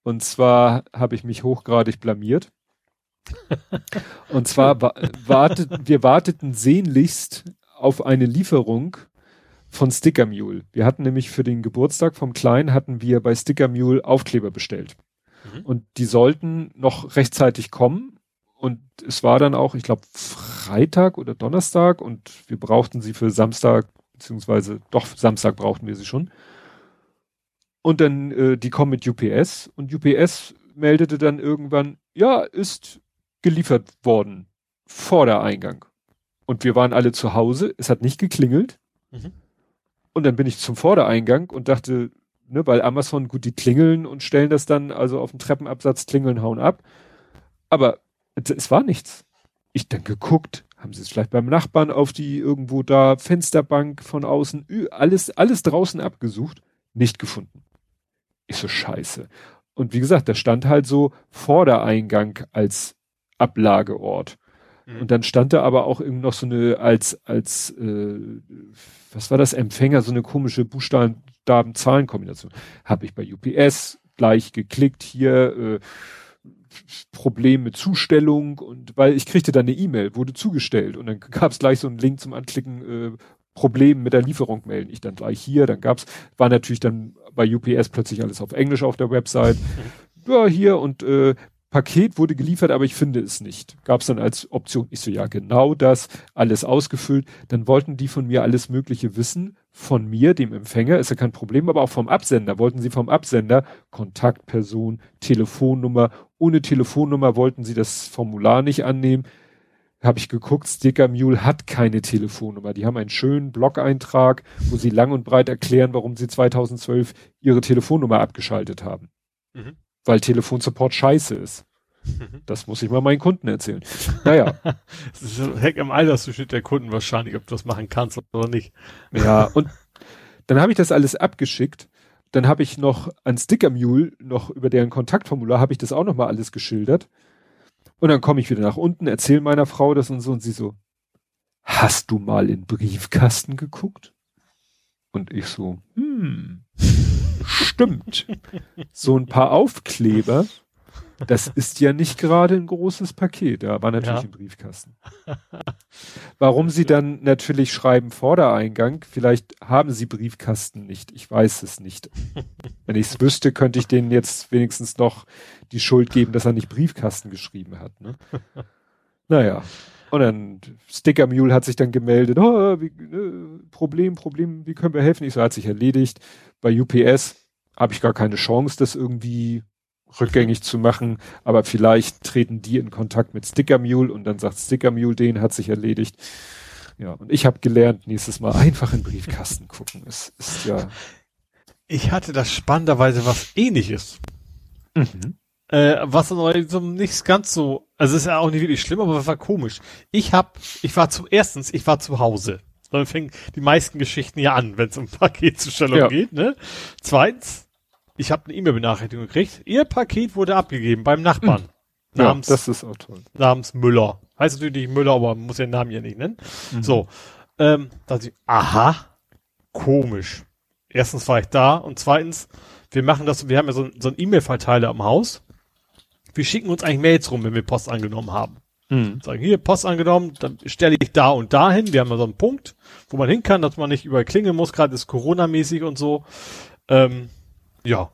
Und zwar habe ich mich hochgradig blamiert. Und zwar wa wartet, wir warteten sehnlichst auf eine Lieferung von Sticker Mule. Wir hatten nämlich für den Geburtstag vom Kleinen hatten wir bei Sticker Mule Aufkleber bestellt. Mhm. Und die sollten noch rechtzeitig kommen. Und es war dann auch, ich glaube, Freitag oder Donnerstag und wir brauchten sie für Samstag, beziehungsweise doch Samstag brauchten wir sie schon. Und dann, äh, die kommen mit UPS und UPS meldete dann irgendwann, ja, ist geliefert worden vor der Eingang. Und wir waren alle zu Hause, es hat nicht geklingelt. Mhm. Und dann bin ich zum Vordereingang und dachte, ne, bei Amazon, gut, die klingeln und stellen das dann, also auf dem Treppenabsatz klingeln, hauen ab. Aber es war nichts. Ich dann geguckt, haben sie es vielleicht beim Nachbarn auf die irgendwo da, Fensterbank von außen, alles, alles draußen abgesucht, nicht gefunden. Ich so scheiße. Und wie gesagt, da stand halt so Vordereingang als Ablageort. Mhm. Und dann stand da aber auch irgendwie noch so eine als als äh, was war das Empfänger so eine komische Buchstaben-Zahlen-Kombination. Habe ich bei UPS gleich geklickt hier äh, Problem mit Zustellung und weil ich kriegte dann eine E-Mail, wurde zugestellt und dann gab es gleich so einen Link zum Anklicken, äh, Problem mit der Lieferung melden. Ich dann gleich hier, dann gab's, war natürlich dann bei UPS plötzlich alles auf Englisch auf der Website. Ja, hier und äh, Paket wurde geliefert, aber ich finde es nicht. Gab's dann als Option. Ich so, ja, genau das, alles ausgefüllt. Dann wollten die von mir alles Mögliche wissen. Von mir, dem Empfänger, ist ja kein Problem, aber auch vom Absender. Wollten sie vom Absender Kontaktperson, Telefonnummer. Ohne Telefonnummer wollten sie das Formular nicht annehmen habe ich geguckt, Sticker Mule hat keine Telefonnummer. Die haben einen schönen Blog-Eintrag, wo sie lang und breit erklären, warum sie 2012 ihre Telefonnummer abgeschaltet haben. Mhm. Weil Telefonsupport scheiße ist. Mhm. Das muss ich mal meinen Kunden erzählen. Naja. das ist so Heck im Altersdurchschnitt der Kunden wahrscheinlich, ob du das machen kannst oder nicht. Ja, und dann habe ich das alles abgeschickt. Dann habe ich noch an Sticker Mule, noch über deren Kontaktformular, habe ich das auch noch mal alles geschildert. Und dann komme ich wieder nach unten, erzähle meiner Frau das und so und sie so, hast du mal in Briefkasten geguckt? Und ich so, hm, stimmt. So ein paar Aufkleber das ist ja nicht gerade ein großes Paket, da war natürlich ja. im Briefkasten. Warum sie dann natürlich schreiben Vordereingang, vielleicht haben sie Briefkasten nicht, ich weiß es nicht. Wenn ich es wüsste, könnte ich denen jetzt wenigstens noch die Schuld geben, dass er nicht Briefkasten geschrieben hat. Ne? Naja. Und dann Sticker Mule hat sich dann gemeldet, oh, wie, äh, Problem, Problem, wie können wir helfen? Ich so, hat sich erledigt. Bei UPS habe ich gar keine Chance, das irgendwie rückgängig zu machen, aber vielleicht treten die in Kontakt mit Sticker Mule und dann sagt Sticker Mule, den hat sich erledigt. Ja, und ich habe gelernt, nächstes Mal einfach in Briefkasten gucken. Es ist ja. Ich hatte das spannenderweise was ähnliches. Mhm. Äh, was aber so nicht ganz so, also ist ja auch nicht wirklich schlimm, aber es war komisch. Ich hab, ich war zu, erstens, ich war zu Hause. Dann fängt die meisten Geschichten ja an, wenn es um Paketzustellung ja. geht, ne? Zweitens, ich habe eine E-Mail-Benachrichtigung gekriegt. Ihr Paket wurde abgegeben beim Nachbarn. Hm. Namens, ja, das ist auch toll. Namens Müller. Heißt natürlich nicht Müller, aber man muss den Namen ja nicht nennen. Mhm. So. Ähm, da ich, aha, komisch. Erstens war ich da und zweitens, wir machen das, wir haben ja so, so einen E-Mail-Verteiler am Haus. Wir schicken uns eigentlich Mails rum, wenn wir Post angenommen haben. Mhm. Sagen, hier, Post angenommen, dann stelle ich da und dahin. Wir haben ja so einen Punkt, wo man hin kann, dass man nicht überall klingeln muss, gerade ist Corona-mäßig und so. Ähm, ja,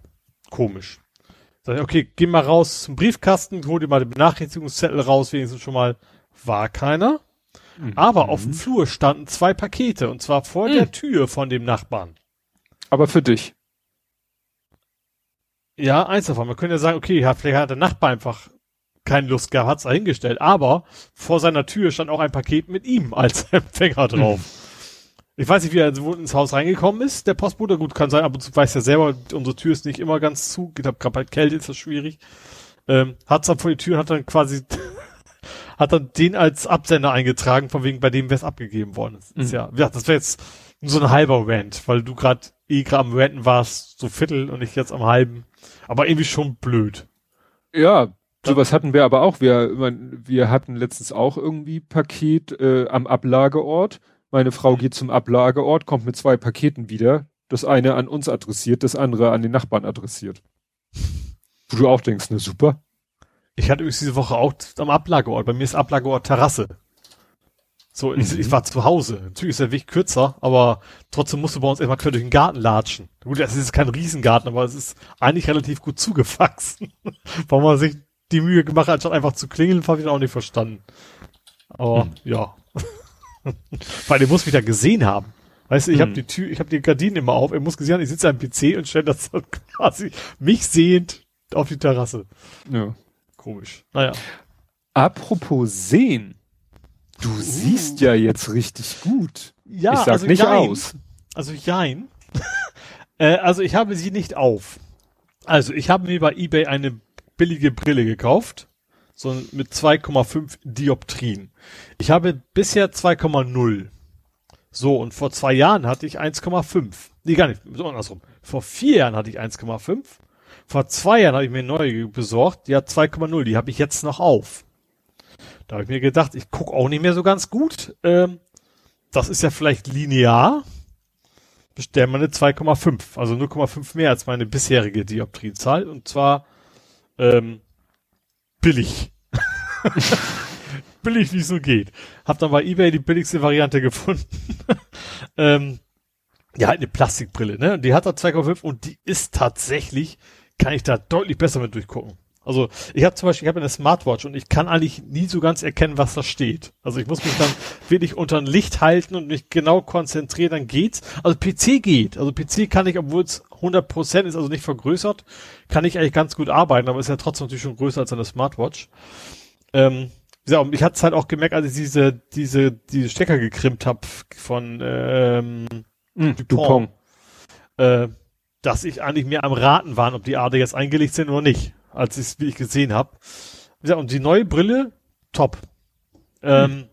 komisch. Sag ich, okay, geh mal raus zum Briefkasten, hol dir mal den Benachrichtigungszettel raus, wenigstens schon mal war keiner. Mhm. Aber auf dem Flur standen zwei Pakete und zwar vor mhm. der Tür von dem Nachbarn. Aber für dich. Ja, eins davon. Man könnte ja sagen, okay, ja, vielleicht hat der Nachbar einfach keine Lust gehabt, hat's dahingestellt. Aber vor seiner Tür stand auch ein Paket mit ihm als Empfänger drauf. Mhm. Ich weiß nicht, wie er ins Haus reingekommen ist, der Postbote. Gut, kann sein, aber du weißt ja selber, unsere Tür ist nicht immer ganz zu. Ich glaube, gerade bei Kälte ist das schwierig. Ähm, hat's dann vor die Tür und hat dann quasi, hat dann den als Absender eingetragen, von wegen, bei dem wär's abgegeben worden ist. Mhm. Ja, ja, das wäre jetzt so ein halber Rant, weil du gerade eh gerade am Ranten warst, so Viertel und ich jetzt am halben. Aber irgendwie schon blöd. Ja, sowas hatten wir aber auch. Wir, wir hatten letztens auch irgendwie Paket äh, am Ablageort meine Frau geht zum Ablageort, kommt mit zwei Paketen wieder. Das eine an uns adressiert, das andere an den Nachbarn adressiert. Wo du auch denkst, ne, super. Ich hatte übrigens diese Woche auch am Ablageort. Bei mir ist Ablageort Terrasse. So, mhm. ich, ich, war zu Hause. Natürlich ist der Weg kürzer, aber trotzdem musst du bei uns erstmal quer durch den Garten latschen. Gut, es ist kein Riesengarten, aber es ist eigentlich relativ gut zugewachsen. Warum man sich die Mühe gemacht hat, anstatt einfach zu klingeln, habe ich auch nicht verstanden. Aber mhm. ja. Weil er muss mich da gesehen haben. Weißt du, ich hm. habe die Tür, ich habe die Gardinen immer auf. Er muss gesehen haben, ich sitze am PC und stelle das quasi mich sehend auf die Terrasse. Ja. Komisch. Naja. Apropos sehen. Du uh. siehst ja jetzt richtig gut. Ja, ich sag also nicht jein. aus. Also jein. äh, also ich habe sie nicht auf. Also ich habe mir bei eBay eine billige Brille gekauft so mit 2,5 Dioptrien. Ich habe bisher 2,0. So, und vor zwei Jahren hatte ich 1,5. Nee, gar nicht, so andersrum. Vor vier Jahren hatte ich 1,5. Vor zwei Jahren habe ich mir neue besorgt, hat 2,0, die habe ich jetzt noch auf. Da habe ich mir gedacht, ich gucke auch nicht mehr so ganz gut. Ähm, das ist ja vielleicht linear. Bestellen wir eine 2,5, also 0,5 mehr als meine bisherige Dioptrienzahl. Und zwar ähm, billig. billig, wie es so geht. Hab dann bei eBay die billigste Variante gefunden. ähm, ja, halt eine Plastikbrille, ne? Und die hat da 2,5 und die ist tatsächlich, kann ich da deutlich besser mit durchgucken. Also ich habe zum Beispiel, ich habe eine Smartwatch und ich kann eigentlich nie so ganz erkennen, was da steht. Also ich muss mich dann wirklich unter ein Licht halten und mich genau konzentrieren, dann geht's. Also PC geht. Also PC kann ich, obwohl es 100% ist, also nicht vergrößert, kann ich eigentlich ganz gut arbeiten, aber ist ja trotzdem natürlich schon größer als eine Smartwatch. Ähm, Ja, ich hatte es halt auch gemerkt, als ich diese, diese, diese Stecker gekrimmt habe von ähm, mm, Dupont, Dupont. Äh, dass ich eigentlich mehr am Raten war, ob die Ader jetzt eingelegt sind oder nicht, als ich wie ich gesehen habe. Ja, und die neue Brille, top. Ähm, hm.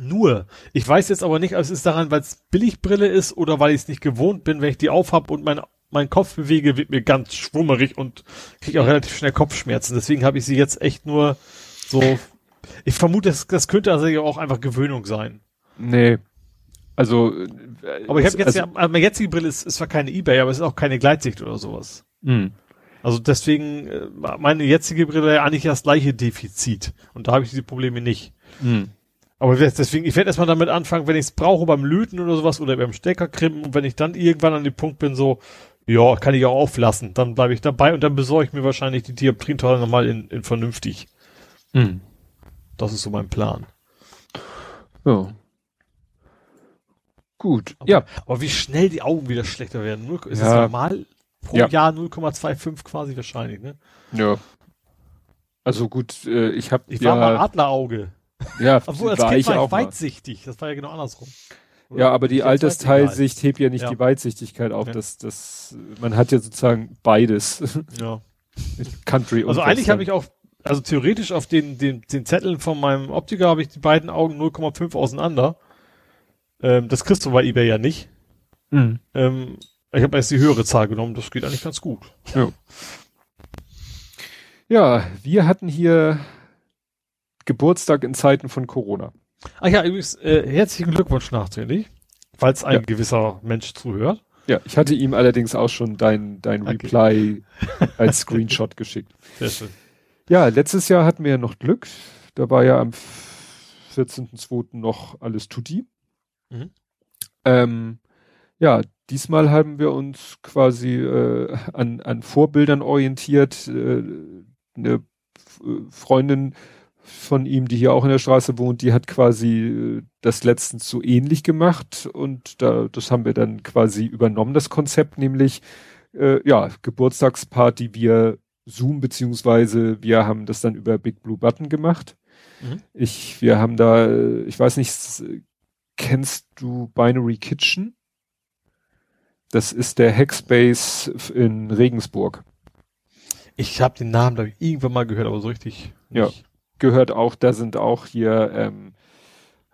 Nur, ich weiß jetzt aber nicht, ob es ist daran, weil es Billigbrille ist oder weil ich es nicht gewohnt bin, wenn ich die aufhab und mein, mein Kopf bewege, wird mir ganz schwummerig und kriege auch relativ schnell Kopfschmerzen. Deswegen habe ich sie jetzt echt nur so. Ich vermute, das, das könnte also auch einfach Gewöhnung sein. Nee. Also. Aber ich habe jetzt also, ja, meine jetzige Brille ist, ist zwar keine Ebay, aber es ist auch keine Gleitsicht oder sowas. Mhm. Also deswegen, äh, meine jetzige Brille ja eigentlich das gleiche Defizit. Und da habe ich diese Probleme nicht. Mhm. Aber deswegen, ich werde erstmal damit anfangen, wenn ich es brauche beim Löten oder sowas oder beim Stecker krimpen und wenn ich dann irgendwann an dem Punkt bin, so, ja, kann ich auch auflassen, dann bleibe ich dabei und dann besorge ich mir wahrscheinlich die Dioptrienteile nochmal in, in vernünftig. Mhm. Das ist so mein Plan. Ja. Gut, aber, ja. Aber wie schnell die Augen wieder schlechter werden. Ist ja. das normal? Pro ja. Jahr 0,25 quasi wahrscheinlich, ne? Ja. Also gut, äh, ich habe Ich ja, war mal Adlerauge. Ja, Obwohl, als war Kind ich war auch weitsichtig. Das war ja genau andersrum. Oder? Ja, aber die Altersteilsicht hebt ja nicht ja. die Weitsichtigkeit auf. Ja. Das, das, man hat ja sozusagen beides. Ja. Country und Also eigentlich habe ich auch, also theoretisch auf den, den, den Zetteln von meinem Optiker habe ich die beiden Augen 0,5 auseinander. Ähm, das kriegst du bei eBay ja nicht. Mhm. Ähm, ich habe erst die höhere Zahl genommen, das geht eigentlich ganz gut. Ja. Ja, wir hatten hier Geburtstag in Zeiten von Corona. Ach ja, übrigens, äh, herzlichen Glückwunsch nachträglich, falls ein ja. gewisser Mensch zuhört. Ja, ich hatte ihm allerdings auch schon dein, dein okay. Reply als Screenshot geschickt. Sehr schön. Ja, letztes Jahr hatten wir ja noch Glück. Da war ja am 14.02. noch alles tutti. Mhm. Ähm, ja, Diesmal haben wir uns quasi äh, an, an Vorbildern orientiert. Äh, eine Freundin von ihm, die hier auch in der Straße wohnt, die hat quasi äh, das letztens so ähnlich gemacht und da, das haben wir dann quasi übernommen, das Konzept, nämlich äh, ja, Geburtstagsparty via Zoom, beziehungsweise wir haben das dann über Big Blue Button gemacht. Mhm. Ich, wir haben da, ich weiß nicht, kennst du Binary Kitchen? Das ist der Hackspace in Regensburg. Ich habe den Namen, glaube ich, irgendwann mal gehört, aber so richtig. Nicht. Ja, gehört auch, da sind auch hier ähm,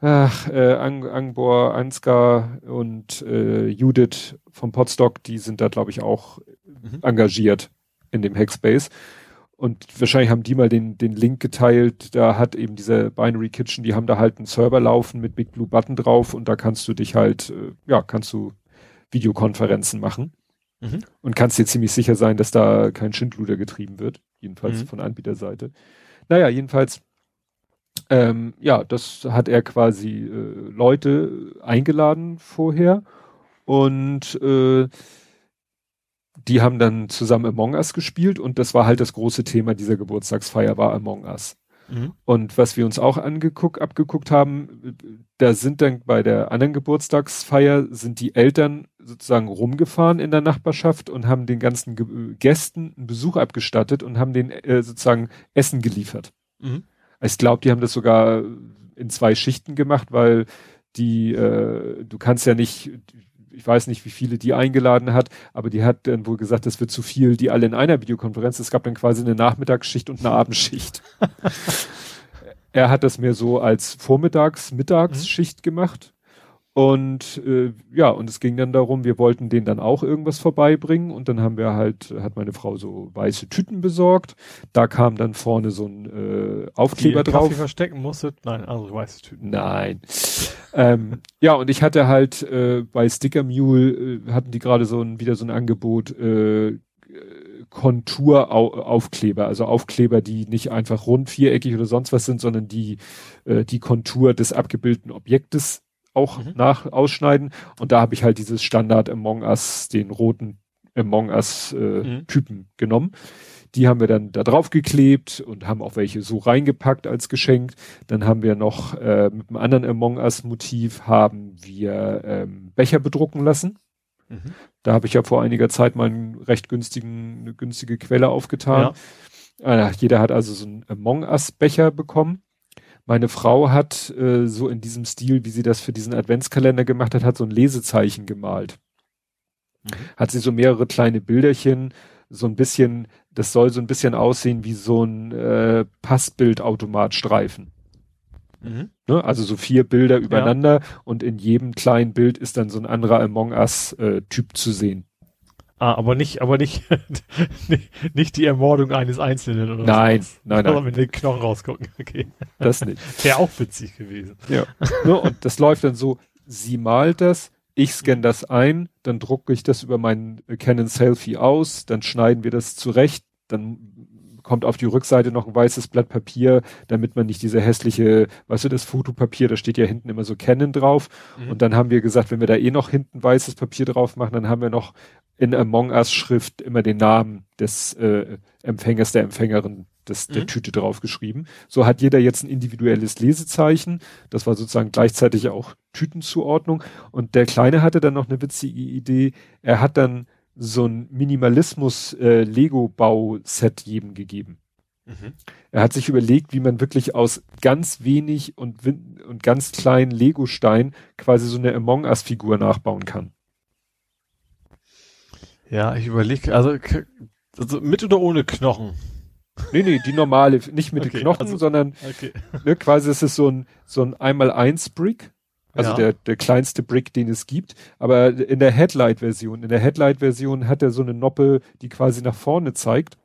ach, äh, Ang Angbor, Ansgar und äh, Judith vom Podstock, die sind da, glaube ich, auch mhm. engagiert in dem Hackspace. Und wahrscheinlich haben die mal den, den Link geteilt, da hat eben diese Binary Kitchen, die haben da halt einen Server laufen mit Big Blue Button drauf und da kannst du dich halt, äh, ja, kannst du Videokonferenzen machen. Mhm. Und kannst dir ziemlich sicher sein, dass da kein Schindluder getrieben wird. Jedenfalls mhm. von Anbieterseite. Naja, jedenfalls, ähm, ja, das hat er quasi äh, Leute eingeladen vorher und äh, die haben dann zusammen Among Us gespielt und das war halt das große Thema dieser Geburtstagsfeier war Among Us. Mhm. Und was wir uns auch angeguckt, abgeguckt haben, da sind dann bei der anderen Geburtstagsfeier sind die Eltern sozusagen rumgefahren in der Nachbarschaft und haben den ganzen Ge Gästen einen Besuch abgestattet und haben den äh, sozusagen Essen geliefert. Mhm. Ich glaube, die haben das sogar in zwei Schichten gemacht, weil die, äh, du kannst ja nicht, ich weiß nicht, wie viele die eingeladen hat, aber die hat dann wohl gesagt, das wird zu viel, die alle in einer Videokonferenz. Es gab dann quasi eine Nachmittagsschicht und eine Abendschicht. er hat das mehr so als Vormittags-, Mittagsschicht mhm. gemacht. Und äh, ja, und es ging dann darum, wir wollten denen dann auch irgendwas vorbeibringen und dann haben wir halt, hat meine Frau so weiße Tüten besorgt. Da kam dann vorne so ein äh, Aufkleber Die drauf. Kaffee verstecken musstet? Nein, also weiße Tüten. Nein. ähm, ja, und ich hatte halt äh, bei Sticker Mule äh, hatten die gerade so ein wieder so ein Angebot äh, Konturaufkleber, also Aufkleber, die nicht einfach rund, viereckig oder sonst was sind, sondern die äh, die Kontur des abgebildeten Objektes auch mhm. nach ausschneiden. Und da habe ich halt dieses Standard Among Us, den roten Among Us äh, mhm. Typen genommen. Die haben wir dann da drauf geklebt und haben auch welche so reingepackt als Geschenk. Dann haben wir noch äh, mit einem anderen Among Us Motiv haben wir ähm, Becher bedrucken lassen. Mhm. Da habe ich ja vor einiger Zeit mal einen recht günstigen, eine günstige Quelle aufgetan. Ja. Äh, jeder hat also so einen Among Us Becher bekommen Meine Frau hat äh, so in diesem Stil, wie sie das für diesen Adventskalender gemacht hat, hat so ein Lesezeichen gemalt. Mhm. Hat sie so mehrere kleine Bilderchen, so ein bisschen, das soll so ein bisschen aussehen wie so ein äh, Passbildautomatstreifen. Mhm. Ne? Also so vier Bilder übereinander ja. und in jedem kleinen Bild ist dann so ein anderer Among Us äh, Typ zu sehen. Ah, aber nicht, aber nicht, nicht die Ermordung eines Einzelnen oder Nein, sowas. nein, nein. mit den Knochen rausgucken, okay. Das nicht. Wäre auch witzig gewesen. Ja. ne? Und das läuft dann so, sie malt das, ich scanne das ein, dann drucke ich das über meinen Canon Selfie aus, dann schneiden wir das zurecht, dann kommt auf die Rückseite noch ein weißes Blatt Papier, damit man nicht diese hässliche, weißt du, das Fotopapier, da steht ja hinten immer so Canon drauf. Mhm. Und dann haben wir gesagt, wenn wir da eh noch hinten weißes Papier drauf machen, dann haben wir noch in Among Us Schrift immer den Namen des äh, Empfängers, der Empfängerin des, der mhm. Tüte draufgeschrieben. So hat jeder jetzt ein individuelles Lesezeichen. Das war sozusagen gleichzeitig auch Tütenzuordnung. Und der Kleine hatte dann noch eine witzige Idee. Er hat dann so ein Minimalismus-Lego-Bau-Set äh, jedem gegeben. Mhm. Er hat sich überlegt, wie man wirklich aus ganz wenig und, und ganz kleinen Lego-Steinen quasi so eine Among Us-Figur nachbauen kann. Ja, ich überlege, also, also, mit oder ohne Knochen? Nee, nee, die normale, nicht mit okay, den Knochen, also, sondern okay. ne, quasi ist es so ein, so ein einmal eins Brick also ja. der, der kleinste Brick, den es gibt. Aber in der Headlight-Version, in der Headlight-Version hat er so eine Noppe, die quasi nach vorne zeigt.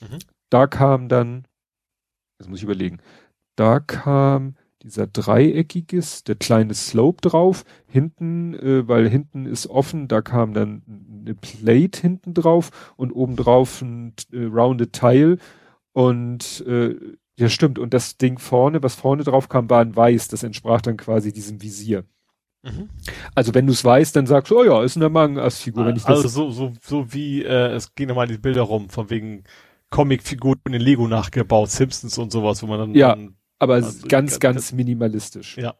Mhm. Da kam dann, das muss ich überlegen, da kam dieser dreieckiges, der kleine Slope drauf, hinten, äh, weil hinten ist offen, da kam dann eine Plate hinten drauf und oben drauf ein äh, rounded Teil und äh, ja, stimmt. Und das Ding vorne, was vorne drauf kam, war ein Weiß. Das entsprach dann quasi diesem Visier. Mhm. Also wenn du es weißt, dann sagst du, oh ja, ist eine Mangas-Figur. Ah, also so, so, so wie, äh, es gehen nochmal die Bilder rum, von wegen Comic-Figuren in Lego nachgebaut, Simpsons und sowas, wo man dann. Ja, dann, aber also ganz, ganz minimalistisch. Ja.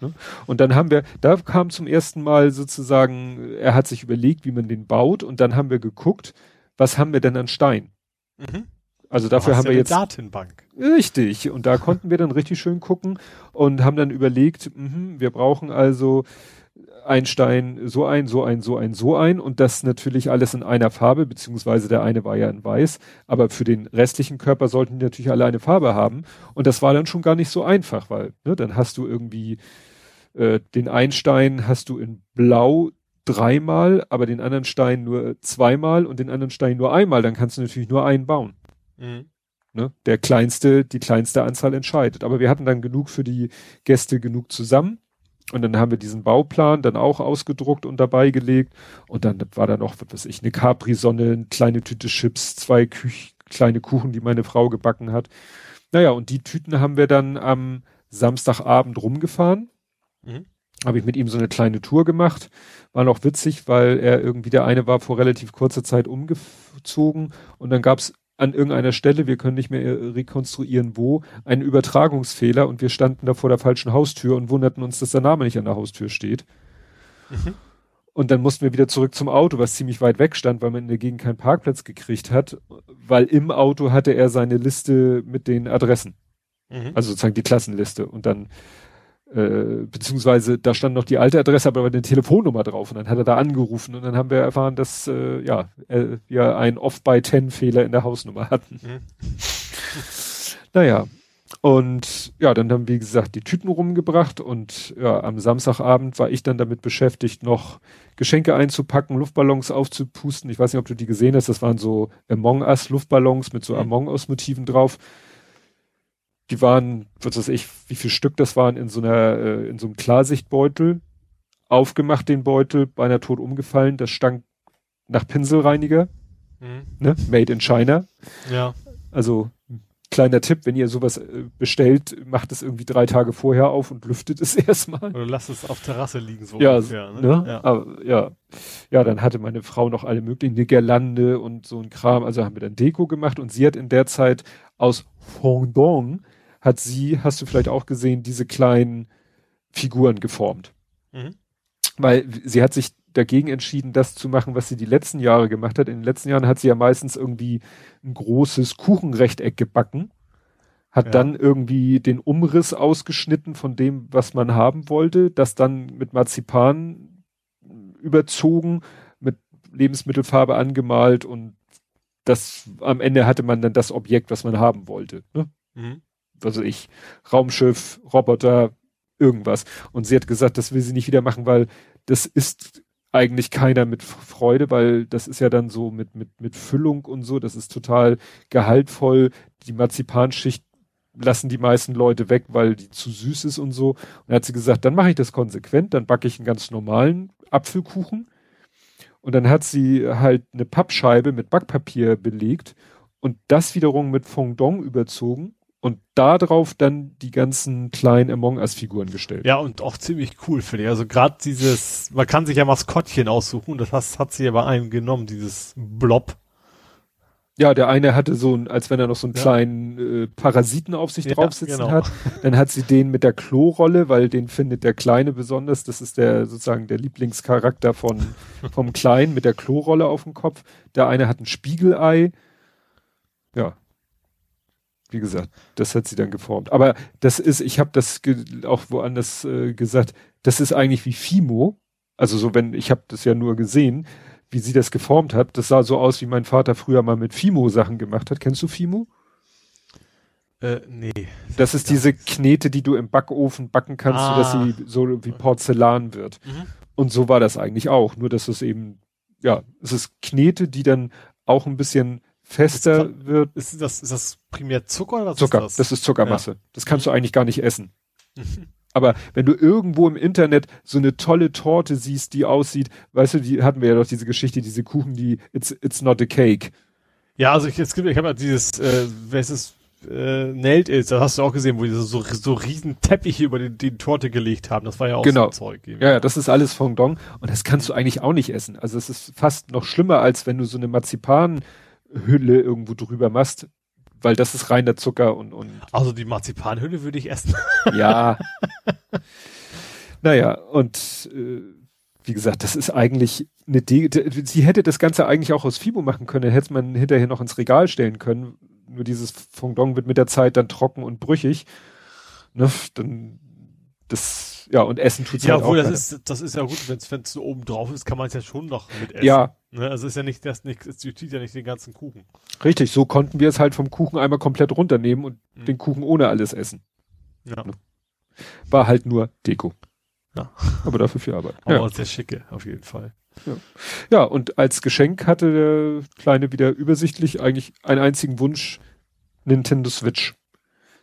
Ne? Und dann haben wir, da kam zum ersten Mal sozusagen, er hat sich überlegt, wie man den baut, und dann haben wir geguckt, was haben wir denn an Stein? Mhm. Also dafür haben wir jetzt Datenbank. Richtig. Und da konnten wir dann richtig schön gucken und haben dann überlegt, mh, wir brauchen also ein Stein, so ein, so ein, so ein, so ein und das natürlich alles in einer Farbe, beziehungsweise der eine war ja in weiß, aber für den restlichen Körper sollten die natürlich alle eine Farbe haben und das war dann schon gar nicht so einfach, weil ne, dann hast du irgendwie äh, den einen Stein hast du in blau dreimal, aber den anderen Stein nur zweimal und den anderen Stein nur einmal, dann kannst du natürlich nur einen bauen. Mhm. Ne? Der kleinste, die kleinste Anzahl entscheidet. Aber wir hatten dann genug für die Gäste genug zusammen. Und dann haben wir diesen Bauplan dann auch ausgedruckt und dabei gelegt. Und dann war da noch, was weiß ich, eine Capri-Sonne, eine kleine Tüte Chips, zwei Küch kleine Kuchen, die meine Frau gebacken hat. Naja, und die Tüten haben wir dann am Samstagabend rumgefahren. Mhm. Habe ich mit ihm so eine kleine Tour gemacht. War noch witzig, weil er irgendwie der eine war vor relativ kurzer Zeit umgezogen und dann gab's an irgendeiner Stelle, wir können nicht mehr äh, rekonstruieren, wo, ein Übertragungsfehler und wir standen da vor der falschen Haustür und wunderten uns, dass der Name nicht an der Haustür steht. Mhm. Und dann mussten wir wieder zurück zum Auto, was ziemlich weit weg stand, weil man in der Gegend keinen Parkplatz gekriegt hat, weil im Auto hatte er seine Liste mit den Adressen. Mhm. Also sozusagen die Klassenliste. Und dann äh, beziehungsweise da stand noch die alte Adresse, aber eine Telefonnummer drauf und dann hat er da angerufen und dann haben wir erfahren, dass äh, ja äh, wir einen Off-by-Ten-Fehler in der Hausnummer hatten. Mhm. naja, und ja, dann haben wir, wie gesagt, die Tüten rumgebracht und ja, am Samstagabend war ich dann damit beschäftigt, noch Geschenke einzupacken, Luftballons aufzupusten. Ich weiß nicht, ob du die gesehen hast, das waren so Among Us Luftballons mit so mhm. Among Us Motiven drauf die waren, was weiß ich, wie viel Stück das waren, in so einer, äh, in so einem Klarsichtbeutel, aufgemacht den Beutel, beinahe tot umgefallen, das stank nach Pinselreiniger, mhm. ne, made in China. Ja. Also, kleiner Tipp, wenn ihr sowas äh, bestellt, macht es irgendwie drei Tage vorher auf und lüftet es erstmal. Oder lasst es auf Terrasse liegen, so ja, ungefähr, ne? ne? Ja. Aber, ja. Ja, dann hatte meine Frau noch alle möglichen, eine Girlande und so ein Kram, also haben wir dann Deko gemacht und sie hat in der Zeit aus Fondant hat sie, hast du vielleicht auch gesehen, diese kleinen Figuren geformt. Mhm. Weil sie hat sich dagegen entschieden, das zu machen, was sie die letzten Jahre gemacht hat. In den letzten Jahren hat sie ja meistens irgendwie ein großes Kuchenrechteck gebacken, hat Ja. dann irgendwie den Umriss ausgeschnitten von dem, was man haben wollte, das dann mit Marzipan überzogen, mit Lebensmittelfarbe angemalt und das am Ende hatte man dann das Objekt, was man haben wollte. Ne? Mhm. Also ich, Raumschiff, Roboter, irgendwas. Und sie hat gesagt, das will sie nicht wieder machen, weil das ist eigentlich keiner mit Freude, weil das ist ja dann so mit, mit, mit Füllung und so, das ist total gehaltvoll. Die Marzipanschicht lassen die meisten Leute weg, weil die zu süß ist und so. Und dann hat sie gesagt, dann mache ich das konsequent, dann backe ich einen ganz normalen Apfelkuchen. Und dann hat sie halt eine Pappscheibe mit Backpapier belegt und das wiederum mit Fondant überzogen und darauf dann die ganzen kleinen Among Us Figuren gestellt. Ja, und auch ziemlich cool, finde ich. Also gerade dieses, man kann sich ja Maskottchen aussuchen, das hat, hat sie ja bei einem genommen, dieses Blob. Ja, der eine hatte so ein, als wenn er noch so einen Ja. kleinen äh, Parasiten auf sich Ja, drauf sitzen genau. hat. Dann hat sie den mit der Klorolle, weil den findet der Kleine besonders. Das ist der sozusagen der Lieblingscharakter von vom Kleinen mit der Klorolle auf dem Kopf. Der eine hat ein Spiegelei. Wie gesagt, das hat sie dann geformt. Aber das ist, ich habe das auch woanders äh, gesagt, das ist eigentlich wie Fimo. Also so, wenn, ich habe das ja nur gesehen, wie sie das geformt hat. Das sah so aus, wie mein Vater früher mal mit Fimo Sachen gemacht hat. Kennst du Fimo? Äh, nee. Das ist diese Knete, die du im Backofen backen kannst, Ah. sodass sie so wie Porzellan wird. Mhm. Und so war das eigentlich auch. Nur, dass es eben, ja, es ist Knete, die dann auch ein bisschen fester Ist wird. Ist das, ist das primär Zucker oder was Zucker, ist das? das? ist Zuckermasse. Das kannst du eigentlich gar nicht essen. Aber wenn du irgendwo im Internet so eine tolle Torte siehst, die aussieht, weißt du, die hatten wir ja doch diese Geschichte, diese Kuchen, die it's, it's not a cake. Ja, also ich, es gibt, ich habe ja dieses, äh, welches äh, Nailed ist, das hast du auch gesehen, wo die so, so riesen Teppiche über die, die Torte gelegt haben. Das war ja auch Genau. so ein Zeug. Ja, ja, das ist alles Fondant und das kannst du eigentlich auch nicht essen. Also es ist fast noch schlimmer, als wenn du so eine Marzipanhülle irgendwo drüber machst, weil das ist reiner Zucker und, und Also die Marzipanhülle würde ich essen. ja. naja, und äh, wie gesagt, das ist eigentlich eine De sie hätte das Ganze eigentlich auch aus Fibo machen können, hätte man hinterher noch ins Regal stellen können. Nur dieses Fondant wird mit der Zeit dann trocken und brüchig. Ne, dann das, ja, und Essen tut's Ja, halt auch. obwohl das keiner. ist, das ist ja gut, wenn es oben drauf ist, kann man es ja schon noch mit essen. ja, Ne? Also ist ja nicht, das nicht, es zieht ja nicht den ganzen Kuchen. Richtig, so konnten wir es halt vom Kuchen einmal komplett runternehmen und Mhm. den Kuchen ohne alles essen. Ja. War halt nur Deko. Ja. Aber dafür viel Arbeit. Aber Ja. sehr schicke, auf jeden Fall. ja, und als Geschenk hatte der Kleine wieder übersichtlich eigentlich einen einzigen Wunsch, Nintendo Switch.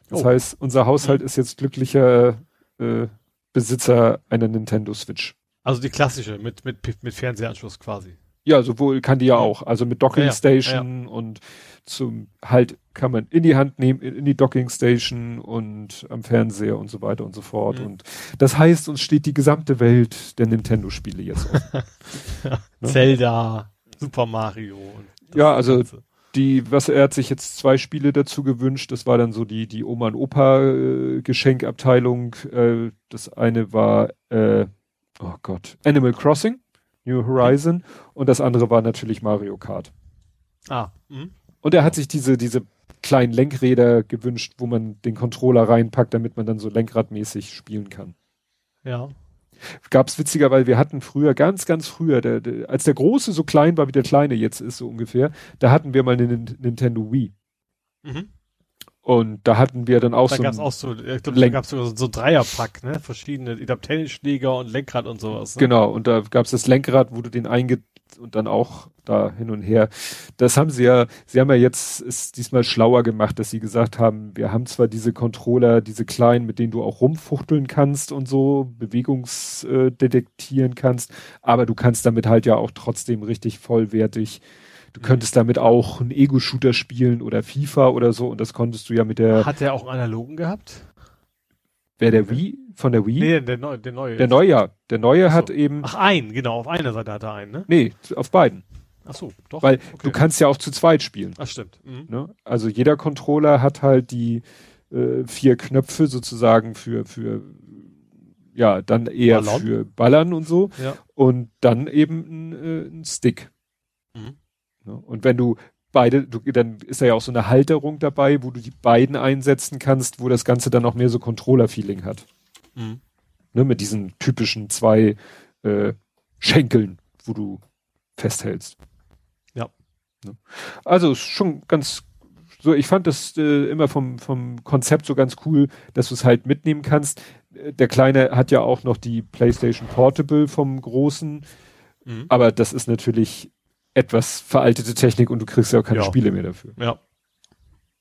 Das Oh. heißt, unser Haushalt ist jetzt glücklicher äh, Besitzer einer Nintendo Switch. Also die klassische, mit, mit, mit Fernsehanschluss quasi. Ja, sowohl kann die ja auch. Also mit Docking Ja, ja. Station und zum halt kann man in die Hand nehmen, in die Docking Station und am Fernseher und so weiter und so fort. Mhm. Und das heißt, uns steht die gesamte Welt der Nintendo-Spiele jetzt offen. Ne? Zelda, Super Mario. Ja, also- Ganze. die, was er hat sich jetzt zwei Spiele dazu gewünscht. Das war dann so die, die Oma und Opa äh, Geschenkabteilung. Äh, das eine war, äh, oh Gott, Animal Crossing, New Horizon. Und das andere war natürlich Mario Kart. Ah, mhm. Und er hat sich diese, diese kleinen Lenkräder gewünscht, wo man den Controller reinpackt, damit man dann so lenkradmäßig spielen kann. ja. Gab's witziger, weil wir hatten früher, ganz, ganz früher, der, der, als der Große so klein war, wie der Kleine jetzt ist, so ungefähr, da hatten wir mal eine Nin- Nintendo Wii. Mhm. Und da hatten wir dann auch Da so gab's ein, auch so, ich glaube, da gab's sogar so, so Dreierpack, ne? Verschiedene, ich glaube, Tennisschläger und Lenkrad und sowas. Ne? genau, und da gab's das Lenkrad, wo du den einge und dann auch da hin und her. Das haben sie ja, sie haben ja jetzt es diesmal schlauer gemacht, dass sie gesagt haben, wir haben zwar diese Controller, diese kleinen, mit denen du auch rumfuchteln kannst und so, Bewegungs äh, kannst, aber du kannst damit halt ja auch trotzdem richtig vollwertig, du könntest damit auch einen Ego-Shooter spielen oder FIFA oder so und das konntest du ja mit der, Hat der auch einen analogen gehabt? wer der Wii, von der Wii? Nee, der neue, der neue. Der neue, ja. Der neue so. hat eben, Ach, einen, genau, auf einer Seite hat er einen, ne? nee, auf beiden. Ach so, doch. Weil okay. du kannst ja auch zu zweit spielen. Ach, stimmt. Mhm. Ne? Also jeder Controller hat halt die äh, vier Knöpfe sozusagen für, für ja, dann eher Ballern. für Ballern und so. Ja. Und dann eben ein, äh, ein Stick. Mhm. Ne? Und wenn du beide, du, dann ist da ja auch so eine Halterung dabei, wo du die beiden einsetzen kannst, wo das Ganze dann auch mehr so Controller-Feeling hat. Mhm. Ne, mit diesen typischen zwei äh, Schenkeln, wo du festhältst. Ja. Ne? Also schon ganz so, ich fand das äh, immer vom, vom Konzept so ganz cool, dass du es halt mitnehmen kannst. Der Kleine hat ja auch noch die PlayStation Portable vom Großen, mhm. aber das ist natürlich etwas veraltete Technik und du kriegst ja auch keine ja. Spiele mehr dafür. Ja.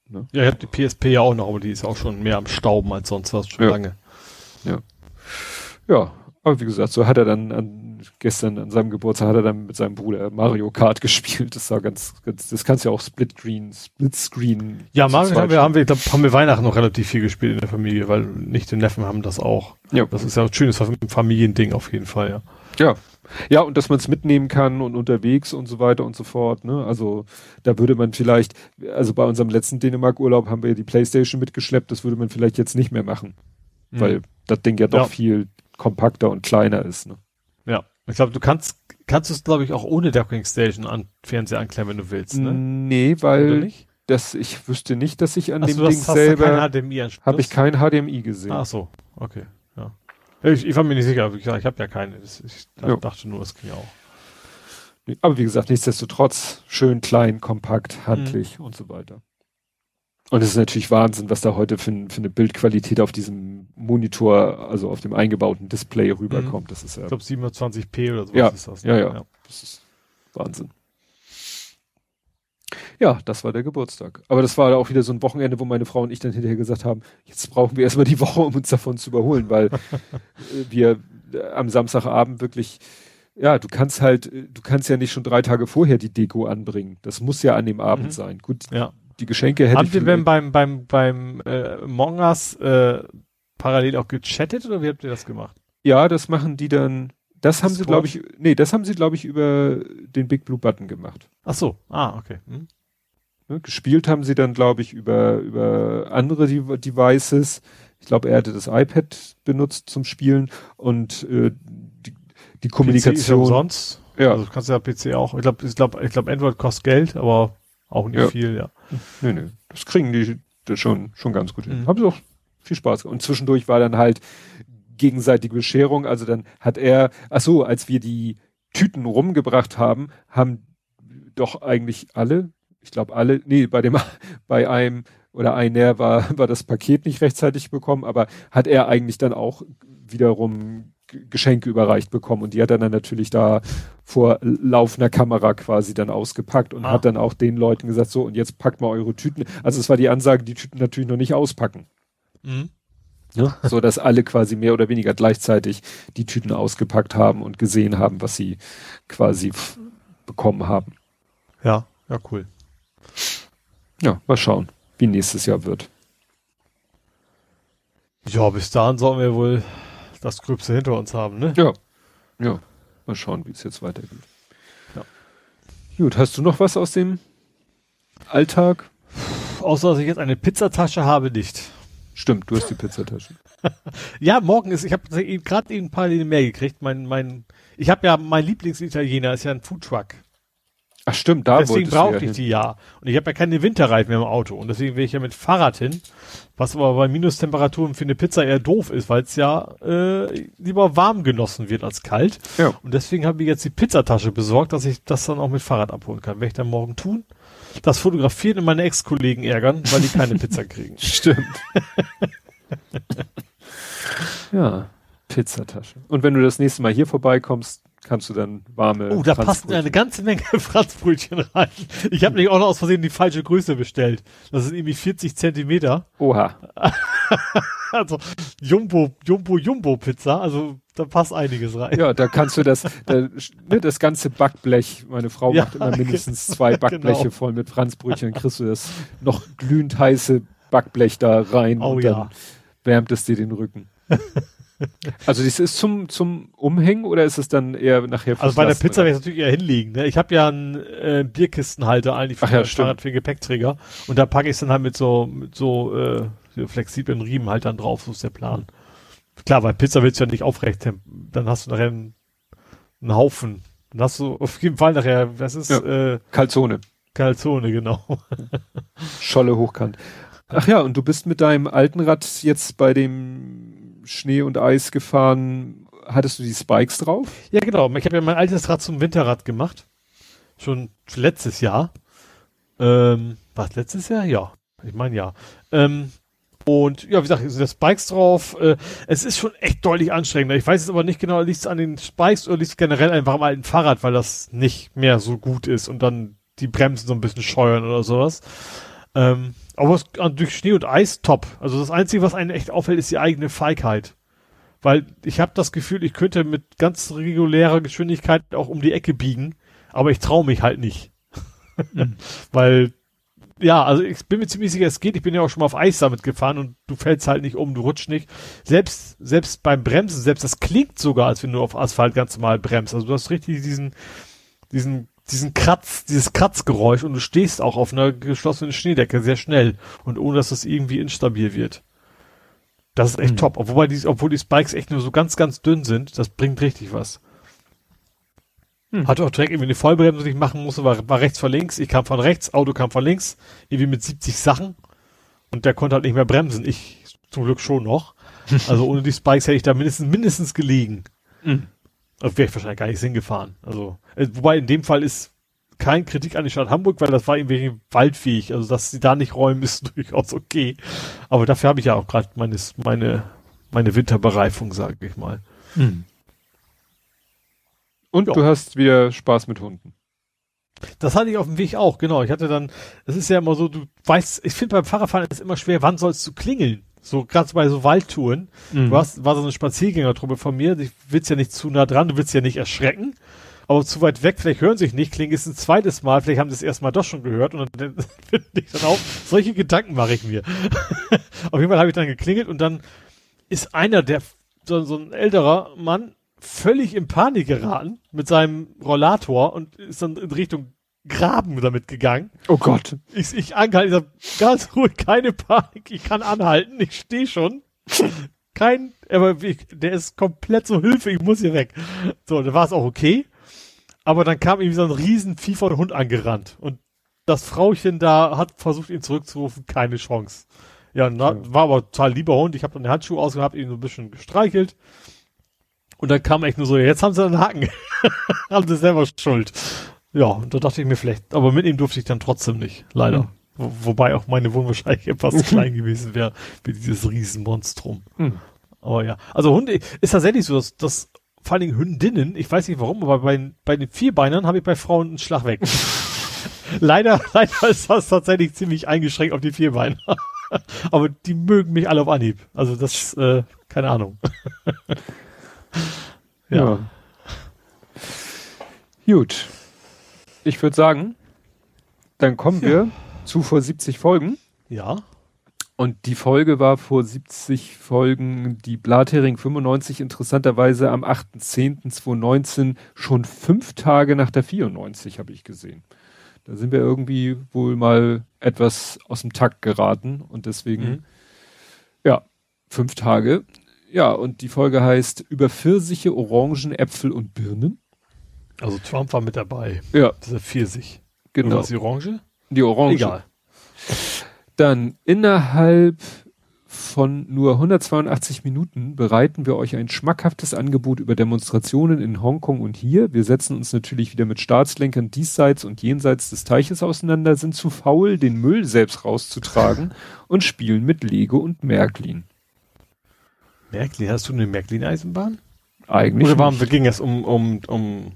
Ne? Ja, ich habe die PSP ja auch noch, aber die ist auch schon mehr am Stauben als sonst was, schon ja. lange. Ja. Ja, aber wie gesagt, so hat er dann an, gestern an seinem Geburtstag hat er dann mit seinem Bruder Mario Kart gespielt. Das war ganz, ganz das kannst du ja auch Split Screen, Split Screen. Ja, Mario haben wir, haben wir, glaub, haben wir Weihnachten noch relativ viel gespielt in der Familie, weil nicht den Neffen haben das auch. Ja. Das ist ja ein schönes Familiending auf jeden Fall, ja. Ja. Ja, und dass man es mitnehmen kann und unterwegs und so weiter und so fort. Ne? Also da würde man vielleicht, also bei unserem letzten Dänemark-Urlaub haben wir ja die Playstation mitgeschleppt, das würde man vielleicht jetzt nicht mehr machen. Mhm. Weil das Ding ja doch ja. viel kompakter und kleiner ist. Ne? Ja, ich glaube, du kannst kannst es glaube ich auch ohne Docking Station an Fernseher anklemmen, wenn du willst. Ne? Nee, weil das ich wüsste nicht, dass ich an Ach, dem Ding selber habe ich kein HDMI gesehen. Ach so, okay. Ich, ich war mir nicht sicher, ich, ich habe ja keine. Ich dachte nur, es ging auch. Aber wie gesagt, nichtsdestotrotz schön klein, kompakt, handlich mhm. und so weiter. Und es ist natürlich Wahnsinn, was da heute für, für, eine Bildqualität auf diesem Monitor, also auf dem eingebauten Display rüberkommt. Das ist ja. Ich glaube 720p oder so ja, ist das. Ne? Ja, ja, ja. Das ist Wahnsinn. Ja, das war der Geburtstag. Aber das war auch wieder so ein Wochenende, wo meine Frau und ich dann hinterher gesagt haben, jetzt brauchen wir erstmal die Woche, um uns davon zu überholen, weil wir am Samstagabend wirklich, ja, du kannst halt, du kannst ja nicht schon drei Tage vorher die Deko anbringen. Das muss ja an dem Abend mhm. sein. Gut, ja die Geschenke hätte Haben ich. Habt ihr beim, beim, beim äh, Mongas äh, parallel auch gechattet oder wie habt ihr das gemacht? Ja, das machen die dann. Das haben sie, glaube ich, nee, das haben sie, glaube ich, über den Big Blue Button gemacht. Ach so, ah, okay. Hm. Ne, gespielt haben sie dann, glaube ich, über, über andere De Devices. Ich glaube, er hatte das iPad benutzt zum Spielen und äh, die, die Kommunikation. PC ist ja umsonst. Ja. Also du kannst ja PC auch. Ich glaube, ich glaube, ich glaube, Android kostet Geld, aber auch nicht ja. viel, ja. Nee, nee. Das kriegen die das schon, schon ganz gut hin. Mhm. Haben sie auch viel Spaß Und zwischendurch war dann halt gegenseitige Bescherung. Also dann hat er, ach so, als wir die Tüten rumgebracht haben, haben doch eigentlich alle, ich glaube alle, nee, bei dem, bei einem oder einer war, war das Paket nicht rechtzeitig bekommen, aber hat er eigentlich dann auch wiederum Geschenke überreicht bekommen und die hat er dann natürlich da vor laufender Kamera quasi dann ausgepackt und ah. hat dann auch den Leuten gesagt, so und jetzt packt mal eure Tüten. Also es war die Ansage, die Tüten natürlich noch nicht auspacken. Mhm. Ja, so dass alle quasi mehr oder weniger gleichzeitig die Tüten ausgepackt haben und gesehen haben, was sie quasi bekommen haben. Ja, ja, cool. Ja, mal schauen, wie nächstes Jahr wird. Ja, bis dahin sollen wir wohl das Gröbste hinter uns haben, ne? Ja. Ja. Mal schauen, wie es jetzt weitergeht. Ja. Gut, hast du noch was aus dem Alltag? Außer, dass ich jetzt eine Pizzatasche habe, nicht. Stimmt, du hast die Pizzatasche. ja, morgen ist, ich habe gerade eben ein paar mehr gekriegt. Mein, mein, ich habe ja, mein Lieblingsitaliener ist ja ein Foodtruck. Ach stimmt, da Deswegen brauchte ich hin. die ja. Und ich habe ja keine Winterreifen mehr im Auto. Und deswegen will ich ja mit Fahrrad hin. Was aber bei Minustemperaturen für eine Pizza eher doof ist, weil es ja äh, lieber warm genossen wird als kalt. Ja. Und deswegen habe ich jetzt die Pizzatasche besorgt, dass ich das dann auch mit Fahrrad abholen kann. Werde ich dann morgen tun. Das fotografieren und meine Ex-Kollegen ärgern, weil die keine Pizza kriegen. Stimmt. ja, Pizzatasche. Und wenn du das nächste Mal hier vorbeikommst, kannst du dann warme. Oh, da passen eine ganze Menge Franzbrötchen rein. Ich habe nämlich auch noch aus Versehen die falsche Größe bestellt. Das sind irgendwie 40 Zentimeter. Oha. also Jumbo, Jumbo, Jumbo Pizza. Also da passt einiges rein. Ja, da kannst du das, da, ne, das ganze Backblech. Meine Frau ja, macht immer mindestens zwei Backbleche genau. voll mit Franzbrötchen. Dann kriegst du das noch glühend heiße Backblech da rein oh, und dann ja. wärmt es dir den Rücken. Also das ist zum zum Umhängen oder ist es dann eher nachher Also bei der Pizza werde ich natürlich eher hinlegen. Ne? Ich habe ja einen äh, Bierkistenhalter eigentlich für, ja, Fahrrad für Gepäckträger und da packe ich es dann halt mit so mit so, äh, so flexiblen Riemen halt dann drauf, so ist der Plan. Klar, weil Pizza willst du ja nicht aufrecht, dann hast du nachher einen, einen Haufen. Dann hast du auf jeden Fall nachher, das ist ja. äh, Kalzone. Calzone, genau. Scholle hochkant. Ach ja, und du bist mit deinem alten Rad jetzt bei dem Schnee und Eis gefahren. Hattest du die Spikes drauf? Ja, genau. Ich habe ja mein altes Rad zum Winterrad gemacht. Schon letztes Jahr. Ähm, was, letztes Jahr? Ja. Ich meine ja. Ähm, und ja, wie gesagt, sind da Spikes drauf. Äh, es ist schon echt deutlich anstrengender. Ich weiß jetzt aber nicht genau, liegt es an den Spikes oder liegt es generell einfach am alten Fahrrad, weil das nicht mehr so gut ist und dann die Bremsen so ein bisschen scheuern oder sowas. Ähm, aber es, durch Schnee und Eis top. Also das Einzige, was einen echt auffällt, ist die eigene Feigheit. Weil ich habe das Gefühl, ich könnte mit ganz regulärer Geschwindigkeit auch um die Ecke biegen, aber ich traue mich halt nicht. Mhm. Weil ja, also ich bin mir ziemlich sicher, es geht. Ich bin ja auch schon mal auf Eis damit gefahren und du fällst halt nicht um, du rutschst nicht. Selbst, selbst beim Bremsen, selbst das klingt sogar, als wenn du auf Asphalt ganz normal bremst. Also du hast richtig diesen, diesen, diesen Kratz, dieses Kratzgeräusch und du stehst auch auf einer geschlossenen Schneedecke sehr schnell und ohne dass das irgendwie instabil wird. Das ist echt mhm. top. Obwohl die, obwohl die Spikes echt nur so ganz, ganz dünn sind, das bringt richtig was. Hm. Hatte auch direkt irgendwie eine Vollbremse, die ich machen musste, war, war rechts vor links. Ich kam von rechts, Auto kam von links, irgendwie mit 70 Sachen. Und der konnte halt nicht mehr bremsen. Ich zum Glück schon noch. Also ohne die Spikes hätte ich da mindestens, mindestens gelegen. Hm. Also wäre ich wahrscheinlich gar nicht hingefahren. Also, äh, wobei in dem Fall ist kein Kritik an die Stadt Hamburg, weil das war irgendwie waldfähig. Also, dass sie da nicht räumen, ist durchaus okay. Aber dafür habe ich ja auch gerade meine, meine, meine Winterbereifung, sage ich mal. Hm. Und ja. du hast wieder Spaß mit Hunden. Das hatte ich auf dem Weg auch, genau. Ich hatte dann, es ist ja immer so, du weißt, ich finde beim Fahrradfahren ist es immer schwer, wann sollst du klingeln? So, gerade bei so Waldtouren. Mhm. Du hast, war so eine Spaziergängertruppe von mir, ich willst ja nicht zu nah dran, du willst ja nicht erschrecken, aber zu weit weg, vielleicht hören sich nicht, klingelt es ein zweites Mal, vielleicht haben sie es erstmal doch schon gehört und dann finde ich dann auch, solche Gedanken mache ich mir. auf jeden Fall habe ich dann geklingelt und dann ist einer, der, so, so ein älterer Mann, völlig in Panik geraten mit seinem Rollator und ist dann in Richtung Graben damit gegangen. Oh Gott. Ich, ich angehalten, ich sag, ganz ruhig, keine Panik, ich kann anhalten, ich stehe schon. Kein, aber ich, der ist komplett so Hilfe, ich muss hier weg. So, dann war es auch okay. Aber dann kam irgendwie so ein riesen Vieh von Hund angerannt und das Frauchen da hat versucht, ihn zurückzurufen, keine Chance. Ja, na, war aber total lieber Hund. Ich habe dann die Handschuhe ausgehabt, ihn so ein bisschen gestreichelt. Und dann kam echt nur so, jetzt haben sie einen Haken. haben sie selber Schuld. Ja, und da dachte ich mir vielleicht, aber mit ihm durfte ich dann trotzdem nicht, leider. Mhm. Wo, wobei auch meine Wohnung wahrscheinlich etwas klein gewesen wäre, wie dieses Riesenmonstrum. Mhm. Aber ja, also Hunde ist tatsächlich so, dass, dass vor allen Dingen Hündinnen, ich weiß nicht warum, aber bei, bei den Vierbeinern habe ich bei Frauen einen Schlag weg. leider, leider ist das tatsächlich ziemlich eingeschränkt auf die Vierbeiner. aber die mögen mich alle auf Anhieb. Also das, äh, keine Ahnung. Ja. ja. Gut. Ich würde sagen, dann kommen ja. wir zu vor 70 Folgen. Ja. Und die Folge war vor 70 Folgen die Blathering 95 interessanterweise am 8.10.2019 schon fünf Tage nach der 94 habe ich gesehen. Da sind wir irgendwie wohl mal etwas aus dem Takt geraten und deswegen, mhm. ja, fünf Tage. Ja, und die Folge heißt über Pfirsiche, Orangen, Äpfel und Birnen. Also Trump war mit dabei. Ja. Das ist Pfirsich. Genau. Was die Orange? Die Orange. Egal. Dann innerhalb von nur 182 Minuten bereiten wir euch ein schmackhaftes Angebot über Demonstrationen in Hongkong und hier. Wir setzen uns natürlich wieder mit Staatslenkern diesseits und jenseits des Teiches auseinander, sind zu faul, den Müll selbst rauszutragen und spielen mit Lego und Märklin. Märklin, hast du eine Märklin-Eisenbahn? Eigentlich. Oder warum ging es um, um, um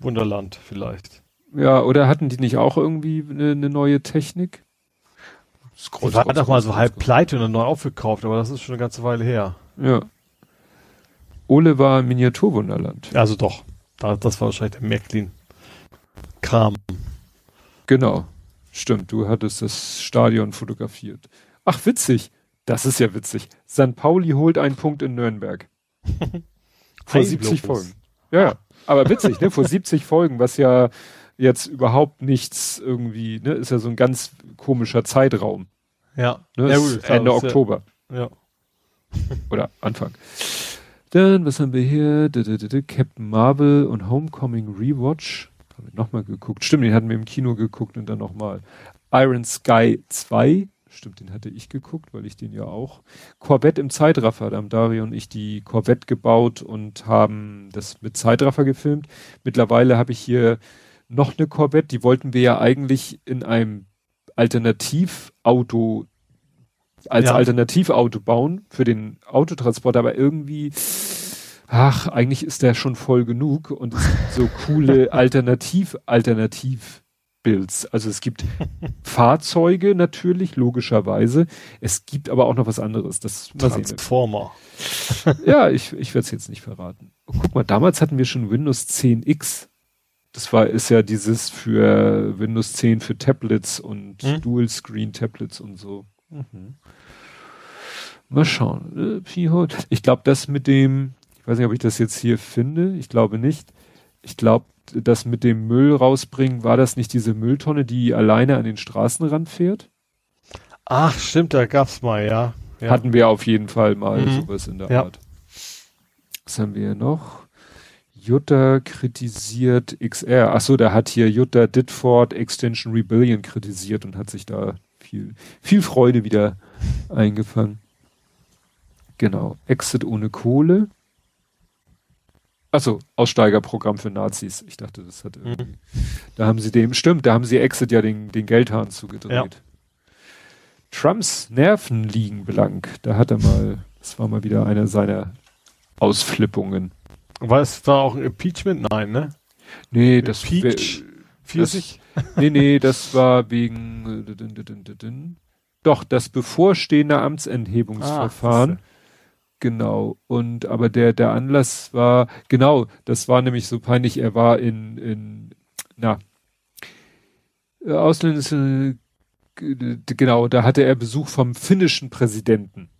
Wunderland vielleicht? Ja, oder hatten die nicht auch irgendwie eine, eine neue Technik? Scroll, war doch mal so halb pleite und dann neu aufgekauft, aber das ist schon eine ganze Weile her. Ja. Ole war Miniaturwunderland. Also doch. Das war wahrscheinlich der Märklin-Kram. Genau. Stimmt, du hattest das Stadion fotografiert. Ach, witzig. Das ist ja witzig. San Pauli holt einen Punkt in Nürnberg. Vor 70 Folgen. Ja, aber witzig, ne? Vor 70 Folgen, was ja jetzt überhaupt nichts irgendwie, ne? Ist ja so ein ganz komischer Zeitraum. Ja. Ne? Ja, gut, Ende Oktober. Ja. Oder Anfang. Dann, was haben wir hier? Captain Marvel und Homecoming Rewatch. haben wir nochmal geguckt? Stimmt, den hatten wir im Kino geguckt und dann nochmal. Iron Sky 2, stimmt, den hatte ich geguckt, weil ich den ja auch. Corvette im Zeitraffer, da haben Dario und ich die Corvette gebaut und haben das mit Zeitraffer gefilmt. Mittlerweile habe ich hier noch eine Corvette, die wollten wir ja eigentlich in einem Alternativauto als ja. Alternativauto bauen für den Autotransport, aber irgendwie, ach, eigentlich ist der schon voll genug und es gibt so coole Alternativ, Alternativ Builds. Also es gibt Fahrzeuge natürlich, logischerweise. Es gibt aber auch noch was anderes. Das Transformer. ja, ich, ich werde es jetzt nicht verraten. Guck mal, damals hatten wir schon Windows 10X. Das war, ist ja dieses für Windows 10 für Tablets und hm? Dual Screen Tablets und so. Mhm. Mal schauen. Äh, ich glaube, das mit dem, ich weiß nicht, ob ich das jetzt hier finde. Ich glaube nicht. Ich glaube, das mit dem Müll rausbringen, war das nicht diese Mülltonne, die alleine an den Straßenrand fährt? Ach, stimmt, da gab's mal, ja. ja. Hatten wir auf jeden Fall mal mhm. sowas in der ja. Art. Was haben wir hier noch? Jutta kritisiert XR. Ach so, da hat hier Jutta Ditford Extension Rebellion kritisiert und hat sich da viel, viel Freude wieder eingefangen. Genau. Exit ohne Kohle. Achso, Aussteigerprogramm für Nazis. Ich dachte, das hat irgendwie. Mhm. Da haben sie dem, stimmt, da haben sie Exit ja den, den Geldhahn zugedreht. Ja. Trumps Nerven liegen blank. Da hat er mal, das war mal wieder eine seiner Ausflippungen. War es da auch ein Impeachment? Nein, ne? Nee, das Peach 40? Das, nee, nee, das war wegen äh, doch das bevorstehende Amtsenthebungsverfahren. Ah, genau. Und aber der der Anlass war genau, das war nämlich so peinlich. Er war in in na ausländische genau, da hatte er Besuch vom finnischen Präsidenten.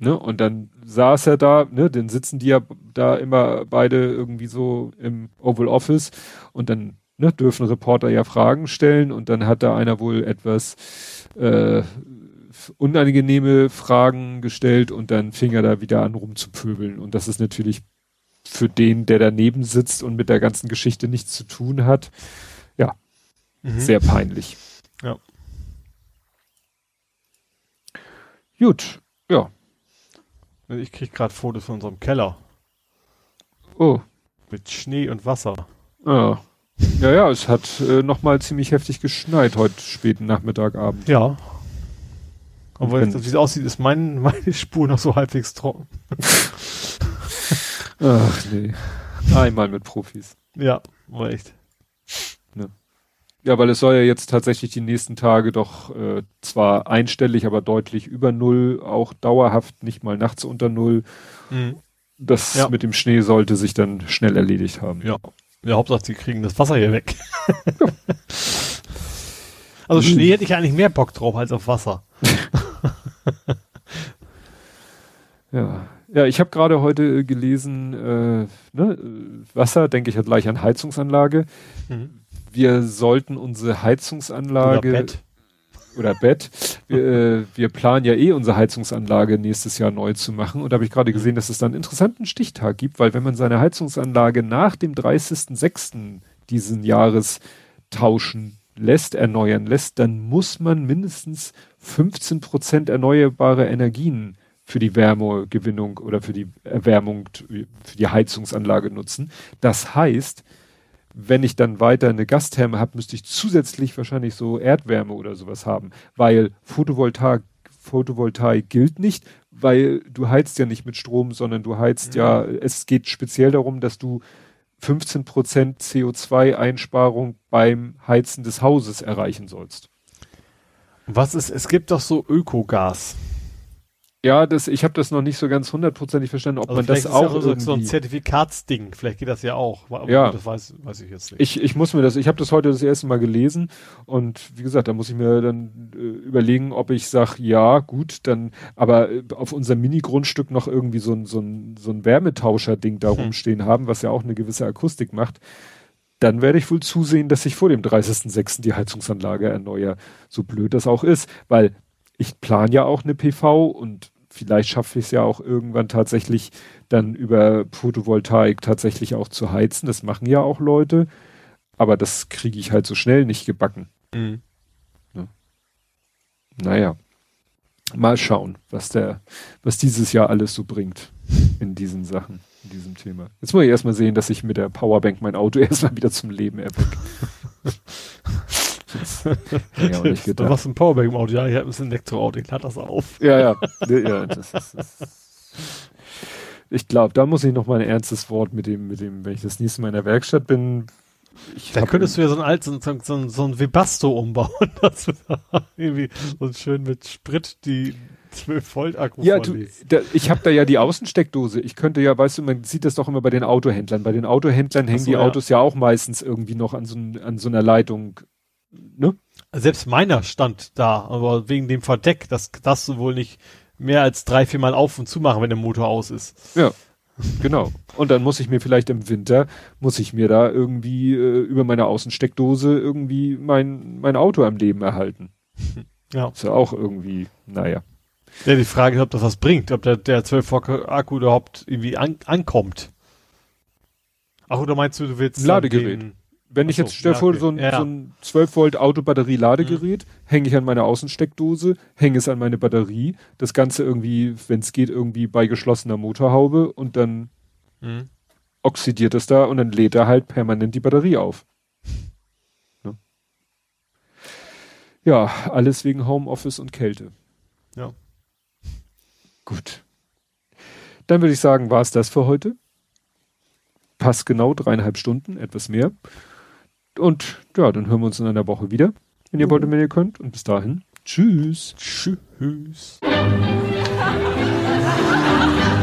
Ne? Und dann saß er da, ne, dann sitzen die ja da immer beide irgendwie so im Oval Office und dann ne, dürfen Reporter ja Fragen stellen und dann hat da einer wohl etwas äh, unangenehme Fragen gestellt und dann fing er da wieder an rumzupöbeln und das ist natürlich für den, der daneben sitzt und mit der ganzen Geschichte nichts zu tun hat, ja, mhm. sehr peinlich. Ja. Gut, ja. Ich krieg gerade Fotos von unserem Keller. Oh. Mit Schnee und Wasser. Ja. Ja, ja, es hat äh, nochmal ziemlich heftig geschneit heute späten Nachmittagabend. Ja. Aber wie es aussieht, ist mein, meine Spur noch so halbwegs trocken. Ach nee. Einmal mit Profis. Ja, war echt. Ne. Ja, weil es soll ja jetzt tatsächlich die nächsten Tage doch äh, zwar einstellig, aber deutlich über Null, auch dauerhaft, nicht mal nachts unter Null. Mhm. Das ja. mit dem Schnee sollte sich dann schnell erledigt haben. Ja. Ja, Hauptsache, sie kriegen das Wasser hier weg. also Schnee hätte ich eigentlich mehr Bock drauf als auf Wasser. ja. Ja, ich habe gerade heute gelesen, äh, ne, Wasser, denke ich, hat gleich an Heizungsanlage. Mhm. Wir sollten unsere Heizungsanlage oder Bett, oder Bett wir, äh, wir planen ja eh unsere Heizungsanlage nächstes Jahr neu zu machen. Und da habe ich gerade gesehen, dass es da einen interessanten Stichtag gibt, weil wenn man seine Heizungsanlage nach dem 30.06. diesen Jahres tauschen lässt, erneuern lässt, dann muss man mindestens 15 Prozent erneuerbare Energien für die Wärmegewinnung oder für die Erwärmung, für die Heizungsanlage nutzen. Das heißt, wenn ich dann weiter eine Gastherme habe, müsste ich zusätzlich wahrscheinlich so Erdwärme oder sowas haben, weil Photovoltaik, Photovoltaik gilt nicht, weil du heizt ja nicht mit Strom, sondern du heizt mhm. ja, es geht speziell darum, dass du 15 Prozent CO2-Einsparung beim Heizen des Hauses erreichen sollst. Was ist, es gibt doch so Ökogas. Ja, das, ich habe das noch nicht so ganz hundertprozentig verstanden, ob also man das auch ja so, so ein Zertifikatsding. Vielleicht geht das ja auch. Aber ja, das weiß, weiß ich jetzt nicht. Ich, ich muss mir das. Ich habe das heute das erste Mal gelesen und wie gesagt, da muss ich mir dann äh, überlegen, ob ich sage, ja, gut, dann, aber äh, auf unserem Mini-Grundstück noch irgendwie so ein so ein so ein Wärmetauscher-Ding da hm. rumstehen haben, was ja auch eine gewisse Akustik macht. Dann werde ich wohl zusehen, dass ich vor dem 30.06. die Heizungsanlage erneuere, so blöd das auch ist, weil ich plane ja auch eine PV und vielleicht schaffe ich es ja auch irgendwann tatsächlich dann über Photovoltaik tatsächlich auch zu heizen. Das machen ja auch Leute. Aber das kriege ich halt so schnell nicht gebacken. Mhm. Naja. Mal schauen, was der, was dieses Jahr alles so bringt in diesen Sachen, in diesem Thema. Jetzt muss ich erstmal sehen, dass ich mit der Powerbank mein Auto erstmal wieder zum Leben erwecke. ja, gedacht. Du hast ein Powerbank im Auto, ja, ich habe ein Elektroauto, ich lade das auf. Ja, ja. ja das ist, das ich glaube, da muss ich noch mal ein ernstes Wort mit dem, mit dem, wenn ich das nächste Mal in der Werkstatt bin. Da könntest du ja so ein altes, so, so, so ein Webasto umbauen, dass du da irgendwie so schön mit Sprit die 12 Volt Akku Ja, du, da, ich habe da ja die Außensteckdose. Ich könnte ja, weißt du, man sieht das doch immer bei den Autohändlern. Bei den Autohändlern hängen so, die ja. Autos ja auch meistens irgendwie noch an so, an so einer Leitung, ne? Selbst meiner stand da, aber wegen dem Verdeck, das darfst du wohl nicht mehr als drei, vier Mal auf und zu machen, wenn der Motor aus ist. Ja. Genau. Und dann muss ich mir vielleicht im Winter, muss ich mir da irgendwie äh, über meine Außensteckdose irgendwie mein, mein Auto am Leben erhalten. Ja. Ist ja auch irgendwie, naja. Ja, die Frage ist, ob das was bringt, ob der, der 12 Volt Akku überhaupt irgendwie an, ankommt. Ach, oder meinst du, du willst Ladegerät. Den, wenn ich jetzt stell vor, okay. so ein, ja. so ein 12 Volt Autobatterie-Ladegerät, mhm. hänge ich an meine Außensteckdose, hänge es an meine Batterie, das Ganze irgendwie, wenn es geht, irgendwie bei geschlossener Motorhaube und dann mhm. oxidiert es da und dann lädt er halt permanent die Batterie auf. Ne? Ja, alles wegen Homeoffice und Kälte. Ja. Gut. Dann würde ich sagen, war es das für heute. Passt genau dreieinhalb Stunden, etwas mehr. Und ja, dann hören wir uns in einer Woche wieder, wenn ihr wollt und wenn ihr könnt. Und bis dahin, tschüss. Tschüss.